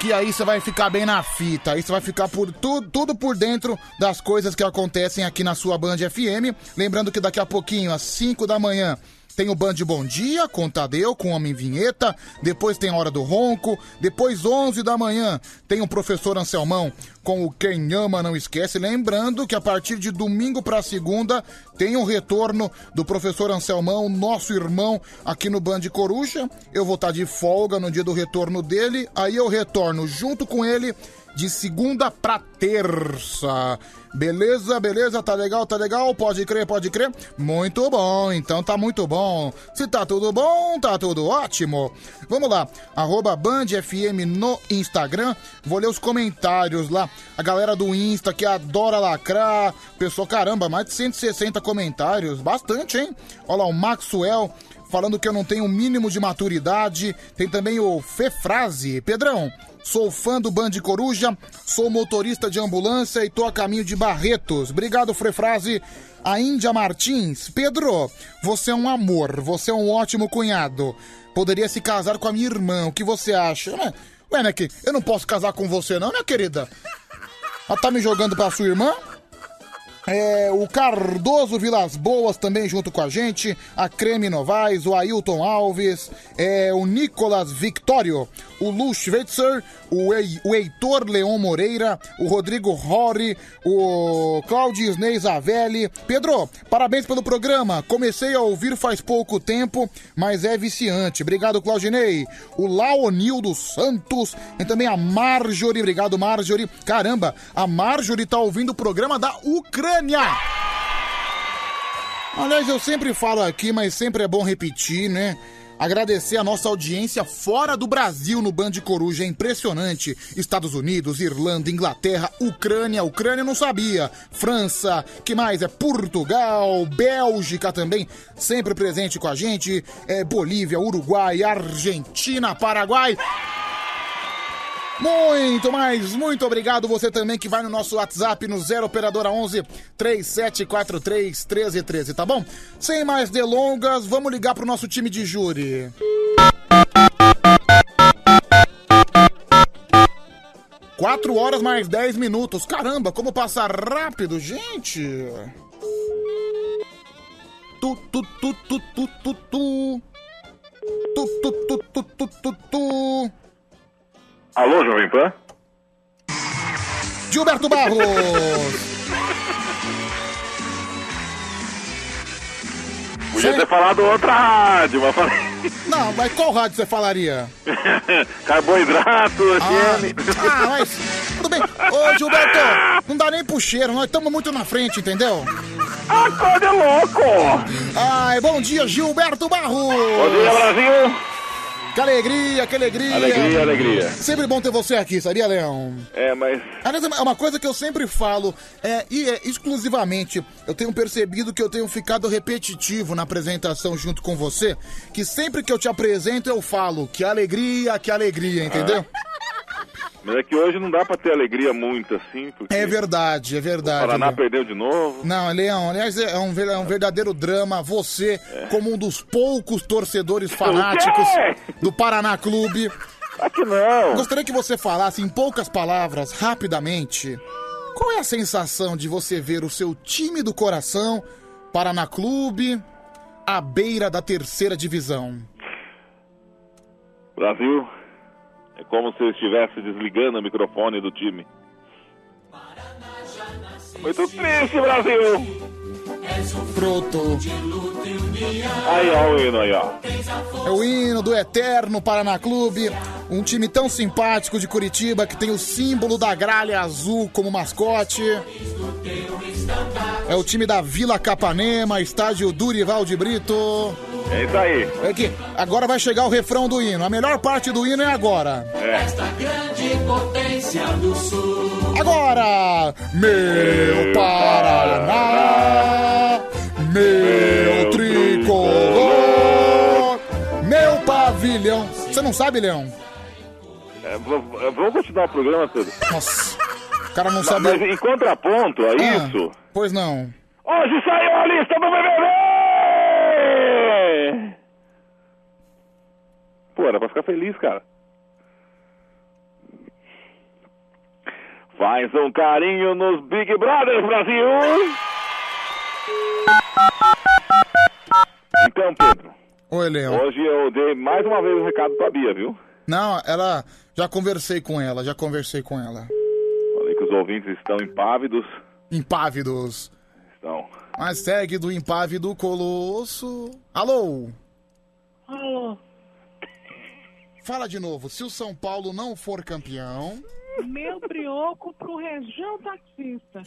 que aí você vai ficar bem na fita. Aí você vai ficar por tu, tudo por dentro das coisas que acontecem aqui na sua Band FM. Lembrando que daqui a pouquinho, às 5 da manhã, tem o Band Bom Dia com Tadeu, com Homem Vinheta. Depois tem a Hora do Ronco. Depois, 11 da manhã, tem o Professor Anselmão com o Quem Ama Não Esquece. Lembrando que a partir de domingo para segunda tem o retorno do Professor Anselmão, nosso irmão, aqui no Band Coruja. Eu vou estar de folga no dia do retorno dele. Aí eu retorno junto com ele de segunda pra terça. Beleza, beleza, tá legal, tá legal, pode crer, pode crer. Muito bom, então tá muito bom. Se tá tudo bom, tá tudo ótimo. Vamos lá, arroba Band FM no Instagram. Vou ler os comentários lá. A galera do Insta que adora lacrar. Pessoal, caramba, mais de 160 comentários. Bastante, hein? Olha lá, o Maxwell falando que eu não tenho o mínimo de maturidade. Tem também o Fefrase. Pedrão, sou fã do Band Coruja, sou motorista de ambulância e tô a caminho de Barretos. Obrigado, Fefrase. A Índia Martins. Pedro, você é um amor, você é um ótimo cunhado. Poderia se casar com a minha irmã, o que você acha? Ué, Ué né, que eu não posso casar com você não, né, querida? Ela tá me jogando pra sua irmã? É, o Cardoso Vilas Boas também junto com a gente, a Creme Novaes, o Ailton Alves, é, o Nicolas Victório, o Lu Schweitzer, o, Ei- o Heitor Leon Moreira, o Rodrigo Rory, o Claudio Isnei Zavelli. Pedro, parabéns pelo programa. Comecei a ouvir faz pouco tempo, mas é viciante. Obrigado, Claudinei. O Laonildo Santos e também a Marjorie. Obrigado, Marjorie. Caramba, a Marjorie tá ouvindo o programa da Ucrânia. Aliás, eu sempre falo aqui, mas sempre é bom repetir, né? Agradecer a nossa audiência fora do Brasil no Band Coruja, é impressionante. Estados Unidos, Irlanda, Inglaterra, Ucrânia, Ucrânia não sabia. França, que mais? É Portugal, Bélgica também, sempre presente com a gente. É Bolívia, Uruguai, Argentina, Paraguai. Muito mais, muito obrigado você também que vai no nosso WhatsApp no 0 operadora 11 3743 1313, tá bom? Sem mais delongas, vamos ligar pro nosso time de júri. Quatro horas mais 10 minutos. Caramba, como passa rápido, gente. Tu, tu, tu, tu, tu, tu, tu. Tu, tu, tu, tu, tu, tu, tu. Alô, Jovem Pan? Gilberto Barros. Podia ter falado outra rádio, mas falei. Não, mas qual rádio você falaria? [laughs] Carboidrato, FM. Ah, mas tudo bem. Ô, Gilberto, não dá nem pro cheiro, nós estamos muito na frente, entendeu? Acorda é louco! Ai, bom dia, Gilberto Barros! Bom dia, Brasil! Que alegria, que alegria! Alegria, alegria. Sempre bom ter você aqui, sabia, Leão? É, mas. Aliás, é uma coisa que eu sempre falo, é, e é exclusivamente, eu tenho percebido que eu tenho ficado repetitivo na apresentação junto com você, que sempre que eu te apresento eu falo, que alegria, que alegria, entendeu? Mas é que hoje não dá pra ter alegria muito assim, porque É verdade, é o verdade. Paraná Leão. perdeu de novo. Não, Leão, aliás, é um, é um verdadeiro drama. Você, como um dos poucos torcedores fanáticos do Paraná Clube. Aqui não. Gostaria que você falasse em poucas palavras, rapidamente, qual é a sensação de você ver o seu time do coração, Paraná Clube, à beira da terceira divisão? Brasil, é como se eu estivesse desligando o microfone do time. Muito triste, Brasil! Pronto. Aí, ó, o hino aí, ó. É o hino do Eterno Paraná Clube, um time tão simpático de Curitiba que tem o símbolo da gralha azul como mascote. É o time da Vila Capanema, estádio Durival de Brito. É isso aí. É que agora vai chegar o refrão do hino. A melhor parte do hino é agora. É. grande potência do sul. Agora, meu Paraná, meu tricolor, meu pavilhão. Você não sabe, Leão? É, v- vamos continuar o programa, Pedro? Nossa, o cara não Mas, sabe. mas em contraponto a Ah, isso, Pois não. hoje saiu a lista do BBB! Pô, era pra ficar feliz, cara. Faz um carinho nos Big Brothers Brasil! Então, Pedro, Oi, Leão. hoje eu dei mais uma vez o recado pra Bia, viu? Não, ela. Já conversei com ela, já conversei com ela. Falei que os ouvintes estão impávidos. Impávidos. Estão. Mas segue do impávido colosso. Alô? Alô, Fala de novo. Se o São Paulo não for campeão. meu brioco pro região taxista.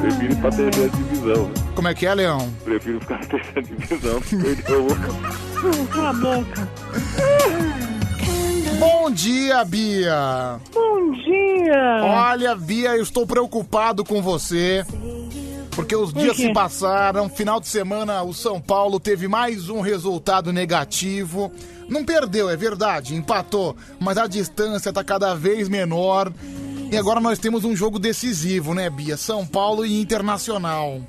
Prefiro ir pra terceira divisão. viu? Como é que é, Leão? Prefiro ficar na terceira divisão que perder o Cala a boca. Bom dia, Bia! Bom dia! Olha, Bia, eu estou preocupado com você. Porque os Por dias quê? se passaram, final de semana o São Paulo teve mais um resultado negativo. Não perdeu, é verdade, empatou, mas a distância tá cada vez menor. E agora nós temos um jogo decisivo, né, Bia? São Paulo e Internacional.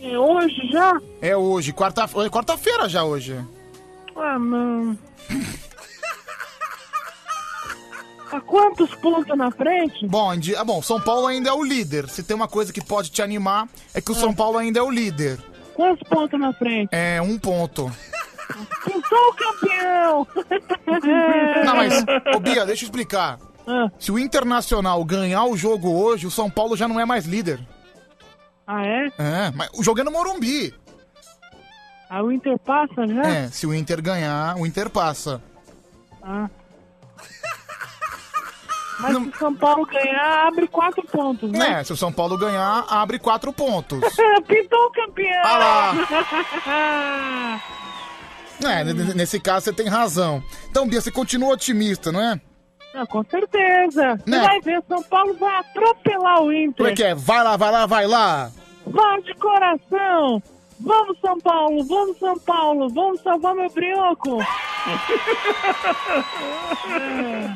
É hoje já? É hoje, quarta- é quarta-feira já hoje. Ah, não. [laughs] A quantos pontos na frente? Bom, ah, bom, São Paulo ainda é o líder. Se tem uma coisa que pode te animar, é que o São Paulo ainda é o líder. Quantos pontos na frente? É um ponto. Pintou o campeão! [laughs] Não, mas, [laughs] ô Bia, deixa eu explicar. Ah. Se o Internacional ganhar o jogo hoje, o São Paulo já não é mais líder. Ah, é? É, mas o jogo é no Morumbi. Aí o Inter passa já? É, se o Inter ganhar, o Inter passa. Ah. Mas se o São Paulo ganhar, abre quatro pontos, né? É, se o São Paulo ganhar, abre quatro pontos. [laughs] Pintou o campeão! Ah [laughs] É, n- n- nesse caso você tem razão. Então, Bia, você continua otimista, não é? Não, com certeza. Você Né? vai ver, São Paulo vai atropelar o Inter. Como é que é? Vai lá, vai lá, vai lá. Vai de coração! Vamos, São Paulo! Vamos, São Paulo! Vamos salvar meu brioco! [laughs]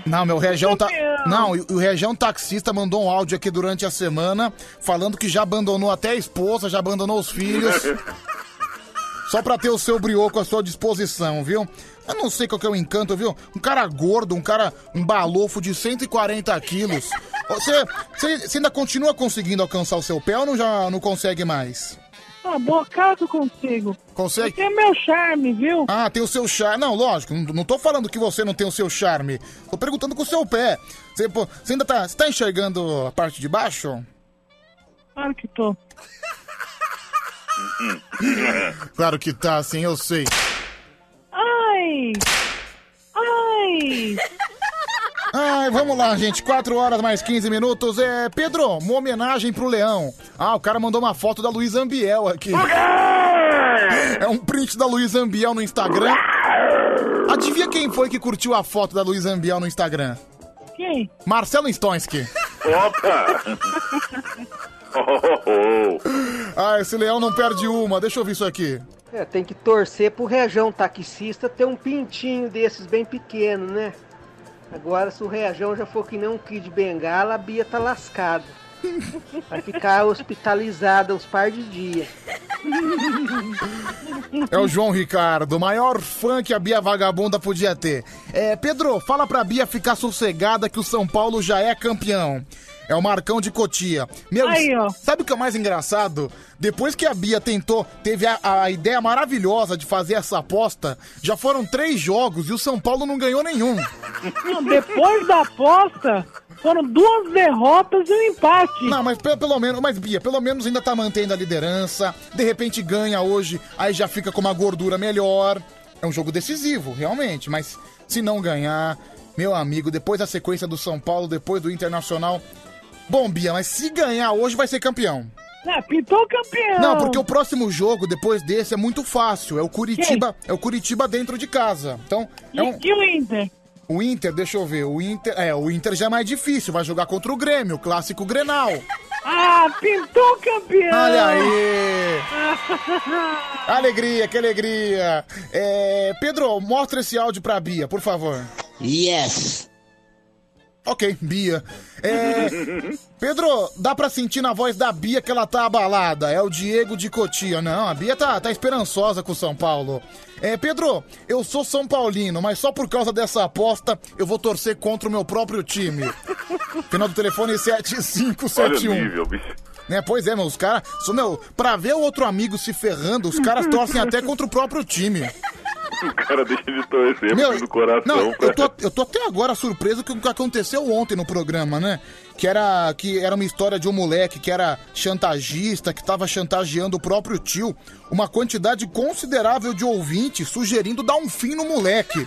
Não, meu região tá. Não, o região taxista mandou um áudio aqui durante a semana falando que já abandonou até a esposa, já abandonou os filhos. [laughs] Só pra ter o seu brioco à sua disposição, viu? Eu não sei qual que é o encanto, viu? Um cara gordo, um cara, um balofo de 140 quilos. Você, você, você ainda continua conseguindo alcançar o seu pé ou não, já não consegue mais? Ah, boa cara que eu consigo. Consegue? Tem meu charme, viu? Ah, tem o seu charme. Não, lógico, não, não tô falando que você não tem o seu charme. Tô perguntando com o seu pé. Você, pô, você ainda tá, você tá enxergando a parte de baixo? Claro que tô. [laughs] Claro que tá, sim, eu sei. Ai! Ai! Ai, vamos lá, gente. 4 horas mais 15 minutos. É, Pedro, uma homenagem pro Leão. Ah, o cara mandou uma foto da Luiz Ambiel aqui. É um print da Luiz Ambiel no Instagram. Adivinha quem foi que curtiu a foto da Luiz Ambiel no Instagram? Quem? Marcelo Stonski. Opa! Ah, esse leão não perde uma. Deixa eu ver isso aqui. É, tem que torcer pro região taxista ter um pintinho desses bem pequeno, né? Agora, se o região já for que nem um kid bengala, a Bia tá lascada. Vai ficar hospitalizada uns par de dias. É o João Ricardo, maior fã que a Bia Vagabunda podia ter. É, Pedro, fala pra Bia ficar sossegada que o São Paulo já é campeão. É o Marcão de Cotia. Meu, Aí, ó. sabe o que é mais engraçado? Depois que a Bia tentou, teve a, a ideia maravilhosa de fazer essa aposta, já foram três jogos e o São Paulo não ganhou nenhum. Não, depois da aposta, Foram duas derrotas e um empate. Não, mas pe- pelo menos, mas Bia, pelo menos ainda tá mantendo a liderança. De repente ganha hoje, aí já fica com uma gordura melhor. É um jogo decisivo, realmente, mas se não ganhar, meu amigo, depois da sequência do São Paulo, depois do Internacional. Bom, Bia, mas se ganhar hoje vai ser campeão. Ah, pintou campeão. Não, porque o próximo jogo depois desse é muito fácil. É o Curitiba, é o Curitiba dentro de casa. Então, é um E o Inter? o Inter, deixa eu ver, o Inter, é, o Inter já é mais difícil, vai jogar contra o Grêmio, o clássico Grenal. [laughs] Ah, pintou campeão. Olha aí! [laughs] Alegria, que alegria! É, Pedro, mostra esse áudio pra Bia, por favor. Yes! Ok, Bia. É, Pedro, dá pra sentir na voz da Bia que ela tá abalada. É o Diego de Cotia. Não, a Bia tá, tá esperançosa com o São Paulo. É, Pedro, eu sou São Paulino, mas só por causa dessa aposta eu vou torcer contra o meu próprio time. Final do telefone Olha o 7571. nível, bicho. Né, pois é, meu, os caras. Pra ver o outro amigo se ferrando, os caras torcem até contra o próprio time. [laughs] O cara deixa de torcer Meu, do coração. Não, pra- eu tô, eu tô até agora surpreso com o que aconteceu ontem no programa, né? Que era, que era uma história de um moleque que era chantagista, que tava chantageando o próprio tio. Uma quantidade considerável de ouvintes sugerindo dar um fim no moleque.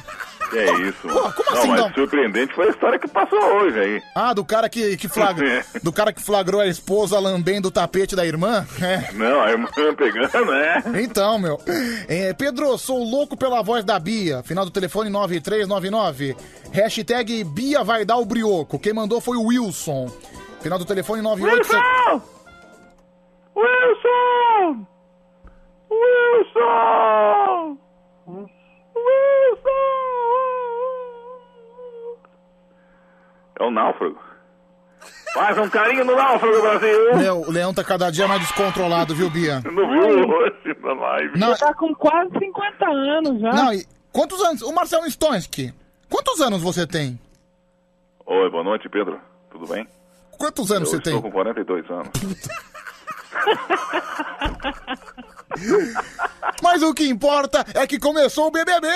Que é isso, Pô, mano. como não, assim mas não? surpreendente foi a história que passou hoje aí. Ah, do cara que, que flagra, [laughs] do cara que flagrou a esposa lambendo o tapete da irmã? É. Não, a irmã [laughs] pegando, né? Então, meu. É, Pedro, sou louco pela voz da Bia. Final do telefone 9399. Hashtag Bia vai dar o brioco. Quem mandou foi o Wilson. Final do telefone 98... Wilson! Wilson! É o náufrago. Faz um carinho no náufrago, Brasil! Meu, o leão tá cada dia mais descontrolado, viu, Bia? [laughs] Não viu hoje na live? Não. Tá com quase 50 anos já. Não, e quantos anos... O Marcelo Stonski, quantos anos você tem? Oi, boa noite, Pedro. Tudo bem? Quantos anos Eu você estou tem? com 42 anos. [laughs] Mas o que importa é que começou o BBB!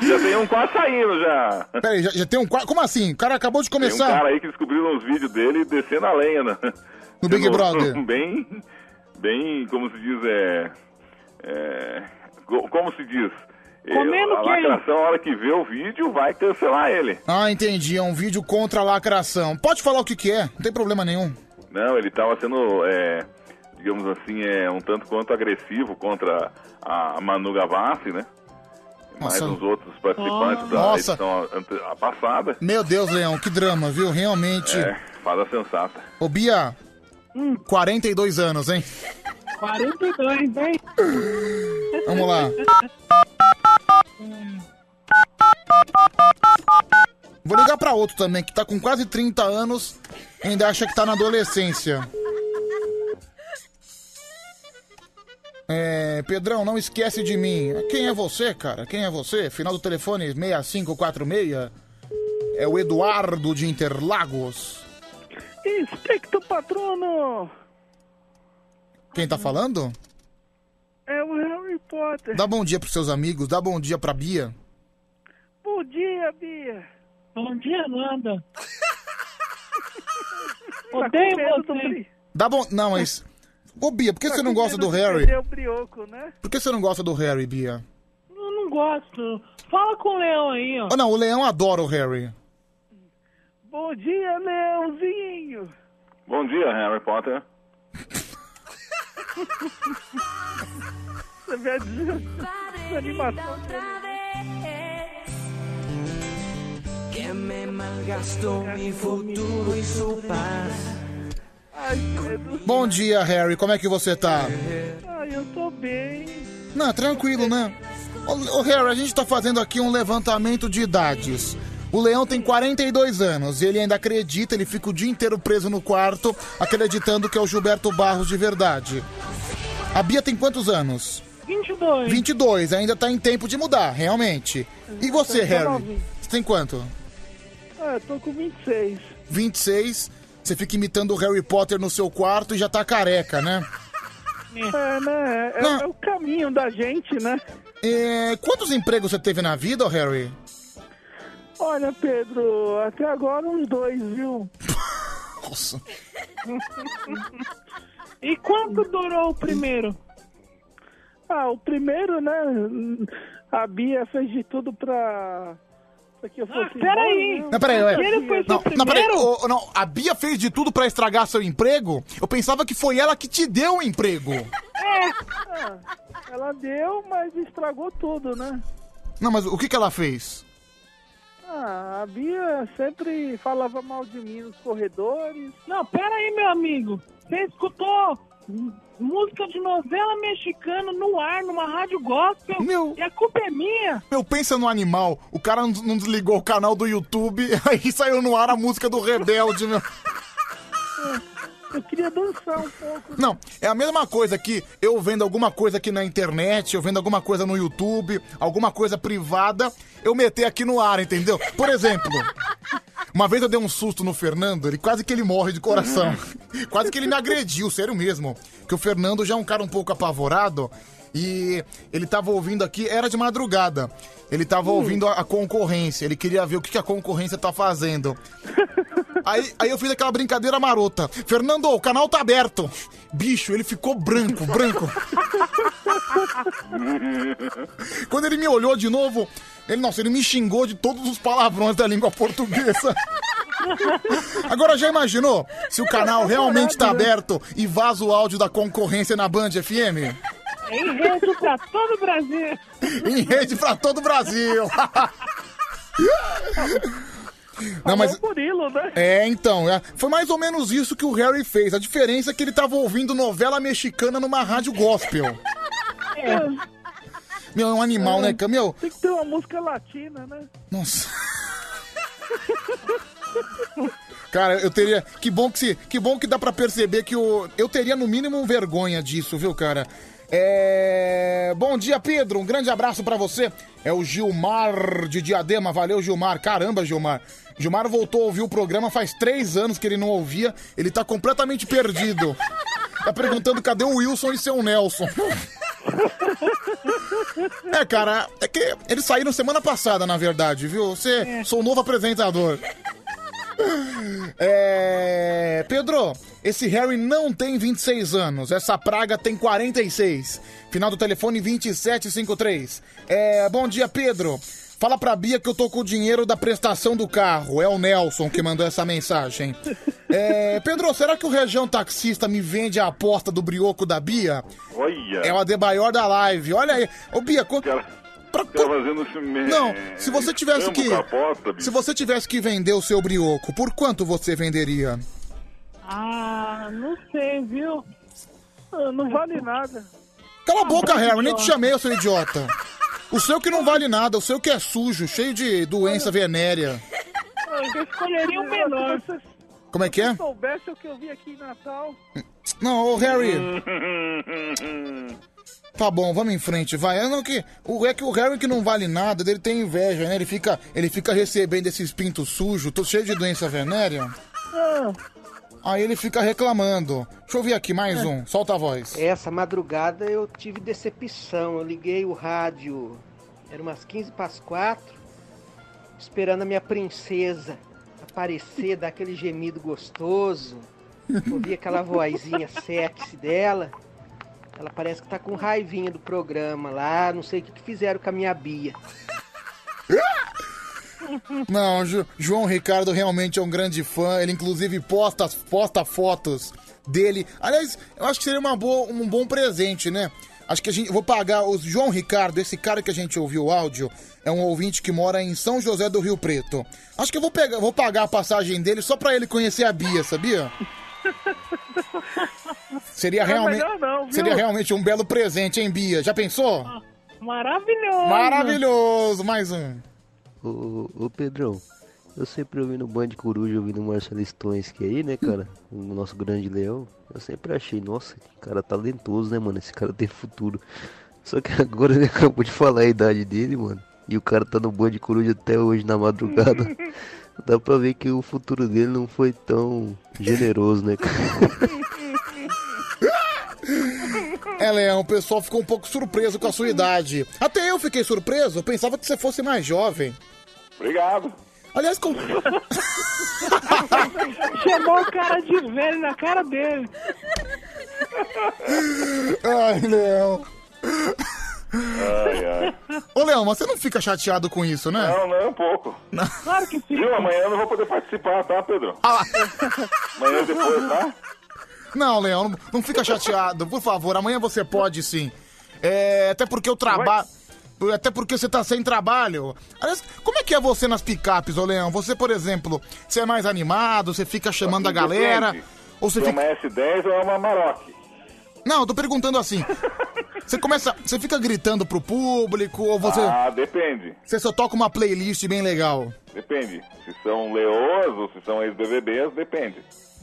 Já tem um quase saindo já. Peraí, já, já tem um quarto... Como assim? O cara acabou de Tem um começar. cara aí que descobriram os vídeos dele descendo a lenha, né? No Big Brother. [laughs] Bem, bem, como se diz, é... é co- como se diz? É, Comendo a quem? lacração, a hora que vê o vídeo, vai cancelar ele. Ah, entendi. É um vídeo contra a lacração. Pode falar o que que é, não tem problema nenhum. Não, ele estava sendo, é, digamos assim, é, um tanto quanto agressivo contra a Manu Gavassi, né? Mais Nossa. os outros participantes da Nossa. edição passada. Meu Deus, Leão, que drama, viu? Realmente. É, fada sensata. Ô, Bia, Hum. 42 anos, hein? 42, hein? Vamos lá. Vou ligar pra outro também, que tá com quase 30 anos e ainda acha que tá na adolescência. É, Pedrão, não esquece de mim. Quem é você, cara? Quem é você? Final do telefone 6546. É o Eduardo de Interlagos. Expecto patrono! Quem tá falando? É o Harry Potter. Dá bom dia pros seus amigos, dá bom dia pra Bia. Bom dia, Bia. Bom dia, nada. [laughs] Odeio você. Dá bom. Não, mas. Ô, Bia, por que Tá você não gosta do Harry? o brioco, né? Por que você não gosta do Harry, Bia? Eu não gosto. Fala com o Leão aí, ó. Oh, não, o Leão adora o Harry. Bom dia, Leãozinho. Bom dia, Harry Potter. Você vê a des- desanimação Que me malgastó mi futuro y su paz. Ai, Pedro. Bom dia, Harry, como é que você tá? Ai, eu tô bem. Não, tranquilo, né? Ô, ô, Harry, a gente tá fazendo aqui um levantamento de idades. O Leão tem 42 anos e ele ainda acredita, ele fica o dia inteiro preso no quarto, acreditando que é o Gilberto Barros de verdade. A Bia tem quantos anos? 22. 22, ainda tá em tempo de mudar, realmente. E você, Harry? Você tem quanto? Ah, eu tô com 26. 26. Você fica imitando o Harry Potter no seu quarto e já tá careca, né? É, né? É, é o caminho da gente, né? É, quantos empregos você teve na vida, ô Harry? Olha, Pedro, até agora uns dois, viu? [laughs] Nossa. e quanto durou o primeiro? Ah, o primeiro, né? A Bia fez de tudo pra. Pra que eu fosse. Ah, peraí. Não, peraí, ué. Ele foi Não, não, peraí. Ô, não, a Bia fez de tudo pra estragar seu emprego? Eu pensava que foi ela que te deu o emprego. [laughs] É. Ah, ela deu, mas estragou tudo, né? Não, mas o que, que ela fez? Ah, a Bia sempre falava mal de mim nos corredores. Não, pera aí, meu amigo. Você escutou música de novela mexicana no ar, numa rádio gospel? Meu. E a culpa é minha. Meu, pensa no animal. O cara não, não desligou o canal do YouTube, [laughs] aí saiu no ar a música do Rebelde, meu. [laughs] Eu queria dançar um pouco. Não, é a mesma coisa que eu vendo alguma coisa aqui na internet, eu vendo alguma coisa no YouTube, alguma coisa privada, eu meter aqui no ar, entendeu? Por exemplo, uma vez eu dei um susto no Fernando, ele quase que ele morre de coração. [laughs] quase que ele me agrediu, sério mesmo. Que o Fernando já é um cara um pouco apavorado e ele tava ouvindo aqui, era de madrugada. Ele tava ouvindo a, a concorrência, ele queria ver o que, que a concorrência tá fazendo. [laughs] Aí, aí eu fiz aquela brincadeira marota. Fernando, o canal tá aberto. Bicho, ele ficou branco, branco. [laughs] Quando ele me olhou de novo, ele, nossa, ele me xingou de todos os palavrões da língua portuguesa. [laughs] Agora já imaginou se o canal realmente tá aberto e vaza o áudio da concorrência na Band FM? Em rede pra todo o Brasil. Em rede pra todo o Brasil. Não, mas... Murilo, né? É, então, é, foi mais ou menos isso que o Harry fez. A diferença é que ele tava ouvindo novela mexicana numa rádio gospel. É. Meu, é um animal, né, Cam? Meu, Tem que ter uma música latina, né? nossa. Cara, eu teria. Que bom que se. Que bom que dá pra perceber que o. Eu teria no mínimo vergonha disso, viu, cara? É. Bom dia, Pedro. Um grande abraço pra você. É o Gilmar de Diadema. Valeu, Gilmar. Caramba, Gilmar. Gilmar voltou a ouvir o programa faz três anos que ele não ouvia. Ele tá completamente perdido. Tá perguntando cadê o Wilson e seu Nelson. É, cara, é que eles saíram semana passada, na verdade, viu? Você, sou o novo apresentador. É. Pedro, esse Harry não tem 26 anos. Essa praga tem 46. Final do telefone 2753. É. Bom dia, Pedro. Fala pra Bia que eu tô com o dinheiro da prestação do carro. É o Nelson que mandou essa mensagem. É. Pedro, será que o região taxista me vende a aposta do brioco da Bia? Olha. É o Adebaior da live. Olha aí. Ô, Bia, quanto. Tá fazendo me... Não, se você tivesse que. Se você tivesse que vender o seu brioco, por quanto você venderia? Ah, não sei, viu? Ah, Não vale nada. Cala a boca, Ah, Harry, nem te chamei, eu seu idiota. O seu que não vale nada, o seu que é sujo, cheio de doença venérea. Eu escolheria o menor. Se Como é que é? você soubesse o que eu vi aqui em Natal. Não, ô Harry. [laughs] Tá bom, vamos em frente, vai. É, não, que, o, é que o Harry que não vale nada, ele tem inveja, né? Ele fica, ele fica recebendo esses pintos sujos, tô cheio de doença venérea. Ah, Aí ele fica reclamando. Deixa eu ver aqui, mais um. Solta a voz. Essa madrugada eu tive decepção. Eu liguei o rádio, era umas 15 para as 4, esperando a minha princesa aparecer, dar aquele gemido gostoso. Ouvi aquela vozinha [laughs] sexy dela. Ela parece que tá com raivinha do programa lá, não sei o que, que fizeram com a minha Bia. [laughs] Não, Ju- João Ricardo realmente é um grande fã. Ele inclusive posta, posta fotos dele. Aliás, eu acho que seria uma boa, um bom presente, né? Acho que a gente. Vou pagar. O João Ricardo, esse cara que a gente ouviu o áudio, é um ouvinte que mora em São José do Rio Preto. Acho que eu vou, pegar, vou pagar a passagem dele só pra ele conhecer a Bia, sabia? Seria É realmente. não, viu? seria realmente um belo presente, hein, Bia? Já pensou? maravilhoso. Maravilhoso! Mais um. Ô, ô Pedrão, eu sempre ouvindo o Band Coruja, ouvindo o Marcelo Stonski aí, né, cara? O nosso grande leão. Eu sempre achei, nossa, que cara talentoso, né, mano? Esse cara tem futuro. Só que agora ele [laughs] acabou de falar a idade dele, mano. E o cara tá no Band Coruja até hoje na madrugada. [laughs] Dá pra ver que o futuro dele não foi tão generoso, né, cara? [laughs] É, Leão, o pessoal ficou um pouco surpreso com a sua idade. Até eu fiquei surpreso, eu pensava que você fosse mais jovem. Obrigado. Aliás, com... [laughs] Chamou o cara de velho na cara dele. Ai, Leão. Ai, ai. Ô, Leão, mas você não fica chateado com isso, né? Não, não, um pouco. Claro que sim. Viu? Amanhã eu não vou poder participar, tá, Pedro? Ah. Amanhã depois, tá? Não, Leão, não, não fica chateado, por favor. Amanhã você pode sim. É, até porque eu trabalho. Até porque você tá sem trabalho. Aliás, como é que é você nas picapes, ô Leão? Você, por exemplo, você é mais animado, você fica chamando a galera? Ou você é fica. uma S10 ou é uma Maroc? Não, eu tô perguntando assim. Você começa. Você fica gritando pro público ou você. Ah, depende. Você só toca uma playlist bem legal? Depende. Se são leôs ou se são ex-BBBs, depende.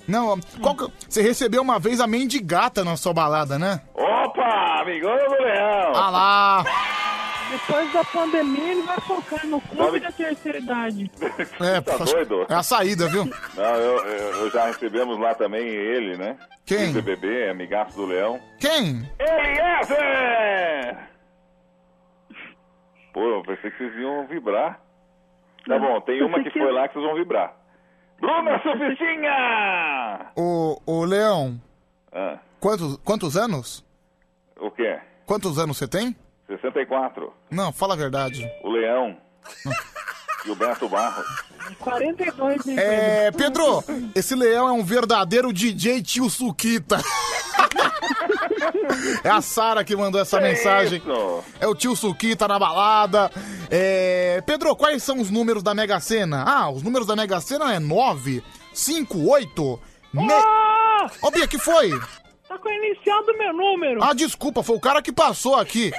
Não, qual que... você recebeu uma vez a mendigata na sua balada, né? Opa, amigona do Leão! Ah lá! Depois da pandemia, ele vai focar no clube da terceira idade. [laughs] É, Tá acho- doido? é a saída, viu? Não, eu, eu- eu já recebemos lá também ele, né? Quem? BBB, amigaço do Leão. Quem? Eliezer! Pô, eu pensei que vocês iam vibrar. Tá bom, tem uma que foi lá que vocês vão vibrar. Bruna Suficinha! Ô, ô Leão, Ah, quantos, quantos anos? o quê? Quantos anos você tem? 64. Não, fala a verdade. O Leão. [laughs] e o Beto Barros. 42, hein, É, Pedro, esse leão é um verdadeiro DJ tio Suquita. [laughs] É a Sara que mandou essa Que mensagem. isso? É o tio Suquita na balada. É... Pedro, quais são os números da Mega Sena? Ah, os números da Mega Sena é 9, 5, 8. Me... Ô, Bia, que foi? Tá com a inicial do meu número. Ah, desculpa, foi o cara que passou aqui.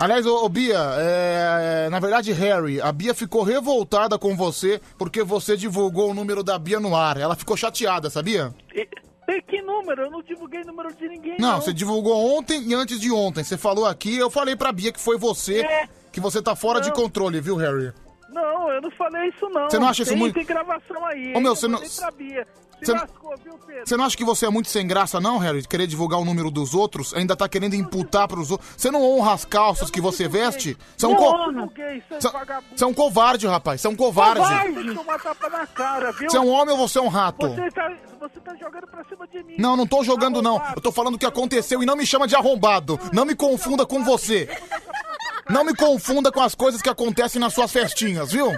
Aliás, ô, ô, Bia, é, na verdade, Harry, a Bia ficou revoltada com você porque você divulgou o número da Bia no ar. Ela ficou chateada, sabia? E, e que número? Eu não divulguei número de ninguém, Não, não. você divulgou ontem e antes de ontem. Você falou aqui, eu falei pra Bia que foi você, É. que você tá fora de Não. controle, viu, Harry? Não, eu não falei isso, não. Você não acha isso tem, muito- Tem gravação aí. Ô, meu, Eu você não- pra Bia. Você-? Você não acha que você é muito sem graça, não, Harry? Querer divulgar o número dos outros? Ainda tá querendo imputar pros outros? Você não honra as calças que você veste? Você é um, Não co... você é um covarde, rapaz. Você é um covarde. Você é um homem ou você é um rato? Você tá, você tá jogando pra cima de mim. Não, não tô jogando, não. Eu tô falando o que aconteceu e não me chama de arrombado. Não me confunda com você. Não me confunda com as coisas que acontecem nas suas festinhas, viu?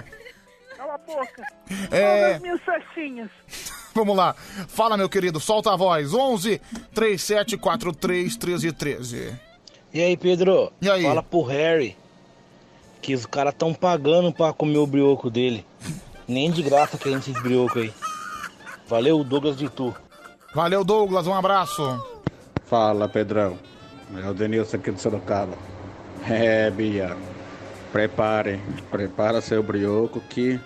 Cala a boca. É. Fala das minhas festinhas. [laughs] Vamos lá. Fala, meu querido. Solta a voz. 11 3743 1313. E aí, Pedro? E aí? Fala pro Harry que os caras tão pagando pra comer o brioco dele. Nem de graça que a gente esse brioco aí. Valeu, Douglas de Tu. Valeu, Douglas. Um abraço. Fala, Pedrão. É o Denilson aqui do Sorocaba. É, Bia. Prepare. Prepara seu brioco que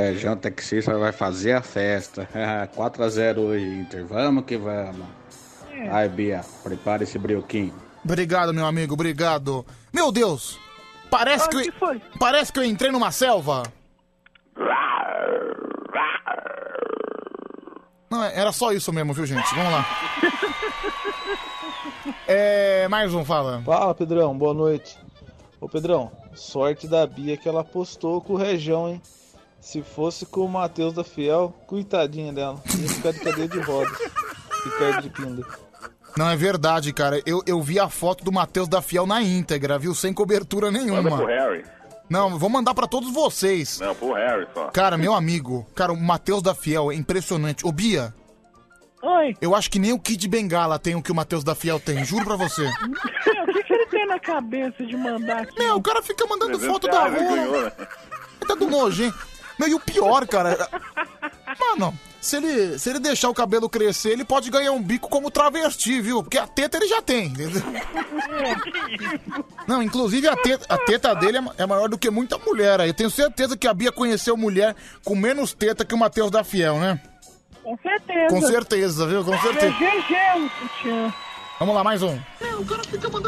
região taxista vai fazer a festa. [laughs] 4x0 hoje, Inter. Vamos que vamos. Ai, Bia, prepare esse brioquinho. Obrigado, meu amigo. Obrigado. Meu Deus. Parece que, eu... Parece que eu entrei numa selva. Não, era só isso mesmo, viu, gente? Vamos lá. [laughs] É. Mais um, fala. Fala, Pedrão, boa noite. Ô, Pedrão, sorte da Bia que ela apostou com o Região, hein? Se fosse com o Matheus da Fiel, coitadinha dela. Ia ficar de cadeia de rodas. Ricardo de Pinda. Não, é verdade, cara. Eu, eu vi a foto do Matheus da Fiel na íntegra, viu? Sem cobertura nenhuma. Manda pro Harry. Não, vou mandar pra todos vocês. Não, pro Harry só. Cara, meu amigo, cara, o Matheus da Fiel é impressionante. Ô, Bia. Oi. Eu acho que nem o Kid Bengala tem o que o Matheus da Fiel tem, juro pra você. [laughs] Meu, o que, que ele tem na cabeça de mandar aqui? Meu, o cara fica mandando 300 foto da ele rua. né? Tá do nojo, hein? Meu, e o pior, cara. Mano, se ele, se ele deixar o cabelo crescer, ele pode ganhar um bico como travesti, viu? Porque a teta ele já tem, entendeu? Não, inclusive a teta, a teta dele é ma- é maior do que muita mulher aí. Eu tenho certeza que a Bia conheceu mulher com menos teta que o Matheus da Fiel, né? Com certeza. Com certeza, viu? Com certeza. É GG, o. Vamos lá, mais um.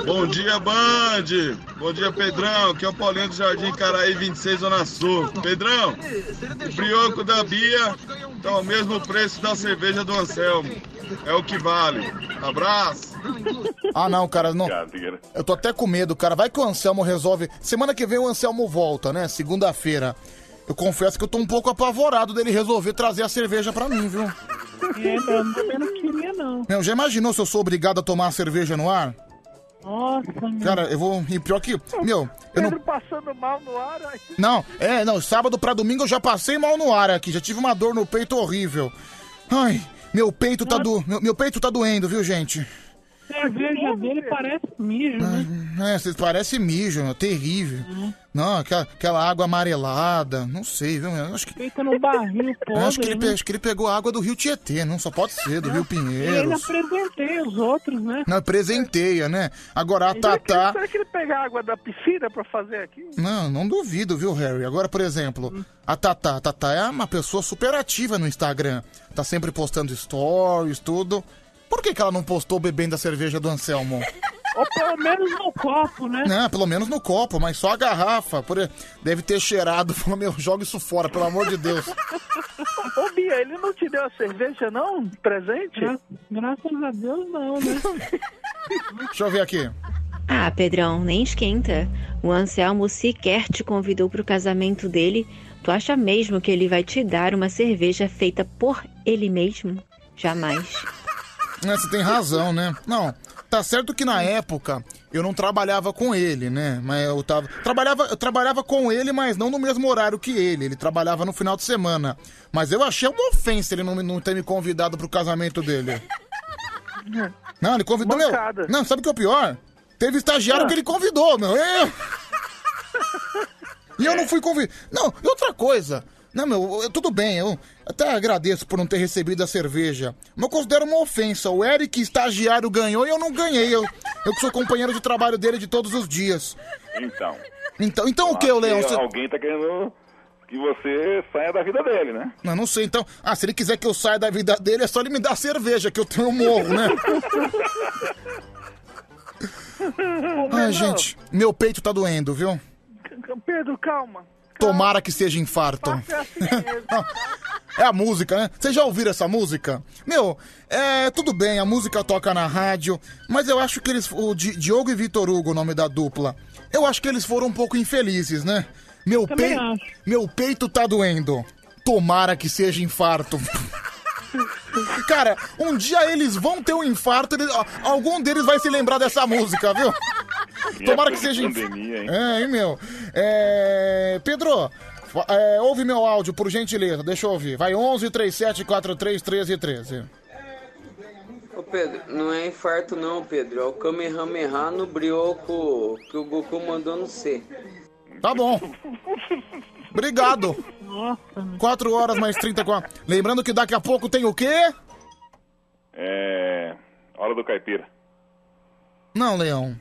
Bom dia, Band! Bom dia, Pedrão. Aqui é o Paulinho do Jardim Caraí 26, Zona Sul. Pedrão, o brioco da Bia tá ao mesmo preço da cerveja do Anselmo. É o que vale. Abraço! Ah, não, cara, não. Eu tô até com medo, cara. Vai que o Anselmo resolve. Semana que vem o Anselmo volta, né? Segunda-feira. Eu confesso que eu tô um pouco apavorado dele resolver trazer a cerveja pra mim, viu? É, eu também não queria, não. Meu, já imaginou se eu sou obrigado a tomar a cerveja no ar? Nossa, meu. Cara, eu vou. E pior que. Meu, eu não. Pedro passando mal no ar. ai. Não, é, não, sábado pra domingo eu já passei mal no ar aqui, já tive uma dor no peito horrível. Ai, meu peito tá do. Meu, meu peito tá doendo, viu, gente? Cerveja dele parece mijo, né? É, vocês parecem mijo, é terrível. Não, aquela, aquela água amarelada, não sei, viu? Eu acho que, Feita no barril [laughs] podre, acho que, ele, né? acho que ele pegou água do Rio Tietê, não só pode ser, do Rio [laughs] ainda Pinheiros. apresentei os outros, né? Não, presenteia, né? Agora a Tatá. Será que ele pegar água da piscina pra fazer aqui? Não, não duvido, viu, Harry? Agora, por exemplo, a Tatá. A Tatá é uma pessoa super ativa no Instagram. Tá sempre postando stories, tudo. Por que, que ela não postou bebendo a cerveja do Anselmo? Ou pelo menos no copo, né? Não, pelo menos no copo, mas só a garrafa. Por... Deve ter cheirado. [laughs] Falou, meu, joga isso fora, pelo amor de Deus. Ô, Bia, ele não te deu a cerveja, não? Presente? graças a Deus, não, né? [laughs] Deixa eu ver aqui. Ah, Pedrão, nem esquenta. O Anselmo sequer te convidou pro casamento dele. Tu acha mesmo que ele vai te dar uma cerveja feita por ele mesmo? Jamais. É, você tem razão, né? Não, tá certo que na época eu não trabalhava com ele, né? Mas eu tava. Trabalhava, eu trabalhava com ele, mas não no mesmo horário que ele. Ele trabalhava no final de semana. Mas eu achei uma ofensa ele não, não ter me convidado pro casamento dele. Não, ele convidou. Meu, não, sabe o que é o pior? Teve estagiário que ele convidou, meu. Eu... E eu não fui convidado. Não, e outra coisa. Não, meu, eu- tudo bem, eu até agradeço por não ter recebido a cerveja. Mas eu considero uma ofensa. O Eric, estagiário, ganhou e eu não ganhei. Eu, eu que sou companheiro de trabalho dele de todos os dias. Então. Então, então o que, Leão? Você... Alguém tá querendo que você saia da vida dele, né? Não, não sei, então. Ah, se ele quiser que eu saia da vida dele, é só ele me dar cerveja, que eu tenho um morro, né? [laughs] Ai, gente, meu peito tá doendo, viu? Pedro, calma. Tomara que seja infarto. Assim. [laughs] É a música, né? Vocês já ouviram essa música? Meu, é. Tudo bem, a música toca na rádio, mas eu acho que eles. O Di- Diogo e Vitor Hugo, o nome da dupla. Eu acho que eles foram um pouco infelizes, né? Meu, Também acho. meu peito tá doendo. Tomara que seja infarto. [laughs] Cara, um dia eles vão ter um infarto, eles- algum deles vai se lembrar dessa música, viu? Tomara que seja pandemia, hein? É, hein, meu? É... Pedro, é, ouve meu áudio, por gentileza, deixa eu ouvir. Vai 11 37 43 13 13. Ô Pedro, não é infarto não, Pedro. É o Kamehameha no brioco que o Goku mandou no C. Tá bom. Obrigado. 4 horas mais 34. Lembrando que daqui a pouco tem o quê? É. Hora do caipira. Não, Leão.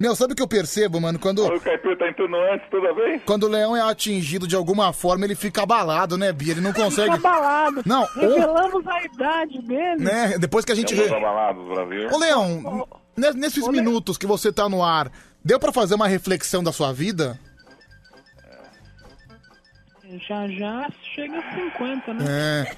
Meu, sabe o que eu percebo, mano? Quando. O caipira tá entrando antes toda vez? Quando o leão é atingido de alguma forma, ele fica abalado, né, Bia? Ele não consegue. Fica abalado. Não, ou- Revelamos a idade dele. Né? Depois que a gente. Re... abalados do Brasil. Ô, Leão, ne- nesses minutos que você tá no ar, deu pra fazer uma reflexão da sua vida? Já já chega a 50, né? É.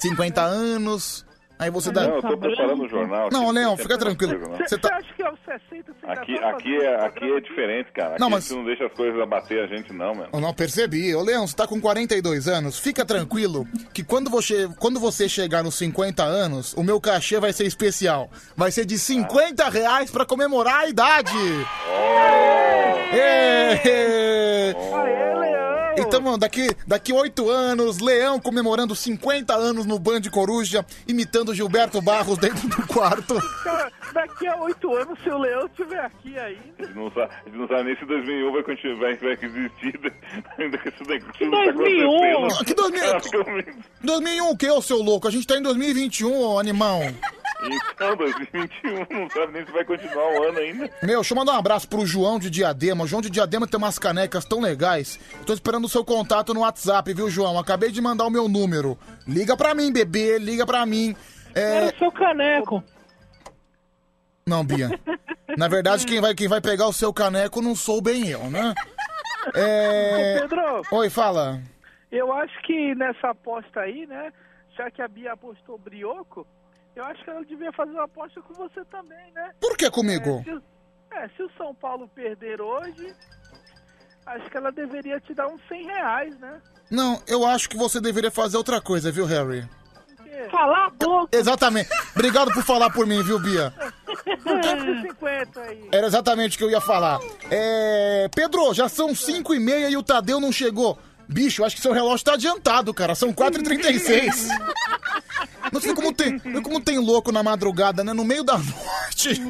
50 anos. Aí você dá. Não, eu tô preparando o jornal. Não, Leão, fica muita tranquilo. né? Você tá. acha que aos 60 você Aqui, aqui, é, aqui é diferente, cara. Aqui Não, mas- não deixa as coisas abater a gente, não, mano. Eu não percebi. Ô, Leão, você tá com 42 anos. Fica tranquilo que quando você, quando você chegar nos 50 anos, o meu cachê vai ser especial. Vai ser de 50 reais pra comemorar a idade. Ê! Então, mano, daqui, daqui 8 anos, Leão comemorando 50 anos no Band Coruja, imitando Gilberto Barros dentro do quarto. Cara, daqui a 8 anos, se o Leão estiver aqui ainda. A gente não sabe, não sabe nem se 2001 vai continuar, vai, vai existir. Ainda que isso Que tudo tá 2001? acontecendo. Que 2000? 2001 o que, ô seu louco? A gente tá em 2021, ô animal. Então, 2021, não sabe nem se vai continuar o ano ainda. Meu, deixa eu mandar um abraço pro João de Diadema. O João de Diadema tem umas canecas tão legais. Tô esperando o seu contato no WhatsApp, viu, João? Acabei de mandar o meu número. Liga pra mim, bebê, liga pra mim. É... Era o seu caneco. Não, Bia. Na verdade, quem vai, quem vai pegar o seu caneco não sou bem eu, né? É... Ô, Pedro. Oi, fala. Eu acho que nessa aposta aí, né? Já que a Bia apostou brioco, eu acho que ela devia fazer uma aposta com você também, né? Por que comigo? É, se, o- é, se o São Paulo perder hoje, Acho que ela deveria te dar uns 100 reais, né? Não, eu acho que você deveria fazer outra coisa, viu, Harry? Falar a boca. Exatamente. Obrigado por falar por mim, viu, Bia? 250 aí. Era exatamente o que eu ia falar. É. Pedro, já são 5 e meia e o Tadeu não chegou. Bicho, acho que seu relógio tá adiantado, cara. São 4h36. Não sei como tem, como tem louco na madrugada, né? No meio da noite.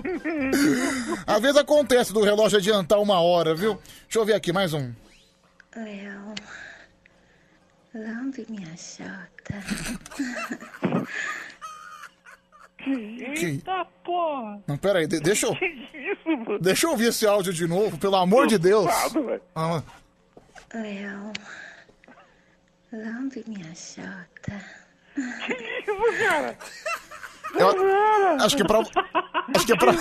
Às vezes acontece do relógio adiantar uma hora, viu? Deixa eu ver aqui, mais um. Leão, lambe minha chota. Eita porra! Não, pera aí, de- deixa eu. Que isso, mano? Deixa eu ouvir esse áudio de novo, pelo amor de Deus. Ah, Leão, lambe minha chota. Que isso, cara? eu- acho que é pra. Acho que é pra.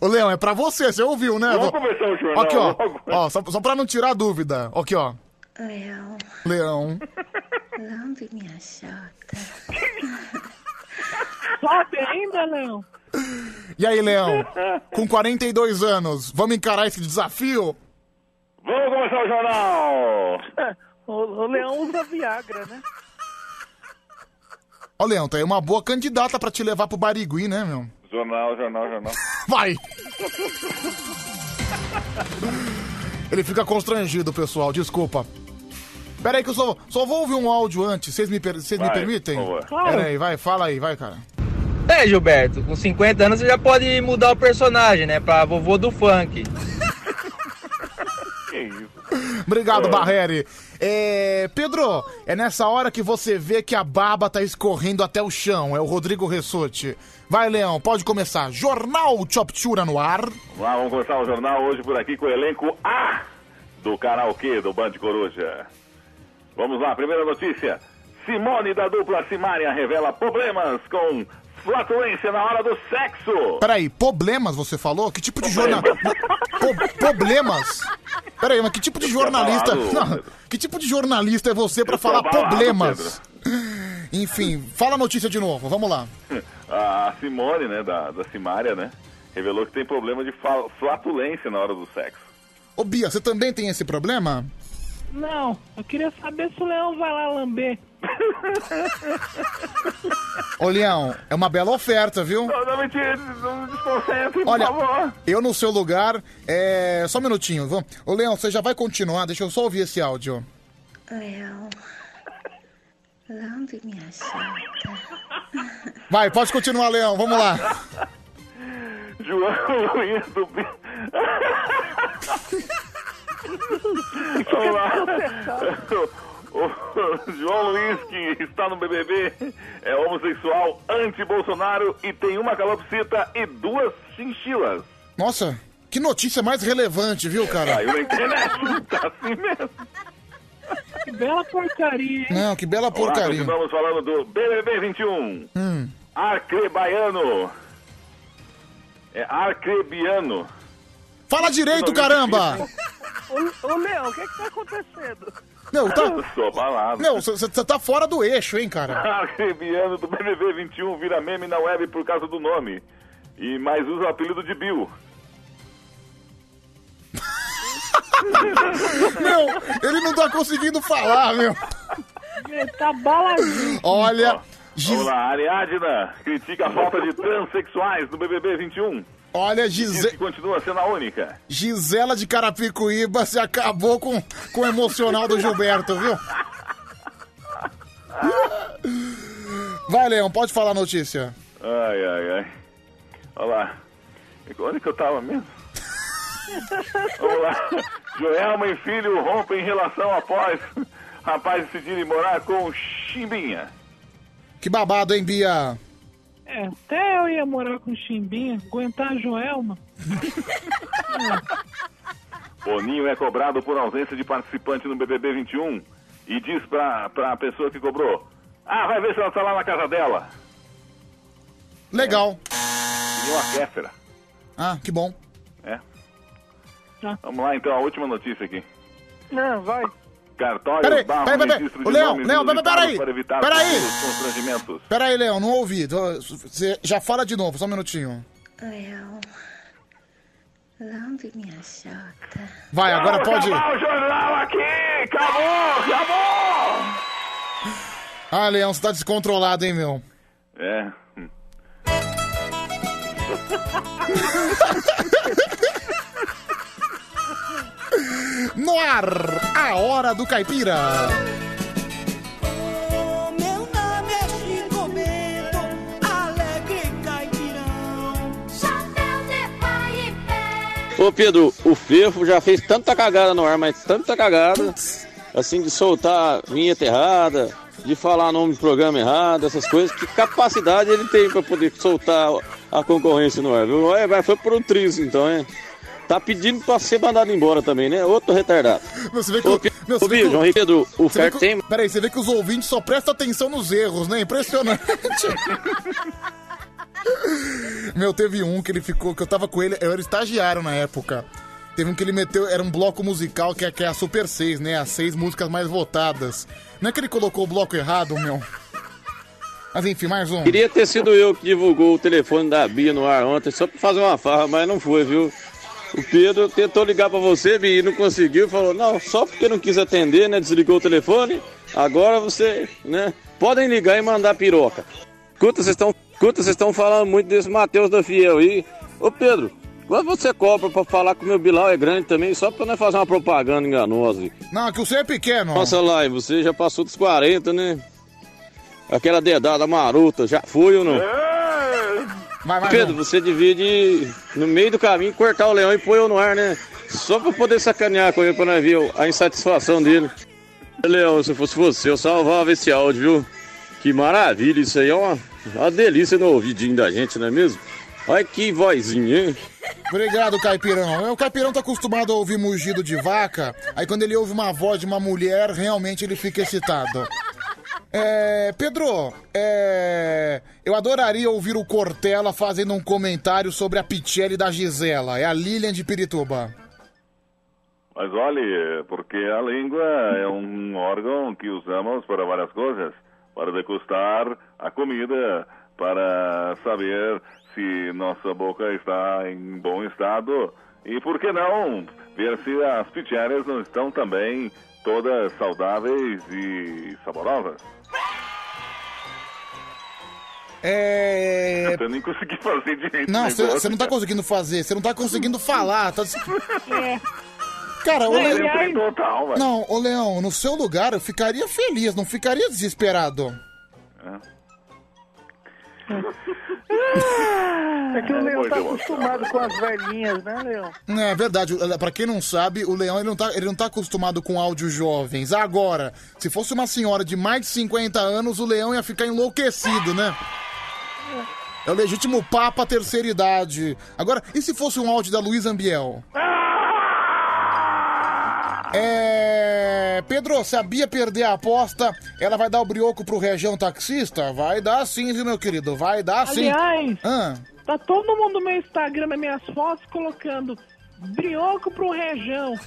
Ô, Leão, é pra você, você ouviu, né? Vamos começar o jornal Aqui, ó. logo. ó só, só pra não tirar dúvida. Aqui, ó. Leão, Leão. lambe minha chota. Sobe ainda, Leão? E aí, Leão? Com 42 anos, vamos encarar esse desafio? Vamos começar o jornal! O, o Leão usa Viagra, né? Ó, Leão, tá aí uma boa candidata pra te levar pro Barigui, né, meu? Jornal, jornal, jornal. [laughs] Vai! Ele fica constrangido, pessoal, desculpa. Pera aí que eu só, só vou ouvir um áudio antes, vocês me, per- vocês me Vai, permitem? por favor. Pera aí, vai, fala aí, vai, cara. É, Gilberto, com 50 anos você já pode mudar o personagem, né? Pra vovô do funk. [laughs] Que isso? Obrigado, Barreri. É, Pedro, é nessa hora que você vê que a baba tá escorrendo até o chão. É o Rodrigo Ressotti. Vai, Leão, pode começar. Jornal Choptura no ar. Vamos vamos começar o jornal hoje por aqui com o elenco A do karaokê do Band Coruja. Vamos lá, primeira notícia. Simone da dupla Simária revela problemas com flatulência na hora do sexo. Peraí, problemas você falou? Que tipo de jornal... Po- problemas? Peraí, mas que tipo de jornalista... Não, que tipo de jornalista é você pra falar abalado, problemas? Enfim, fala a notícia de novo, vamos lá. A Simone, né, da, da Simária, né, revelou que tem problema de flatulência na hora do sexo. Ô Bia, você também tem esse problema? Não, eu queria saber se o Leão vai lá lamber. [laughs] Ô Leão, é uma bela oferta, viu? Não, não me tire, não me desconcentre, por Olha, favor. eu no seu lugar, é... Só um minutinho, vamos. Ô Leão, você já vai continuar, deixa eu só ouvir esse áudio. Leão, lambe minha chota. Vai, pode continuar, Leão, vamos lá. [laughs] João Luiz [laughs] do... Bi- Vamos lá. O, o João Luiz, que está no BBB, é homossexual, anti-Bolsonaro e tem uma calopsita e duas chinchilas. Nossa, que notícia mais relevante, viu, cara? Caiu na internet, [laughs] tá assim mesmo. Que bela porcaria, hein? Não, que bela porcaria. continuamos falando do BBB 21. Hum. Arcrebaiano. É Arcrebiano. Fala direito, caramba! Ô, ô, Leão, o que que tá acontecendo? Meu, tá... Sou balado. Meu, você tá fora do eixo, hein, cara? [laughs] Arcrebiano do BBB 21 vira meme na web por causa do nome. E mais usa o apelido de Bill. [laughs] Meu, ele não tá conseguindo falar, meu. Ele tá baladinho. Olha, Vamos lá, Ariadna critica a falta de transexuais no BBB 21. Olha, Diz Gise... que continua sendo a única. Gisela de Carapicuíba se acabou com, com o emocional do Gilberto, viu? Vai, Leão, pode falar a notícia. Ai, ai, ai. Olha lá. Onde que eu tava mesmo? Vamos lá. Joelma e filho rompem relação após rapaz decidirem morar com Chimbinha. Que babado, hein, Bia? É, até eu ia morar com o Chimbinha, aguentar a Joelma. [laughs] Boninho é cobrado por ausência de participante no BBB 21 e diz pra, pra pessoa que cobrou: Ah, vai ver se ela tá lá na casa dela. Legal. E uma Kéfera. Ah, que bom. É. Vamos lá então, a última notícia aqui. Não, vai. Cartório Peraí, barra peraí, peraí. registro Leão, Leão, peraí, peraí. para evitar Peraí. futuros constrangimentos. Pera aí, Leão, não ouvi. Você já fala de novo, só um minutinho. Leão, lambe minha chota. Vai, agora Vamos pode. acabar o jornal aqui! Acabou! Acabou! Ah, Leão, você tá descontrolado, hein, meu? É. [laughs] No ar, a hora do caipira. Meu nome é Chico Bento, alegre caipirão. Chapéu de pai e pé. Ô Pedro, o Fefo já fez tanta cagada no ar, mas tanta cagada, assim, de soltar vinheta errada, de falar nome de programa errado, essas coisas, que capacidade ele tem pra poder soltar a concorrência no ar, viu? É, vai, foi por um triz, então, é. Tá pedindo pra ser mandado embora também, né? Outro retardado. Você vê que, Ô, meu, que o- João Henrique Pedro, o Fer tem... Peraí, você vê que os ouvintes só prestam atenção nos erros, né? Impressionante. [laughs] Meu, teve um que ele ficou, que eu tava com ele, eu era estagiário na época. Teve um que ele meteu, era um bloco musical que é, que é a Super 6, né? As seis músicas mais votadas. Não é que ele colocou o bloco errado, meu. Mas enfim, mais um. Queria ter sido eu que divulgou o telefone da Bia no ar ontem, só pra fazer uma farra, mas não foi, viu? O Pedro tentou ligar pra você, e não conseguiu. Falou, não, só porque não quis atender, né? Desligou o telefone. Agora você, né? Podem ligar e mandar piroca. Escuta, vocês estão escuta, vocês estão falando muito desse Matheus da Fiel aí. Ô, Pedro, quanto você cobra pra falar que o meu Bilal é grande também, só pra nós fazer uma propaganda enganosa? Não, que o seu é pequeno. Nossa, live, você já passou dos 40, né? Aquela dedada marota, já foi ou não? Pedro, você devia de, no meio do caminho, cortar o leão e pôr eu no ar, né? Só pra poder sacanear com ele, pra nós ver a insatisfação dele. Leão, se fosse você, eu salvava esse áudio, viu? Que maravilha, isso aí é uma, uma delícia no ouvidinho da gente, não é mesmo? Olha que vozinha, hein? Obrigado, Caipirão. O Caipirão tá acostumado a ouvir mugido de vaca, aí quando ele ouve uma voz de uma mulher, realmente ele fica excitado. É, Pedro, é, eu adoraria ouvir o Cortella fazendo um comentário sobre a Pichelli da Gisela. É a Lilian de Pirituba. Mas olhe, porque a língua é um órgão que usamos para várias coisas. Para degustar a comida, para saber se nossa boca está em bom estado. E por que não ver se as pichérias não estão também todas saudáveis e saborosas? É. [laughs] Eu nem consegui fazer direito. Não, o você não tá conseguindo fazer, você não tá conseguindo falar. Tá... É. Cara, Não, Leão. é total, velho. Não, ô Leão, no seu lugar eu ficaria feliz, não ficaria desesperado. É que o Leão Muito tá acostumado com as velhinhas, né, Leão? É verdade, pra quem não sabe, o Leão ele não, tá, ele não tá acostumado com áudios jovens. Agora, se fosse uma senhora de mais de 50 anos, o Leão ia ficar enlouquecido, né? É o legítimo papa terceira idade. Agora, e se fosse um áudio da Luísa Ambiel? É. Pedro, se a Bia perder a aposta, ela vai dar o brioco pro região taxista? Vai dar sim, viu, meu querido? Vai dar sim. Aliás, Ah. tá todo mundo no meu Instagram, nas minhas fotos, colocando brioco pro rejão. [laughs]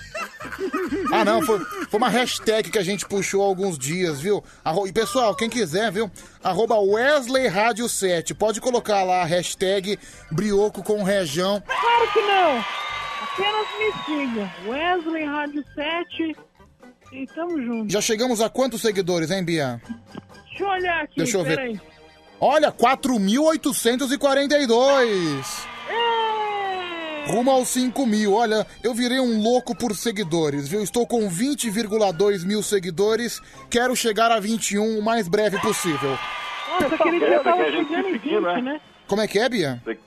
Ah, não, foi, foi uma hashtag que a gente puxou há alguns dias, viu? Arro- E pessoal, quem quiser, viu? Arroba Wesley Rádio 7. Pode colocar lá a hashtag brioco com rejão. Claro que não! Apenas me siga. Wesley Rádio 7 e tamo junto. Já chegamos a quantos seguidores, hein, Bia? Deixa eu olhar aqui, Deixa eu ver. peraí. Olha, 4.842. Rumo aos 5 mil. Olha, eu virei um louco por seguidores, viu? Estou com 20,2 mil seguidores. Quero chegar a 21 o mais breve possível. Nossa, aquele dia tava chegando em 20, né? Como é que é, Bia? Você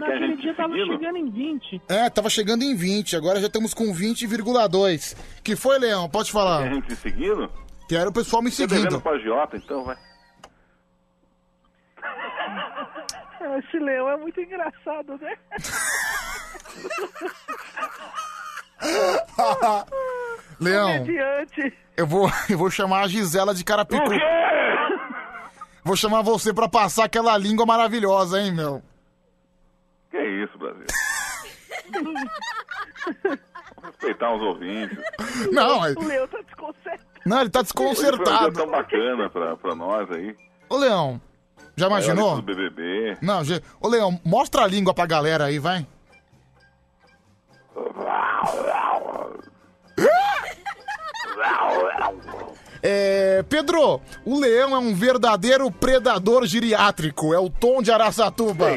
Não, quer a aquele gente dia tava seguindo? chegando em 20. É, tava chegando em 20, agora já estamos com 20,2. Que foi, Leão? Pode Quer a falar. gente seguindo? Quero o pessoal me Você devendo seguindo. pra agiota, então vai. [laughs] Esse leão é muito engraçado, né? [laughs] Leão, eu vou, eu vou chamar a Gisela de Carapicu. Vou chamar você pra passar aquela língua maravilhosa, hein, meu? Que isso, Brasil? Vamos respeitar os ouvintes. Não, é- O leão tá desconcertado. não, ele tá Hoje foi um dia desconcertado. tão bacana pra, pra nós aí. Ô, Leão, já imaginou? Do BBB. Não, já... Ô, Leão, mostra a língua pra galera aí, vai. [laughs] É, Pedro, o leão é um verdadeiro predador geriátrico. É o tom de Araçatuba.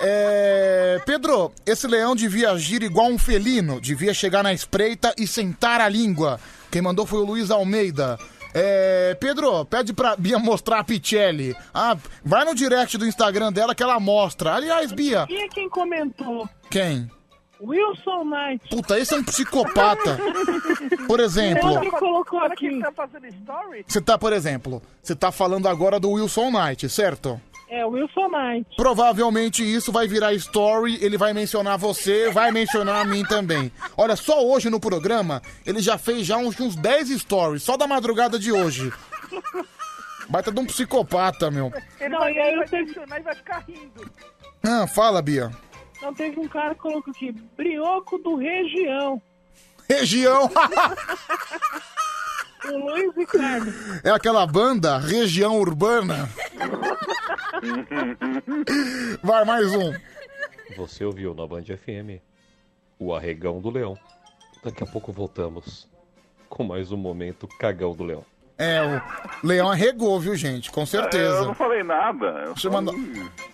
É, Pedro, esse leão devia agir igual um felino. Devia chegar na espreita e sentar a língua. Quem mandou foi o Luiz Almeida. É, Pedro, pede pra Bia mostrar a Pichelli. Ah, vai no direct do Instagram dela que ela mostra. Aliás, Bia. E quem comentou? Quem? Wilson Knight. Puta, esse é um psicopata. [laughs] Por exemplo. Ele colocou aqui. Ele tá fazendo story? Você tá, por exemplo, você tá falando agora do Wilson Knight, certo? É, Wilson Knight. Provavelmente isso vai virar story, ele vai mencionar você, vai mencionar a mim também. Olha, só hoje no programa, ele já fez já uns, uns 10 stories, só da madrugada de hoje. Baita de um psicopata, meu. Ele Não, vai, e aí ele vai tenho- mencionar e vai ficar rindo. Ah, fala, Bia. Não, teve um cara que colocou aqui, brioco do região. Região. [laughs] O Luiz Ricardo. É aquela banda Região Urbana. Vai, mais um. Você ouviu na Band FM o Arregão do Leão. Daqui a pouco voltamos com mais um momento Cagão do Leão. É, o Leão arregou, viu, gente? Com Eu certeza. não falei nada. Eu Deixa eu mandar.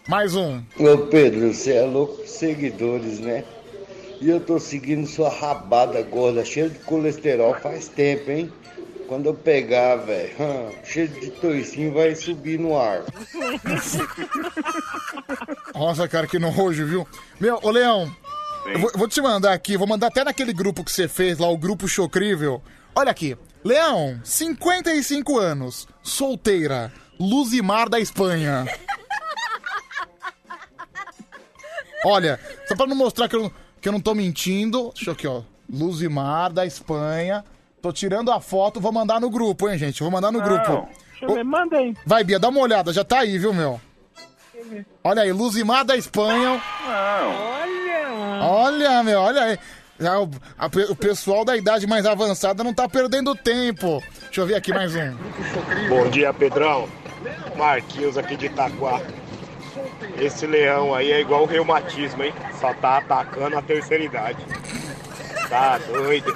Mais um. Ô Pedro, você é louco seguidores, né? E eu tô seguindo sua rabada gorda, cheia de colesterol faz tempo, hein? Quando eu pegar, velho, hum, cheio de toicinho, vai subir no ar. [laughs] Nossa, cara, que nojo, viu? Meu, ô Leão, eu vou, eu vou te mandar aqui, vou mandar até naquele grupo que você fez lá, o grupo Chocrível. Olha aqui. Leão, 55 anos, solteira, Luzimar da Espanha. [laughs] Olha, só pra não mostrar que eu, que eu não tô mentindo, deixa eu aqui, ó. Luzimar da Espanha. Tô tirando a foto, vou mandar no grupo, hein, gente? Vou mandar no grupo. Deixa eu ver, manda aí. Vai, Bia, dá uma olhada, já tá aí, viu, meu? Olha aí, Luzimar da Espanha. Olha! Olha, meu, olha aí. Já o, a o pessoal da idade mais avançada não tá perdendo tempo. Deixa eu ver aqui mais um. Bom dia, Pedrão. Marquinhos aqui de Itaquá. Esse leão aí é igual o reumatismo, hein? Só tá atacando a terceira idade. Tá doido.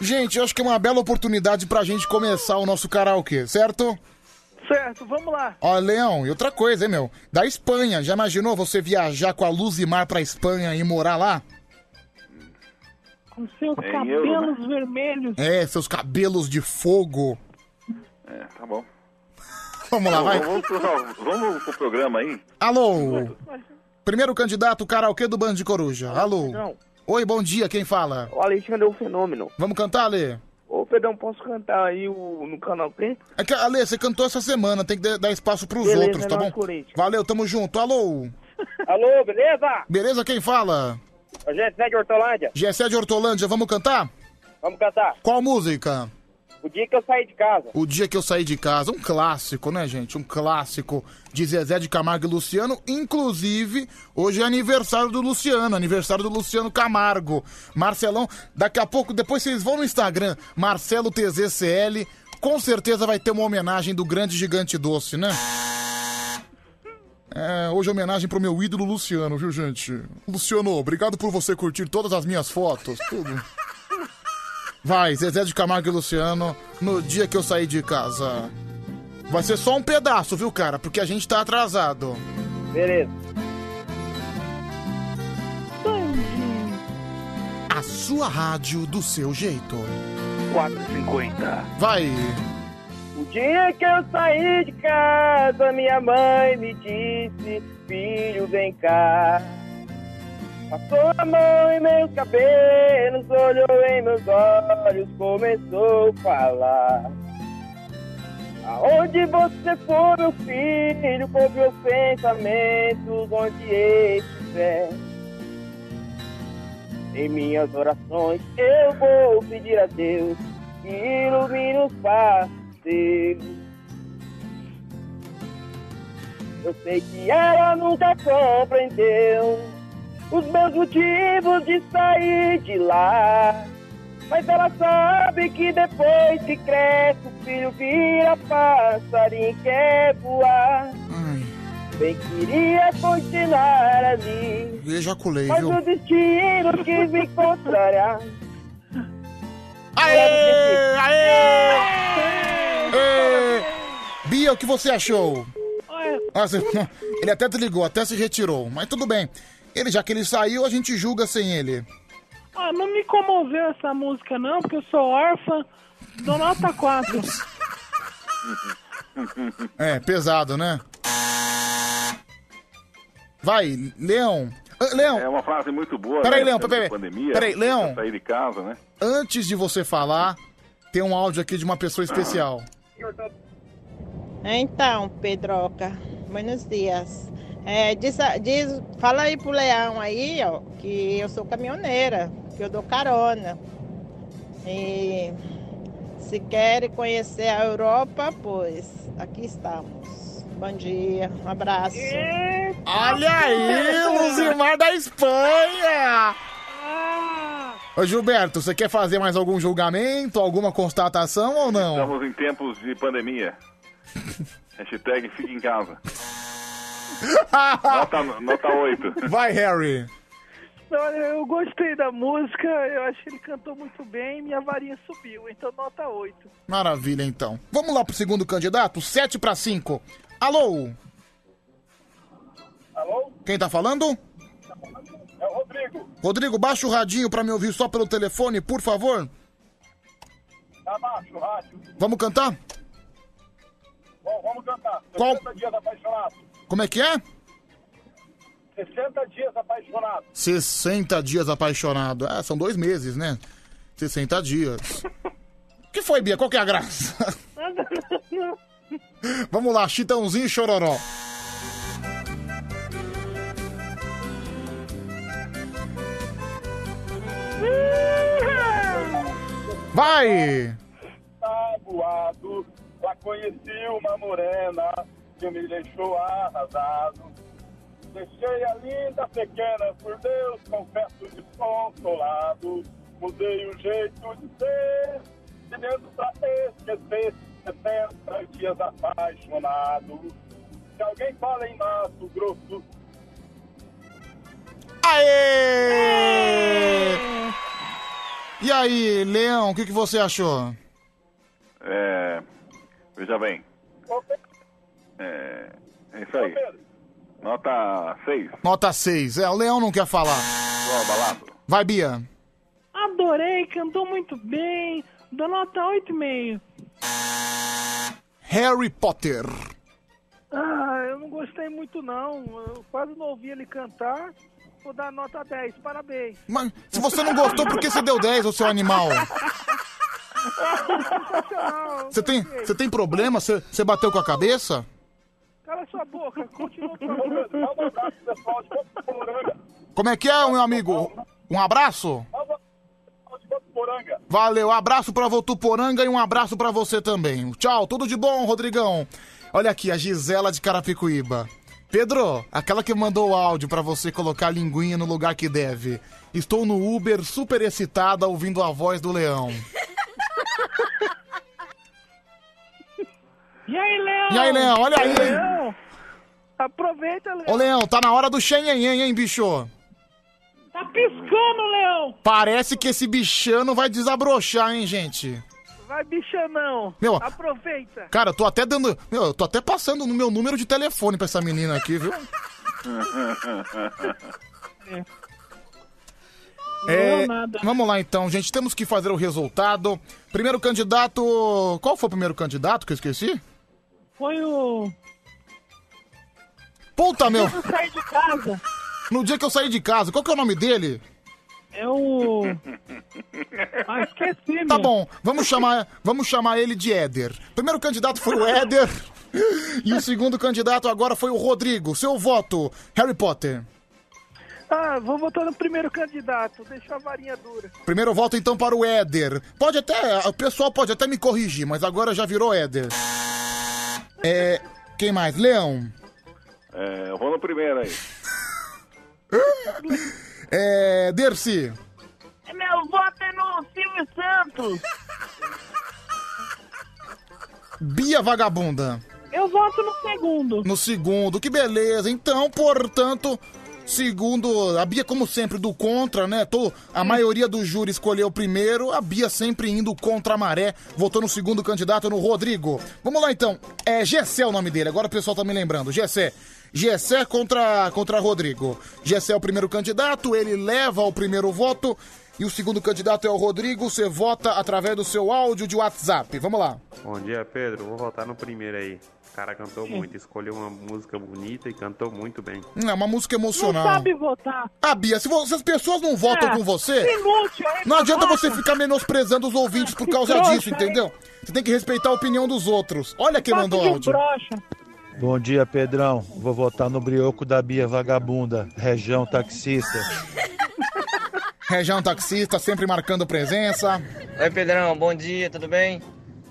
Gente, eu acho que é uma bela oportunidade pra gente começar o nosso karaokê, certo? Certo, vamos lá. Ó, Leão, e outra coisa, hein, meu? Da Espanha, já imaginou você viajar com a Luzimar pra Espanha e morar lá? Com seus Em cabelos euro, vermelhos. É, seus cabelos de fogo. É, tá bom. Vamos lá, vai. Vamos, pro, vamos pro programa aí? Alô? Primeiro candidato karaokê do Band de Coruja. Alô? Oi, bom dia, quem fala? O Alexandre é o fenômeno. Vamos cantar, Alê? Ô, Pedrão, posso cantar aí o, no canal Quem? É que, Alê, você cantou essa semana, tem que dar- espaço pros Beleza, outros, é tá bom? Corinthians. Valeu, tamo junto. Alô? [laughs] Alô, beleza? Beleza, quem fala? A gente é de Hortolândia. Gessé de Hortolândia, vamos cantar? Vamos cantar. Qual música? O dia que eu saí de casa. O Dia Que Eu Saí de Casa, um clássico, né, gente? Um clássico de Zezé de Camargo e Luciano. Inclusive, hoje é aniversário do Luciano, aniversário do Luciano Camargo. Marcelão, daqui a pouco, depois vocês vão no Instagram, Marcelo TZCL, com certeza vai ter uma homenagem do grande gigante doce, né? É, hoje é homenagem pro meu ídolo Luciano, viu, gente? Luciano, obrigado por você curtir todas as minhas fotos, tudo. Vai, Zezé de Camargo e Luciano, no dia que eu saí de casa. Vai ser só um pedaço, viu, cara? Porque a gente tá atrasado. Beleza. A sua rádio do seu jeito. 450. Vai. O dia que eu saí de casa, minha mãe me disse: Filho, vem cá. Passou a mão em meus cabelos, olhou em meus olhos, começou a falar. Aonde você for, meu filho, com meus pensamentos, onde estiver. Em minhas orações eu vou pedir a Deus que ilumine os passos. Eu sei que ela nunca compreendeu os meus motivos de sair de lá. Mas ela sabe que depois que cresce, o filho vira passarinho e quer voar. Bem queria continuar ali, Eu ejaculei, mas viu? o destino quis me encontrará. Aê! Aê! Ê! Bia, o que você achou? Ah, você- [laughs] Ele até desligou, até se retirou, mas tudo bem. Ele, já que ele saiu, a gente julga sem ele. Ah, não me comoveu essa música não, porque eu sou órfã. Dou nota 4. [laughs] É, pesado, né? Vai, Leão. Ah, Leão, É uma frase muito boa. Peraí, né? Leão, peraí, de Pandemia, peraí, Leão. Sair de casa, né? antes de você falar, tem um áudio aqui de uma pessoa especial. Então, Pedroca, buenos dias. É, diz, diz- fala aí pro Leão aí, ó, que eu sou caminhoneira, que eu dou carona. E se querem conhecer a Europa, pois aqui estamos. Bom dia, um abraço. Olha aí, Luzimar da Espanha! Ô Gilberto, você quer fazer mais algum julgamento, alguma constatação ou não? Estamos em tempos de pandemia. [laughs] Hashtag fica em casa. Nota, nota 8. Vai, Harry. Olha, eu gostei da música, eu acho que ele cantou muito bem, minha varinha subiu, então nota 8. Maravilha, então. Vamos lá pro segundo candidato, 7 para 5. Alô? Alô? Quem tá falando? É o Rodrigo. Rodrigo, baixa o radinho pra me ouvir só pelo telefone, por favor. Tá baixo, o rádio. Vamos cantar? Bom, vamos cantar. Qual? 60 dias apaixonado. Como é que é? 60 dias apaixonado. 60 dias apaixonado. Ah, são dois meses, né? 60 dias. O [laughs] que foi, Bia? Qual que é a graça? Vamos lá, Chitãozinho e Chororó. Vai! Tabuado, lá conheci uma morena que me deixou arrasado. Deixei a linda pequena, por Deus, confesso desconsolado. Mudei o jeito de ser, vivendo pra esquecer. 60 dias apaixonado. Se alguém fala em Mato Grosso, Aê! E aí, Leão, o que, que você achou? É, veja bem. É, é isso aí. Nota 6. Nota 6. É, o Leão não quer falar. Vai, Bia. Adorei, cantou muito bem, dou nota 8,5. Harry Potter. Ah, eu não gostei muito não, eu quase não ouvi ele cantar. Vou dar nota 10, parabéns. Mas se você não gostou, por que você deu 10, ô seu animal? [laughs] Sensacional. Você tem, você tem problema? Você, você bateu com a cabeça? Cala sua boca, continua falando. [laughs] Como é que é, meu amigo? Um abraço? Valeu, abraço pra Votuporanga e um abraço pra você também. Tchau, tudo de bom, Rodrigão. Olha aqui, a Gisela de Carapicuíba. Pedro, aquela que mandou o áudio pra você colocar a linguinha no lugar que deve. Estou no Uber super excitada ouvindo a voz do leão. [laughs] E aí, Leão? E aí, Leão, olha aí. Leão, aproveita, Leão. Ô, Leão, tá na hora do xenhenhen, hein, bicho? Tá piscando, Leão. Parece que esse bichano vai desabrochar, hein, gente? Vai, bichão, Meu, Aproveita. Cara, eu tô até dando. Meu, eu tô até passando no meu número de telefone pra essa menina aqui, viu? É, vamos lá então, gente. Temos que fazer o resultado. Primeiro candidato. Qual foi o primeiro candidato que eu esqueci? Foi o... Puta, meu! Eu saí de casa. No dia que eu saí de casa, qual que é o nome dele? É o... Ah, esqueci, Tá meu. bom, vamos chamar, vamos chamar ele de Éder. Primeiro candidato foi o Éder. [laughs] E o segundo candidato agora foi o Rodrigo. Seu voto, Harry Potter. Ah, vou votar no primeiro candidato. Deixa a varinha dura. Primeiro voto então para o Éder. Pode até, o pessoal pode até me corrigir, mas agora já virou Éder. É, quem mais? Leão. É, eu vou no primeiro aí. [laughs] É, Dercy. Meu voto é no Silvio Santos. Bia Vagabunda. Eu voto no segundo. No segundo, que beleza. Então, portanto, Segundo, a Bia, como sempre, do contra, né? Tô, a maioria do júri escolheu o primeiro, a Bia sempre indo contra a maré, votou no segundo candidato, no Rodrigo. Vamos lá então. É Gessé o nome dele, agora o pessoal tá me lembrando. Gessé. Gessé contra, contra Rodrigo. Gessé é o primeiro candidato, ele leva o primeiro voto. E o segundo candidato é o Rodrigo. Você vota através do seu áudio de WhatsApp. Vamos lá. Bom dia, Pedro. Vou votar no primeiro aí. O cara cantou muito, escolheu uma música bonita e cantou muito bem. É uma música emocional. Não sabe votar. Ah, Bia, se, vo- se as pessoas não votam É, com você, inútil, não adianta você ficar menosprezando os ouvintes por causa trouxa, disso, entendeu? Você tem que respeitar a opinião dos outros. Olha quem mandou de áudio. broxa. Bom dia, Pedrão. Vou votar no brioco da Bia Vagabunda, região taxista. Região taxista, sempre marcando presença. Oi, Pedrão, bom dia, tudo bem?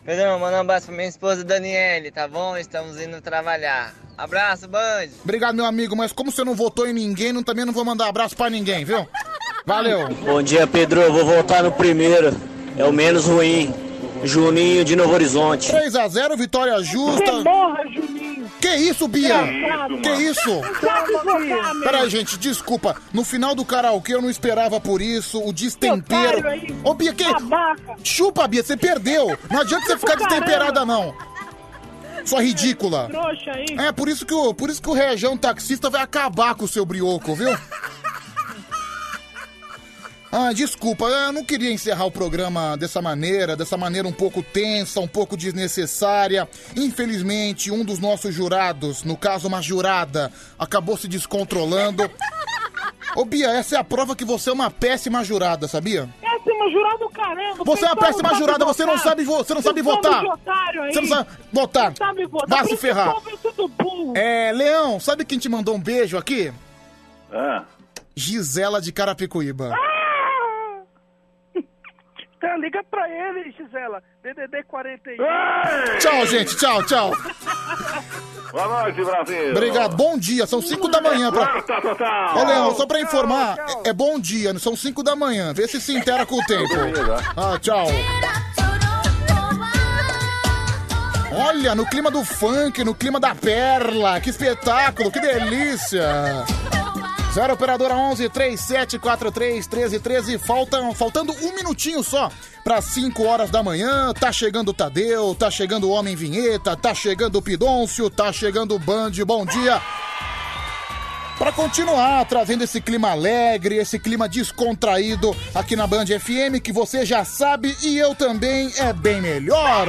Pedrão, manda um abraço pra minha esposa Daniele, tá bom? Estamos indo trabalhar. Abraço, Band! Obrigado, meu amigo, mas como você não votou em ninguém, não, também não vou mandar abraço pra ninguém, viu? Valeu. Bom dia, Pedro. Eu vou voltar no primeiro. É o menos ruim. Juninho de Novo Horizonte. 3x0, vitória justa. Você morra, Juninho. Que isso, Bia? Que mano. isso? Peraí, gente, desculpa. No final do karaokê eu não esperava por isso. O destempero. Ô, Bia, que. babaca. Chupa, Bia, você perdeu. Não adianta você ficar destemperada, não. Sua ridícula. Trouxa aí. É, por isso que o, por isso que o região taxista vai acabar com o seu brioco, viu? Ah, desculpa, eu não queria encerrar o programa dessa maneira, dessa maneira um pouco tensa, um pouco desnecessária. Infelizmente, um dos nossos jurados, no caso uma jurada, acabou se descontrolando. Ô Bia, essa é a prova que você é uma péssima jurada, sabia? Péssima jurado, caramba. Você é uma Então péssima jurada, você não sabe, vo- você não sabe votar. Você não sabe votar. Sabe votar. Vai se ferrar. é. É, Leão, sabe quem te mandou um beijo aqui? Ah. Gisela de Carapicuíba. Então liga pra ele, Gisela. DDD 41. Tchau, gente, tchau, tchau. [laughs] Boa noite, Brasil. Obrigado, bom dia, são 5 da manhã. Pra... Ô, Leão, só pra informar, é, é bom dia, são 5 da manhã. Vê se se intera com o tempo. Ah, tchau. Olha, no clima do funk, no clima da perla, que espetáculo, que delícia. Zero operadora 11 3743 1313. Faltam, faltando um minutinho só para 5 horas da manhã. Tá chegando o Tadeu, tá chegando o Homem Vinheta, tá chegando o Pidôncio, tá chegando o Band. Bom dia. Para continuar trazendo esse clima alegre, esse clima descontraído aqui na Band FM, que você já sabe e eu também é bem melhor.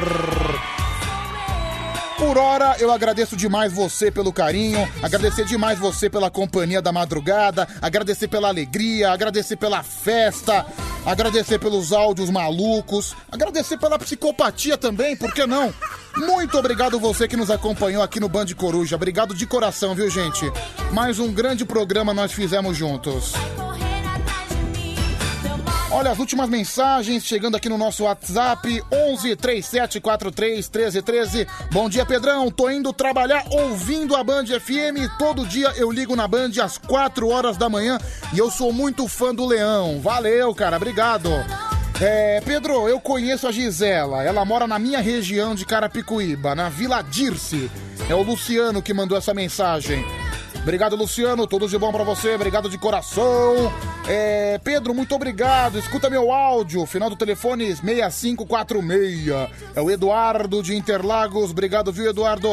Por hora, eu agradeço demais você pelo carinho, agradecer demais você pela companhia da madrugada, agradecer pela alegria, agradecer pela festa, agradecer pelos áudios malucos, agradecer pela psicopatia também, por que não? Muito obrigado você que nos acompanhou aqui no Band Coruja, obrigado de coração, viu gente? Mais um grande programa nós fizemos juntos. Olha as últimas mensagens chegando aqui no nosso WhatsApp 11 3743 1313. Bom dia, Pedrão. Tô indo trabalhar ouvindo a Band FM. Todo dia eu ligo na Band às 4 horas da manhã e eu sou muito fã do Leão. Valeu, cara. Obrigado. É, Pedro, eu conheço a Gisela. Ela mora na minha região de Carapicuíba, na Vila Dirce. É o Luciano que mandou essa mensagem. Obrigado, Luciano. Tudo de bom pra você. Obrigado de coração. É, Pedro, muito obrigado. Escuta meu áudio. Final do telefone 6546. É o Eduardo de Interlagos. Obrigado, viu, Eduardo?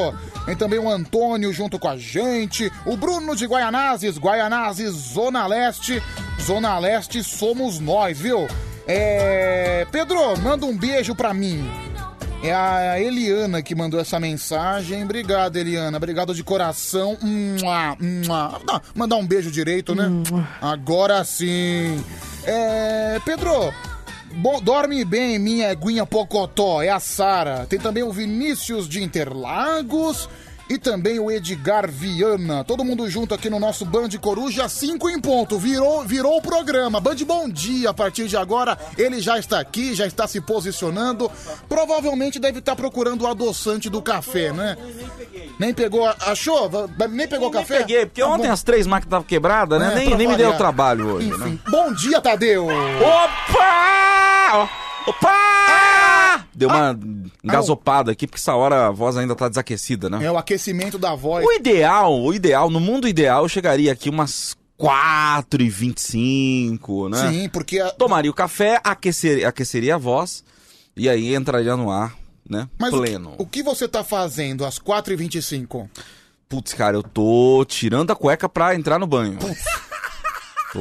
Tem também o Antônio junto com a gente. O Bruno de Guaianazes. Guaianazes, Zona Leste. Zona Leste somos nós, viu? É, Pedro, manda um beijo pra mim. É a Eliana que mandou essa mensagem. Obrigado, Eliana. Obrigado de coração. Mua, mua. Não, mandar um beijo direito, né? Agora sim. É, Pedro, bom, dorme bem, minha guinha pocotó. É a Sara. Tem também o Vinícius de Interlagos. E também o Edgar Viana. Todo mundo junto aqui no nosso Band Coruja 5 em ponto. Virou, virou o programa. Band Bom Dia, a partir de agora, ele já está aqui, já está se posicionando. Provavelmente deve estar procurando o adoçante do café, né? Nem pegou. Achou? Nem pegou café? Peguei, porque Tá ontem bom. as três máquinas estavam quebradas, né? É, nem nem me deu trabalho hoje, né? Enfim. Bom dia, Tadeu! Opa! Opa! Deu uma engasopada aqui, porque essa hora a voz ainda tá desaquecida, né? É o aquecimento da voz. O ideal, o ideal, no mundo ideal, eu chegaria aqui umas 4 e 25, né? Sim, porque... A... Tomaria o café, aqueceria, aqueceria a voz, e aí entraria no ar, né? Mas o- Pleno. O, que você tá fazendo às 4h25? Putz, cara, eu tô tirando a cueca pra entrar no banho. Tô...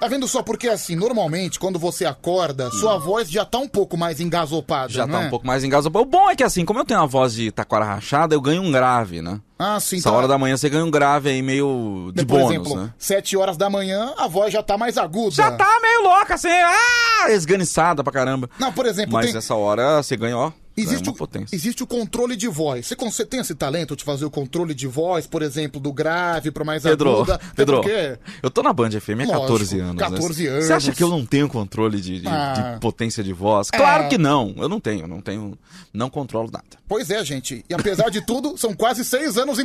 Tá vendo só? Porque assim, normalmente, quando você acorda, sua voz já tá um pouco mais engasopada, Já não tá é? um pouco mais engasopado. O bom é que assim, como eu tenho a voz de taquara rachada, eu ganho um grave, né? Ah, sim, Essa tá. hora da manhã você ganha um grave aí meio de Por bônus, exemplo, né? 7 horas da manhã, a voz já tá mais aguda. Já tá meio louca, assim, ah, esganiçada pra caramba. Não, por exemplo, Mas tem- essa hora você ganha, ó, Existe ganha o, existe o controle de voz. Você, você tem esse talento de fazer o controle de voz, por exemplo, do grave pro mais Pedro, aguda? Pedro, Por quê? eu tô na Band FM há Lógico, 14 anos. né? 14 anos. Você acha que eu não tenho controle de, de- Ah. de potência de voz? Claro É. que não. Eu não tenho, não tenho, não controlo nada. Pois é, gente. E apesar de tudo, são quase seis anos em